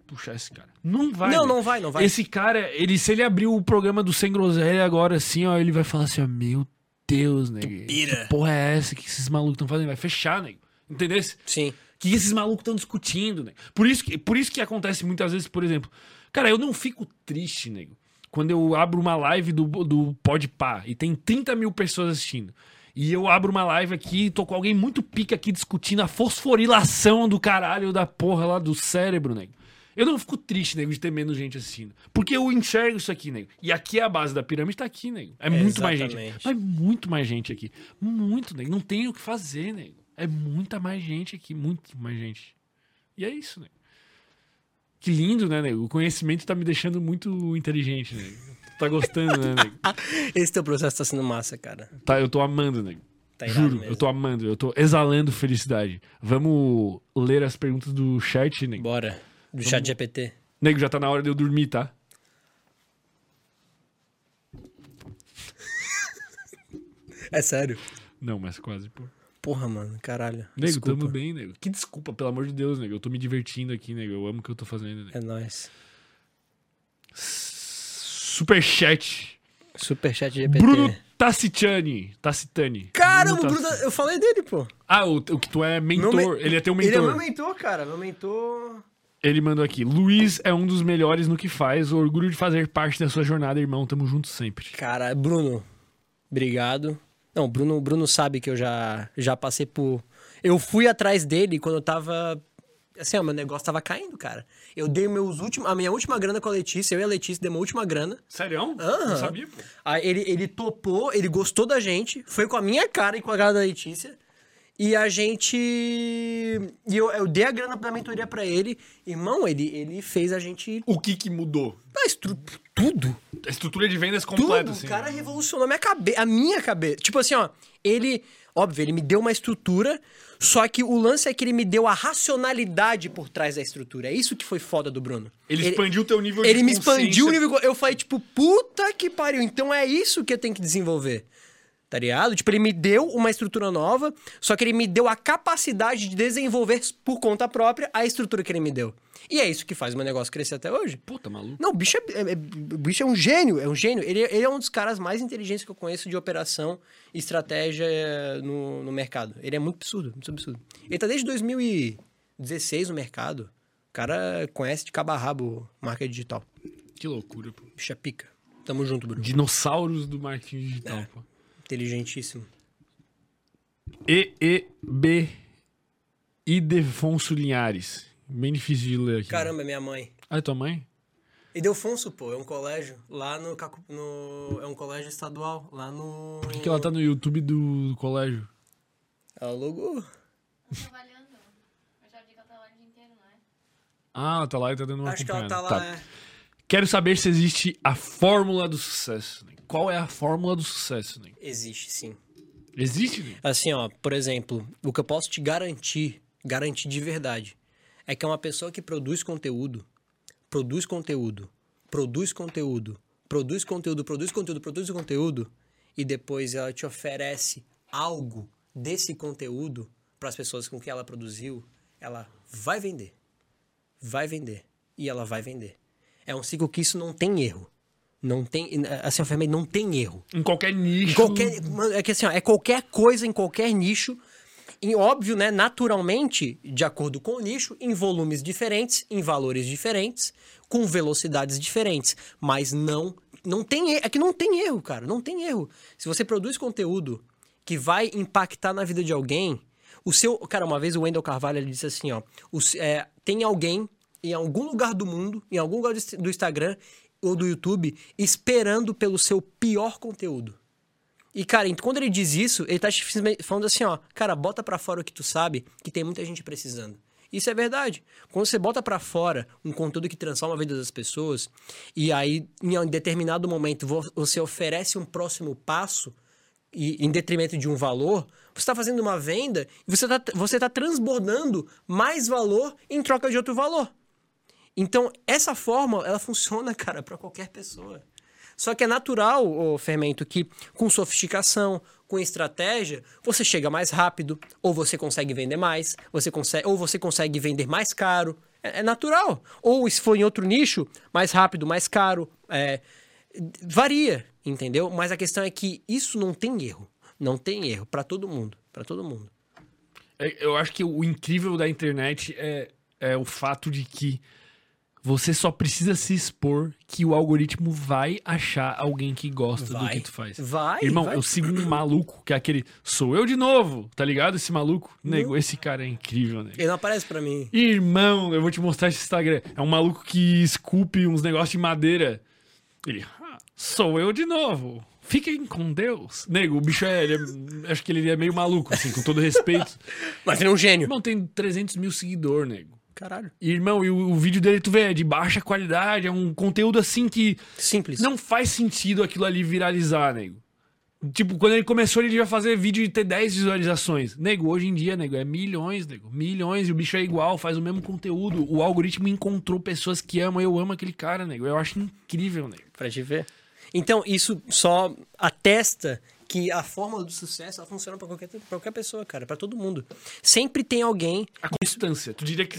puxar esse cara. Não vai. Não, né? não vai, não vai. Esse cara, ele, se ele abrir o programa do Sem Groselha agora assim, ó, ele vai falar assim, ó, meu Deus, né? Que porra é essa que esses malucos estão fazendo? Vai fechar, né? Entendeu? Sim. Que esses malucos estão discutindo, né? Por isso, que, por isso que acontece muitas vezes, por exemplo. Cara, eu não fico triste, nego. Quando eu abro uma live do, do Podpah e tem 30 mil pessoas assistindo. E eu abro uma live aqui e tô com alguém muito pica aqui discutindo a fosforilação do caralho da porra lá do cérebro, nego. Eu não fico triste, nego, de ter menos gente assistindo. Porque eu enxergo isso aqui, nego. E aqui é a base da pirâmide, tá aqui, nego. É muito mais gente. Exatamente. Mas muito mais gente aqui. Muito, nego. Não tem o que fazer, nego. É muita mais gente aqui, muito mais gente. E é isso, nego. Que lindo, né, nego? O conhecimento tá me deixando muito inteligente, nego. Tá gostando, né, nego? Esse teu processo tá sendo massa, cara. Tá, eu tô amando, nego. Tá Juro, mesmo. eu tô amando, eu tô exalando felicidade. Vamos ler as perguntas do chat, nego. Bora. Do chat GPT. Nego, já tá na hora de eu dormir, tá? É sério. Não, mas quase, pô. Porra, mano, caralho. Nego, Desculpa. tamo bem, nego. Que desculpa, pelo amor de Deus, nego. Eu tô me divertindo aqui, nego. Eu amo o que eu tô fazendo, nego. É nóis. Superchat. Superchat GPT. Bruno Tacitiani. Tacitani. Caramba, o Bruno Bruno, eu falei dele, pô. Ah, o, o que tu é mentor. Me- Ele é teu Ele é mentor. meu mentor, cara. Meu mentor. Ele mandou aqui. Luiz é um dos melhores no que faz. Orgulho de fazer parte da sua jornada, irmão. Tamo junto sempre. Cara, Bruno, obrigado. Não, Bruno, Bruno sabe que eu já, já passei por. Eu fui atrás dele quando eu tava. Assim, ó, meu negócio tava caindo, cara. Eu dei meus últimos, a minha última grana com a Letícia, eu e a Letícia demos a última grana. Sério? Aham. Não sabia, pô. Aí ele, ele topou, ele gostou da gente, foi com a minha cara e com a cara da Letícia. E a gente. E eu, eu dei a grana da mentoria pra ele. Irmão, ele, ele fez a gente. O que que mudou? Ah, estru- tudo. A estrutura de vendas completa, Tudo. assim. O cara revolucionou a minha cabeça, a minha cabeça. Tipo assim, ó, ele, óbvio, ele me deu uma estrutura, só que o lance é que ele me deu a racionalidade por trás da estrutura. É isso que foi foda do Bruno. Ele expandiu o teu nível de Ele me expandiu o nível. Eu falei, tipo, puta que pariu. Então é isso que eu tenho que desenvolver. Tá ligado? Tipo, ele me deu uma estrutura nova, só que ele me deu a capacidade de desenvolver por conta própria a estrutura que ele me deu. E é isso que faz o meu negócio crescer até hoje. Puta, maluco. Não, o bicho é, é- é- bicho é um gênio, é um gênio. Ele, ele é um dos caras mais inteligentes que eu conheço de operação e estratégia eh, no, no mercado. Ele é muito absurdo, muito absurdo. Ele tá desde 2016 no mercado. O cara conhece de cabo a rabo marca digital. Que loucura, pô. Bicho é pica. Tamo junto, Bruno. Dinossauros do marketing digital, É. pô. Inteligentíssimo. E, E, B, Idefonso Linhares. Bem difícil de ler aqui. Caramba, é minha mãe. Ah, é tua mãe? Idelfonso, pô, é um colégio lá no, no- É um colégio estadual, lá no. Por que, que ela tá no YouTube do, do colégio? Ela logou. Trabalhando. Eu já digo que ela tá lá o dia inteiro, não é? Ah, ela tá lá e tá dando uma Acho que ela tá lá. é. Quero saber se existe a fórmula do sucesso. né? Qual é a fórmula do sucesso? né? Existe, sim. Existe? né? Assim, ó, por exemplo, o que eu posso te garantir, garantir de verdade, é que é uma pessoa que produz conteúdo, produz conteúdo, produz conteúdo, produz conteúdo, produz conteúdo, produz conteúdo, e depois ela te oferece algo desse conteúdo para as pessoas com que ela produziu, ela vai vender. Vai vender. E ela vai vender. É um ciclo que isso não tem erro. Não tem. Assim, a ferramenta não tem erro. Em qualquer nicho. Qualquer, mano, é que assim, ó, é qualquer coisa em qualquer nicho. E óbvio, né, naturalmente, de acordo com o nicho, em volumes diferentes, em valores diferentes, com velocidades diferentes, mas não não tem erro, é que não tem erro, cara, não tem erro. Se você produz conteúdo que vai impactar na vida de alguém, o seu, cara, uma vez o Wendell Carvalho ele disse assim, ó, o é, tem alguém em algum lugar do mundo, em algum lugar do Instagram ou do YouTube, esperando pelo seu pior conteúdo. E, cara, quando ele diz isso, ele tá falando assim, ó, cara, bota pra fora o que tu sabe, que tem muita gente precisando. Isso é verdade. Quando você bota pra fora um conteúdo que transforma a vida das pessoas, e aí, em um determinado momento, vo- você oferece um próximo passo, e, em detrimento de um valor, você está fazendo uma venda e você está você tá transbordando mais valor em troca de outro valor. Então, essa fórmula, ela funciona, cara, para qualquer pessoa. Só que é natural, ô Fermento, que com sofisticação, com estratégia, você chega mais rápido, ou você consegue vender mais, você consegue, ou você consegue vender mais caro. É, é natural. Ou se for em outro nicho, mais rápido, mais caro. É, varia, entendeu? Mas a questão é que isso não tem erro. Não tem erro para todo mundo. para todo mundo. É, Eu acho que o incrível da internet é, é o fato de que você só precisa se expor que o algoritmo vai achar alguém que gosta do Vai. que tu faz. Vai, Irmão, vai. eu sigo um maluco que é aquele sou eu de novo, tá ligado? Esse maluco. Nego, esse cara é incrível, né? Ele não aparece para mim. Irmão, eu vou te mostrar esse Instagram. É um maluco que esculpe uns negócios de madeira. Ele, "Ah, sou eu de novo. Fiquem com Deus. Nego, o bicho é, é- Acho que ele é meio maluco, assim, com todo respeito. Mas ele é um gênio. Irmão, tem 300 mil seguidores, nego. Caralho. Irmão, e o, o vídeo dele, tu vê, é de baixa qualidade, é um conteúdo assim que Simples. não faz sentido aquilo ali viralizar, nego. Tipo, quando ele começou, ele devia fazer vídeo de ter 10 visualizações. Nego, hoje em dia, nego, é milhões, nego. Milhões, e o bicho é igual, faz o mesmo conteúdo. O algoritmo encontrou pessoas que amam, eu amo aquele cara, nego. Eu acho incrível, nego. Pra te ver. Então, isso só atesta que a fórmula do sucesso ela funciona pra qualquer, pra qualquer pessoa, cara, pra todo mundo. Sempre tem alguém. A constância, tu diria que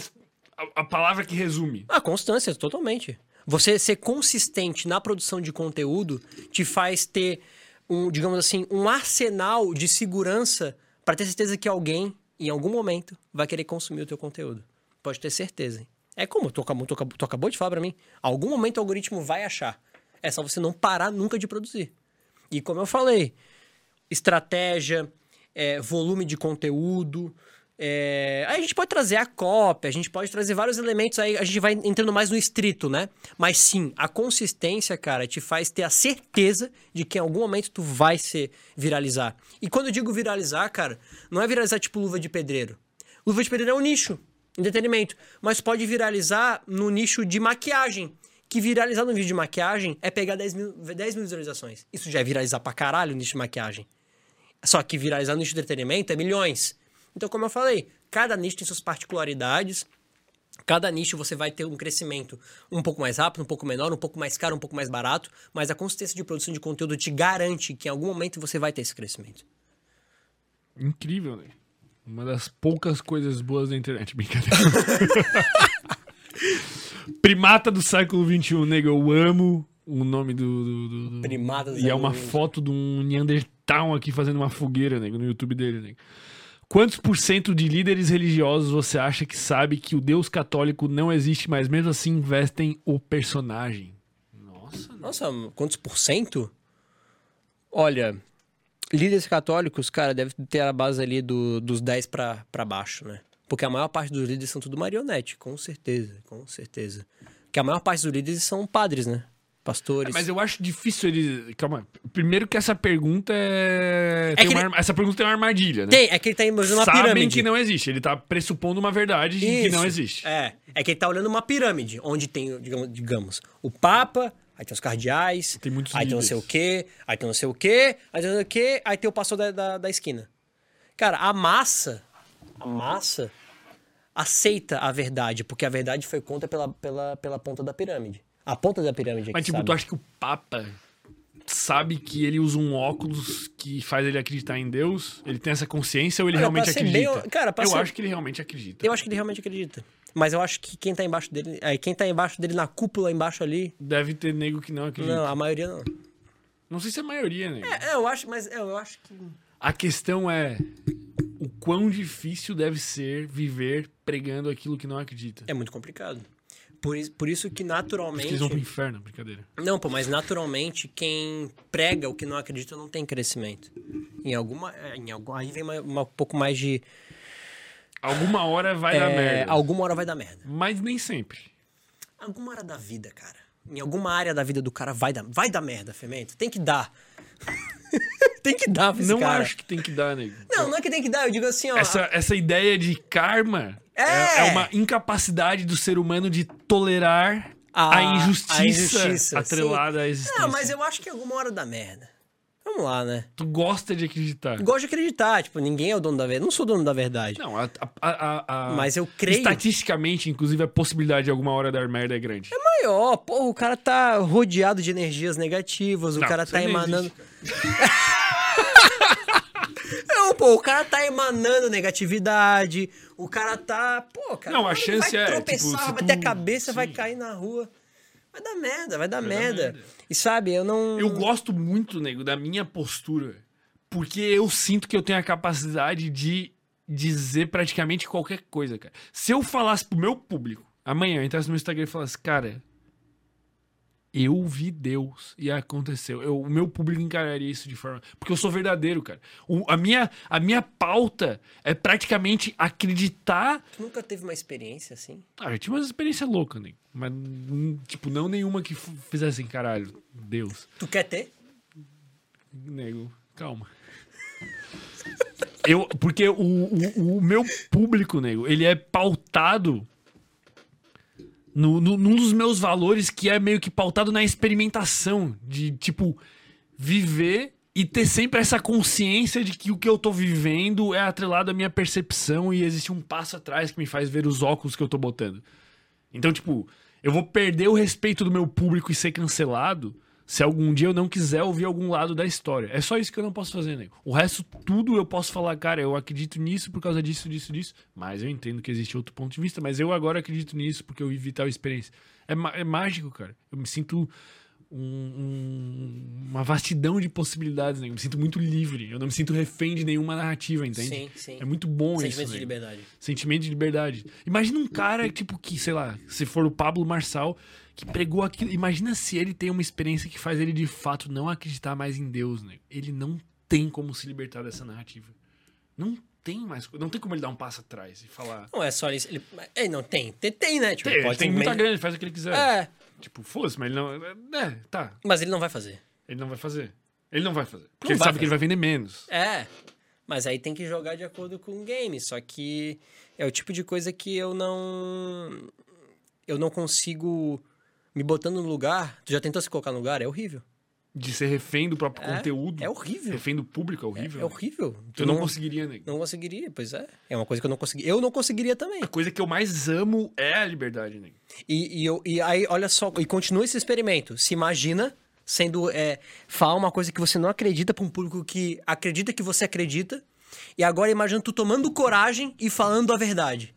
a, palavra que resume. A constância, totalmente. Você ser consistente na produção de conteúdo te faz ter um, digamos assim, um arsenal de segurança pra ter certeza que alguém, em algum momento, vai querer consumir o teu conteúdo. Pode ter certeza. hein? É como tu, tu tu acabou de falar pra mim. Algum momento o algoritmo vai achar. É só você não parar nunca de produzir. E como eu falei, estratégia, é, volume de conteúdo. É, a gente pode trazer a cópia, a gente pode trazer vários elementos aí, a gente vai entrando mais no estrito, né? Mas sim, a consistência, cara, te faz ter a certeza de que em algum momento tu vai ser viralizar. E quando eu digo viralizar, cara, não é viralizar tipo luva de pedreiro. Luva de pedreiro é um nicho, entretenimento, mas pode viralizar no nicho de maquiagem, que viralizar no vídeo de maquiagem é pegar 10 mil, 10 mil visualizações. Isso já é viralizar pra caralho o nicho de maquiagem. Só que viralizar no nicho de entretenimento é milhões. Então, como eu falei, cada nicho tem suas particularidades. Cada nicho você vai ter um crescimento um pouco mais rápido, um pouco menor, um pouco mais caro, um pouco mais barato, mas a consistência de produção de conteúdo te garante que em algum momento você vai ter esse crescimento. Incrível, né? Uma das poucas coisas boas da internet. Brincadeira. Primata do século XXI, nego. Eu amo o nome do. do- do- do- Primata do E é uma foto de um Neandertal aqui fazendo uma fogueira, nego, no YouTube dele, nego. Quantos por cento de líderes religiosos você acha que sabe que o Deus católico não existe, mas mesmo assim investem o personagem? Nossa, Nossa, quantos por cento? Olha, líderes católicos, cara, deve ter a base ali do, dos 10 pra, pra baixo, né? Porque a maior parte dos líderes são tudo marionete, com certeza, com certeza. Porque a maior parte dos líderes são padres, né? Pastores. Mas eu acho difícil ele. Calma. Primeiro que essa pergunta é. que uma ele- Essa pergunta tem uma armadilha, né? Tem, é que ele tá imaginando uma Sabem pirâmide. que não existe. Ele tá pressupondo uma verdade de que Isso. não existe. É, é que ele tá olhando uma pirâmide, onde tem, digamos, o Papa, aí tem os cardeais, Tem muitos aí tem não líderes. sei o quê, aí tem não sei o quê, aí tem não sei o quê, aí tem o pastor da, da, da esquina. Cara, a massa, a massa aceita a verdade, porque a verdade foi conta pela, pela, pela ponta da pirâmide. A ponta da pirâmide é Mas, tipo, sabe. tu acha que o Papa sabe que ele usa um óculos que faz ele acreditar em Deus? Ele tem essa consciência ou ele realmente ser bem- acredita? cara, eu ser- acho que ele realmente acredita. Eu acho que ele realmente acredita. Mas eu acho que quem tá embaixo dele, aí quem tá embaixo dele na cúpula embaixo ali, Deve ter nego que não acredita. não, Não, a maioria não. sei se é a maioria, né? É, eu acho, mas é, eu acho que A questão é o quão difícil deve ser viver pregando aquilo que não acredita. É muito complicado. Por, por isso que naturalmente. eles vão pro inferno, brincadeira. Não, pô, mas naturalmente quem prega o que não acredita não tem crescimento. Em alguma. Em algum, aí vem uma, uma- um pouco mais de. Alguma hora vai dar é, merda. Alguma hora vai dar merda. Mas nem sempre. Alguma hora da vida, cara. Em alguma área da vida do cara vai dar, vai dar merda, Femento. Tem que dar. tem que dar pra esse não cara. acho que tem que dar, nego. Não, não é que tem que dar, eu digo assim, ó. Essa, essa ideia de karma É. é, é uma incapacidade do ser humano de tolerar a, A- injustiça, a injustiça, atrelada à existência. Não, mas eu acho que alguma hora dá merda. Vamos lá, né? Tu gosta de acreditar. Gosto de acreditar, tipo, ninguém é o dono da verdade. Não sou dono da verdade. Não, a, a- a- Mas eu creio. Estatisticamente, inclusive, a possibilidade de alguma hora dar merda é grande. maior. Porra, o cara tá rodeado de energias negativas, o Não, cara isso tá emanando. existe, Não, pô, o cara tá emanando negatividade. O cara tá. Pô, cara. Não, a vai chance é, tropeçar, tipo, vai bater a tu- cabeça, vai sim. cair na rua. Vai dar merda, vai dar dar merda. merda. E sabe, eu não. Eu gosto muito, nego, da minha postura. Porque eu sinto que eu tenho a capacidade de dizer praticamente qualquer coisa, cara. Se eu falasse pro meu público, amanhã eu entrasse no meu Instagram e falasse, cara, eu vi Deus e aconteceu. Eu, o meu público encararia isso de forma. Porque eu sou verdadeiro, cara. O- a, minha, a minha pauta é praticamente acreditar. Tu nunca teve uma experiência assim? Ah, eu tinha uma experiência louca, nego. Mas, hum, tipo, não nenhuma que fizesse assim, caralho, Deus. Tu quer ter? Nego, calma. Eu, porque o, o, o meu público, nego, ele é pautado no, no, num dos meus valores que é meio que pautado na experimentação. De, tipo, viver e ter sempre essa consciência de que o que eu tô vivendo é atrelado à minha percepção e existe um passo atrás que me faz ver os óculos que eu tô botando. Então, tipo, eu vou perder o respeito do meu público e ser cancelado se algum dia eu não quiser ouvir algum lado da história. É só isso que eu não posso fazer, nego. O resto, tudo eu posso falar, cara, eu acredito nisso por causa disso, disso, disso. Mas eu entendo que existe outro ponto de vista. Mas eu agora acredito nisso porque eu vivi tal experiência. É, é mágico, cara. Eu me sinto um- um- uma vastidão de possibilidades, nego. Eu me sinto muito livre. Eu não me sinto refém de nenhuma narrativa, entende? Sim, sim. É muito bom Sentimento isso, de nego. liberdade. Sentimento de liberdade. Imagina um cara, tipo, que, sei lá, se for o Pablo Marçal, que pregou aquilo. Imagina se ele tem uma experiência que faz ele de fato não acreditar mais em Deus, né? Ele não tem como se libertar dessa narrativa. Não tem mais. Não tem como ele dar um passo atrás e falar. Não é só isso. Ele... É, não, tem. Tem, tem né? Tipo, Tem, ele pode tem muita grana, ele faz o que ele quiser. É, Tipo, fosse, mas ele não. É, tá. mas ele não vai fazer. Ele não vai fazer. Ele não vai fazer. Porque Não ele sabe que ele vai vender menos. É, mas aí tem que jogar de acordo com o game. Só que é o tipo de coisa que eu não. Eu não consigo me botando no lugar. Tu já tentou se colocar no lugar? É horrível. De ser refém do próprio É, conteúdo. é horrível. Refém do público é É, horrível. é horrível. Tu Eu não, conseguiria, nego. Não conseguiria, pois é. É uma coisa que eu não conseguiria. Eu não conseguiria também. A coisa que eu mais amo é a liberdade, nego. E, e, eu, e aí, olha só, e continua esse experimento. Se imagina sendo. É, falar uma coisa que você não acredita pra um público que acredita que você acredita. E agora imagina tu tomando coragem e falando a verdade.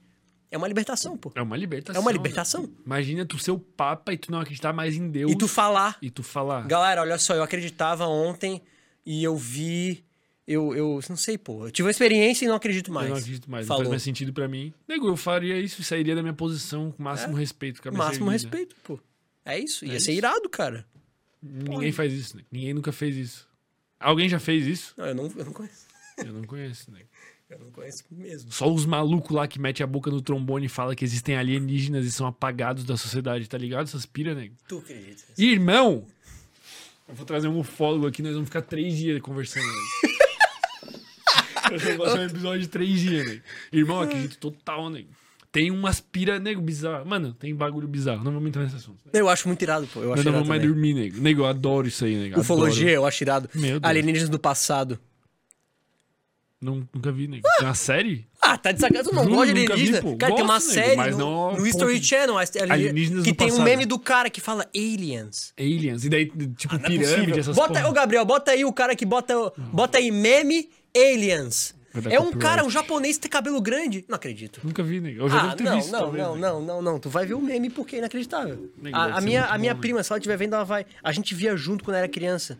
É uma libertação, pô. É uma libertação. É uma libertação. nego. Imagina tu ser o papa e tu não acreditar mais em Deus. E tu falar. E tu falar. Galera, olha só, eu acreditava ontem e eu vi. Eu, eu não sei, pô. Eu tive uma experiência e não acredito mais. Eu não acredito mais. Não Falou. faz mais sentido pra mim. Nego, eu faria isso e sairia da minha posição com o máximo respeito. cabeça Máximo erguida. respeito, pô. É isso. Ia É ser isso. irado, cara. Ninguém faz isso, nego. Ninguém nunca fez isso. Alguém já fez isso? Não, eu não, eu não conheço. Eu não conheço, nego. Eu não conheço mesmo. Só os malucos lá que metem a boca no trombone e falam que existem alienígenas e são apagados da sociedade, tá ligado? Essas pira, nego. Tu acredita? Irmão! Eu vou trazer um ufólogo aqui, nós vamos ficar três dias conversando, nego. Esse negócio é um episódio de três dias, nego. Irmão, acredito total, nego. Tem umas pira, nego, bizarro. Mano, tem bagulho bizarro. Não vamos entrar nesse assunto. Eu acho muito irado, pô. Eu acho não irado vamos mais dormir, nego. Nego, eu adoro isso aí, nego. Ufologia, eu acho irado. Alienígenas do passado. Não, nunca vi, nego. Tem uma série? Ah, tá de sacanagem. Tu não Juro, gosta de nunca vi, alienígena? pô. Cara, tem uma Gosto, nego, série mas no, não ao no ponto History de- Channel ali- Alienígenas que do tem um passado. meme do cara que fala aliens. Aliens. E daí, tipo, Não é pirâmide, possível. essas Bota, porra. ô Gabriel, bota aí o cara que bota, bota aí meme aliens. Vai dar É um copyright. cara, um japonês que tem cabelo grande. Não acredito. Nunca vi, nego. Eu já Ah, devo ter não, visto, não, talvez, não, nego. não, não, não. Tu vai ver o meme porque é inacreditável. Nego, A, deve a ser minha, muito a minha bom, prima, se ela estiver vendo, ela vai. A gente via junto quando era criança.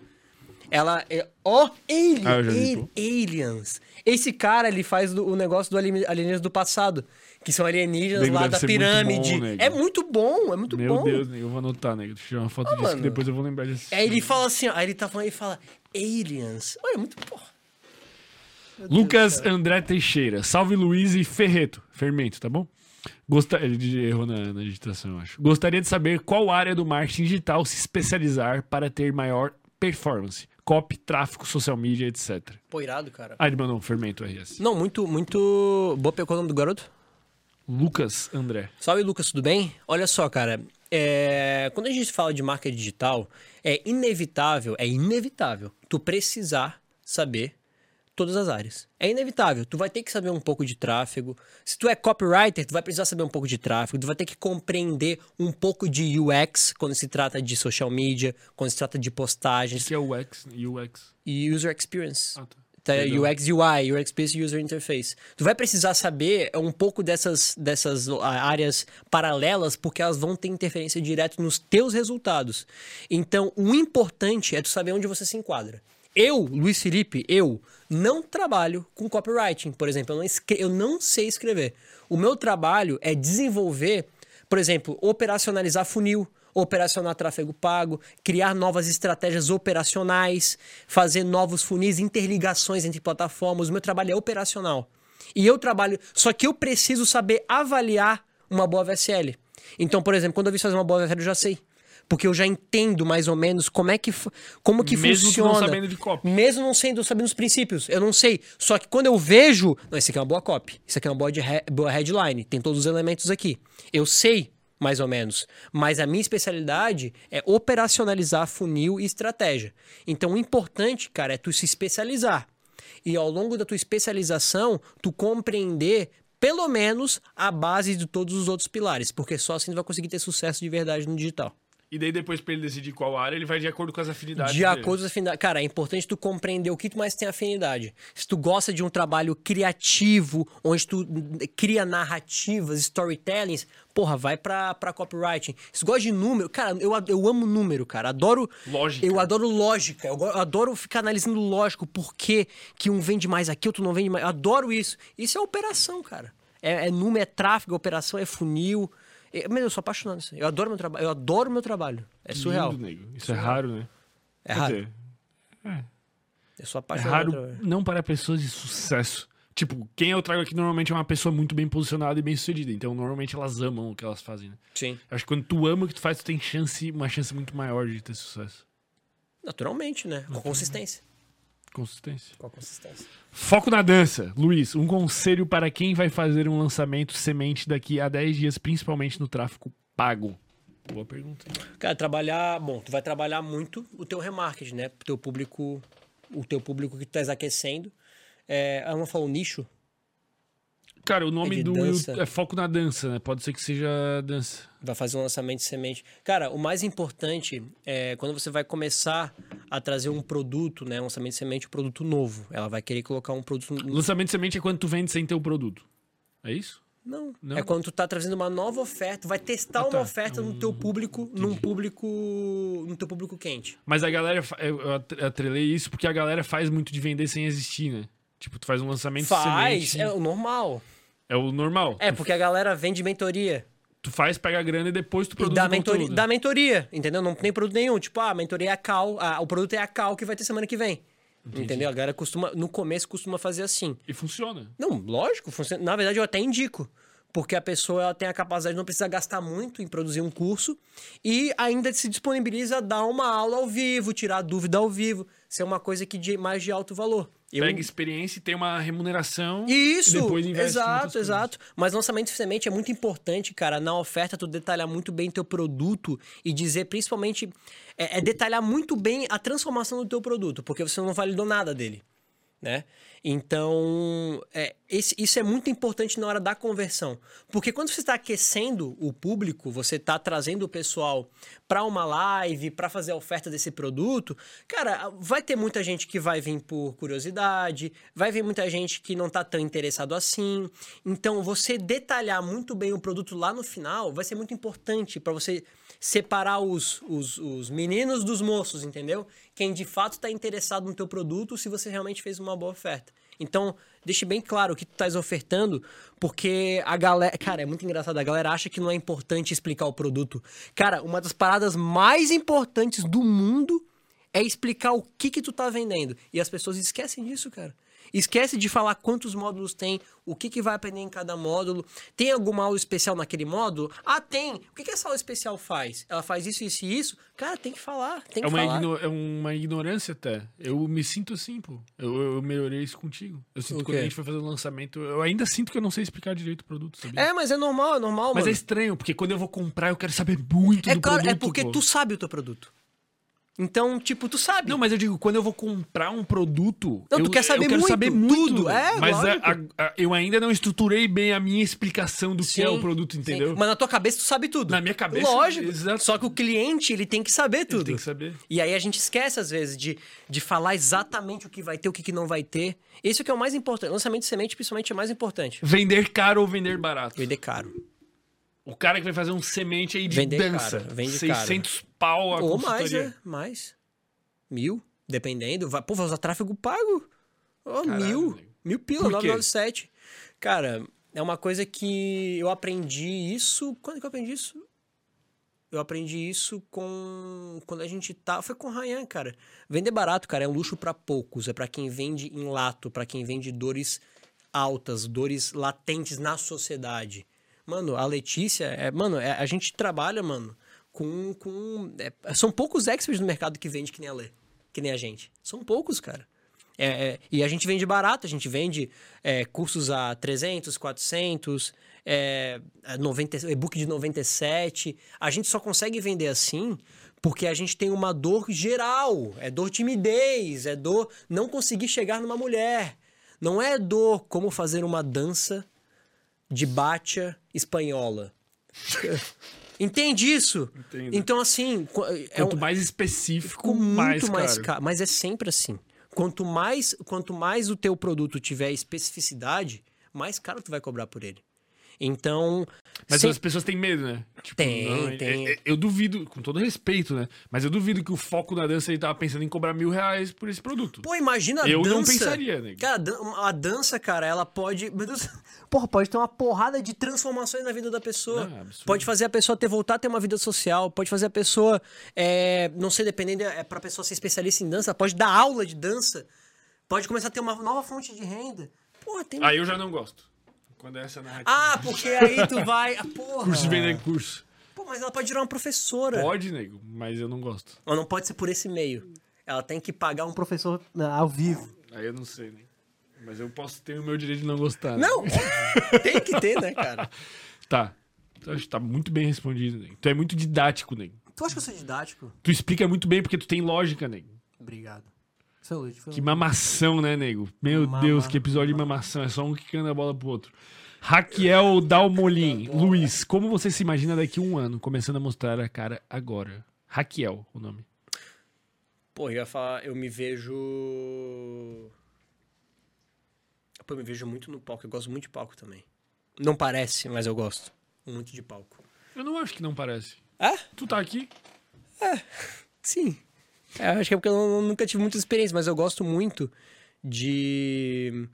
Ela é. Ó, alien, Ah, eu já vi, alien- pô. aliens. Esse cara, ele faz o negócio do alien- alienígenas do passado. Que são alienígenas lá da ser muito pirâmide. bom, é muito bom, é muito Meu bom. Deus, nego, eu vou anotar, nego. Deixa eu tirar uma foto disso mano. que depois eu vou lembrar disso. Aí ele fala assim, ó, aí ele tá falando, ele fala aliens. Olha, é muito porra. Lucas André Teixeira. Salve Luiz e Ferreto. Fermento, tá bom? Gosta... Ele errou na, na digitação, eu acho. Gostaria de saber qual área do marketing digital se especializar para ter maior performance. Copy, tráfego, social media, etc. Pô, irado, cara. Ah, ele mandou um Fermento RS. Não, muito, muito... Boa, qual é o nome do garoto? Lucas André. Salve, Lucas, tudo bem? Olha só, cara. é, Quando a gente fala de marca digital, é inevitável, é inevitável tu precisar saber todas as áreas. É inevitável. Tu vai ter que saber um pouco de tráfego. Se tu é copywriter, tu vai precisar saber um pouco de tráfego. Tu vai ter que compreender um pouco de UX quando se trata de social media, quando se trata de postagens Que é o UX, UX. e user experience. Ah, tá. UX UI, Experience User Interface. Tu vai precisar saber um pouco dessas, dessas ah, áreas paralelas, porque elas vão ter interferência direta nos teus resultados. Então, o importante é tu saber onde você se enquadra. Eu, Luiz Felipe, eu não trabalho com copywriting, por exemplo. Eu não, eu não sei escrever. O meu trabalho é desenvolver, por exemplo, operacionalizar funil, operacionar tráfego pago, criar novas estratégias operacionais, fazer novos funis, interligações entre plataformas. O meu trabalho é operacional. E eu trabalho. Só que eu preciso saber avaliar uma boa VSL. Então, por exemplo, quando eu vi fazer uma boa VSL, eu já sei. Porque eu já entendo mais ou menos como é que como que Mesmo tu não funciona. sabendo de copy. Mesmo não sendo sabendo os princípios, eu não sei. Só que quando eu vejo, não, isso aqui é uma boa copy, isso aqui é uma boa, de boa headline, tem todos os elementos aqui. Eu sei mais ou menos, mas a minha especialidade é operacionalizar funil e estratégia. Então o importante, cara, é tu se especializar. E ao longo da tua especialização, tu compreender pelo menos a base de todos os outros pilares, porque só assim tu vai conseguir ter sucesso de verdade no digital. E daí depois pra ele decidir qual área, ele vai de acordo com as afinidades De dele. acordo com as afinidades. Cara, é importante tu compreender o que tu mais tem afinidade. Se tu gosta de um trabalho criativo, onde tu cria narrativas, storytellings, porra, vai pra, pra copywriting. Se tu gosta de número, cara, eu, eu amo número, cara. Adoro. Lógica. Eu adoro lógica. Eu, adoro ficar analisando lógico, por que que um vende mais aqui, outro não vende mais. Eu adoro isso. Isso é operação, cara. É, é número, é tráfego, é operação, é funil. É, meu, eu sou apaixonado nisso. aí. Eu adoro meu trabalho. Eu adoro meu trabalho. É surreal. Lindo, nego. Isso é raro, né? É Quer raro. dizer, Eu sou É apaixonado. raro pelo trabalho. não para pessoas de sucesso. Tipo, quem eu trago aqui normalmente é uma pessoa muito bem posicionada e bem sucedida. Então, normalmente elas amam o que elas fazem, né? Sim. Eu acho que quando tu ama o que tu faz, tu tem chance, uma chance muito maior de ter sucesso. Naturalmente, né? Com consistência. Consistência. Com consistência. Foco na dança. Luiz, um conselho para quem vai fazer um lançamento semente daqui a 10 dias, principalmente no tráfego pago. Boa pergunta. Cara, trabalhar. Bom, tu vai trabalhar muito o teu remarketing, né? O teu público. O teu público que tu tá aquecendo. É, ela não falou nicho? Cara, o nome É do dança. é foco na dança, né? Pode ser que seja dança. Vai fazer um lançamento de semente. Cara, o mais importante é quando você vai começar a trazer um produto, né? Um lançamento de semente, um produto novo. Ela vai querer colocar um produto. Lançamento de semente é quando tu vende sem ter o produto. É isso? Não. Não? É quando tu tá trazendo uma nova oferta, vai testar Ah, uma tá. oferta no teu público, num público. no teu público quente. Mas a galera. Eu eu atre- atrelei isso porque a galera faz muito de vender sem existir, né? Tipo, tu faz um lançamento de Faz, semente. é o normal. É o normal. É, porque a galera vende mentoria. Tu faz, pega a grana e depois tu E produz dá o mentoria, dá mentoria, entendeu? Não tem produto nenhum. Tipo, ah, a mentoria é a cal, ah, o produto é a cal que vai ter semana que vem. Entendeu? A galera costuma, no começo, costuma fazer assim. E funciona. Não, lógico, funciona. Na verdade, eu até indico. Porque a pessoa ela tem a capacidade de não precisar gastar muito em produzir um curso e ainda se disponibiliza a dar uma aula ao vivo, tirar dúvida ao vivo, ser uma coisa que de, mais de alto valor. Eu- Pega experiência e tem uma remuneração. Isso, E depois investe exato, exato. Mas lançamento de semente é muito importante, cara. Na oferta, tu detalhar muito bem teu produto e dizer, principalmente, é, é detalhar muito bem a transformação do teu produto, porque você não validou nada dele, né? Então, é, esse- isso é muito importante na hora da conversão. Porque quando você está aquecendo o público, você está trazendo o pessoal para uma live, para fazer a oferta desse produto, cara, vai ter muita gente que vai vir por curiosidade, vai vir muita gente que não tá tão interessado assim. Então, você detalhar muito bem o produto lá no final vai ser muito importante para você separar os, os, os meninos dos moços, entendeu? Quem de fato está interessado no teu produto se você realmente fez uma boa oferta. Então, deixe bem claro o que tu estás ofertando, porque a galera. Cara, é muito engraçado. A galera acha que não é importante explicar o produto. Cara, uma das paradas mais importantes do mundo é explicar o que que tu tá vendendo. E as pessoas esquecem disso, cara. Esquece de falar quantos módulos tem, o que, que vai aprender em cada módulo. Tem alguma aula especial naquele módulo? Ah, tem. O que, que essa aula especial faz? Ela faz isso, isso e isso? Cara, tem que falar. Tem que É uma, falar. é uma ignorância até. Eu me sinto assim, pô. Eu, eu melhorei isso contigo. Eu sinto que quando a gente foi fazer o lançamento, eu ainda sinto que eu não sei explicar direito o produto, sabia? É, mas é normal, é normal, Mas é mano. estranho, porque quando eu vou comprar, eu quero saber muito É, do claro, produto. é porque pô. tu sabe o teu produto. Então, tipo, tu sabe. Não, mas eu digo, quando eu vou comprar um produto. Não, eu, tu quer saber eu quero muito, saber muito. tudo. É, mas a- a- eu ainda não estruturei bem a minha explicação do que é o Sim, produto, sim. entendeu? Mas na tua cabeça tu sabe tudo. Na minha cabeça, Lógico. exato. Só que o cliente, ele tem que saber tudo. tem que saber. E aí a gente esquece, às vezes, de, de falar exatamente o que vai ter, o que, que não vai ter. Esse que é o mais importante. Lançamento de semente, principalmente, é mais importante. Vender caro ou vender barato? Vender caro. O cara que vai fazer um semente aí de Vender dança. caro, vende 600 pau a Ou mais, né? Mais. Mil, dependendo. Vai, pô, vai usar tráfego pago. Ó, Caralho, mil. nego. Mil pila, Por quê? 997. Cara, é uma coisa que eu aprendi isso. Quando que eu aprendi isso? Eu aprendi isso com. Quando a gente tá. Foi com o Ryan, cara. Vender barato, cara, é um luxo pra poucos. É pra quem vende em lato, pra quem vende dores altas, dores latentes na sociedade. Mano, a Letícia, é, mano, é- a gente trabalha, mano, com. com é, são poucos experts no mercado que vende que nem a Lê, que nem a gente. São poucos, cara. É, é, e a gente vende barato, a gente vende é, cursos a 300, 400, é, a 90, e-book de 97. A gente só consegue vender assim porque a gente tem uma dor geral. É dor timidez, é dor não conseguir chegar numa mulher. Não é dor como fazer uma dança de bacha espanhola. Entende isso? Entendo. Então, assim. É Quanto um- mais específico, muito mais, mais, caro. caro. Mas é sempre assim. Quanto mais, quanto mais o teu produto tiver especificidade, mais caro tu vai cobrar por ele. Então, Mas sem- as pessoas têm medo, né? Tipo, Tem, é- tem. é- eu duvido, com todo respeito, né? Mas eu duvido que o foco na dança ele tava pensando em cobrar mil reais por esse produto. pô, imagina a Eu dança. não pensaria, né? Cara, a dan- a dança, cara, ela pode, meu Deus, porra, pode ter uma porrada de transformações na vida da pessoa. Não, é pode fazer a pessoa ter voltar a ter uma vida social, pode fazer a pessoa, é, não sei, dependendo, é pra pessoa ser especialista em dança, pode dar aula de dança, pode começar a ter uma nova fonte de renda. Porra, tem Aí eu já não gosto. Quando é essa narrativa. Ah, porque aí tu vai. Ah, porra. curso de vender curso. Pô, mas ela pode virar uma professora. Pode, nego, mas eu não gosto. Mas não pode ser por esse meio. Ela tem que pagar um professor né, ao vivo. Aí eu não sei, né? Mas eu posso ter o meu direito de não gostar. né? Não, tem que ter, né, cara? Tá. Eu acho que tá muito bem respondido, nego. Tu é muito didático, nego. Tu acha que eu sou didático? Tu explica muito bem porque tu tem lógica, nego. Obrigado. Saúde. Que mamação, né, nego? Meu Mama- Deus, que episódio de mamação. É só um quicando a bola pro outro. Raquel Dalmolin. Luiz, como você se imagina daqui a um ano, começando a mostrar a cara agora? Raquel, o nome. Pô, eu ia falar, eu me vejo. Pô, eu me vejo muito no palco. Eu gosto muito de palco também. Não parece, mas eu gosto muito de palco. Eu não acho que não parece. Ah? Tu tá aqui? Sim. É, acho que é porque eu não- nunca tive muita experiência, mas eu gosto muito de.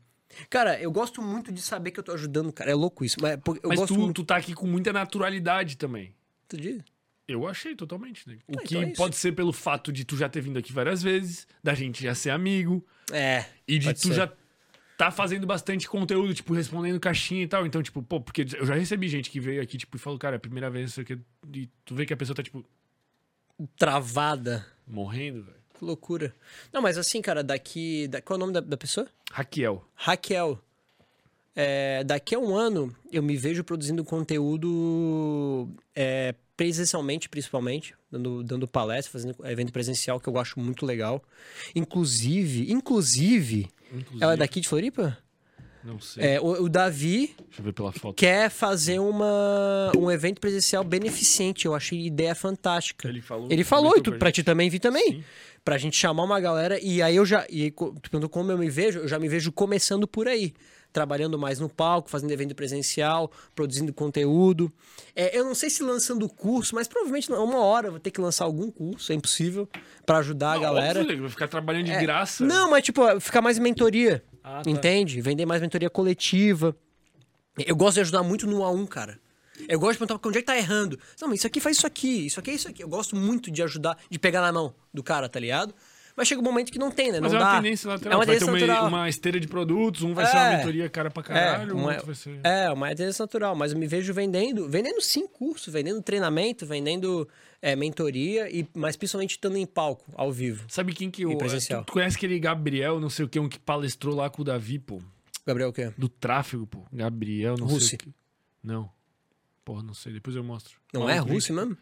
Cara, eu gosto muito de saber que eu tô ajudando, cara. É louco isso. Mas pô, eu Mas gosto tu, muito tu tá aqui com muita naturalidade também. de. Eu achei totalmente, né? O Ah, que então é isso. pode ser pelo fato de tu já ter vindo aqui várias vezes, da gente já ser amigo, É. e de tu ser. já tá fazendo bastante conteúdo, tipo, respondendo caixinha e tal. Então, tipo, pô, porque eu já recebi gente que veio aqui, tipo, e falou, cara, é a primeira vez, sei o que, e tu vê que a pessoa tá, tipo, Travada. Morrendo, velho. Que loucura. Não, mas assim, cara, daqui. Da... Qual é o nome da, da pessoa? Raquel. Raquel. É, daqui a um ano eu me vejo produzindo conteúdo é, presencialmente, principalmente, dando, dando palestra, fazendo evento presencial que eu acho muito legal. Inclusive, inclusive, Inclusive, ela é daqui de Floripa? Não sei. É, o, o Davi Deixa eu ver pela foto. quer fazer uma, um evento presencial beneficente. Eu achei ideia fantástica. Ele falou. Ele falou, e tu, pra gente. ti também vi também. Sim. Pra gente chamar uma galera. E aí eu já. E aí, co- tu perguntou como eu me vejo, eu já me vejo começando por aí. Trabalhando mais no palco, fazendo evento presencial, produzindo conteúdo. É, eu não sei se lançando curso, mas provavelmente uma hora eu vou ter que lançar algum curso, é impossível, pra ajudar a Não, galera. óbvio, vai ficar trabalhando de É, graça. Não, mas tipo, ficar mais mentoria. Ah, tá. Entende? Vender mais mentoria coletiva. Eu gosto de ajudar muito no A1, cara. Eu gosto de perguntar onde é que tá errando. Não, mas isso aqui faz isso aqui, isso aqui é isso aqui. Eu gosto muito de ajudar, de pegar na mão do cara, tá ligado? Mas chega um momento que não tem, né? Mas não é uma dá. tendência lateral. É uma vai ter uma, natural. uma esteira de produtos, um vai ser uma É. mentoria cara pra caralho, o uma, outro vai ser... é, uma tendência natural. Mas eu me vejo vendendo, vendendo sim curso, vendendo treinamento, vendendo é, mentoria, e, mas principalmente estando em palco, ao vivo. Sabe quem que eu... presencial. Tu, tu conhece aquele Gabriel, não sei o que, um que palestrou lá com o Davi, pô? Gabriel, o quê? Do tráfego, pô. Gabriel, não sei o que. Não. Porra, não sei. Depois eu mostro. Não Fala é. Russi mesmo?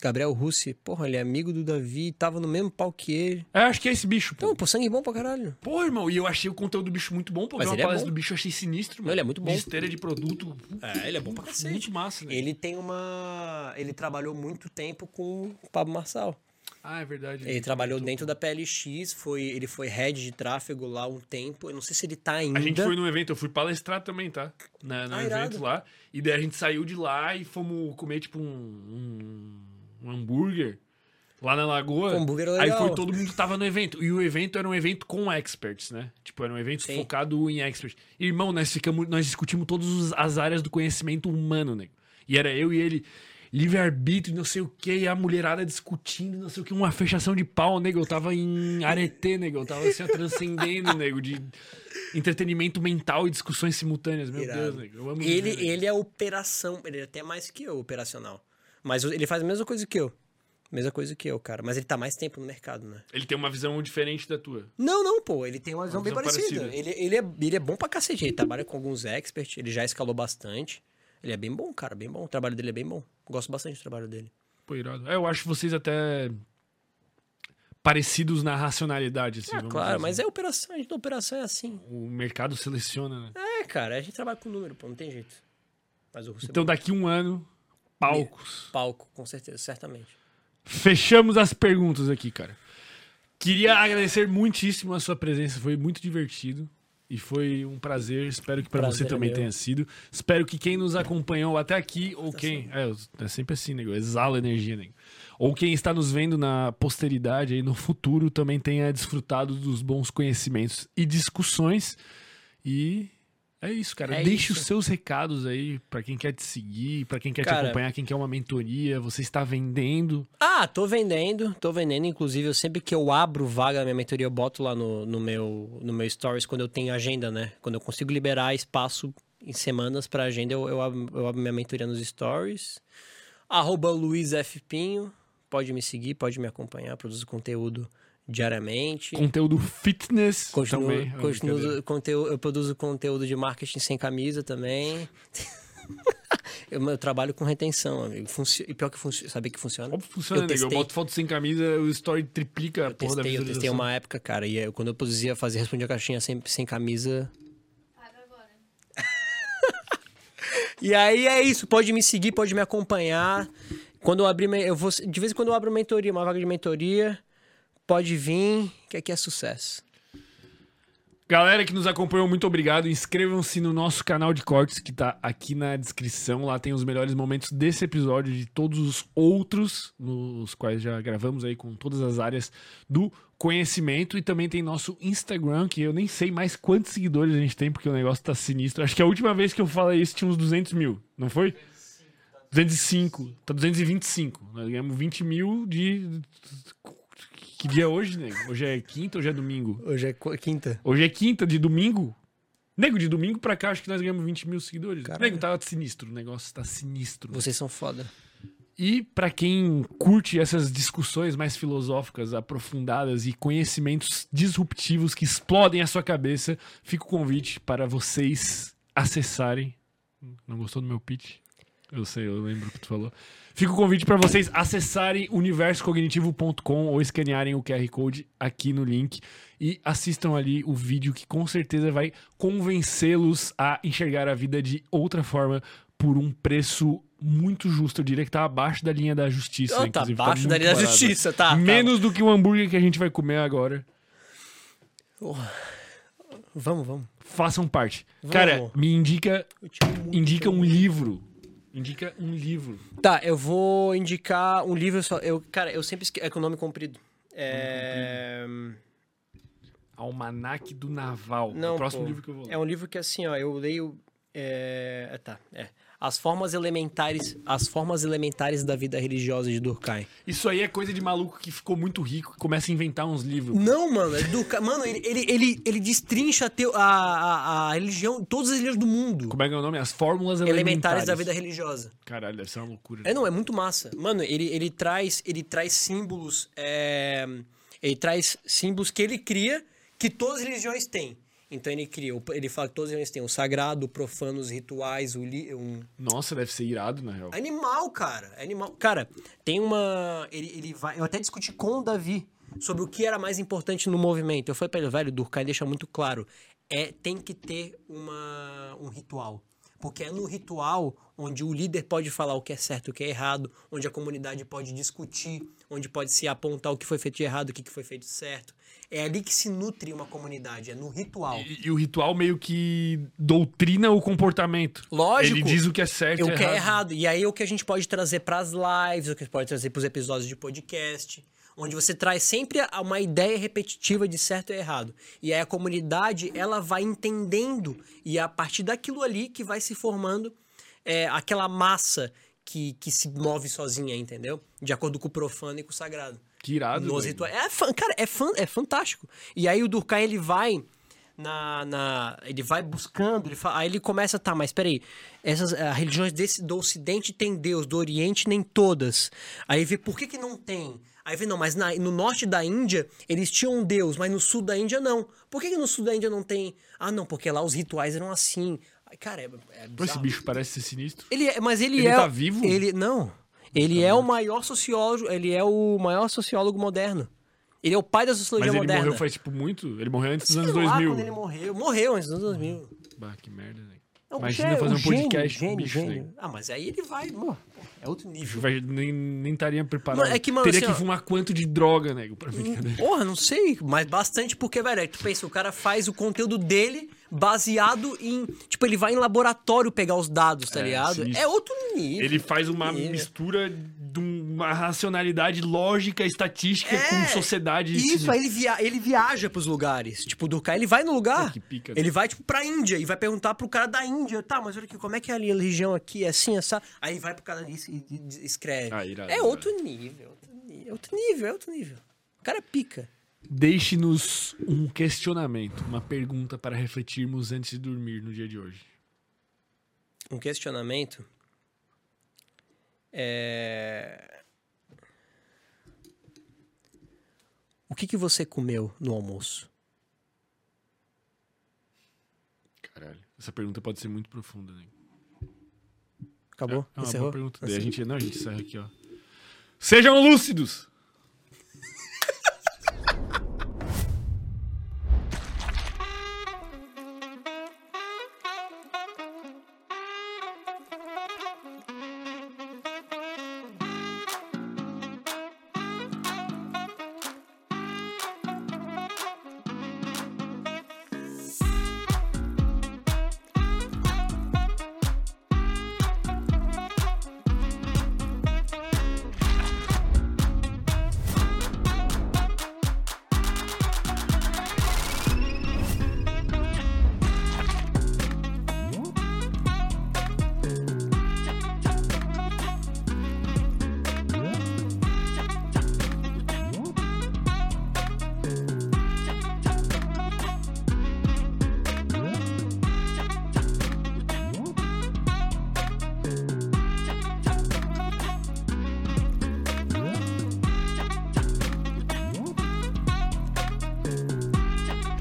Gabriel Russi. Porra, ele é amigo do Davi, tava no mesmo palco que ele. É, acho que é esse bicho, pô. Então, pô, sangue bom pra caralho. Pô, irmão, e eu achei o conteúdo do bicho muito bom, pô. Mas ele é bom. do bicho eu achei sinistro, mano. ele é muito bom. Esteira de produto. É, ele é bom pra Muito massa, né? Ele tem uma. Ele trabalhou muito tempo com o Pablo Marçal. Ah, é verdade. Ele trabalhou dentro da PLX, foi, ele foi head de tráfego lá um tempo. Eu não sei se ele tá ainda. A gente foi num evento, eu fui palestrar também, tá? Na, no Ah, evento irado. lá. E daí a gente saiu de lá e fomos comer, tipo, um, um, um hambúrguer lá na lagoa. Um hambúrguer Aí legal. foi todo mundo tava no evento. E o evento era um evento com experts, né? Tipo, era um evento Sim. focado em experts. Irmão, nós ficamos, nós discutimos todas as áreas do conhecimento humano, nego. E era eu e ele, livre-arbítrio, não sei o que, e a mulherada discutindo, não sei o que, uma fechação de pau, nego. Eu tava em aretê, nego. Eu tava assim, transcendendo, nego, de entretenimento mental e discussões simultâneas. Meu Irado. Deus, nego. Eu amo Ele, ele é operação, ele é até mais que eu, operacional. Mas ele faz a mesma coisa que eu. Mesma coisa que eu, cara. Mas ele tá mais tempo no mercado, né? Ele tem uma visão diferente da tua. Não, não, pô. Ele tem uma visão bem visão parecida. parecida. Ele, ele, é, ele é bom pra cacete. Ele trabalha com alguns experts, ele já escalou bastante. Ele é bem bom, cara, bem bom. O trabalho dele é bem bom. Gosto bastante do trabalho dele. Pô, irado. É, eu acho vocês até parecidos na racionalidade, assim. Vamos claro, mas assim. é operação, a gente operação é assim. O mercado seleciona, né? É, cara, a gente trabalha com número, pô, não tem jeito. Mas o Russo Então é daqui um ano, palcos. palco, com certeza, certamente. Fechamos as perguntas aqui, cara. Queria agradecer muitíssimo a sua presença, foi muito divertido. E foi um prazer, espero que para você é também meu. tenha sido. Espero que quem nos acompanhou até aqui, ou quem. É, é sempre assim, nego. Exala energia, nego. Ou quem está nos vendo na posteridade, aí no futuro, também tenha desfrutado dos bons conhecimentos e discussões. E é isso, cara. É Deixe os seus recados aí para quem quer te seguir, para quem quer te Cara- acompanhar, quem quer uma mentoria. Você está vendendo. Ah, tô vendendo, tô vendendo. Inclusive, eu sempre que eu abro vaga na minha mentoria, eu boto lá no, no, meu, no meu stories quando eu tenho agenda, né? Quando eu consigo liberar espaço em semanas pra agenda, eu, eu, abro, eu abro minha mentoria nos stories. Arroba Luiz F. Pinho. Pode me seguir, pode me acompanhar, produzo conteúdo diariamente. Conteúdo fitness Continuo, também. Ah, continuo conteúdo, eu produzo conteúdo de marketing sem camisa também. Eu, eu trabalho com retenção, amigo. Funci... E pior que funciona. Sabia que funciona? Óbvio que funciona, eu. Eu testei, boto foto sem camisa, o story triplica a eu porra da testei, eu testei uma época, cara. E eu, quando eu produzia, fazia, respondia a caixinha sem, sem camisa. Paga agora. E aí é isso. Pode me seguir, pode me acompanhar. Quando eu abrir. me- Eu vou, de vez em quando eu abro mentoria, uma vaga de mentoria. Pode vir, que aqui é sucesso. Galera que nos acompanhou, muito obrigado. Inscrevam-se no nosso canal de cortes que tá aqui na descrição. Lá tem os melhores momentos desse episódio e de todos os outros, nos quais já gravamos aí com todas as áreas do conhecimento. E também tem nosso Instagram, que eu nem sei mais quantos seguidores a gente tem, porque o negócio tá sinistro. Acho que a última vez que eu falei isso tinha uns 200 mil, não foi? 205. Tá 225. Nós ganhamos 20 mil de. Que dia é hoje, nego? Hoje é quinta ou hoje é domingo? Hoje é qu- quinta. Hoje é quinta de domingo. Nego, de domingo pra cá, acho que nós ganhamos 20 mil seguidores. Caralho. Nego, tá sinistro. O negócio tá sinistro. Vocês são foda. E pra quem curte essas discussões mais filosóficas, aprofundadas e conhecimentos disruptivos que explodem a sua cabeça, fica o convite para vocês acessarem. Não gostou do meu pitch? Eu sei, eu lembro o que tu falou. Fica o convite para vocês acessarem universocognitivo.com ou escanearem o QR Code aqui no link e assistam ali o vídeo que com certeza vai convencê-los a enxergar a vida de outra forma por um preço muito justo. Eu diria que tá abaixo da linha da justiça. Oh, tá abaixo da muito linha da barato. justiça, tá, tá. Menos do que o hambúrguer que a gente vai comer agora. Vamos, vamos. Façam parte. Vamos. Cara, me indica, indica um livro. Indica um livro. Tá, eu vou indicar um livro só. Eu, cara, eu sempre esqueço. É com o nome comprido. É. Almanac do Naval. Não, o próximo pô. livro que eu vou ler. É um livro que assim, ó, eu leio. É... é, Tá, é. As formas elementares, as formas elementares da vida religiosa de Durkheim. Isso aí é coisa de maluco que ficou muito rico e começa a inventar uns livros. Não, mano, é Durkheim. Mano, ele, ele, ele, ele destrincha a, teo- a, a, a religião, todas as religiões do mundo. Como é que é o nome? As fórmulas elementares. Elementares da vida religiosa. Caralho, deve ser uma loucura. É, não, é muito massa. Mano, ele, ele traz ele traz símbolos. é, ele traz símbolos que ele cria que todas as religiões têm. Então ele cria, o- ele fala que todas as religiões têm o sagrado, o profano, os rituais, o li, um Nossa, deve ser irado, na real. animal, cara. é Animal. Cara, tem uma. Ele, ele vai. Eu até discuti com o Davi sobre o que era mais importante no movimento. Eu falei pra ele, velho, Durkheim deixa muito claro. É, tem que ter uma, um ritual. Porque é no ritual onde o líder pode falar o que é certo e o que é errado, onde a comunidade pode discutir, onde pode se apontar o que foi feito de errado, o que que foi feito certo. É ali que se nutre uma comunidade, é no ritual. E, e o ritual meio que doutrina o comportamento. Lógico. Ele diz o que é certo E o que é errado. E aí é o que a gente pode trazer pras lives, o que pode trazer pros episódios de podcast, onde você traz sempre uma ideia repetitiva de certo e errado. E aí a comunidade, ela vai entendendo e é a partir daquilo ali que vai se formando é, aquela massa que, que se move sozinha, entendeu? De acordo com o profano e com o sagrado. Que irado. Nos velho. rituais. É, cara, é, fan- é fantástico. E aí o Durkheim, ele vai na, na- ele vai buscando, ele aí ele começa, tá, mas peraí, essas ah, religiões desse, do ocidente tem Deus, do oriente nem todas. Aí vê, por que que não tem? Aí vê, não, mas na- no norte da Índia eles tinham um Deus, mas no sul da Índia não. Por que que no sul da Índia não tem? Ah, não, porque lá os rituais eram assim. Cara, é, é esse bicho parece ser sinistro. Ele é, mas ele, Ele é. tá vivo? Ele não. Ele é o maior sociólogo. Ele é o maior sociólogo moderno. Ele é o pai da sociologia Mas ele moderna. morreu faz, tipo, muito... Ele morreu antes dos Sei anos lá 2000. quando ele morreu. Morreu antes dos anos 2000. Bah, que merda, né? Não, Imagina fazer um gênio, podcast com gênio, bicho, gênio. né? Ah, mas aí ele vai. pô, é outro nível. Vai- nem, nem estaria preparado. Mano, é que, mano, Teria assim, que ó- fumar quanto de droga, nego, pra brincadeira. Porra, não sei, mas bastante porque, velho, aí tu pensa, o cara faz o conteúdo dele baseado em. Tipo, ele vai em laboratório pegar os dados, tá É, ligado? sinistro. É outro nível. Ele faz uma nível. mistura de uma racionalidade lógica, estatística É, com sociedade. Isso, aí ele, via, ele viaja pros lugares. Tipo, o Durkheim, ele vai no lugar. Que pica, ele vai, tipo, pra Índia e vai perguntar pro cara da Índia. Tá, mas olha aqui, como é que é ali a religião aqui? É assim, essa. Aí vai pro cara e, escreve. Ah, irado, é irado. outro nível, outro nível. É outro nível, é outro nível. O cara pica. Deixe-nos um questionamento, uma pergunta para refletirmos antes de dormir no dia de hoje. Um questionamento. É. O que, que você comeu no almoço? Caralho, essa pergunta pode ser muito profunda, né? Acabou? É uma Encerrou? boa pergunta. Daí a gente, não, a gente encerra aqui, ó. Sejam lúcidos!